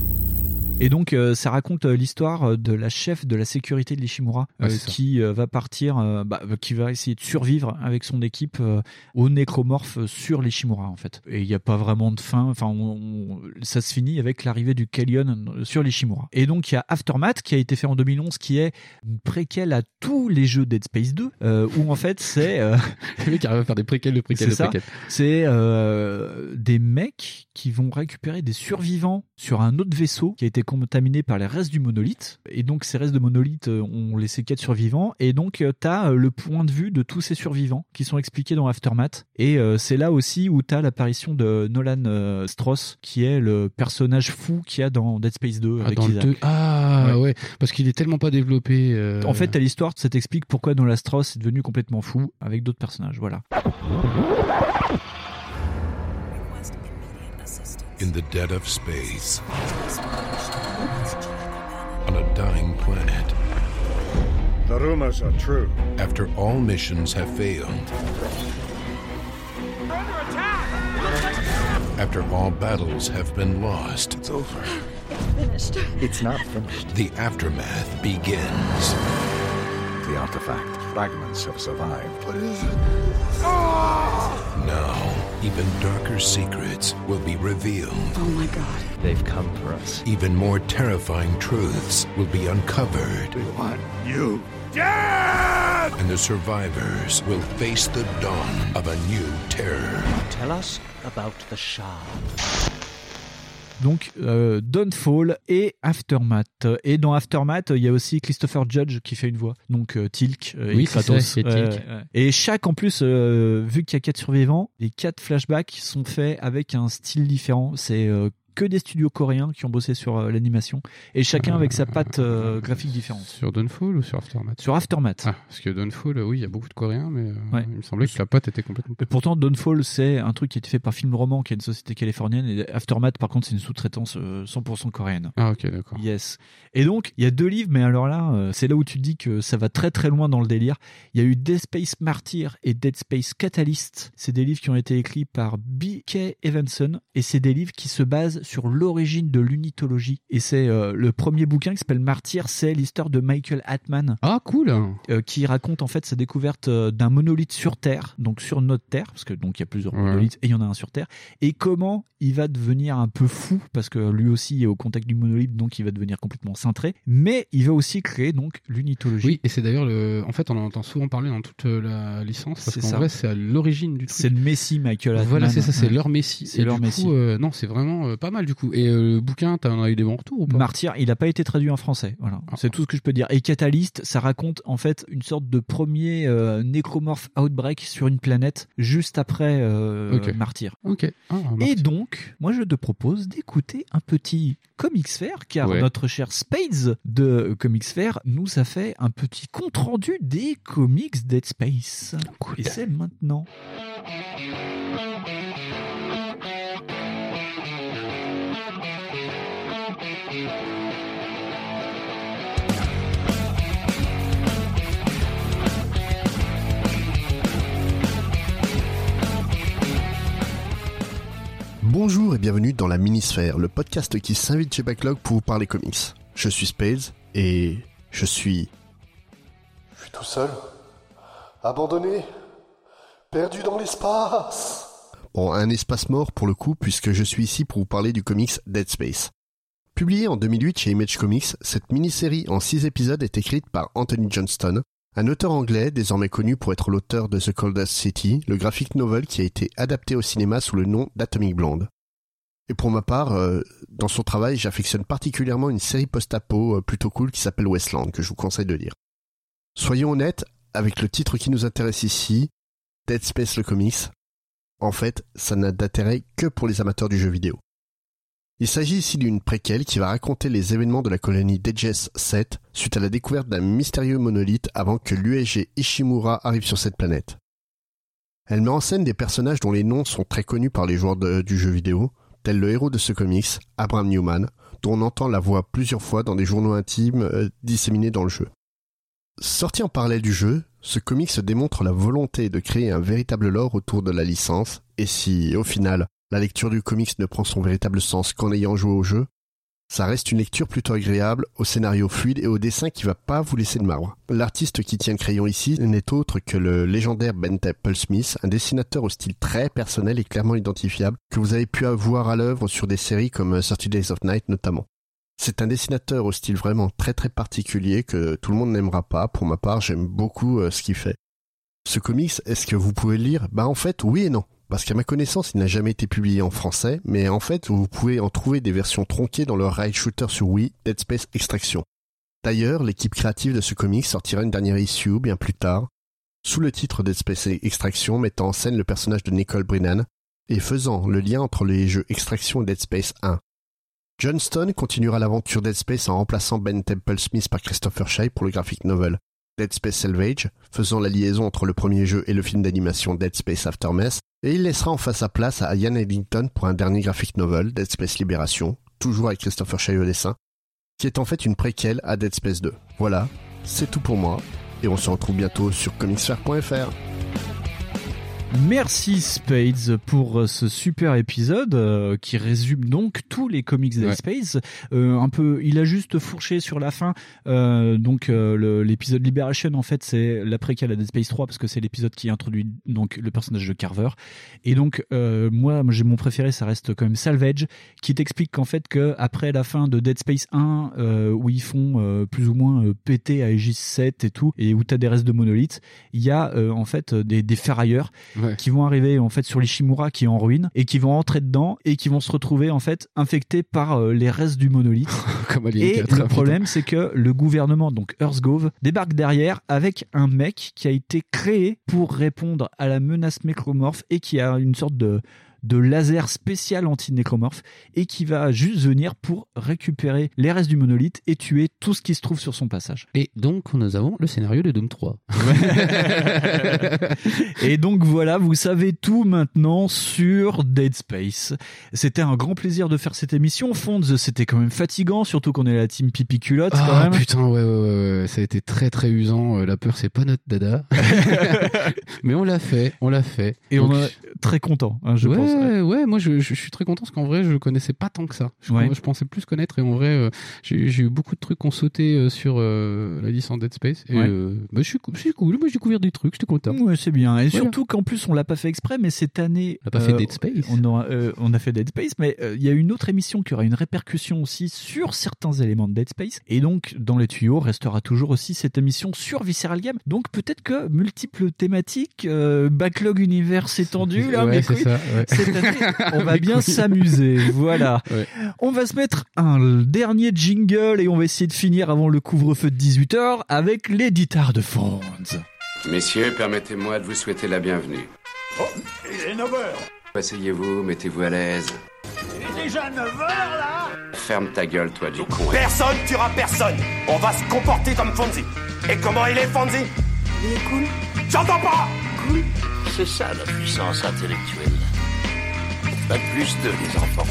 Et donc, euh, ça raconte euh, l'histoire euh, de la chef de la sécurité de l'Ishimura Ouais, qui va partir, bah, qui va essayer de survivre avec son équipe aux nécromorphes sur l'Ishimura en fait. Et il n'y a pas vraiment de fin. Enfin, on- on- ça se finit avec l'arrivée du Kellion sur l'Ishimura. Et donc, il y a Aftermath qui a été fait en 2011, qui est une préquelle à tous les jeux Dead Space 2, euh, où en fait c'est euh, Le mec arrive à faire des préquels de préquels c'est de ça. préquels. C'est euh, des mecs qui vont récupérer des survivants sur un autre vaisseau qui a été contaminé par les restes du monolithe. Et donc ces restes de monolithe euh, ont laissé quatre survivants. Et donc tu as le point de vue de tous ces survivants qui sont expliqués dans Aftermath. Et euh, c'est là aussi où tu as l'apparition de Nolan euh, Strauss, qui est le personnage fou qu'il y a dans Dead Space 2 Ah, avec dans le Isaac. deux- Ah Ouais. ouais. parce qu'il est tellement pas développé. euh, En fait, t'as l'histoire, ça t'explique pourquoi Nolan Strauss est devenu complètement fou avec d'autres personnages. Voilà. In the dead of space, on a dying planet, The rumors are true. after all missions have failed, after all battles have been lost, it's over. It's finished. It's not finished. The aftermath begins. The artifact fragments have survived. What is it? Now, even darker secrets will be revealed. Oh my god. They've come for us. Even more terrifying truths will be uncovered. We want you dead! And the survivors will face the dawn of a new terror. Tell us about the Shard. Donc, euh, Dawnfall et Aftermath. Et dans Aftermath, il y a aussi Christopher Judge qui fait une voix. Donc, euh, Tilk euh, Oui, et ça, Ouais, Tilk. ouais. Et chaque, en plus, euh, vu qu'il y a quatre survivants, les quatre flashbacks sont faits avec un style différent. C'est euh, que des studios coréens qui ont bossé sur euh, l'animation. Et chacun avec sa patte euh, graphique différente. Sur Dawnfall ou sur Aftermath? Sur Aftermath. Ah, parce que Dawnfall, euh, oui, il y a beaucoup de Coréens, mais euh, Ouais. il me semblait que la patte était complètement. Et pourtant, Dawnfall, c'est un truc qui a été fait par Film Roman, qui est une société californienne. Et Aftermath, par contre, c'est une sous-traitance euh, 100% coréenne. Ah, ok, d'accord. Yes. Et donc, il y a deux livres, mais alors là, c'est là où tu dis que ça va très très loin dans le délire. Il y a eu Dead Space Martyr et Dead Space Catalyst. C'est des livres qui ont été écrits par B.K. Evanson et c'est des livres qui se basent sur l'origine de l'unitologie. Et c'est euh, le premier bouquin qui s'appelle Martyr, c'est l'histoire de Michael Atman. Ah, cool. euh, qui raconte en fait sa découverte euh, d'un monolithe sur Terre, donc sur notre Terre, parce que donc il y a plusieurs Ouais. monolithes et il y en a un sur Terre, et comment il va devenir un peu fou parce que lui aussi est au contact du monolithe, donc il va devenir complètement cintré, mais il va aussi créer donc l'unitologie. Oui, et c'est d'ailleurs le. En fait, on en entend souvent parler dans toute la licence parce C'est qu'en vrai, c'est à l'origine du truc. C'est le Messie Michael Atman. Voilà, c'est ça, c'est Ouais. leur Messie. C'est leur Messie. euh, non, c'est vraiment euh, pas pas mal du coup. Et euh, le bouquin, t'en as eu des bons retours ou pas? Martyr, il n'a pas été traduit en français. Voilà, Ah. c'est tout ce que je peux dire. Et Catalyst, ça raconte en fait une sorte de premier euh, outbreak sur une planète juste après euh. Martyr. Ok. Ah, Et donc, moi je te propose d'écouter un petit Comics Fair, car Ouais. notre cher Spades de Comics Fair nous a fait un petit compte rendu des comics Dead Space. Et c'est maintenant. Bonjour et bienvenue dans la Minisphère, le podcast qui s'invite chez Backlog pour vous parler comics. Je suis Spades et je suis... Je suis tout seul, abandonné, perdu dans l'espace. Bon, un espace mort pour le coup, puisque je suis ici pour vous parler du comics Dead Space. Publié en 2008 chez Image Comics, cette mini-série en 6 épisodes est écrite par Anthony Johnston, un auteur anglais désormais connu pour être l'auteur de The Coldest City, le graphic novel qui a été adapté au cinéma sous le nom d'Atomic Blonde. Et pour ma part, euh, dans son travail, j'affectionne particulièrement une série post-apo euh, plutôt cool qui s'appelle Westland, que je vous conseille de lire. Soyons honnêtes, avec le titre qui nous intéresse ici, Dead Space le comics, en fait, ça n'a d'intérêt que pour les amateurs du jeu vidéo. Il s'agit ici d'une préquelle qui va raconter les événements de la colonie Dejes 7 suite à la découverte d'un mystérieux monolithe avant que l'USG Ishimura arrive sur cette planète. Elle met en scène des personnages dont les noms sont très connus par les joueurs du jeu vidéo, tel le héros de ce comics, Abraham Newman, dont on entend la voix plusieurs fois dans des journaux intimes euh, disséminés dans le jeu. Sorti en parallèle du jeu, ce comics démontre la volonté de créer un véritable lore autour de la licence, et si, au final, la lecture du comics ne prend son véritable sens qu'en ayant joué au jeu, ça reste une lecture plutôt agréable, au scénario fluide et au dessin qui va pas vous laisser de marbre. L'artiste qui tient le crayon ici n'est autre que le légendaire Ben Temple Smith, un dessinateur au style très personnel et clairement identifiable, que vous avez pu avoir à l'œuvre sur des séries comme 30 Days of Night notamment. C'est un dessinateur au style vraiment très très particulier que tout le monde n'aimera pas. Pour ma part, j'aime beaucoup euh, ce qu'il fait. Ce comics, est-ce que vous pouvez le lire? Bah en fait, oui et non. Parce qu'à ma connaissance, il n'a jamais été publié en français, mais en fait, vous pouvez en trouver des versions tronquées dans le rail shooter sur Wii, Dead Space Extraction. D'ailleurs, l'équipe créative de ce comics sortira une dernière issue bien plus tard, sous le titre Dead Space Extraction, mettant en scène le personnage de Nicole Brennan et faisant le lien entre les jeux Extraction et Dead Space 1. Johnston continuera l'aventure Dead Space en remplaçant Ben Temple Smith par Christopher Shea pour le graphic novel Dead Space Salvage, faisant la liaison entre le premier jeu et le film d'animation Dead Space Aftermath, et il laissera enfin sa place à Ian Eddington pour un dernier graphic novel, Dead Space Libération, toujours avec Christopher au dessin, qui est en fait une préquelle à Dead Space 2. Voilà, c'est tout pour moi, et on se retrouve bientôt sur comicsfair.fr. Merci Spades pour euh, ce super épisode euh, qui résume donc tous les comics Dead Ouais. Space. Euh, un peu, il a juste fourché sur la fin. euh, donc euh, l'épisode Liberation en fait c'est l'après-quel à Dead Space 3 parce que c'est l'épisode qui introduit donc le personnage de Carver. Et donc euh, moi j'ai mon préféré ça reste quand même Salvage qui t'explique qu'en fait que après la fin de Dead Space 1 euh, où ils font euh, plus ou moins euh, péter à Aegis 7 et tout et où t'as des restes de monolithes, il y a euh, en fait des, des ferrailleurs Ouais. Qui vont arriver en fait sur l'Ishimura qui est en ruine et qui vont entrer dedans et qui vont se retrouver en fait infectés par euh, les restes du monolithe. Comme et 4, le problème c'est que le gouvernement donc Earthgov débarque derrière avec un mec qui a été créé pour répondre à la menace nécromorphe et qui a une sorte de de laser spécial anti-nécromorphe et qui va juste venir pour récupérer les restes du monolithe et tuer tout ce qui se trouve sur son passage. Et donc, nous avons le scénario de Doom 3. Et donc voilà, vous savez tout maintenant sur Dead Space. C'était un grand plaisir de faire cette émission. Fonds, c'était quand même fatigant, surtout qu'on est la team pipi culotte quand Ah même. putain, ouais, ouais, ça a été très très usant. Euh, La peur, c'est pas notre dada. Mais on l'a fait, on l'a fait. Et Donc, on est très content, hein, je ouais, pense. Ouais, moi je, je suis très content parce qu'en vrai je connaissais pas tant que ça. Je, Ouais. je pensais plus connaître et en vrai euh, j'ai eu beaucoup de trucs qui ont sauté euh, sur euh, la licence Dead Space. Et Ouais. euh, bah, je suis je suis cool, moi j'ai découvert des trucs, j'étais content. Ouais, c'est bien. Et Voilà. surtout qu'en plus, on l'a pas fait exprès, mais cette année. On a pas fait Dead Space. On, aura- euh, on a fait Dead Space, mais euh, il y a une autre émission qui aura une répercussion aussi sur certains éléments de Dead Space. Et donc, dans les tuyaux, restera toujours aussi cette émission sur Visceral Game. Donc, peut-être que multiples thématiques, euh, backlog univers étendu, là, Ouais, mais ça, ouais. C'est cette année, on va bien s'amuser. Voilà. Ouais. On va se mettre un dernier jingle et on va essayer de finir avant le couvre-feu de 18h avec les guitares de Fonds. Messieurs, permettez-moi de vous souhaiter la bienvenue. Oh, il est 9h Asseyez-vous, mettez-vous à l'aise. Il est déjà 9h là Ferme ta gueule, toi, du con. Personne tuera personne On va se comporter comme Fonzie Et comment il est Fonzie? Il est cool. J'entends pas Cool. C'est ça la puissance intellectuelle. Pas de plus de les enfants.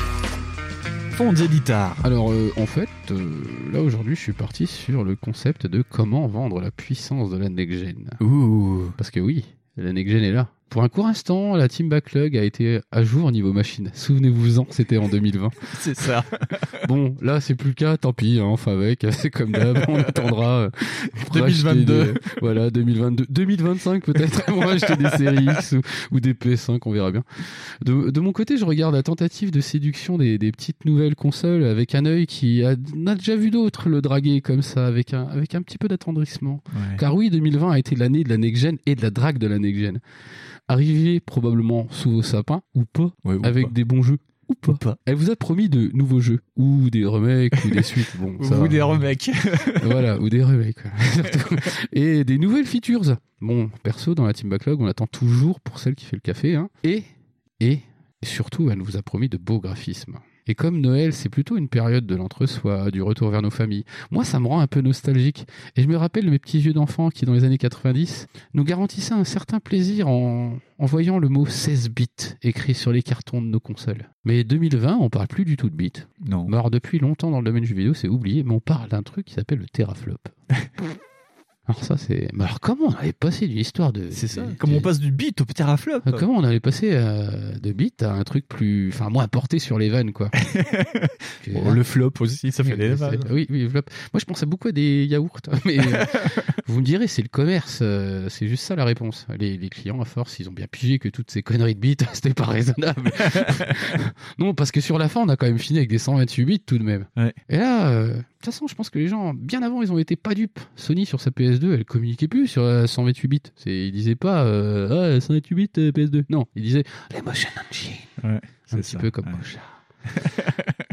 Fonds guitares. Alors, euh, en fait, euh, là aujourd'hui, je suis parti sur le concept de comment vendre la puissance de la next-gen. Ouh. Parce que oui, la next-gen est là. Pour un court instant, la team Backlog a été à jour au niveau machine. Souvenez-vous-en, c'était en 2020. C'est ça. Bon, là, c'est plus le cas, tant pis, hein, enfin avec, c'est comme d'hab, on attendra. euh, pour acheter 2022. des- voilà, 2022. 2025 peut-être, on va acheter des séries X ou, ou des PS5, on verra bien. De, de mon côté, je regarde la tentative de séduction des, des petites nouvelles consoles avec un œil qui a, on a déjà vu d'autres le draguer comme ça, avec un, avec un petit peu d'attendrissement. Ouais. Car oui, 2020 a été l'année de la next-gen et de la drague de la next-gen. Arrivé probablement sous vos sapins, ou pas, Ouais, ou avec pas. des bons jeux, ou pas. Ou pas. Elle vous a promis de nouveaux jeux, ou des remakes, ou des suites. Bon, ça, Ou des remakes. voilà, ou des remakes. et des nouvelles features. Bon, perso, dans la Team Backlog, on attend toujours pour celle qui fait le café. hein. Et, et, et surtout, elle nous a promis de beaux graphismes. Et comme Noël, c'est plutôt une période de l'entre-soi, du retour vers nos familles, moi, ça me rend un peu nostalgique. Et je me rappelle de mes petits yeux d'enfant qui, dans les années 90, nous garantissaient un certain plaisir en, en voyant le mot 16 bits écrit sur les cartons de nos consoles. Mais 2020, on parle plus du tout de bits. Non. Alors depuis longtemps dans le domaine du jeu vidéo, c'est oublié, mais on parle d'un truc qui s'appelle le teraflop. alors ça c'est... Mais alors comment on avait passé d'une histoire de... C'est ça. de- Comme on passe du beat au teraflop. Comment on avait passé euh, de bits à un truc plus... Enfin moins porté sur les vannes quoi. Bon, le flop aussi, ça fait des vannes. Oui, oui, flop. Moi je pensais beaucoup à des yaourts, mais euh, vous me direz c'est le commerce, euh, c'est juste ça la réponse. Les, les clients à force ils ont bien pigé que toutes ces conneries de bits c'était pas raisonnable. non parce que sur la fin on a quand même fini avec des 128 bits tout de même. Ouais. Et là, de toute façon, je pense que les gens, bien avant, ils ont été pas dupes. Sony, sur sa PS2, elle communiquait plus sur la 128 bits. C'est, ils disaient pas, euh, ah, 128 bits euh, PS2. Non, ils disaient, les motion engine. Ouais, Un c'est petit peu comme ouais.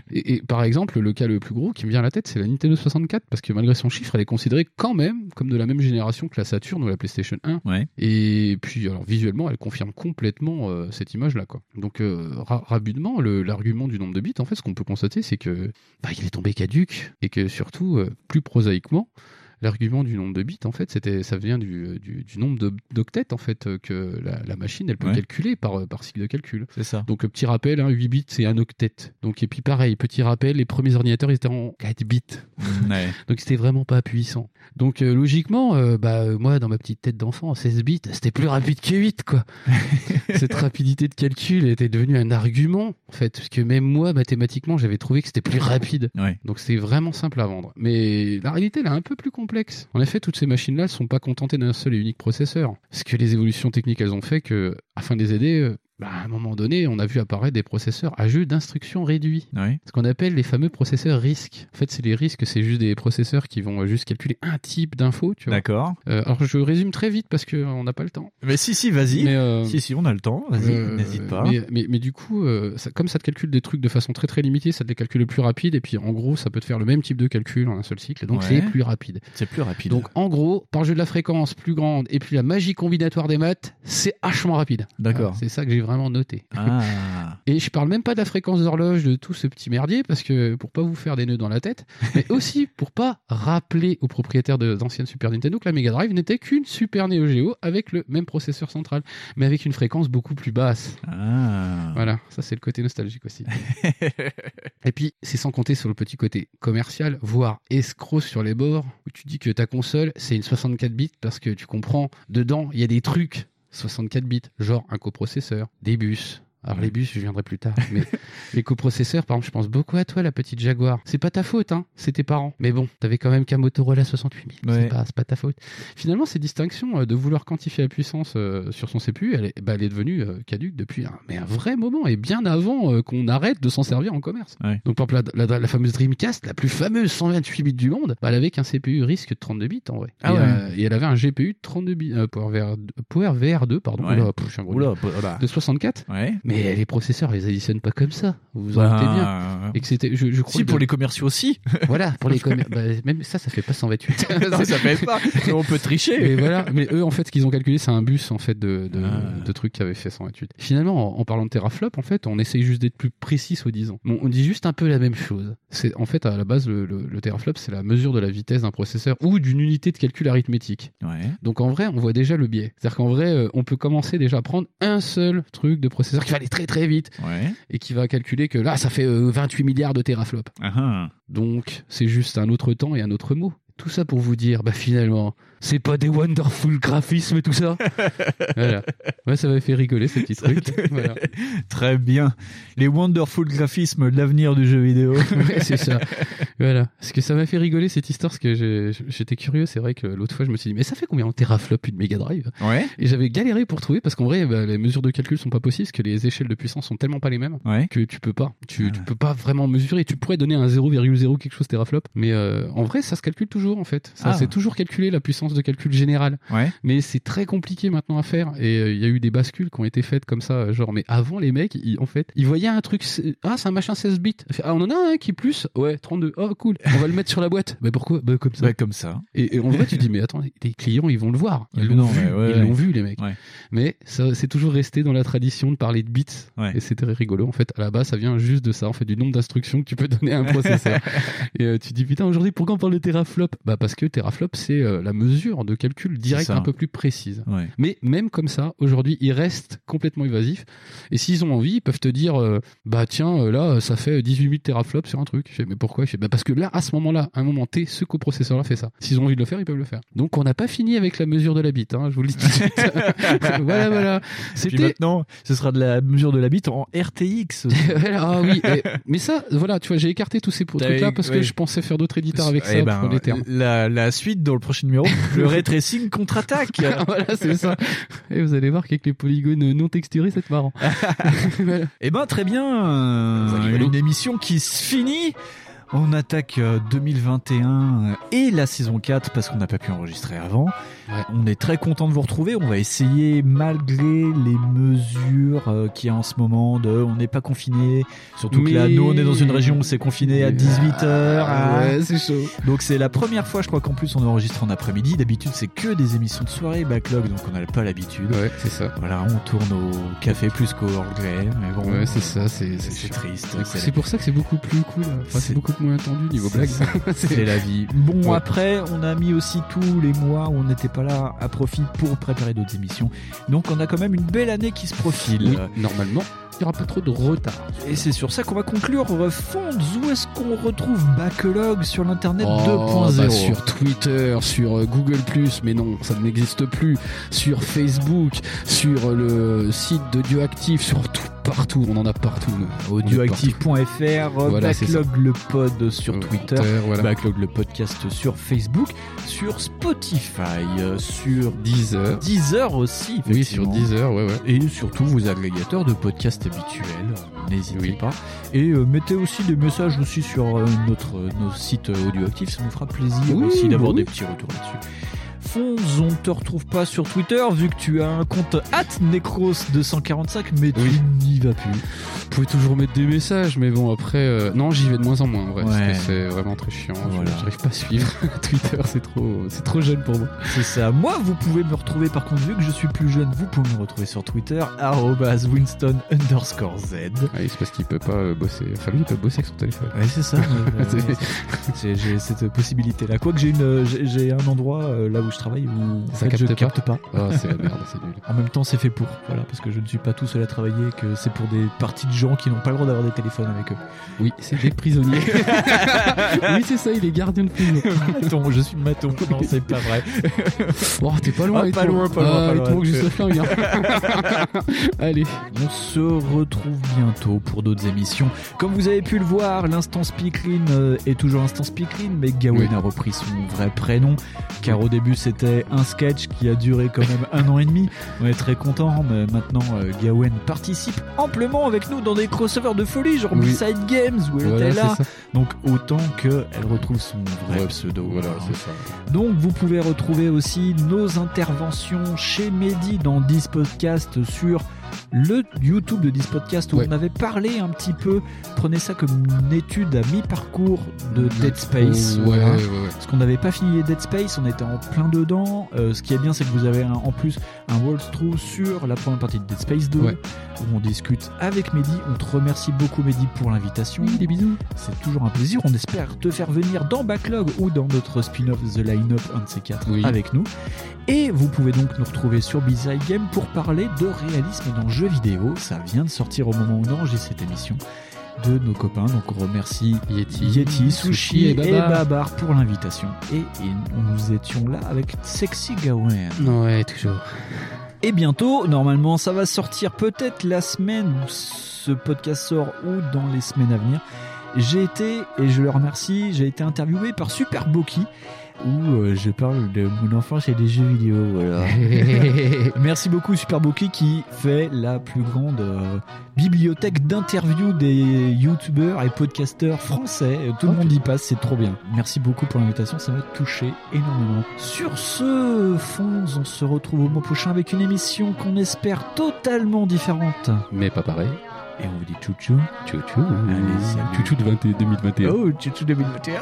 Et, et par exemple, le cas le plus gros qui me vient à la tête, c'est la Nintendo 64, parce que malgré son chiffre, elle est considérée quand même comme de la même génération que la Saturn ou la PlayStation 1. Ouais. Et puis, alors visuellement, elle confirme complètement euh, cette image-là. quoi. Donc, euh, ra- rapidement, l'argument du nombre de bits, en fait, ce qu'on peut constater, c'est que bah, il est tombé caduque et que surtout, euh, plus prosaïquement, l'argument du nombre de bits, en fait, c'était, ça vient du, du, du nombre d'octets, en fait, que la, la machine, elle peut Ouais. calculer par, euh, par cycle de calcul. C'est ça. Donc, euh, petit rappel, hein, 8 bits, c'est un octet. Donc, et puis pareil, petit rappel, les premiers ordinateurs, ils étaient en 4 bits. Ouais. Donc c'était vraiment pas puissant. Donc euh, logiquement, euh, bah moi dans ma petite tête d'enfant, 16 bits, c'était plus rapide que 8 quoi. Cette rapidité de calcul était devenue un argument en fait, parce que même moi mathématiquement, j'avais trouvé que c'était plus rapide. Ouais. Donc c'est vraiment simple à vendre. Mais la réalité, elle est un peu plus En effet, toutes ces machines-là ne sont pas contentées d'un seul et unique processeur. Parce que les évolutions techniques, elles ont fait que, afin de les aider, euh, bah, à un moment donné, on a vu apparaître des processeurs à jeu d'instructions réduits. Ouais. Ce qu'on appelle les fameux processeurs risques. En fait, c'est les risques, c'est juste des processeurs qui vont juste calculer un type d'info, tu vois. D'accord. Euh, alors je résume très vite parce qu'on n'a pas le temps. Mais si, si, vas-y. Euh, Si, si, on a le temps. Vas-y, euh, n'hésite pas. Mais, mais, mais du coup, ça- comme ça te calcule des trucs de façon très très limitée, ça te les calcule plus rapide et puis en gros, ça peut te faire le même type de calcul en un seul cycle. Donc Ouais. c'est plus rapide. C'est plus rapide. Donc en gros, par jeu de la fréquence plus grande et puis la magie combinatoire des maths, c'est hachement rapide. D'accord. C'est ça que j'ai vraiment noté. Ah. Et je parle même pas de la fréquence d'horloge de tout ce petit merdier parce que pour pas vous faire des nœuds dans la tête, mais aussi pour pas rappeler aux propriétaires de- d'anciennes Super Nintendo que la Mega Drive n'était qu'une Super Neo Geo avec le même processeur central, mais avec une fréquence beaucoup plus basse. Ah. Voilà, ça c'est le côté nostalgique aussi. Et puis, c'est sans compter sur le petit côté commercial, voire escroc sur les bords, où tu dis que ta console, c'est une 64 bits parce que tu comprends, dedans, il y a des trucs 64 bits, genre un coprocesseur, des bus. Alors les bus, je viendrai plus tard. Mais les coprocesseurs, par exemple, je pense beaucoup à toi, la petite Jaguar. C'est pas ta faute, hein. C'est tes parents. Mais bon, t'avais quand même qu'un Motorola 68 000. Ouais. C'est pas, pas ta faute. Finalement, ces distinctions euh, de vouloir quantifier la puissance euh, sur son CPU, elle est, bah, elle est devenue euh, caduque depuis un, mais un vrai moment et bien avant euh, qu'on arrête de s'en servir en commerce. Ouais. Donc, par exemple, la, la- la fameuse Dreamcast, la plus fameuse 128 bits du monde, bah, elle avait qu'un CPU risque de 32 bits en vrai. Ah et, ouais. et elle avait un GPU de 32 bits, euh, PowerVR, PowerVR2, pardon. Ouais. Oula, pff, Oula, nul. voilà. de 64. Ouais. Mais Mais les processeurs, ils additionnent pas comme ça. Vous vous en Bah, doutez bien. Et que c'était, je, je crois Si, pour de- les commerciaux aussi. Voilà, pour les commerces. Bah, même ça, ça fait pas 128. Non, ça fait pas. Mais on peut tricher. Mais voilà. Mais eux, en fait, ce qu'ils ont calculé, c'est un bus, en fait, de, de, Ah. de trucs qui avaient fait 128. Finalement, en, en parlant de teraflop, en fait, on essaye juste d'être plus précis, soi-disant. Bon, on dit juste un peu la même chose. C'est, en fait, à la base, le, le, le teraflop, c'est la mesure de la vitesse d'un processeur ou d'une unité de calcul arithmétique. Ouais. Donc, en vrai, on voit déjà le biais. C'est-à-dire qu'en vrai, euh, on peut commencer déjà à prendre un seul truc de processeur qui va aller très très vite Ouais. et qui va calculer que là, ça fait euh, 28 milliards de teraflops. Ah, ah. Donc, c'est juste un autre temps et un autre mot. Tout ça pour vous dire, bah finalement, c'est pas des wonderful graphismes et tout ça. voilà. Ouais, ça m'a fait rigoler ces petits trucs. Voilà. Très bien. Les wonderful graphismes de l'avenir du jeu vidéo. Ouais, c'est ça. Voilà. Parce que ça m'a fait rigoler cette histoire, parce que j'étais curieux. C'est vrai que l'autre fois, je me suis dit, mais ça fait combien en teraflop une Mega Drive? Ouais. Et j'avais galéré pour trouver, parce qu'en vrai, bah, les mesures de calcul sont pas possibles, parce que les échelles de puissance sont tellement pas les mêmes Ouais. que tu peux pas. Tu, tu peux pas vraiment mesurer. Tu pourrais donner un 0,0 quelque chose teraflop, mais euh, en vrai, ça se calcule toujours en fait. Ça, Ah. c'est toujours calculé la puissance de calcul générale. Ouais. Mais c'est très compliqué maintenant à faire. Et euh, il y a eu des bascules qui ont été faites comme ça, euh, genre. Mais avant, les mecs, ils- en fait, ils voyaient un truc. Ah, c'est un machin 16 bits. Ah, on en a un qui est plus. Ouais, 32. Oh, cool. On va le mettre sur la boîte. Bah pourquoi? Bah comme ça. Bah, comme ça. Et, et en vrai, tu dis, mais attends, les clients, ils vont le voir. Ils Mais l'ont vu, mais ouais, ils ouais. l'ont vu, les mecs. Mais ça, c'est toujours resté dans la tradition de parler de bits. Et c'était rigolo. En fait, à la base, ça vient juste de ça, en fait, du nombre d'instructions que tu peux donner à un processeur. et euh, tu dis, putain, aujourd'hui, pourquoi on parle de teraflop? Bah, parce que teraflop, c'est euh, la mesure de calcul direct ça. un peu plus précise. Ouais. Mais même comme ça, aujourd'hui, ils restent complètement évasifs. Et s'ils ont envie, ils peuvent te dire, euh, bah tiens, euh, là, ça fait 18 000 teraflops sur un truc. Je fais, mais pourquoi? Je fais, bah parce que là, à ce moment-là, à un moment T, ce coprocesseur-là fait ça. S'ils ont envie de le faire, ils peuvent le faire. Donc, on n'a pas fini avec la mesure de la bite, hein, je vous le dis tout de suite. voilà, voilà. C'était maintenant, ce sera de la mesure de la bite en RTX. Ah oui, et- mais ça, voilà, tu vois, j'ai écarté tous ces trucs-là parce que je pensais faire d'autres éditeurs avec ça Eh ben, pour les termes. La, la suite dans le prochain numéro, le ray tracing contre-attaque. voilà, c'est ça. Et vous allez voir qu'avec les polygones non texturés, c'est marrant. Eh ben très bien, euh, une émission qui se finit. On attaque euh, 2021 et la saison 4 parce qu'on n'a pas pu enregistrer avant. On est très content de vous retrouver. On va essayer, malgré les mesures euh, qu'il y a en ce moment, de on n'est pas confiné. Surtout que là, nous, on est dans une région où c'est confiné à 18h. Ah, ouais, c'est chaud. Donc c'est la première fois, je crois qu'en plus, on enregistre en après-midi. D'habitude, c'est que des émissions de soirée backlog, donc on n'a pas l'habitude. Ouais, c'est ça. Voilà, on tourne au café plus qu'au anglais. Mais bon, Ouais, c'est ça, c'est triste. C'est c'est pour ça que c'est beaucoup plus cool. Enfin, c'est beaucoup moins attendu niveau blague. C'est la vie. Bon, Ouais. après, on a mis aussi tous les mois où on n'était pas là à profit pour préparer d'autres émissions. Donc, on a quand même une belle année qui se profile. Oui, normalement, il n'y aura pas trop de retard. Et c'est sur ça qu'on va conclure. Fonds, où est-ce qu'on retrouve Backlog sur l'internet Oh, 2.0 bah, sur Twitter, sur euh, Google mais non, ça n'existe plus. Sur Facebook, sur le site d'Audioactive, sur tout, partout, on en a partout. audioactive.fr, Voilà. Backlog le pod sur Twitter, Twitter, voilà. Backlog le podcast sur Facebook, sur Spotify, euh, sur Deezer. Deezer aussi. Oui, sur. Deezer, ouais, ouais. Et surtout vos agrégateurs de podcasts habituels, n'hésitez pas. Et euh, mettez aussi des messages aussi sur euh, notre nos sites audioactifs, ça nous fera plaisir Oui, aussi d'avoir bah oui. des petits retours là-dessus. Fonz, on te retrouve pas sur Twitter vu que tu as un compte Necros245, mais tu n'y vas plus. Vous pouvez toujours mettre des messages, mais bon, après, euh, non, j'y vais de moins en moins, en vrai, parce Ouais. que c'est vraiment très chiant. Voilà. J'arrive pas à suivre. Twitter, c'est trop, c'est trop jeune pour moi. C'est ça. Moi, vous pouvez me retrouver par contre, vu que je suis plus jeune, vous pouvez me retrouver sur Twitter, Winston underscore Z. Ah c'est parce qu'il peut pas euh, bosser. Enfin, lui, il peut bosser avec son téléphone. Ouais, c'est ça. c'est- j'ai cette possibilité-là. Quoique j'ai une, j'ai j'ai un endroit euh, là où je travaille où en Ça fait, je capte pas capte pas. Ah, c'est la merde, c'est nul. En même temps, c'est fait pour. Voilà, parce que je ne suis pas tout seul à travailler, que c'est pour des parties de gens qui n'ont pas le droit d'avoir des téléphones avec eux. Oui, c'est des prisonniers. oui, c'est ça, il est gardien de prison. maton, je suis maton. Non, c'est pas vrai. Oh, t'es pas loin, Ah, pas loin, pas loin, Ah, pas il loin. juste. Allez. On se retrouve bientôt pour d'autres émissions. Comme vous avez pu le voir, l'instant Speakerine euh, est toujours instant Speakerine, mais Gawain Oui. a repris son vrai prénom, car au début c'était un sketch qui a duré quand même un an et demi. On est très content, mais maintenant euh, Gawain participe amplement avec nous dans des crossovers de folie, genre Oui. Side Games où elle Voilà, était là. Donc autant qu'elle retrouve son vrai pseudo. Voilà, Hein. c'est ça. Donc vous pouvez retrouver aussi nos interventions chez Mehdi dans 10 podcasts sur le YouTube de This Podcast où Ouais. on avait parlé un petit peu. Prenez ça comme une étude à mi-parcours de Dead Space. Ouais, voilà. ouais, ouais. Parce qu'on n'avait pas fini Dead Space, on était en plein dedans. Euh, ce qui est bien, c'est que vous avez un- en plus un walkthrough sur la première partie de Dead Space 2 Ouais. où on discute avec Mehdi. On te remercie beaucoup Mehdi pour l'invitation. des bisous. C'est toujours un plaisir. On espère te faire venir dans Backlog ou dans notre spin-off The Line-Up, un de ces quatre, Oui. avec nous. Et vous pouvez donc nous retrouver sur Bizarre Game pour parler de réalisme dans le jeu vidéo. Ça vient de sortir au moment où on enregistre cette émission de nos copains. Donc on remercie Yeti, Yeti, Sushi et et Babar, Babar. pour l'invitation. Et, et nous étions là avec Sexy Gawain. Ouais, toujours. Et bientôt, normalement, ça va sortir peut-être la semaine où ce podcast sort ou dans les semaines à venir. J'ai été, et je le remercie, j'ai été interviewé par Super Boki où euh, je parle de mon enfance et des jeux vidéo. Voilà. Merci beaucoup Super Boki qui fait la plus grande euh, bibliothèque d'interviews des youtubeurs et podcasteurs français. Euh, Tout le monde y passe, c'est trop bien. Merci beaucoup pour l'invitation, ça m'a touché énormément. Sur ce, Fonds, on se retrouve au mois prochain avec une émission qu'on espère totalement différente. Mais pas pareil. Et on vous dit tchou-tchou. Tchou-tchou. Allez. Tchou-tchou de 20 2021. Oh, tchou-tchou 2021.